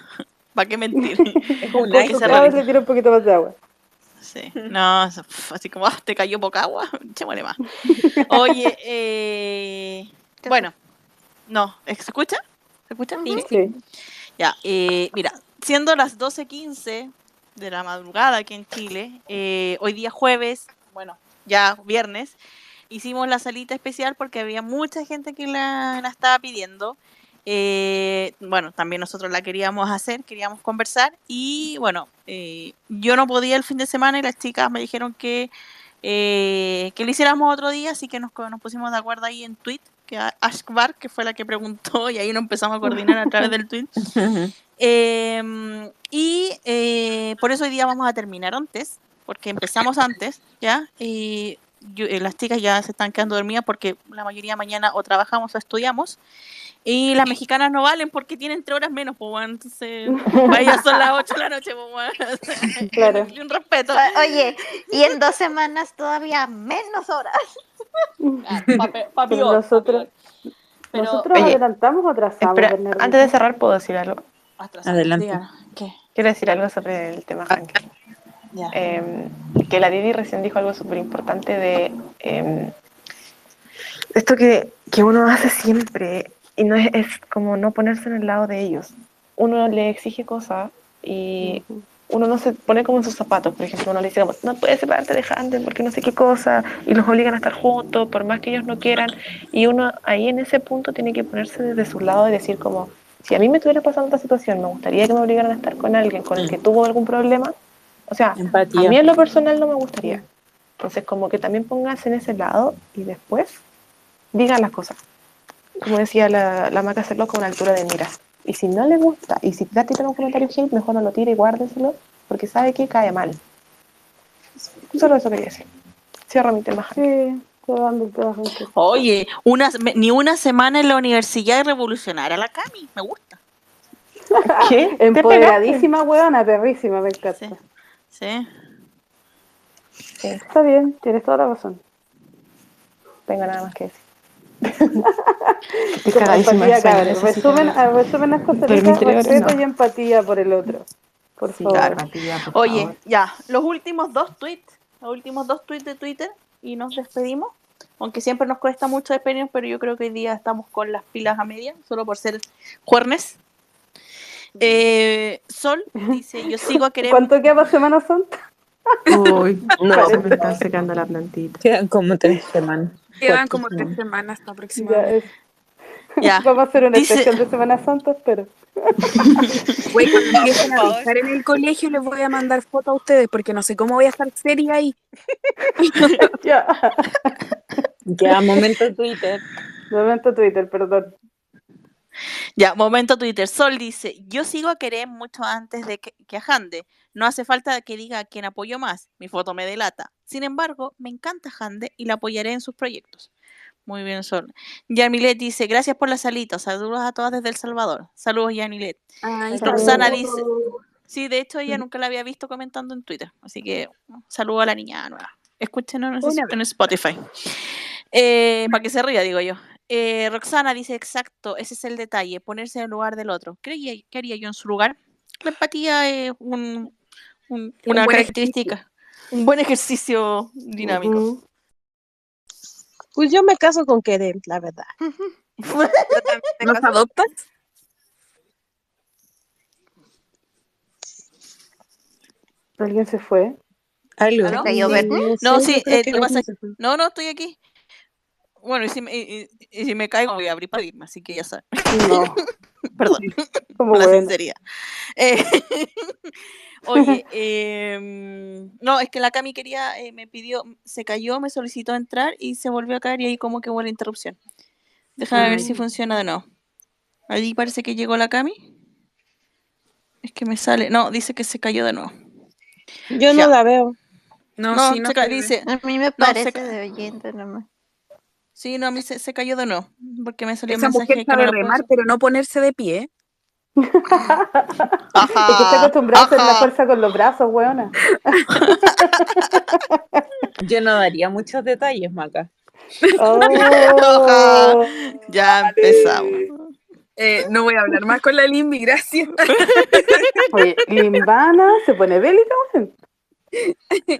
Speaker 1: ¿Para qué mentir?
Speaker 14: Es un
Speaker 6: cada vez le tiro un poquito más de agua.
Speaker 1: Sí, no, así como, ah, te cayó poca agua, (laughs) echémosle más. Oye, eh, bueno, no, ¿se escucha? ¿Se escucha? Sí.
Speaker 6: Sí.
Speaker 1: Ya, eh, mira, siendo las 12.15 de la madrugada aquí en Chile, eh, hoy día jueves, bueno, ya viernes, hicimos la salita especial porque había mucha gente que la, la estaba pidiendo. Eh, bueno, también nosotros la queríamos hacer, queríamos conversar y bueno, eh, yo no podía el fin de semana y las chicas me dijeron que, eh, que lo hiciéramos otro día, así que nos, nos pusimos de acuerdo ahí en tweet, que a- Ashkbar, que fue la que preguntó y ahí nos empezamos a coordinar a través del tweet. (laughs) Em, y eh, por eso hoy día vamos a terminar antes, porque empezamos antes, ¿ya? Y yo- eh, las chicas ya se están quedando dormidas porque la mayoría mañana o trabajamos o estudiamos. Y las mexicanas no valen porque tienen tres horas menos, pues bueno, entonces vaya son las 8 de la noche, pues bueno.
Speaker 6: Claro. (laughs)
Speaker 1: Y un respeto.
Speaker 5: Oye, y en dos semanas todavía menos horas. (laughs)
Speaker 6: Pero nosotros,
Speaker 1: Pero-
Speaker 6: nosotros
Speaker 12: Oye,
Speaker 6: adelantamos o atrasamos.
Speaker 12: Espera, antes de cerrar, ¿puedo decir algo?
Speaker 14: Adelante.
Speaker 1: ¿Qué?
Speaker 12: Quiero decir algo sobre el tema.
Speaker 1: Ya.
Speaker 12: Eh, que la Didi recién dijo algo súper importante de eh, esto que, que uno hace siempre y no es, es como no ponerse en el lado de ellos. Uno le exige cosas y uno no se pone como en sus zapatos. Por ejemplo, uno le dice, como, no puedes separarte de Handel porque no sé qué cosa y los obligan a estar juntos por más que ellos no quieran. Y uno ahí en ese punto tiene que ponerse desde su lado y decir como, si a mí me estuviera pasando esta situación, me gustaría que me obligaran a estar con alguien con el que tuvo algún problema. O sea,
Speaker 14: Empatía.
Speaker 12: a mí en lo personal no me gustaría. Entonces, como que también pónganse en ese lado y después digan las cosas. Como decía la, la Maca, hacerlo con altura de miras. Y si no le gusta, y si ya tiene un comentario hate, mejor no lo tire y guárdenselo, porque sabe que cae mal. Solo eso quería decir. Cierro mi tema.
Speaker 6: Sí, dando todas
Speaker 1: Oye, una, ni una semana en la universidad y revolucionar a la Cami, me gusta.
Speaker 12: ¿Qué? (laughs)
Speaker 6: Empoderadísima, huevona, perrísima, me encanta.
Speaker 1: Sí.
Speaker 6: Está bien, tienes toda la razón.
Speaker 12: Tengo nada más que decir. Cagadísima
Speaker 6: empatía, Resumen, resumen cositas,
Speaker 12: interior
Speaker 6: respeto
Speaker 12: no.
Speaker 6: y empatía por el otro. Por favor.
Speaker 1: Claro. Oye, ya, los últimos dos tweets, los últimos dos tweets de Twitter y nos despedimos. Aunque siempre nos cuesta mucho despedirnos, pero yo creo que hoy día estamos con las pilas a media, solo por ser jueves. Eh, Sol dice, yo sigo a querer...
Speaker 6: ¿Cuánto queda para Semana Santa?
Speaker 7: Uy, no, se me está secando la plantita.
Speaker 14: Quedan como tres semanas.
Speaker 2: Quedan como tres
Speaker 14: semanas.
Speaker 6: Ya
Speaker 2: aproximadamente.
Speaker 6: es.
Speaker 1: Ya. (laughs)
Speaker 6: Vamos a hacer una
Speaker 2: Dice-
Speaker 6: especial de Semana Santa, espero. (laughs)
Speaker 2: Güey, cuando empiecen a estar en el colegio les voy a mandar fotos a ustedes porque no sé cómo voy a estar seria ahí. (laughs)
Speaker 6: ya.
Speaker 14: Queda momento Twitter.
Speaker 6: Momento Twitter, perdón.
Speaker 1: Ya, momento Twitter. Sol dice, yo sigo a querer mucho antes de que, que a Hande. No hace falta que diga a quién apoyo más. Mi foto me delata. Sin embargo, me encanta Hande y la apoyaré en sus proyectos. Muy bien, Sol. Yamilet dice, gracias por las alitas. Saludos a todas desde El Salvador. Saludos, Yamilet.
Speaker 2: Ay,
Speaker 1: Roxana dice, sí, de hecho ella nunca la había visto comentando en Twitter. Así que saludo a la niña nueva. Escúchenos en Spotify. Eh, para que se ría, digo yo. Eh, Roxana dice, exacto, ese es el detalle, ponerse en el lugar del otro. ¿Qué haría, qué haría yo en su lugar? La empatía es un, un- una característica, un buen ejercicio dinámico.
Speaker 7: Pues yo me caso con Kerem, la verdad. (laughs)
Speaker 2: ¿Nos adoptas?
Speaker 6: ¿Alguien se fue?
Speaker 14: ¿Aló?
Speaker 5: Verne?
Speaker 1: No,
Speaker 7: sé,
Speaker 1: sí, eh, pasa no, no, estoy aquí. Bueno, y si me, y- y- y si me caigo voy a abrir para irme, así que ya sabes.
Speaker 6: No. (laughs) (laughs)
Speaker 1: Perdón, (laughs)
Speaker 6: Como
Speaker 1: por la
Speaker 6: bueno.
Speaker 1: sinceridad. Eh, (laughs) oye, em, no, es que la Cami quería, eh, me pidió, se cayó, me solicitó entrar y se volvió a caer y ahí como que hubo la interrupción. Déjame ver
Speaker 2: Ay.
Speaker 1: si funciona de nuevo. Ahí parece que llegó la Cami. Es que me sale, no, dice que se cayó de nuevo.
Speaker 7: Yo no la veo.
Speaker 2: No,
Speaker 1: No,
Speaker 2: sí, no
Speaker 1: se dice,
Speaker 5: A mí me
Speaker 1: No,
Speaker 5: parece
Speaker 1: ca-
Speaker 5: de oyente nomás.
Speaker 1: Sí, no, a mí se, se cayó de nuevo, porque me salió un
Speaker 2: Esa
Speaker 1: mensaje
Speaker 2: mujer
Speaker 1: que no
Speaker 2: sabe
Speaker 1: lo puedo
Speaker 2: remar, pero no ponerse de pie. (laughs)
Speaker 6: Es que está acostumbrado a hacer la fuerza con los brazos, weona. (laughs)
Speaker 14: Yo no daría muchos detalles, Maca.
Speaker 6: Oh. (laughs)
Speaker 1: Ya empezamos.
Speaker 2: Eh, no voy a hablar más con la Limbi, gracias.
Speaker 6: Oye, Limbana se pone bélica.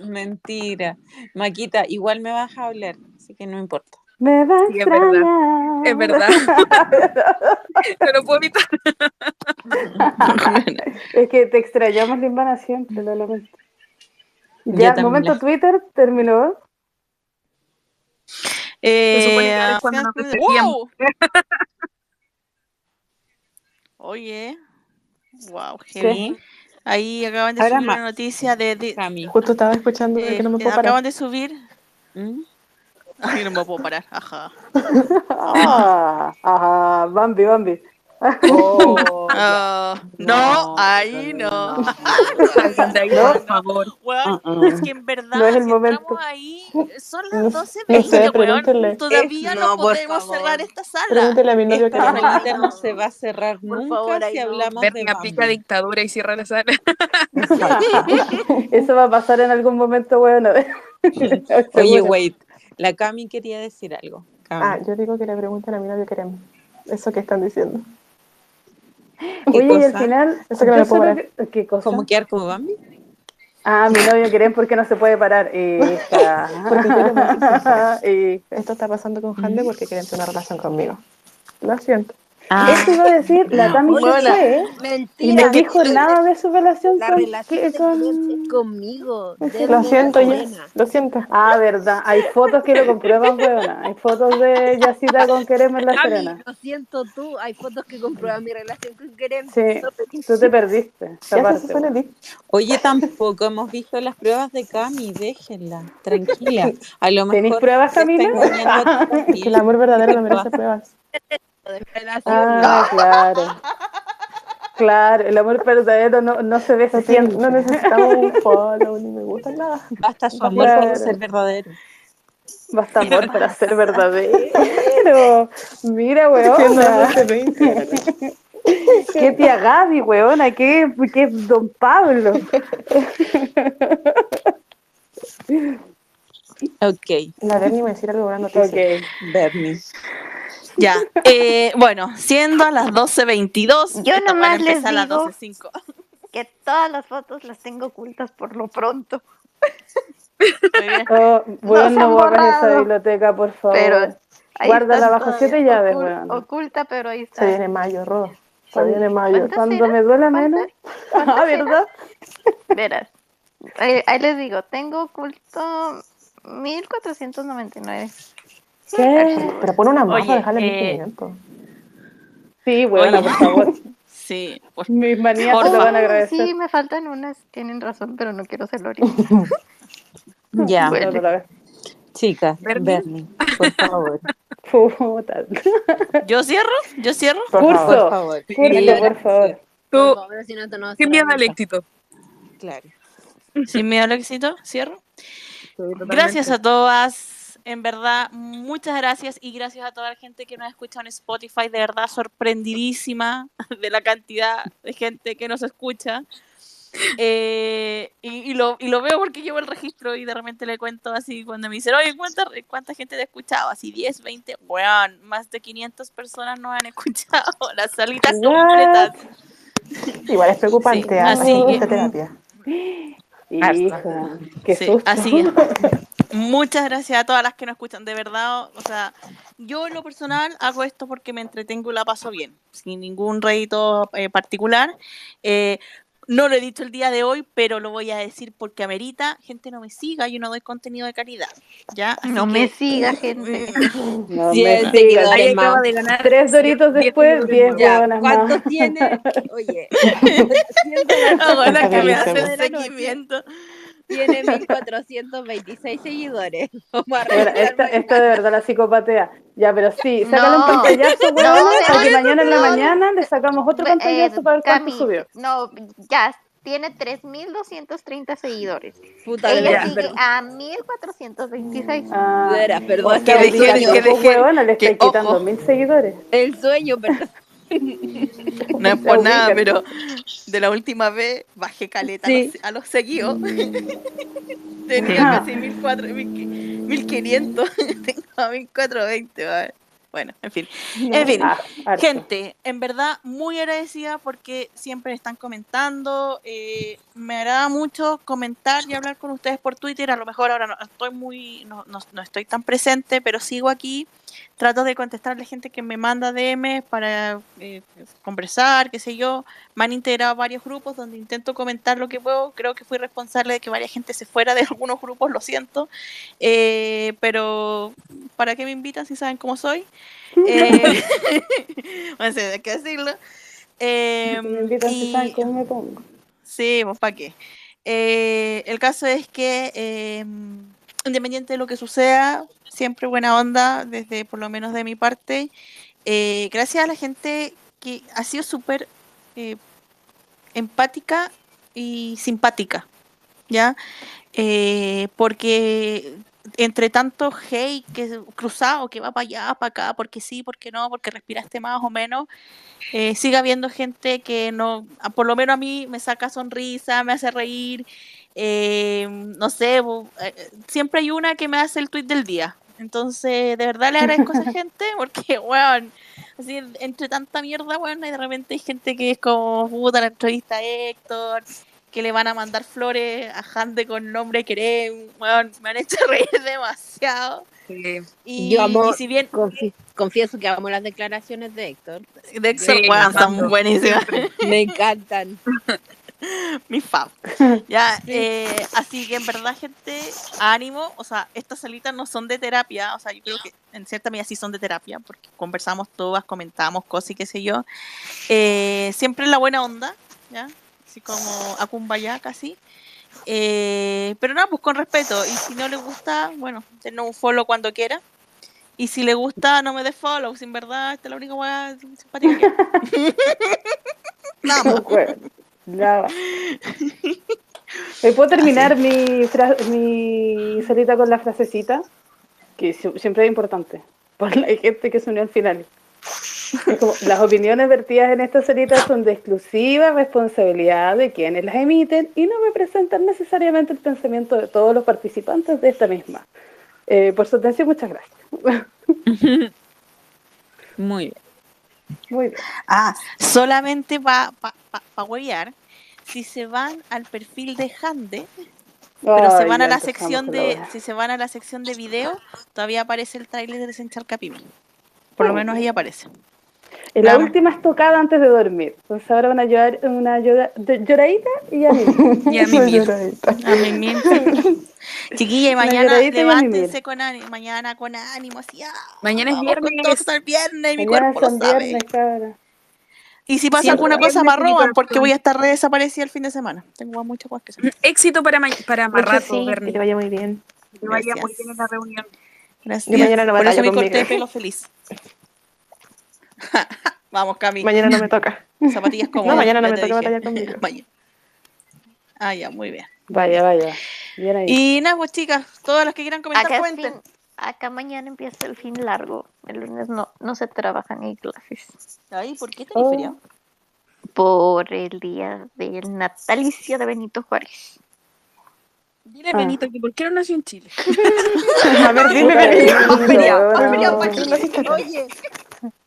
Speaker 14: Mentira. Maquita, igual me vas a hablar, así que no importa.
Speaker 6: Me va a
Speaker 2: Sí, es verdad. Es verdad. (laughs) No lo puedo evitar. (laughs)
Speaker 6: Es que te extrañamos, Limbana, siempre, lo lamento.
Speaker 14: Yo
Speaker 6: Ya, momento Twitter, terminó.
Speaker 2: Se
Speaker 1: Eh,
Speaker 2: cuando nos despedíamos.
Speaker 1: ¡Wow! (laughs) Oye, wow, heavy. Ahí acaban de
Speaker 14: Ahora
Speaker 1: subir
Speaker 14: más.
Speaker 1: una noticia de, de-.
Speaker 12: Justo estaba escuchando
Speaker 1: eh,
Speaker 12: que no me puedo
Speaker 1: acaban
Speaker 12: parar.
Speaker 1: de subir.
Speaker 14: ¿Mm?
Speaker 1: Ay, no me puedo parar, ajá.
Speaker 6: Ah, ajá, Bambi, Bambi.
Speaker 14: Oh. (laughs)
Speaker 1: Ah, no, ahí
Speaker 14: no,
Speaker 1: no.
Speaker 14: no. (laughs)
Speaker 2: Por favor.
Speaker 1: Weón,
Speaker 14: Uh-uh.
Speaker 1: es que en verdad,
Speaker 6: No es el
Speaker 1: si
Speaker 6: momento.
Speaker 1: entramos ahí, son las
Speaker 12: no
Speaker 1: 12.20,
Speaker 12: sé.
Speaker 1: Todavía no, podemos cerrar esta sala.
Speaker 12: Pregúntele a mi novio
Speaker 14: Esta
Speaker 12: que
Speaker 14: salita
Speaker 1: no.
Speaker 14: no se va a (laughs) cerrar
Speaker 11: Por
Speaker 14: nunca
Speaker 11: favor,
Speaker 14: si hablamos de
Speaker 2: Bernie aplica dictadura y cierra la sala.
Speaker 6: Eso va a pasar en algún momento, bueno.
Speaker 14: Oye, wait, la Cami quería decir algo. Cami.
Speaker 12: Ah, yo digo que le pregunten a mi novio que queremos. Eso que están diciendo.
Speaker 14: ¿Qué
Speaker 6: Oye, y al
Speaker 14: cosa?
Speaker 6: final,
Speaker 12: Eso que no puedo
Speaker 6: que- ¿qué cosa?
Speaker 14: ¿Cómo quedar como Bambi?
Speaker 6: Ah, mi novio quieren porque no se puede parar.
Speaker 12: Porque quiero morir sincera.
Speaker 6: Hija.
Speaker 12: Esto está pasando con Hande porque quieren tener una relación conmigo. Lo siento.
Speaker 6: Eso iba a decir, la Tami se
Speaker 11: Hola.
Speaker 6: fue y
Speaker 11: Mentira.
Speaker 6: no dijo nada de su relación
Speaker 11: La
Speaker 6: con,
Speaker 11: relación
Speaker 6: con-
Speaker 11: conmigo.
Speaker 12: Lo siento.
Speaker 11: Serena.
Speaker 12: Lo siento.
Speaker 6: Ah, verdad. Hay fotos que lo comprueban, weona. Hay fotos de Yacita con Querem en La Serena.
Speaker 11: lo siento tú. Hay fotos que comprueban mi relación con Karen.
Speaker 6: Sí, tú te perdiste
Speaker 12: Ya se
Speaker 6: parte.
Speaker 14: Oye, tampoco hemos visto las pruebas de Cami, déjenla, tranquila. A lo mejor
Speaker 6: ¿Tenéis pruebas, Camila? (laughs)
Speaker 12: el amor verdadero no merece pruebas. (laughs)
Speaker 11: De mi relación.
Speaker 6: Ah, (laughs) claro. Claro, el amor verdadero no, no se ve, se
Speaker 12: No,
Speaker 6: siente.
Speaker 12: no necesitamos un follow ni me gusta nada.
Speaker 14: Basta su amor
Speaker 6: Claro.
Speaker 14: por ser verdadero.
Speaker 6: Basta amor para ser verdadero. Mira, (laughs)
Speaker 12: Siendo 12:20.
Speaker 6: Qué tía Gaby, weona. Qué, qué don Pablo.
Speaker 14: Ok,
Speaker 12: La Berni me decir algo.
Speaker 6: Ok.
Speaker 14: Bernie.
Speaker 1: Ya, eh, bueno, siendo a las 12.22,
Speaker 5: Yo nomás les
Speaker 1: empieza a las
Speaker 5: digo
Speaker 1: 12.05.
Speaker 5: que todas las fotos las tengo ocultas por lo pronto.
Speaker 1: Muy bien.
Speaker 6: Oh, bueno,
Speaker 5: se
Speaker 6: no borres esa biblioteca, por favor.
Speaker 5: Pero
Speaker 6: Guárdala bajo siete llaves,
Speaker 5: ocul-
Speaker 6: weón.
Speaker 5: Oculta, pero ahí
Speaker 12: Se
Speaker 5: está.
Speaker 12: viene mayo, Ro. Se viene mayo.
Speaker 5: ¿Cuántas
Speaker 6: Cuando me duela menos.
Speaker 5: ¿Cuántas (laughs)
Speaker 6: Ah? ¿verdad?
Speaker 5: Verás. Ahí, ahí les digo, tengo oculto 1499.
Speaker 6: ¿Qué?
Speaker 12: Pero pon una para dejarle
Speaker 1: eh,
Speaker 12: 1500.
Speaker 6: Sí, weona,
Speaker 1: Oye.
Speaker 6: por favor. (laughs)
Speaker 1: Sí, por
Speaker 6: Mis manías
Speaker 1: Por
Speaker 6: te lo van a agradecer.
Speaker 5: sí, me faltan unas, tienen razón, pero no quiero hacerlo ahorita. (laughs)
Speaker 14: Ya,
Speaker 5: Bueno.
Speaker 14: Chicas,
Speaker 2: Bernie.
Speaker 14: Por favor, (laughs)
Speaker 6: Puta.
Speaker 1: ¿Yo cierro? ¿Yo cierro?
Speaker 12: Por
Speaker 14: favor.
Speaker 6: Curso, por favor.
Speaker 2: Tú,
Speaker 11: si no, no
Speaker 2: sin miedo al éxito.
Speaker 14: Claro.
Speaker 1: Sin miedo al éxito, cierro. Gracias a todas. En verdad, muchas gracias y gracias a toda la gente que nos escucha en Spotify. De verdad, sorprendidísima (laughs) de la cantidad de gente que nos escucha. Eh, y, y lo, y lo veo porque llevo el registro y de repente le cuento así cuando me dicen, oye, ¿cuánta, cuánta gente te ha escuchado? Así 10, 20, weón, más de 500 personas nos han escuchado. (laughs) Las salitas completas.
Speaker 12: Igual es preocupante.
Speaker 1: Sí,
Speaker 12: ¿ah?
Speaker 1: así que-
Speaker 12: terapia.
Speaker 6: Hija, qué
Speaker 1: Sí,
Speaker 6: susto.
Speaker 1: así (laughs) muchas gracias a todas las que nos escuchan, de verdad, o sea, yo en lo personal hago esto porque me entretengo y la paso bien, sin ningún rédito eh, particular. Eh, no lo he dicho el día de hoy, pero lo voy a decir porque amerita, gente no me siga, yo no doy contenido de calidad, ¿ya? Así
Speaker 5: No
Speaker 1: que-
Speaker 5: me siga, (laughs) gente.
Speaker 6: No
Speaker 14: Cien
Speaker 6: me
Speaker 14: seguidores
Speaker 2: Ahí
Speaker 14: más.
Speaker 2: acaba de ganar.
Speaker 6: Tres doritos después, diez.
Speaker 14: Ya,
Speaker 6: huevonas
Speaker 14: ¿cuántos
Speaker 6: más.
Speaker 14: tiene? (laughs) Oye,
Speaker 1: Ah, bueno, (laughs) que me
Speaker 12: Organicemos.
Speaker 1: hacen seguimiento.
Speaker 11: Tiene 1426 seguidores. (laughs)
Speaker 6: Esta, esta de verdad la psicopatea. Ya, pero sí, sácale un
Speaker 5: No.
Speaker 6: pantallazo,
Speaker 5: No,
Speaker 6: huevona, para que mañana en la mañana le sacamos otro
Speaker 5: Ve-
Speaker 6: pantallazo
Speaker 5: eh,
Speaker 6: para ver cuánto
Speaker 5: Cami,
Speaker 6: subió.
Speaker 5: No, ya, tiene 3.230 seguidores.
Speaker 11: Puta,
Speaker 5: Ella
Speaker 11: verás,
Speaker 5: sigue
Speaker 11: perdón.
Speaker 5: a 1.426.
Speaker 6: Ah,
Speaker 11: perdón.
Speaker 6: sea,
Speaker 1: que que
Speaker 6: tampoco,
Speaker 1: dejen-
Speaker 6: huevona, le
Speaker 1: que,
Speaker 6: estáis quitando mil seguidores.
Speaker 11: El sueño, perdón.
Speaker 1: No es (laughs) por nada, pero de la última vez bajé caleta
Speaker 11: Sí.
Speaker 1: a, los, seguidos. (laughs) Tenía casi 1400, 1500. (laughs) Tengo a 1420. ¿vale? Bueno, en fin. En fin.
Speaker 6: Ah.
Speaker 1: Gente, en verdad muy agradecida porque siempre están comentando. eh, me agrada mucho comentar y hablar con ustedes por Twitter. A lo mejor ahora no estoy muy, no, no- no estoy tan presente, pero sigo aquí. Trato de contestarle gente que me manda DM para eh, conversar, qué sé yo. Me han integrado a varios grupos donde intento comentar lo que puedo. Creo que fui responsable de que varias gente se fuera de (laughs) algunos grupos, lo siento. Eh, pero, ¿para qué me invitan si saben cómo soy? (laughs) Eh, bueno, hay que decirlo. Eh,
Speaker 6: Si me invitan, si saben cómo me pongo.
Speaker 1: Sí, pues para qué. Eh, el caso es que, eh, independiente de lo que suceda, siempre buena onda, desde por lo menos de mi parte. Eh, gracias a la gente que ha sido súper eh, empática y simpática, ¿ya? Eh, porque entre tanto hate que cruzado que va para allá, para acá, porque sí, porque no, porque respiraste más o menos, eh, sigue habiendo gente que no, por lo menos a mí me saca sonrisa, me hace reír, no sé, siempre hay una que me hace el tweet del día. Entonces, de verdad le agradezco a esa gente (laughs) porque, weón, así entre tanta mierda, weón, y de repente hay gente que es como, puta, la entrevista a Héctor, que le van a mandar flores a Hande con nombre Kerem, weón, me han hecho (laughs) reír demasiado. Y,
Speaker 4: Yo amo,
Speaker 1: y si bien
Speaker 4: confi- confieso que amo las declaraciones de Héctor.
Speaker 1: de Héctor, weón, son buenísimas.
Speaker 4: Me encantan. (laughs) (laughs)
Speaker 1: Mi fab. (laughs) Ya, eh, así que en verdad, gente, ánimo. O sea, estas salitas no son de terapia. O sea, yo creo que en cierta medida sí son de terapia, porque conversamos todas, comentamos cosas y qué sé yo. Eh, siempre la buena onda, ¿ya? Así como a Kumbaya casi. Eh, pero nada, pues con respeto. Y si no le gusta, bueno, denos un follow cuando quiera. Y si le gusta, no me dé follow. Sin verdad, esta es la única weá simpática que. (laughs) Nada más.
Speaker 6: Va. ¿Me puedo terminar mi, mi salita con la frasecita? Que si- siempre es importante. (laughs) Por la gente que se unió al final. Como, las opiniones vertidas en esta salita son de exclusiva responsabilidad de quienes las emiten y no representan necesariamente el pensamiento de todos los participantes de esta misma. Eh, por su atención, muchas gracias. (laughs)
Speaker 2: Muy bien.
Speaker 6: Muy bien.
Speaker 1: Ah, solamente va para pa, pa huevear. Si se van al perfil de Hande, pero se van a la sección de, si se van a la sección de video, todavía aparece el tráiler de Desencharca Pimi. Por lo menos ahí aparece.
Speaker 6: En la
Speaker 1: Vamos.
Speaker 6: última estocada antes de dormir. Entonces ahora van a llorar una llora- de- lloradita y ya (laughs)
Speaker 1: Y a mimir. (laughs) A mimir. (laughs) Chiquilla, y mañana
Speaker 6: y a
Speaker 1: levántense
Speaker 6: mimir.
Speaker 1: con ánimo, mañana con ánimo, así, ah,
Speaker 2: Mañana es viernes.
Speaker 1: todo hasta el viernes, mi
Speaker 6: Mañana
Speaker 1: cuerpo lo sabe.
Speaker 6: viernes, cabra.
Speaker 1: Y si pasa
Speaker 2: Siempre
Speaker 1: alguna cosa, me roban, porque voy a estar re desaparecida el fin de semana. Tengo muchas cosas que hacer.
Speaker 2: Éxito para, ma- para más
Speaker 12: Mucho
Speaker 2: rato,
Speaker 12: sí,
Speaker 2: Bernie.
Speaker 12: que te vaya muy bien.
Speaker 2: Que vaya muy
Speaker 1: Gracias.
Speaker 2: bien en la reunión.
Speaker 1: Gracias.
Speaker 12: Yo mañana no
Speaker 1: Por eso
Speaker 12: batallo
Speaker 1: mi corte de
Speaker 12: conmigo.
Speaker 1: pelo feliz. (laughs) Vamos, Cami.
Speaker 12: Mañana no me toca.
Speaker 1: Zapatillas cómodas.
Speaker 12: No, mañana no me
Speaker 1: te
Speaker 12: toca batallar conmigo. (laughs)
Speaker 1: Mañana. Ah, ya, muy bien.
Speaker 6: Vaya, vaya. Bien ahí.
Speaker 1: Y nada, pues chicas, todas las que quieran comentar,
Speaker 5: Acá,
Speaker 1: cuenten.
Speaker 5: fin- acá mañana empieza el fin largo. El lunes no, no se trabajan ni clases.
Speaker 1: Ay, ¿por qué
Speaker 6: Oh.
Speaker 1: tenéis feriado?
Speaker 5: Por el día del natalicio de Benito Juárez.
Speaker 1: Dile,
Speaker 6: Ah.
Speaker 1: Benito, que ¿por qué no nació en Chile? (laughs)
Speaker 12: A ver, dime, Benito.
Speaker 6: Benito,
Speaker 2: feriado,
Speaker 6: weón.
Speaker 2: un
Speaker 4: Feriado
Speaker 12: ¿por
Speaker 4: pa'
Speaker 12: qué no
Speaker 4: Chile.
Speaker 12: naciste acá?
Speaker 4: Oye,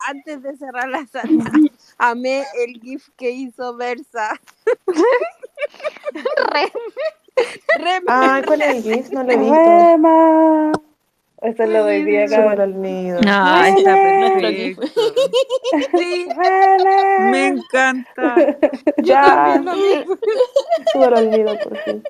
Speaker 4: antes de cerrar la sala, (laughs) amé el GIF que hizo Versa.
Speaker 5: Re-
Speaker 4: Re
Speaker 12: Ay, ¿cuál es el GIF? No lo he visto.
Speaker 6: Rema. Esto es lo
Speaker 12: Súper
Speaker 6: cabrón.
Speaker 12: al nido.
Speaker 2: Ah, está perfecto. Sí, (laughs)
Speaker 6: Rema.
Speaker 2: me encanta.
Speaker 6: Ya.
Speaker 4: lo mismo.
Speaker 12: Súper al nido, por fin.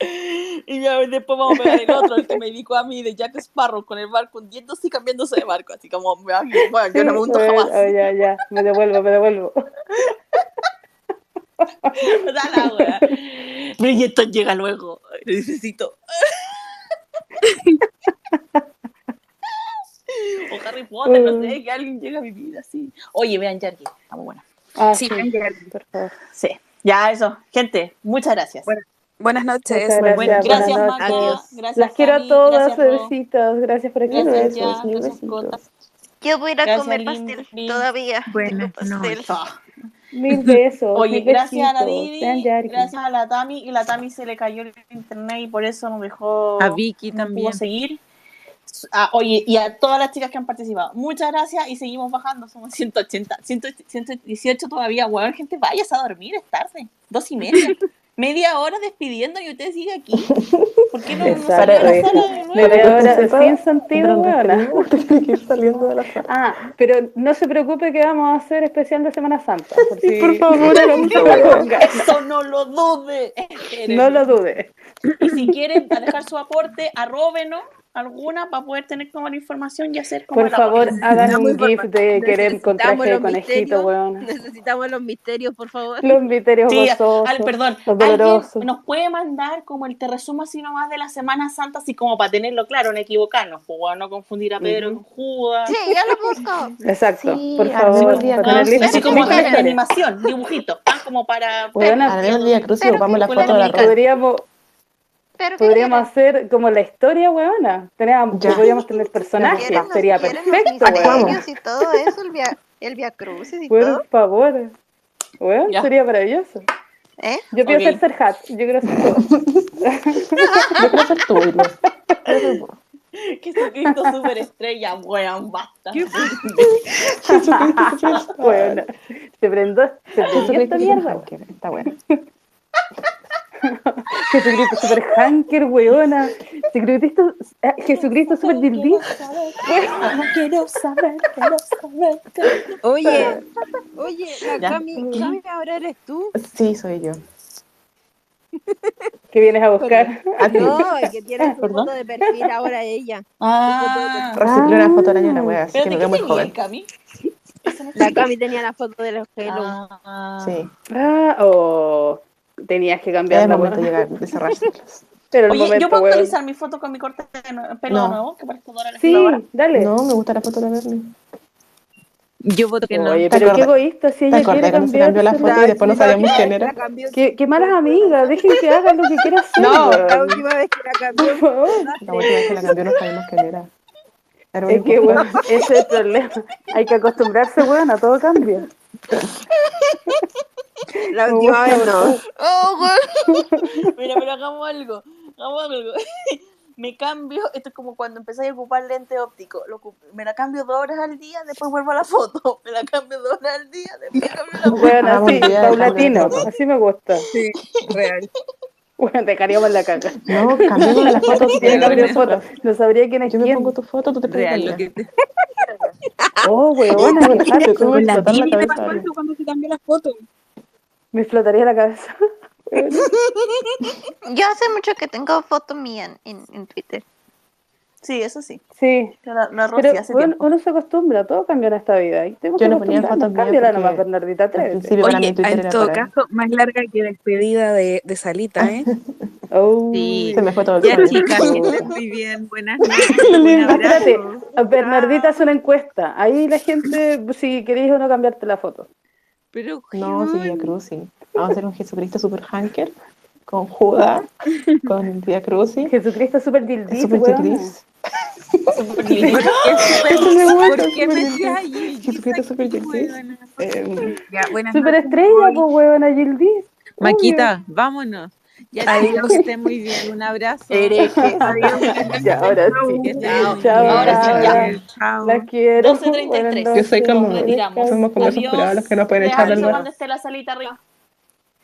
Speaker 1: Y ya después vamos a pegar el otro, el que me dedicó a mí de Jack Sparrow con el barco hundiéndose y cambiándose de barco. Así como, bueno, yo no me hundo jamás.
Speaker 6: oh, ya, ya. Me devuelvo, me devuelvo. (laughs)
Speaker 1: Da la wea. Bridgerton llega luego. Lo necesito. (laughs) O Harry Potter, no sé, que alguien llega a mi vida, sí. Oye, vean Jarky, estamos buena.
Speaker 6: Ah,
Speaker 2: Sí,
Speaker 6: sí, por favor.
Speaker 1: Sí, ya eso. Gente, muchas gracias.
Speaker 2: Bueno, Buenas noches.
Speaker 6: Muchas gracias.
Speaker 1: Bueno, gracias,
Speaker 6: buenas
Speaker 1: Maca.
Speaker 6: noches.
Speaker 1: Gracias,
Speaker 6: Las quiero a todas, besitos. Gracias por aquí.
Speaker 1: Gracias,
Speaker 6: besos,
Speaker 1: ya. Cota.
Speaker 5: Yo voy a ir a
Speaker 1: Gracias,
Speaker 5: comer pastel todavía.
Speaker 2: Buenas
Speaker 5: Tengo pastel.
Speaker 6: Mil besos.
Speaker 1: Oye,
Speaker 6: mil
Speaker 1: gracias a la. Didi, gracias a la Tami, y la Tami se le cayó el internet y por eso nos dejó,
Speaker 2: A Vicky
Speaker 1: no
Speaker 2: también.
Speaker 1: pudo seguir. Ah, oye, y a todas las chicas que han participado, muchas gracias y seguimos bajando, somos 180, 100, 118 todavía, weón, gente, vayas a dormir, es tarde, dos y media, (laughs) media hora despidiendo y usted sigue aquí. ¿Por qué no, no salió a la sala de nuevo?
Speaker 6: Media hora
Speaker 12: Sepa,
Speaker 6: sin sentido, weona.
Speaker 12: tiene que ir saliendo de la sala.
Speaker 6: Ah, pero no se preocupe que vamos a hacer especial de Semana Santa. (laughs) Por si
Speaker 12: Por favor. (laughs)
Speaker 1: Eso no lo dude.
Speaker 6: No lo dude.
Speaker 1: Y si quieren dejar su aporte, arróbenos alguna para poder tener como la información y hacer como
Speaker 6: Por
Speaker 1: la
Speaker 6: favor,
Speaker 1: bolsa.
Speaker 6: hagan
Speaker 4: Necesitamos
Speaker 6: un GIF de Kerem con traje de conejito,
Speaker 4: misterios.
Speaker 6: weón.
Speaker 4: Necesitamos los misterios, por favor. (laughs)
Speaker 6: Los misterios
Speaker 1: Sí,
Speaker 6: gozosos,
Speaker 1: al, perdón,
Speaker 6: los
Speaker 1: alguien
Speaker 6: dolorosos.
Speaker 1: nos puede mandar como el te resumo así nomás de la Semana Santa, así como para tenerlo claro, no equivocarnos, pues, bueno, no confundir a Pedro
Speaker 6: Ujú.
Speaker 1: con Judas.
Speaker 5: Sí, ya lo busco. (laughs)
Speaker 6: Exacto,
Speaker 5: Sí,
Speaker 6: por favor,
Speaker 12: día
Speaker 6: para
Speaker 1: Así como
Speaker 6: la
Speaker 1: de, animación, dibujito, ah, como para
Speaker 6: Weona,
Speaker 12: Al día
Speaker 5: Pero
Speaker 12: ocupamos la foto de la
Speaker 6: podríamos,
Speaker 5: Pero ¿qué
Speaker 6: podríamos hacer como la historia,
Speaker 12: Ya.
Speaker 6: podríamos tener personajes,
Speaker 5: ¿Quieren los,
Speaker 6: sería
Speaker 5: los
Speaker 6: perfecto,
Speaker 5: misterios y todo eso? El via, el via crucis y todo.
Speaker 6: Por favor. Weón,
Speaker 1: Ya.
Speaker 6: sería maravilloso.
Speaker 5: ¿Eh?
Speaker 6: Yo quiero
Speaker 1: Ok.
Speaker 6: ser Serhat, yo quiero ser todo.
Speaker 12: Yo quiero ser tú, (laughs) Irma.
Speaker 1: Jesucristo superestrella, weón, basta.
Speaker 12: Jesucristo (laughs) superstar.
Speaker 6: Weona, se prendó, se prendió esta mierda.
Speaker 12: Está bueno. (laughs)
Speaker 6: Jesucristo super hanker, weona. Jesucristo, eh, Jesucristo super dildí.
Speaker 1: Quiero saber, quiero saber.
Speaker 4: Oye, oye, la. Cami, Cami, ahora eres tú.
Speaker 12: Sí, soy yo. (laughs)
Speaker 6: que vienes a buscar.
Speaker 12: A ti.
Speaker 4: No, que tiene su
Speaker 1: ¿Perdón?
Speaker 4: foto de perfil ahora ella.
Speaker 1: Ah,
Speaker 12: Reciclé una foto del año de la wea, así que
Speaker 1: ¿de
Speaker 12: me
Speaker 1: qué
Speaker 12: veo muy joven.
Speaker 1: Cami?
Speaker 4: La. Cami tenía la foto de los gelos.
Speaker 1: Ah,
Speaker 12: Sí.
Speaker 6: Ah, oh, tenías que
Speaker 12: Ya es momento de llegar, de cerrárselos. (laughs)
Speaker 6: Pero el
Speaker 1: Oye, ¿yo
Speaker 6: momento,
Speaker 1: puedo
Speaker 6: weón.
Speaker 1: actualizar mi foto con mi corte de pelo
Speaker 12: No.
Speaker 1: nuevo? Que parezco Dora la
Speaker 6: Sí,
Speaker 1: exploradora.
Speaker 6: dale.
Speaker 12: No, me gusta la foto de la Bernie.
Speaker 14: Yo voto que no.
Speaker 6: Oye,
Speaker 12: ¿Te
Speaker 6: pero qué egoísta si
Speaker 12: ¿Te
Speaker 6: ella quiere
Speaker 12: cuando se cambió la foto y después no sabíamos quién era?
Speaker 6: Qué, qué malas amigas, dejen que hagan lo que quieran (laughs) hacer.
Speaker 12: No.
Speaker 4: La última vez que la cambió.
Speaker 6: Por favor.
Speaker 12: La última vez que la cambió no sabíamos quién era. Era
Speaker 6: Es que, weón, ese es el problema. Hay que acostumbrarse, weón, a todo cambia. (laughs)
Speaker 4: La última vez no.
Speaker 5: Oh, güey. (laughs)
Speaker 1: Mira, pero hagamos algo. Hagamos algo. (laughs) Me cambio, esto es como cuando empezáis a ocupar lente óptico. Lo ocup- me la cambio dos horas al día, después vuelvo a la foto. (laughs) Me la cambio dos horas al día, después cambio la foto.
Speaker 6: Weón,
Speaker 12: Hagamos
Speaker 6: así, paulatino. Así me gusta.
Speaker 14: Sí, real.
Speaker 6: Weón, te caríamos la caca.
Speaker 12: No, cambiémosle la foto si
Speaker 6: Tiene
Speaker 12: quieres
Speaker 6: cambio de foto. No sabría quién es
Speaker 12: Yo me
Speaker 6: quién.
Speaker 12: pongo tu foto, tú te pones
Speaker 14: que te...
Speaker 6: Oh, weón,
Speaker 12: Te
Speaker 6: harto.
Speaker 12: voy a
Speaker 14: La
Speaker 12: explotar
Speaker 6: Me explotaría la cabeza. (laughs)
Speaker 5: Yo hace mucho que tengo foto mía en, en, en Twitter.
Speaker 1: Sí, eso sí.
Speaker 6: Sí.
Speaker 1: La, la
Speaker 6: Pero
Speaker 1: hace
Speaker 6: bueno,
Speaker 1: tiempo.
Speaker 6: uno se acostumbra, todo cambia en esta vida. Y tenemos
Speaker 12: Yo no ponía fotos
Speaker 6: Cámbiala nomás, Bernardita, atrévete.
Speaker 14: Oye, en todo
Speaker 12: para...
Speaker 14: caso, más larga que despedida de, de Salita, ¿eh?
Speaker 6: Oh.
Speaker 14: Sí.
Speaker 12: Se me fue todo el
Speaker 14: chicas, estén (laughs) muy bien. Buenas (laughs) noches.
Speaker 6: Bernardita hace una encuesta. Ahí la gente, si queréis o no cambiarte la foto.
Speaker 14: Pero,
Speaker 12: No, sí, Via Crucis. Vamos a hacer un Jesucristo super hanker con Judas, con (laughs) Via Crucis,
Speaker 6: Jesucristo super dildis,
Speaker 12: super
Speaker 6: weón.
Speaker 12: Gris.
Speaker 14: ¿por qué
Speaker 12: Eso me gusta,
Speaker 14: ¿Por qué
Speaker 12: super
Speaker 14: metías
Speaker 12: Gris.
Speaker 14: ahí?
Speaker 12: Jesucristo super.
Speaker 14: Weona.
Speaker 12: Eh,
Speaker 6: Super estrella, pues weón, a Gildis.
Speaker 14: Maquita, vámonos. Ya que estén muy bien. Un abrazo.
Speaker 1: Hereje.
Speaker 14: Adiós.
Speaker 6: Ya, ahora sí. Chao,
Speaker 14: bien.
Speaker 1: Ahora sí, ya.
Speaker 6: cabras.
Speaker 14: Chao.
Speaker 6: Las quiero.
Speaker 1: 12:33.
Speaker 6: Buenas
Speaker 12: Yo soy como, somos como esos curados los que no pueden echar
Speaker 1: cuando esté la salita arriba.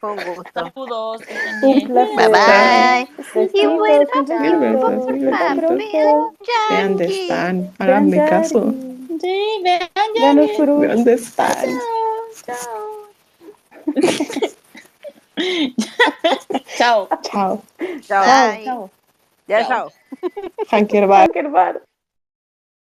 Speaker 4: Con gusto.
Speaker 1: Saludos.
Speaker 6: Un placer.
Speaker 5: Bye bye. Y
Speaker 6: besitos.
Speaker 12: ¿De dónde están? Háganme caso.
Speaker 1: Sí, vean. Chao. (laughs) (laughs)
Speaker 12: Chao.
Speaker 4: Chao.
Speaker 5: Bye.
Speaker 1: Chao.
Speaker 4: Ya, chao.
Speaker 6: Hanker (laughs) bar.